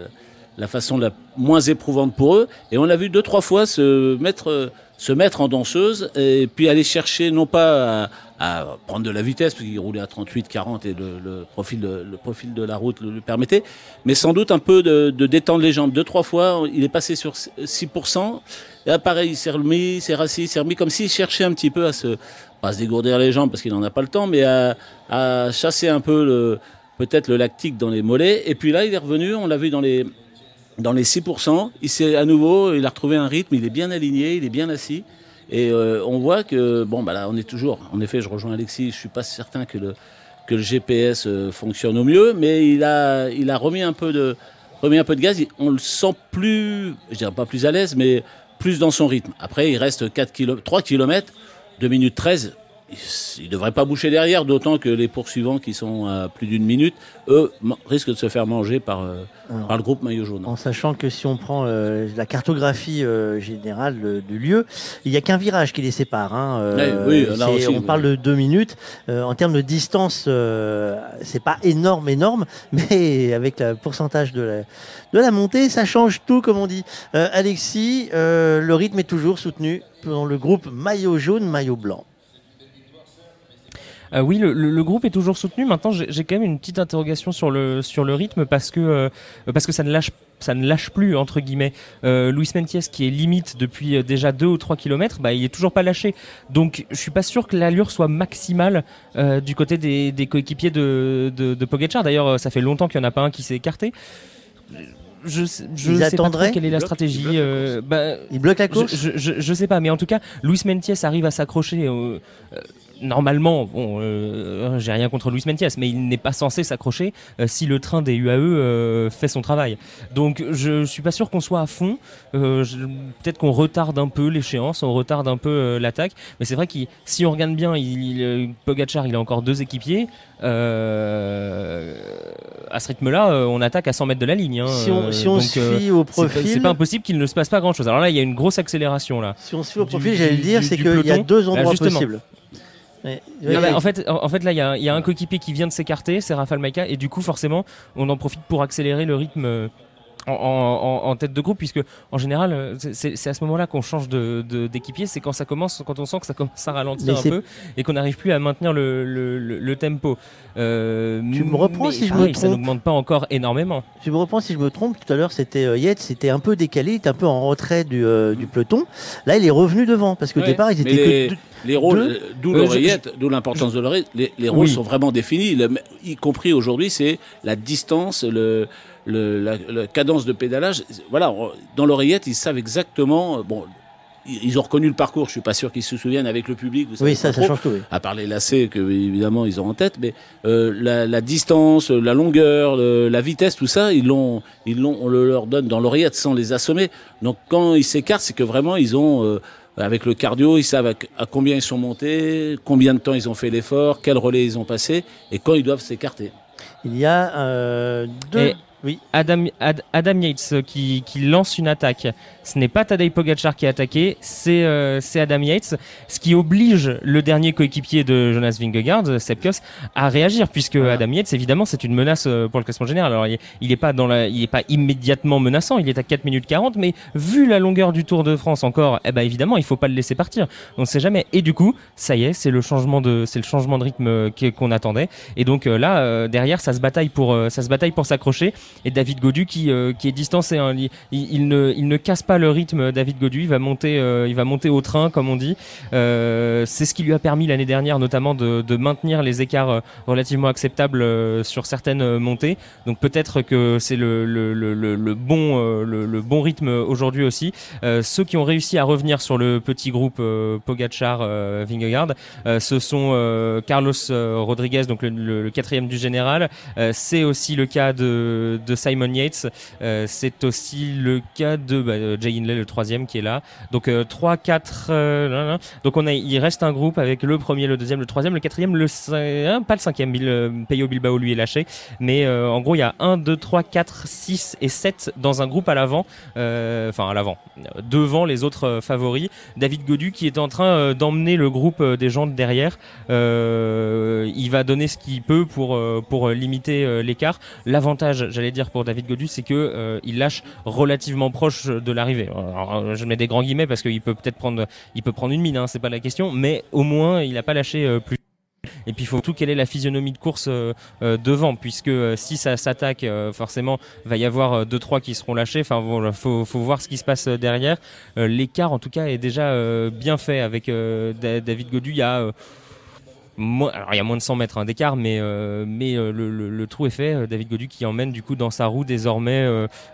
la façon la moins éprouvante pour eux. Et on l'a vu deux, trois fois se mettre, se mettre en danseuse et puis aller chercher, non pas à, à prendre de la vitesse, parce qu'il roulait à 38, 40 et le, le profil, de, le profil de la route le, le permettait, mais sans doute un peu de, de détendre les jambes. Deux, trois fois, il est passé sur 6%. Et là, pareil, il s'est remis, s'est rassis, s'est remis comme s'il cherchait un petit peu à se, pas à se dégourdir les jambes parce qu'il n'en a pas le temps, mais à, à chasser un peu le, peut-être le lactique dans les mollets. Et puis là, il est revenu, on l'a vu dans les, dans les 6%. Il s'est à nouveau, il a retrouvé un rythme, il est bien aligné, il est bien assis. Et euh, on voit que, bon, bah là, on est toujours, en effet, je rejoins Alexis, je suis pas certain que le, que le GPS euh, fonctionne au mieux, mais il a, il a remis un peu de, remis un peu de gaz. On le sent plus, je dirais pas plus à l'aise, mais plus dans son rythme. Après, il reste 4 km, 3 km, 2 minutes 13. Il ne devrait pas boucher derrière, d'autant que les poursuivants qui sont à plus d'une minute, eux, risquent de se faire manger par, euh, Alors, par le groupe maillot jaune. En sachant que si on prend euh, la cartographie euh, générale du lieu, il n'y a qu'un virage qui les sépare. hein, Oui, oui, là c'est- aussi, on oui. parle de deux minutes. En termes de distance, c'est pas énorme, énorme, mais avec le pourcentage de la, de la montée, ça change tout, comme on dit. Alexis, le rythme est toujours soutenu dans le groupe maillot jaune, maillot blanc. Euh, oui, le, le- le groupe est toujours soutenu. Maintenant, j'ai j'ai quand même une petite interrogation sur le sur le rythme parce que euh, parce que ça ne lâche ça ne lâche plus entre guillemets. Euh, Luis Mentiès qui est limite depuis euh, déjà 2 ou 3 kilomètres, bah il est toujours pas lâché. Donc je suis pas sûr que l'allure soit maximale euh, du côté des, des coéquipiers de de, de Pogacar. D'ailleurs, ça fait longtemps qu'il y en a pas un qui s'est écarté. Je, je Ils sais pas trop quelle est la bloquent- stratégie. ils bloquent la euh, bah, la course je, je, je sais pas, mais en tout cas, Luis Mentiès arrive à s'accrocher. euh, euh, normalement, bon, euh, j'ai rien contre Luis Mentiès, mais il n'est pas censé s'accrocher euh, si le train des UAE euh, fait son travail. Donc, je suis pas sûr qu'on soit à fond. Euh, Peut-être qu'on retarde un peu l'échéance, on retarde un peu euh, l'attaque. Mais c'est vrai que si on regarde bien, il, il- euh, Pogacar, il a encore deux équipiers. Euh, à ce rythme-là, euh, on attaque à 100 mètres de la ligne. hein. Si on- Euh, si on se euh, fie au pas- profil- c'est pas impossible qu'il ne se passe pas grand-chose. Alors là, il y a une grosse accélération là. Si on se fie au profil, j'allais le dire, c'est qu'il y a deux Bah, endroits justement. possibles. Ouais. Non, en fait, en en fait, là, il y a, un- il y a un coéquipier qui vient de s'écarter, c'est Rafael Maïka, et du coup, forcément, on en profite pour accélérer le rythme. En, en- en- en tête de groupe, puisque en général, euh, c'est- à ce moment-là qu'on change de- de- d'équipier, c'est quand ça commence, quand on sent que ça commence à ralentir Mais un peu et qu'on n'arrive plus à maintenir le, le- le- le tempo. Euh, Tu me reprends mais si je me pareil, Ça trompe. n'augmente pas encore énormément. Tu me reprends si je me trompe, tout à l'heure c'était euh, Yates, c'était un peu décalé, il était un peu en retrait du, euh, du peloton. Là il est revenu devant, parce qu'au Ouais, départ ils étaient les, que deux- les rôles, d'où l'oreillette, d'où l'importance de l'oreillette. Les, les rôles Oui. sont vraiment définis, le- y compris aujourd'hui, c'est la distance, le, le- la, la cadence de pédalage. Voilà, dans l'oreillette, ils savent exactement. euh, Bon, ils ont reconnu le parcours. Je suis pas sûr qu'ils se souviennent avec le public. vous savez Oui, ça, ça trop, change tout, oui. À part les lacets que évidemment ils ont en tête, mais euh, la, la distance, la longueur, le- la vitesse, tout ça, ils l'ont, ils l'ont, on le leur donne dans l'oreillette sans les assommer. Donc quand ils s'écartent, c'est que vraiment ils ont euh, avec le cardio, ils savent à, à combien ils sont montés, combien de temps ils ont fait l'effort, quel relais ils ont passé, et quand ils doivent s'écarter. Il y a euh, deux. Et Adam, Ad- Adam Yates euh, qui, qui lance une attaque. Ce n'est pas Tadej Pogacar qui a attaqué, c'est euh, c'est Adam Yates, ce qui oblige le dernier coéquipier de Jonas Vingegaard, Kuss, à réagir, puisque Adam Yates, évidemment, c'est une menace euh, pour le classement général. Alors, il est- n'est pas, dans la- il est pas immédiatement menaçant, il est à 4 minutes 40, mais vu la longueur du Tour de France encore, eh ben, évidemment, il faut pas le laisser partir. On ne sait jamais. Et du coup, ça y est, c'est le changement de, c'est le changement de rythme euh, qu'on attendait. Et donc là, derrière, ça se bataille pour, ça se bataille pour s'accrocher. Et David Godu qui, euh, qui est distancé, hein, il, ne, il ne casse pas le rythme. David Godu, il va monter, euh, il va monter au train, comme on dit. Euh, c'est ce qui lui a permis l'année dernière, notamment, de, de maintenir les écarts euh, relativement acceptables euh, sur certaines euh, montées. Donc peut-être que c'est le, le, le, le- bon, le, bon rythme aujourd'hui aussi. Ceux qui ont réussi à revenir sur le petit groupe Pogachar, Vingegaard, ce sont Carlos Rodriguez, donc le, quatrième du général. C'est aussi le cas de, de Simon Yates. Euh, c'est aussi le cas de bah, euh, Jay Hindley, le troisième qui est là. Donc euh, 3, 4... euh, nan, nan. donc on a, il reste un groupe avec le premier, le deuxième, le troisième, le quatrième, le cin- hein, pas le cinquième. Peyo Bilbao lui est lâché. Mais en gros, il y a 1, 2, 3, 4, 6 et 7 dans un groupe à l'avant. Enfin, à l'avant. Devant les autres favoris. David Godu qui est en train d'emmener le groupe des gens de derrière. Il va donner ce qu'il peut pour, pour limiter l'écart. L'avantage, j'allais dire, pour David Godu, c'est que euh, il lâche relativement proche de l'arrivée. Euh, je mets des grands guillemets parce qu'il peut peut-être prendre, il peut prendre une mine, hein, c'est pas la question, mais au moins il n'a pas lâché euh, plus. Et puis il faut tout quelle est la physionomie de course devant, puisque si ça s'attaque, forcément, va y avoir deux trois qui seront lâchés. Enfin bon, faut, faut voir ce qui se passe derrière. L'écart, en tout cas, est déjà bien fait avec Da- David Godu. Il y a alors il y a moins de 100 mètres hein, d'écart, mais, euh, euh, le, trou est fait. Euh, David Godu qui emmène du coup dans sa roue désormais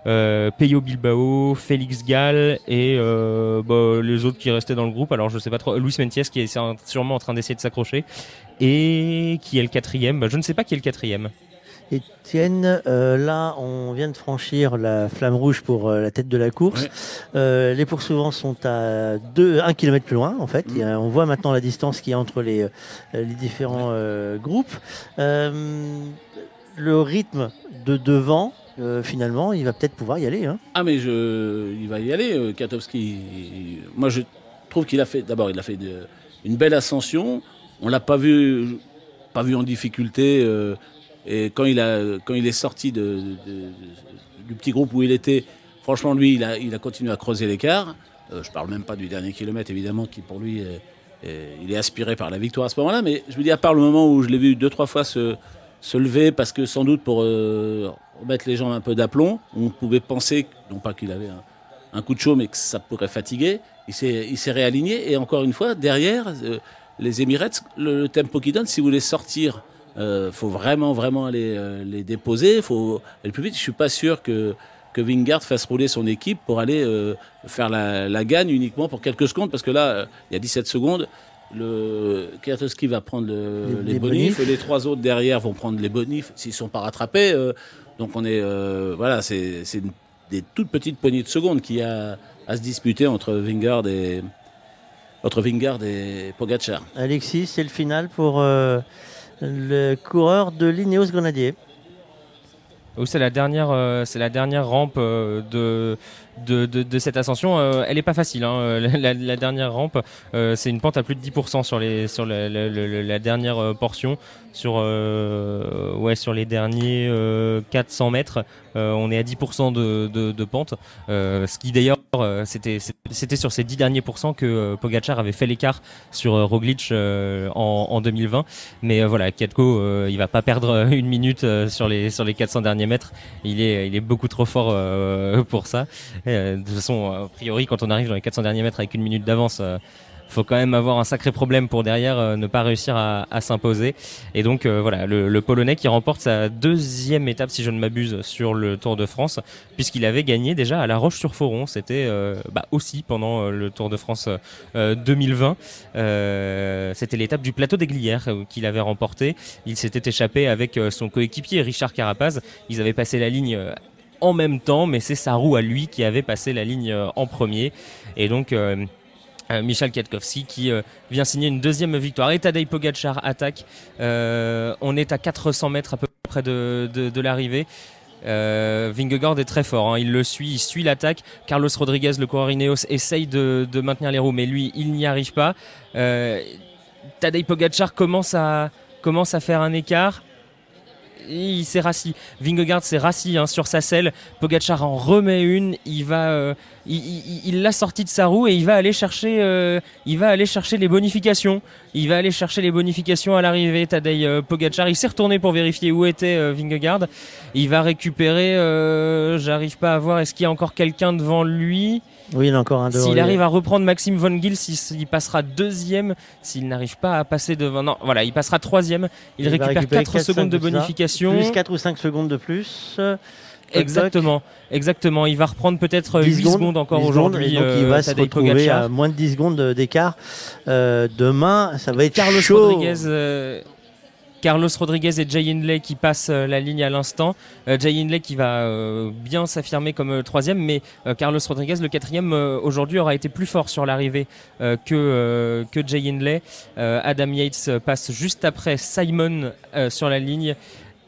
euh, Peyo Bilbao, Félix Gall et bah, les autres qui restaient dans le groupe. Alors je sais pas trop, Luis Mentiès qui est sûrement en train d'essayer de s'accrocher. Et qui est le quatrième? Bah, Je ne sais pas qui est le quatrième. Étienne, euh, là, on vient de franchir la flamme rouge pour euh, la tête de la course. Euh, les poursuivants sont à 2, 1 km plus loin, en fait. Mm. Et, euh, on voit maintenant la distance qu'il y a entre les, les différents groupes. Le rythme de devant, finalement, il va peut-être pouvoir y aller. Hein. Ah mais je, il va y aller, Katowski. Il- Moi je trouve qu'il a fait, d'abord il a fait de- une belle ascension. On l'a pas vu, pas vu en difficulté. Et quand il a, quand il est sorti du petit groupe où il était, franchement lui, il a, il a continué à creuser l'écart. Euh, je parle même pas du dernier kilomètre évidemment qui pour lui il est aspiré par la victoire à ce moment-là. Mais je me dis, à part le moment où je l'ai vu deux, trois fois se, se lever, parce que sans doute pour euh, remettre les jambes un peu d'aplomb, on pouvait penser, non pas qu'il avait un, coup de chaud, mais que ça pourrait fatiguer. Il s'est réaligné. Et encore une fois, derrière, euh, les Emirates, le, le tempo qu'ils donnent, si vous voulez sortir, euh, faut vraiment, vraiment aller euh, les déposer. faut aller plus vite. Je suis pas sûr que que Wingard fasse rouler son équipe pour aller euh, faire la, la gagne uniquement pour quelques secondes, parce que là, euh, il y a 17 secondes. Le Kwiatkowski va prendre le- Les- les, les bonifs, bonifs. et les trois autres derrière vont prendre les bonifs s'ils sont pas rattrapés. euh, donc on est, euh, voilà, c'est des toutes petites poignées de secondes qu'il y a à se disputer entre Wingard et entre Wingard et Pogacar. Alexis, c'est le final pour euh, le coureur de l'Ineos Grenadier. C'est la dernière, euh, c'est la dernière rampe euh, de, cette ascension. Euh, elle est pas facile. Hein. La, dernière rampe, c'est une pente à plus de 10% sur la, dernière portion. Sur euh, ouais sur les derniers euh, 400 mètres, euh, on est à 10% de, de, de pente. Euh, ce qui d'ailleurs c'était sur ces 10 derniers pourcents que Pogacar avait fait l'écart sur Roglic en, en 2020. Mais voilà, Kiatko, il va pas perdre une minute sur les sur les 400 derniers mètres. Il est il est beaucoup trop fort pour ça. De toute façon, a priori, quand on arrive dans les 400 derniers mètres avec une minute d'avance. Faut quand même avoir un sacré problème pour derrière euh, ne pas réussir à, s'imposer. Et donc euh, voilà, le, Polonais qui remporte sa deuxième étape, si je ne m'abuse, sur le Tour de France, puisqu'il avait gagné déjà à La Roche-sur-Foron. C'était euh, bah, aussi pendant le Tour de France euh, 2020. Euh, C'était l'étape du plateau des Glières qu'il avait remporté. Il s'était échappé avec son coéquipier Richard Carapaz. Ils avaient passé la ligne. en même temps, mais c'est sa roue à lui qui avait passé la ligne en premier. Et donc, euh, Michel qui euh, vient signer une deuxième victoire. Et Tadej Pogacar attaque. Euh, on est à 400 mètres à peu près de, de, l'arrivée. Euh, Vingegaard est très fort, hein. il le suit, il suit l'attaque. Carlos Rodriguez, le coureur Ineos, essaye de, de maintenir les roues, mais lui, il n'y arrive pas. Tadej Pogacar commence à, commence à faire un écart. Il s'est rassis. Vingegaard s'est rassis hein, sur sa selle. Pogacar en remet une. Il va, euh, il- l'a sorti de sa roue et il va aller chercher, euh, il va aller chercher les bonifications. Il va aller chercher les bonifications à l'arrivée. Tadej euh, il s'est retourné pour vérifier où était euh, Vingegaard. Il va récupérer. euh, J'arrive pas à voir. Est-ce qu'il y a encore quelqu'un devant lui? Oui, il a encore un devant S'il arrive à reprendre Maxime Von Gils, il, passera deuxième. S'il n'arrive pas à passer devant, non, voilà, il passera troisième. Il, récupère récupérer 4 4, secondes de 5, c'est ça. bonification. Plus 4 ou 5 secondes de plus. Exactement, exactement. Il va reprendre peut-être 10 8 secondes, encore 10 aujourd'hui. Il euh, va se retrouver Pogacar. à moins de 10 secondes d'écart. Euh, demain, ça va être Carlos chaud. Rodriguez, euh, Carlos Rodriguez et Jay Hindley qui passent euh, la ligne à l'instant. Euh, Jay Hindley qui va euh, bien s'affirmer comme troisième, mais Carlos Rodriguez, le quatrième, aujourd'hui aura été plus fort sur l'arrivée que, Jay Hindley. Adam Yates passe juste après Simon sur la ligne.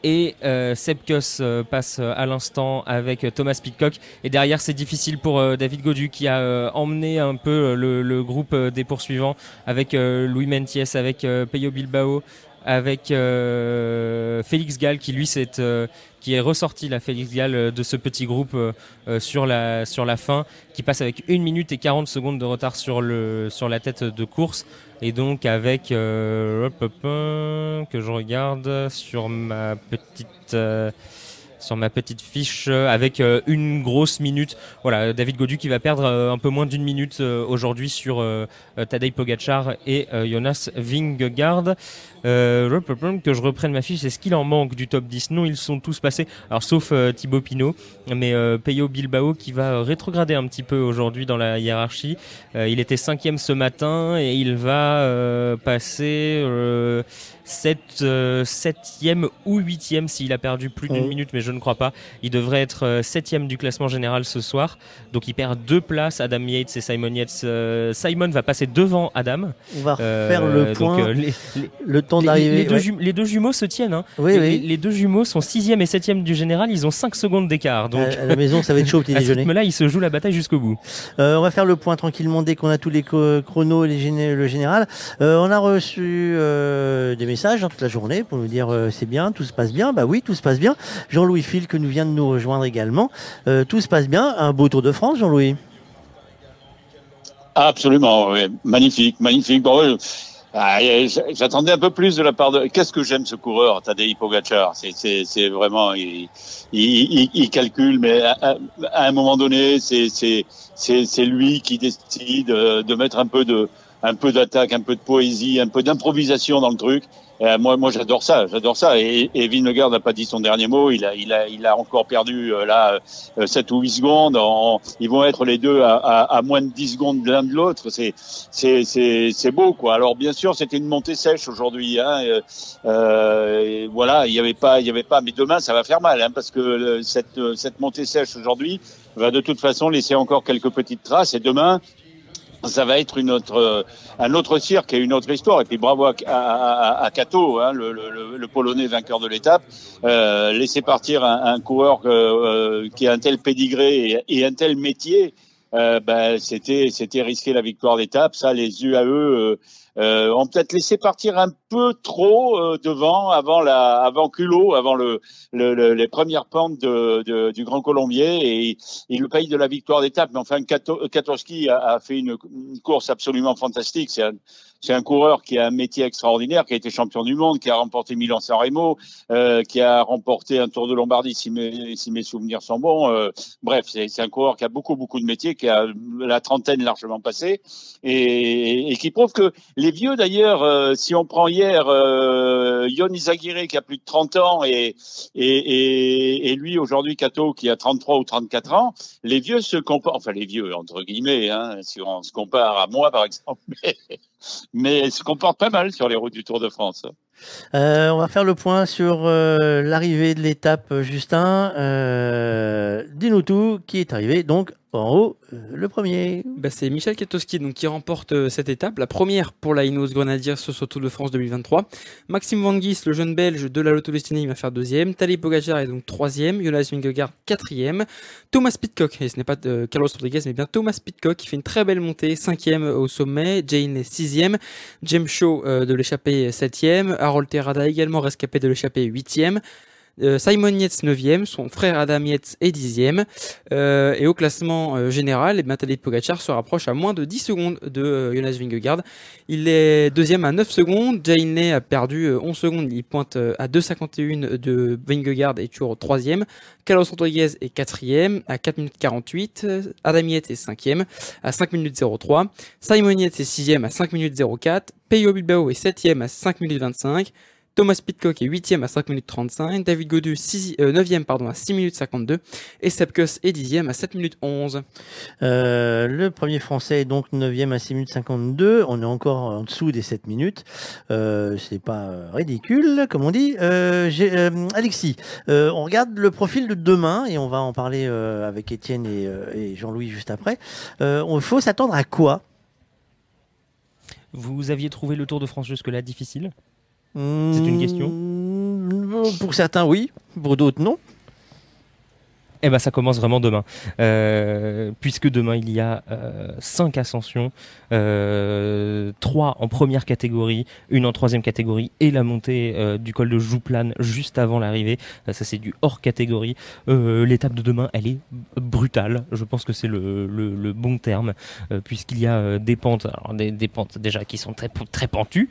Et euh, Sepkus euh, passe à l'instant avec Thomas Pitcock. Et derrière, c'est difficile pour David Godu qui a emmené un peu le, groupe des poursuivants avec Louis Menties, avec Peyo Bilbao, avec euh, Félix Gall qui lui s'est, euh, qui est ressorti la Félix Gall euh, de ce petit groupe euh, euh, sur la sur la fin, qui passe avec 1 minute et 40 secondes de retard sur le sur la tête de course. Et donc avec euh, hop, que je regarde sur ma petite sur ma petite fiche euh, avec euh, une grosse minute. Voilà, David Godu qui va perdre euh, un peu moins d'une minute aujourd'hui sur Tadej Pogacar et Jonas Vingegaard. Euh, que je reprenne ma fiche, est-ce qu'il en manque du top 10 Non, ils sont tous passés, alors sauf Thibaut Pinot, mais Peyo Bilbao qui va rétrograder un petit peu aujourd'hui dans la hiérarchie. Il était cinquième ce matin et il va passer euh, sept- euh, septième ou huitième s'il a perdu plus d'une Mhm. minute, mais je ne crois pas. Il devrait être euh, septième du classement général ce soir, donc il perd deux places. Adam Yates et Simon Yates. Euh, Simon va passer devant Adam. On va Euh, faire le point. les- les- le temps d'arriver. Les, deux ouais. jum- les deux jumeaux se tiennent. hein. Oui, les, oui. les- les deux jumeaux sont sixième et septième du général. Ils ont 5 secondes d'écart. Donc À- à la maison, ça va être chaud au petit déjeuner. rythme-là, ils se jouent la bataille jusqu'au bout. On va faire le point tranquillement dès qu'on a tous les chronos et le général. On a reçu des messages hein, toute la journée pour nous dire euh, c'est bien, tout se passe bien. Bah oui, tout se passe bien. Jean-Louis Phil que nous vient de nous rejoindre également. Euh, tout se passe bien. Un beau Tour de France, Jean-Louis. Absolument, magnifique, magnifique. Bon, ouais, ah, J'attendais un peu plus de la part de. Qu'est-ce que j'aime ce coureur, Tadej Pogacar? C'est- vraiment, il, calcule, mais à, à- un moment donné, c'est lui qui décide euh, de mettre un peu de un peu d'attaque, un peu de poésie, un peu d'improvisation dans le truc. Euh, moi, moi, j'adore ça, j'adore ça. Et, et Vingegaard n'a pas dit son dernier mot. Il a, il a, il a encore perdu euh, là euh, 7 ou 8 secondes. En- ils vont être les deux à, à, à moins de 10 secondes l'un de l'autre. C'est, c'est, c'est, c'est beau, quoi. Alors, bien sûr, c'était une montée sèche aujourd'hui. Hein. Euh, euh, voilà, il y avait pas, il y avait pas. Mais demain, ça va faire mal, hein, parce que euh, cette, euh, cette montée sèche aujourd'hui va de toute façon laisser encore quelques petites traces. Et demain, ça va être une autre, euh, un autre cirque et une autre histoire. Et puis bravo à, à, à- Kato, hein, le, le- le- Polonais vainqueur de l'étape, euh, laisser partir un, un coureur euh, euh, qui a un tel pédigré et, et un tel métier. Euh, ben, c'était c'était risquer la victoire d'étape. Ça, les UAE euh, ont peut-être laissé partir un peu trop euh, devant, avant la, avant culot, avant le, le, le- les premières pentes de, de- du Grand Colombier et il le paye de la victoire d'étape. Mais enfin, Kato- a, a fait une, une course absolument fantastique. C'est un, c'est un coureur qui a un métier extraordinaire, qui a été champion du monde, qui a remporté Milan-San Remo, euh, qui a remporté un Tour de Lombardie, si mes, si mes souvenirs sont bons. Euh, bref, c'est un coureur qui a beaucoup, beaucoup de métiers, qui a la trentaine largement passée et, et qui prouve que les vieux, d'ailleurs, euh, si on prend hier euh, Yon qui a plus de 30 ans et, et, et, lui aujourd'hui Kato qui a 33 ou 34 ans, les vieux se comparent, enfin les vieux entre guillemets, hein, si on se compare à moi par exemple, mais, mais se comportent pas mal sur les routes du Tour de France. Euh, on va faire le point sur euh, l'arrivée de l'étape, euh, Justin. Euh, Dis-nous tout, qui est arrivé donc en haut, le premier. Bah, c'est Michel Katowski donc, qui remporte cette étape, la première pour la Ineos Grenadiers sur ce Tour de France 2023. Maxime Van le jeune belge de la Lotto Destiny, va faire deuxième. Tadej Pogacar est donc troisième. Jonas Vingegaard quatrième. Thomas Pitcock, et ce n'est pas Carlos Rodriguez, mais bien Thomas Pitcock qui fait une très belle montée, cinquième au sommet. Jane est sixième. James Shaw de l'échappée septième. Harold Terrada également rescapé de l'échappée huitième. Simon Yates 9e, son frère Adam Yates est 10e. Euh, et au classement euh, général, eh Pogacar se rapproche à moins de 10 secondes de euh, Jonas Vingegaard. Il est deuxième à 9 secondes. Jane a perdu euh, 11 secondes. Il pointe euh, à 2,51 de Vingegaard et toujours troisième. Carlos Rodriguez est quatrième à 4 minutes 48. Euh, Adam Yates est cinquième à 5 minutes 03. Simon Yates est sixième à 5 minutes 04. Peyo Bilbao est septième à 5 minutes 25. Thomas Pitcock est 8e à 5 minutes 35, David Godu 6, euh, 9e pardon, à 6 minutes 52 et Sepkus est 10e à 7 minutes 11. Euh, le premier français est donc 9e à 6 minutes 52. On est encore en dessous des 7 minutes. Euh, c'est pas ridicule, comme on dit. Euh, euh, Alexis, euh, on regarde le profil de demain et on va en parler euh, avec Étienne et, euh, et Jean-Louis juste après. Euh, Il faut s'attendre à quoi? Vous aviez trouvé le Tour de France jusque-là difficile? C'est une question Pour certains, oui. Pour d'autres, non. Eh ben, ça commence vraiment demain, Euh, puisque demain il y a euh, cinq ascensions, euh, trois en première catégorie, une en troisième catégorie et la montée euh, du col de Jouplane juste avant l'arrivée. Euh, Ça c'est du hors catégorie. L'étape de demain, elle est brutale. Je pense que c'est le, bon terme, puisqu'il y a des pentes, des, pentes déjà qui sont très très pentues,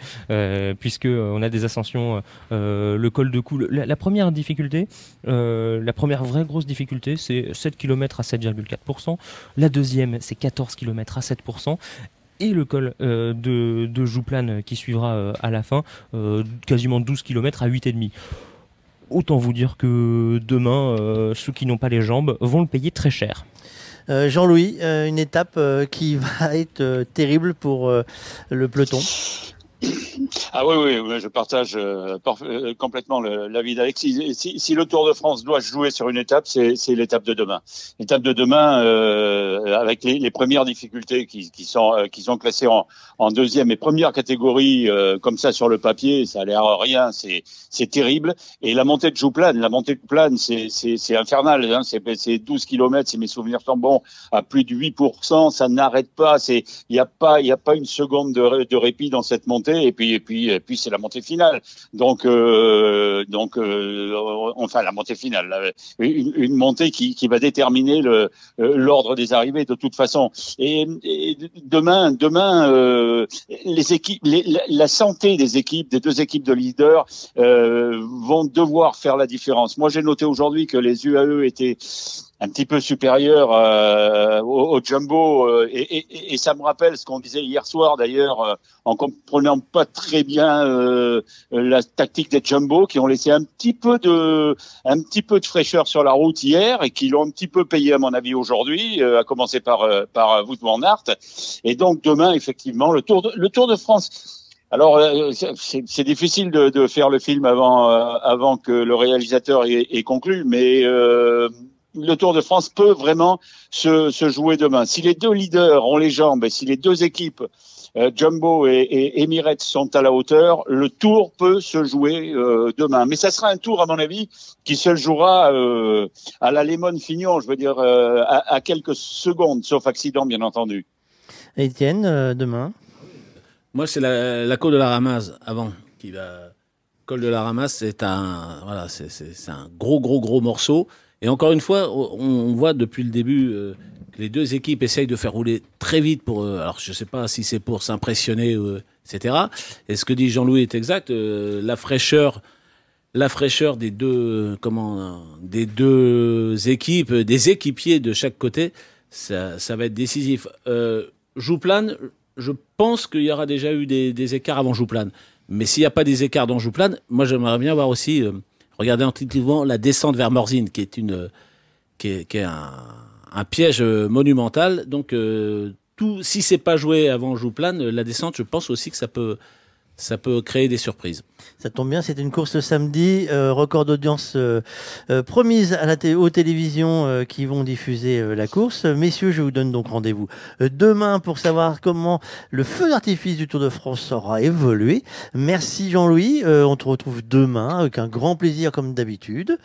puisque on a des ascensions, le col de Coul. La, première difficulté, la première vraie grosse difficulté, c'est 7 km à 7,4%. La deuxième, c'est 14 km à 7%. Et le col euh, de, Jouplane qui suivra euh, à la fin, euh, quasiment 12 km à 8,5%. Autant vous dire que demain, ceux qui n'ont pas les jambes vont le payer très cher. Jean-Louis, une étape qui va être terrible pour le peloton. Ah oui, oui, oui, je partage euh, euh, complètement l'avis d'Alexis. Si, si le Tour de France doit jouer sur une étape, c'est l'étape de demain. L'étape de demain, euh, avec les, les premières difficultés qui, qui sont euh, qui sont classées en, en deuxième et première catégorie, euh, comme ça sur le papier, ça a l'air rien, c'est terrible. Et la montée de Jouplane, la montée de Plane, c'est infernal. Hein, c'est c'est 12 kilomètres, si mes souvenirs sont bons, à plus de 8%, ça n'arrête pas. Il y a pas a pas une seconde de répit dans cette montée. Et puis et puis et puis c'est la montée finale. Donc, euh, donc, euh, enfin la montée finale, une, montée qui, qui va déterminer le euh, l'ordre des arrivées de toute façon. Et, demain, demain, euh, les équipes, la santé des équipes, des deux équipes de leaders, euh, vont devoir faire la différence. Moi, j'ai noté aujourd'hui que les UAE étaient un petit peu supérieurs euh, au, au jumbo euh, et, et- et ça me rappelle ce qu'on disait hier soir d'ailleurs euh, en comprenant pas très bien euh, la tactique des jumbo qui ont laissé un petit peu de un petit peu de fraîcheur sur la route hier et qui l'ont un petit peu payé à mon avis aujourd'hui euh, à commencer par euh, par Wout van Aert. Et donc demain effectivement le Tour de, le Tour de France. Alors, c'est- difficile de, de faire le film avant, avant que le réalisateur ait, ait conclu, mais euh, le Tour de France peut vraiment se, se jouer demain. Si les deux leaders ont les jambes et si les deux équipes, euh, Jumbo et, et Emirates, sont à la hauteur, le Tour peut se jouer euh, demain. Mais ça sera un Tour, à mon avis, qui se jouera euh, à la Lemon Fignon, je veux dire, euh, à, à quelques secondes, sauf accident, bien entendu. Étienne, euh, demain Moi, c'est la, la côte de la ramasse avant qui va. Col de la ramasse, c'est un voilà, c'est c'est- c'est un gros gros gros morceau. Et encore une fois, on, voit depuis le début euh, que les deux équipes essayent de faire rouler très vite pour. euh, alors, je sais pas si c'est pour s'impressionner, euh, etc. Et ce que dit Jean-Louis est exact. euh, la fraîcheur, la fraîcheur des deux, comment, des deux équipes, des équipiers de chaque côté, ça, va être décisif. Jouplane, je pense qu'il y aura déjà eu des, des écarts avant Jouplane. Mais s'il n'y a pas des écarts dans Jouplane, moi j'aimerais bien voir aussi, regarder intuitivement la descente vers Morzine, qui est une, qui est, un, piège euh, monumental. Donc euh, tout, si c'est pas joué avant Jouplane, euh, la descente, je pense aussi que ça peut, ça peut créer des surprises. Ça tombe bien, c'est une course samedi, euh, record d'audience euh, euh, promise à la aux télévisions euh, qui vont diffuser euh, la course. Messieurs, je vous donne donc rendez-vous euh, demain pour savoir comment le feu d'artifice du Tour de France aura évolué. Merci Jean-Louis, on te retrouve demain avec un grand plaisir comme d'habitude.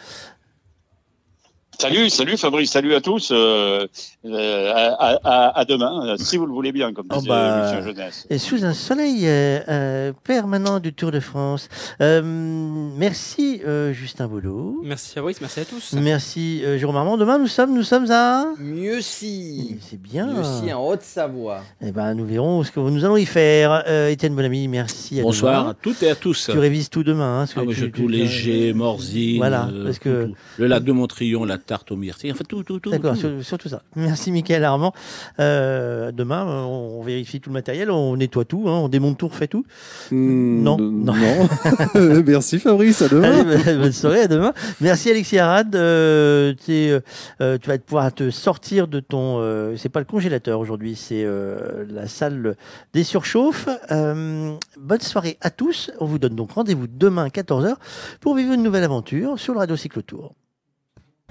Salut, salut Fabrice, salut à tous. euh, euh, à, à- à demain, euh, si vous le voulez bien, comme Oh disait bah, Lucien Jeunesse. Et sous un soleil euh, permanent du Tour de France. Euh, merci euh, Justin Boulot. Merci Fabrice, merci à tous. Merci euh, Jérôme Armand. Demain, nous sommes, nous sommes à. Mieux si. C'est bien. Mieux si en Haute-Savoie. Eh ben, nous verrons ce que nous allons y faire. Euh, Étienne Bonamy, merci. À Bonsoir demain. à toutes et à tous. Tu révises tout demain. Hein, ce que Ah oui, tu- j'ai tu- tout tu- léger, Morzine, Voilà, parce que- tout. le lac de Montrion, la tarte aux myrtilles, enfin tout, tout, tout. D'accord, tout. sur, sur tout ça. Merci Mickaël Armand. Euh, demain, euh, on, on vérifie tout le matériel, on nettoie tout, hein, on démonte tout, on refait tout. non, non. Merci Fabrice, à demain. Allez, bonne- soirée, à demain. Merci Alexis Arad. Euh, euh, tu vas pouvoir te sortir de ton. euh, c'est pas le congélateur aujourd'hui, c'est euh, la salle des surchauffes. Euh, bonne soirée à tous. On vous donne donc rendez-vous demain 14h pour vivre une nouvelle aventure sur le Radio Cyclotour.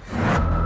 you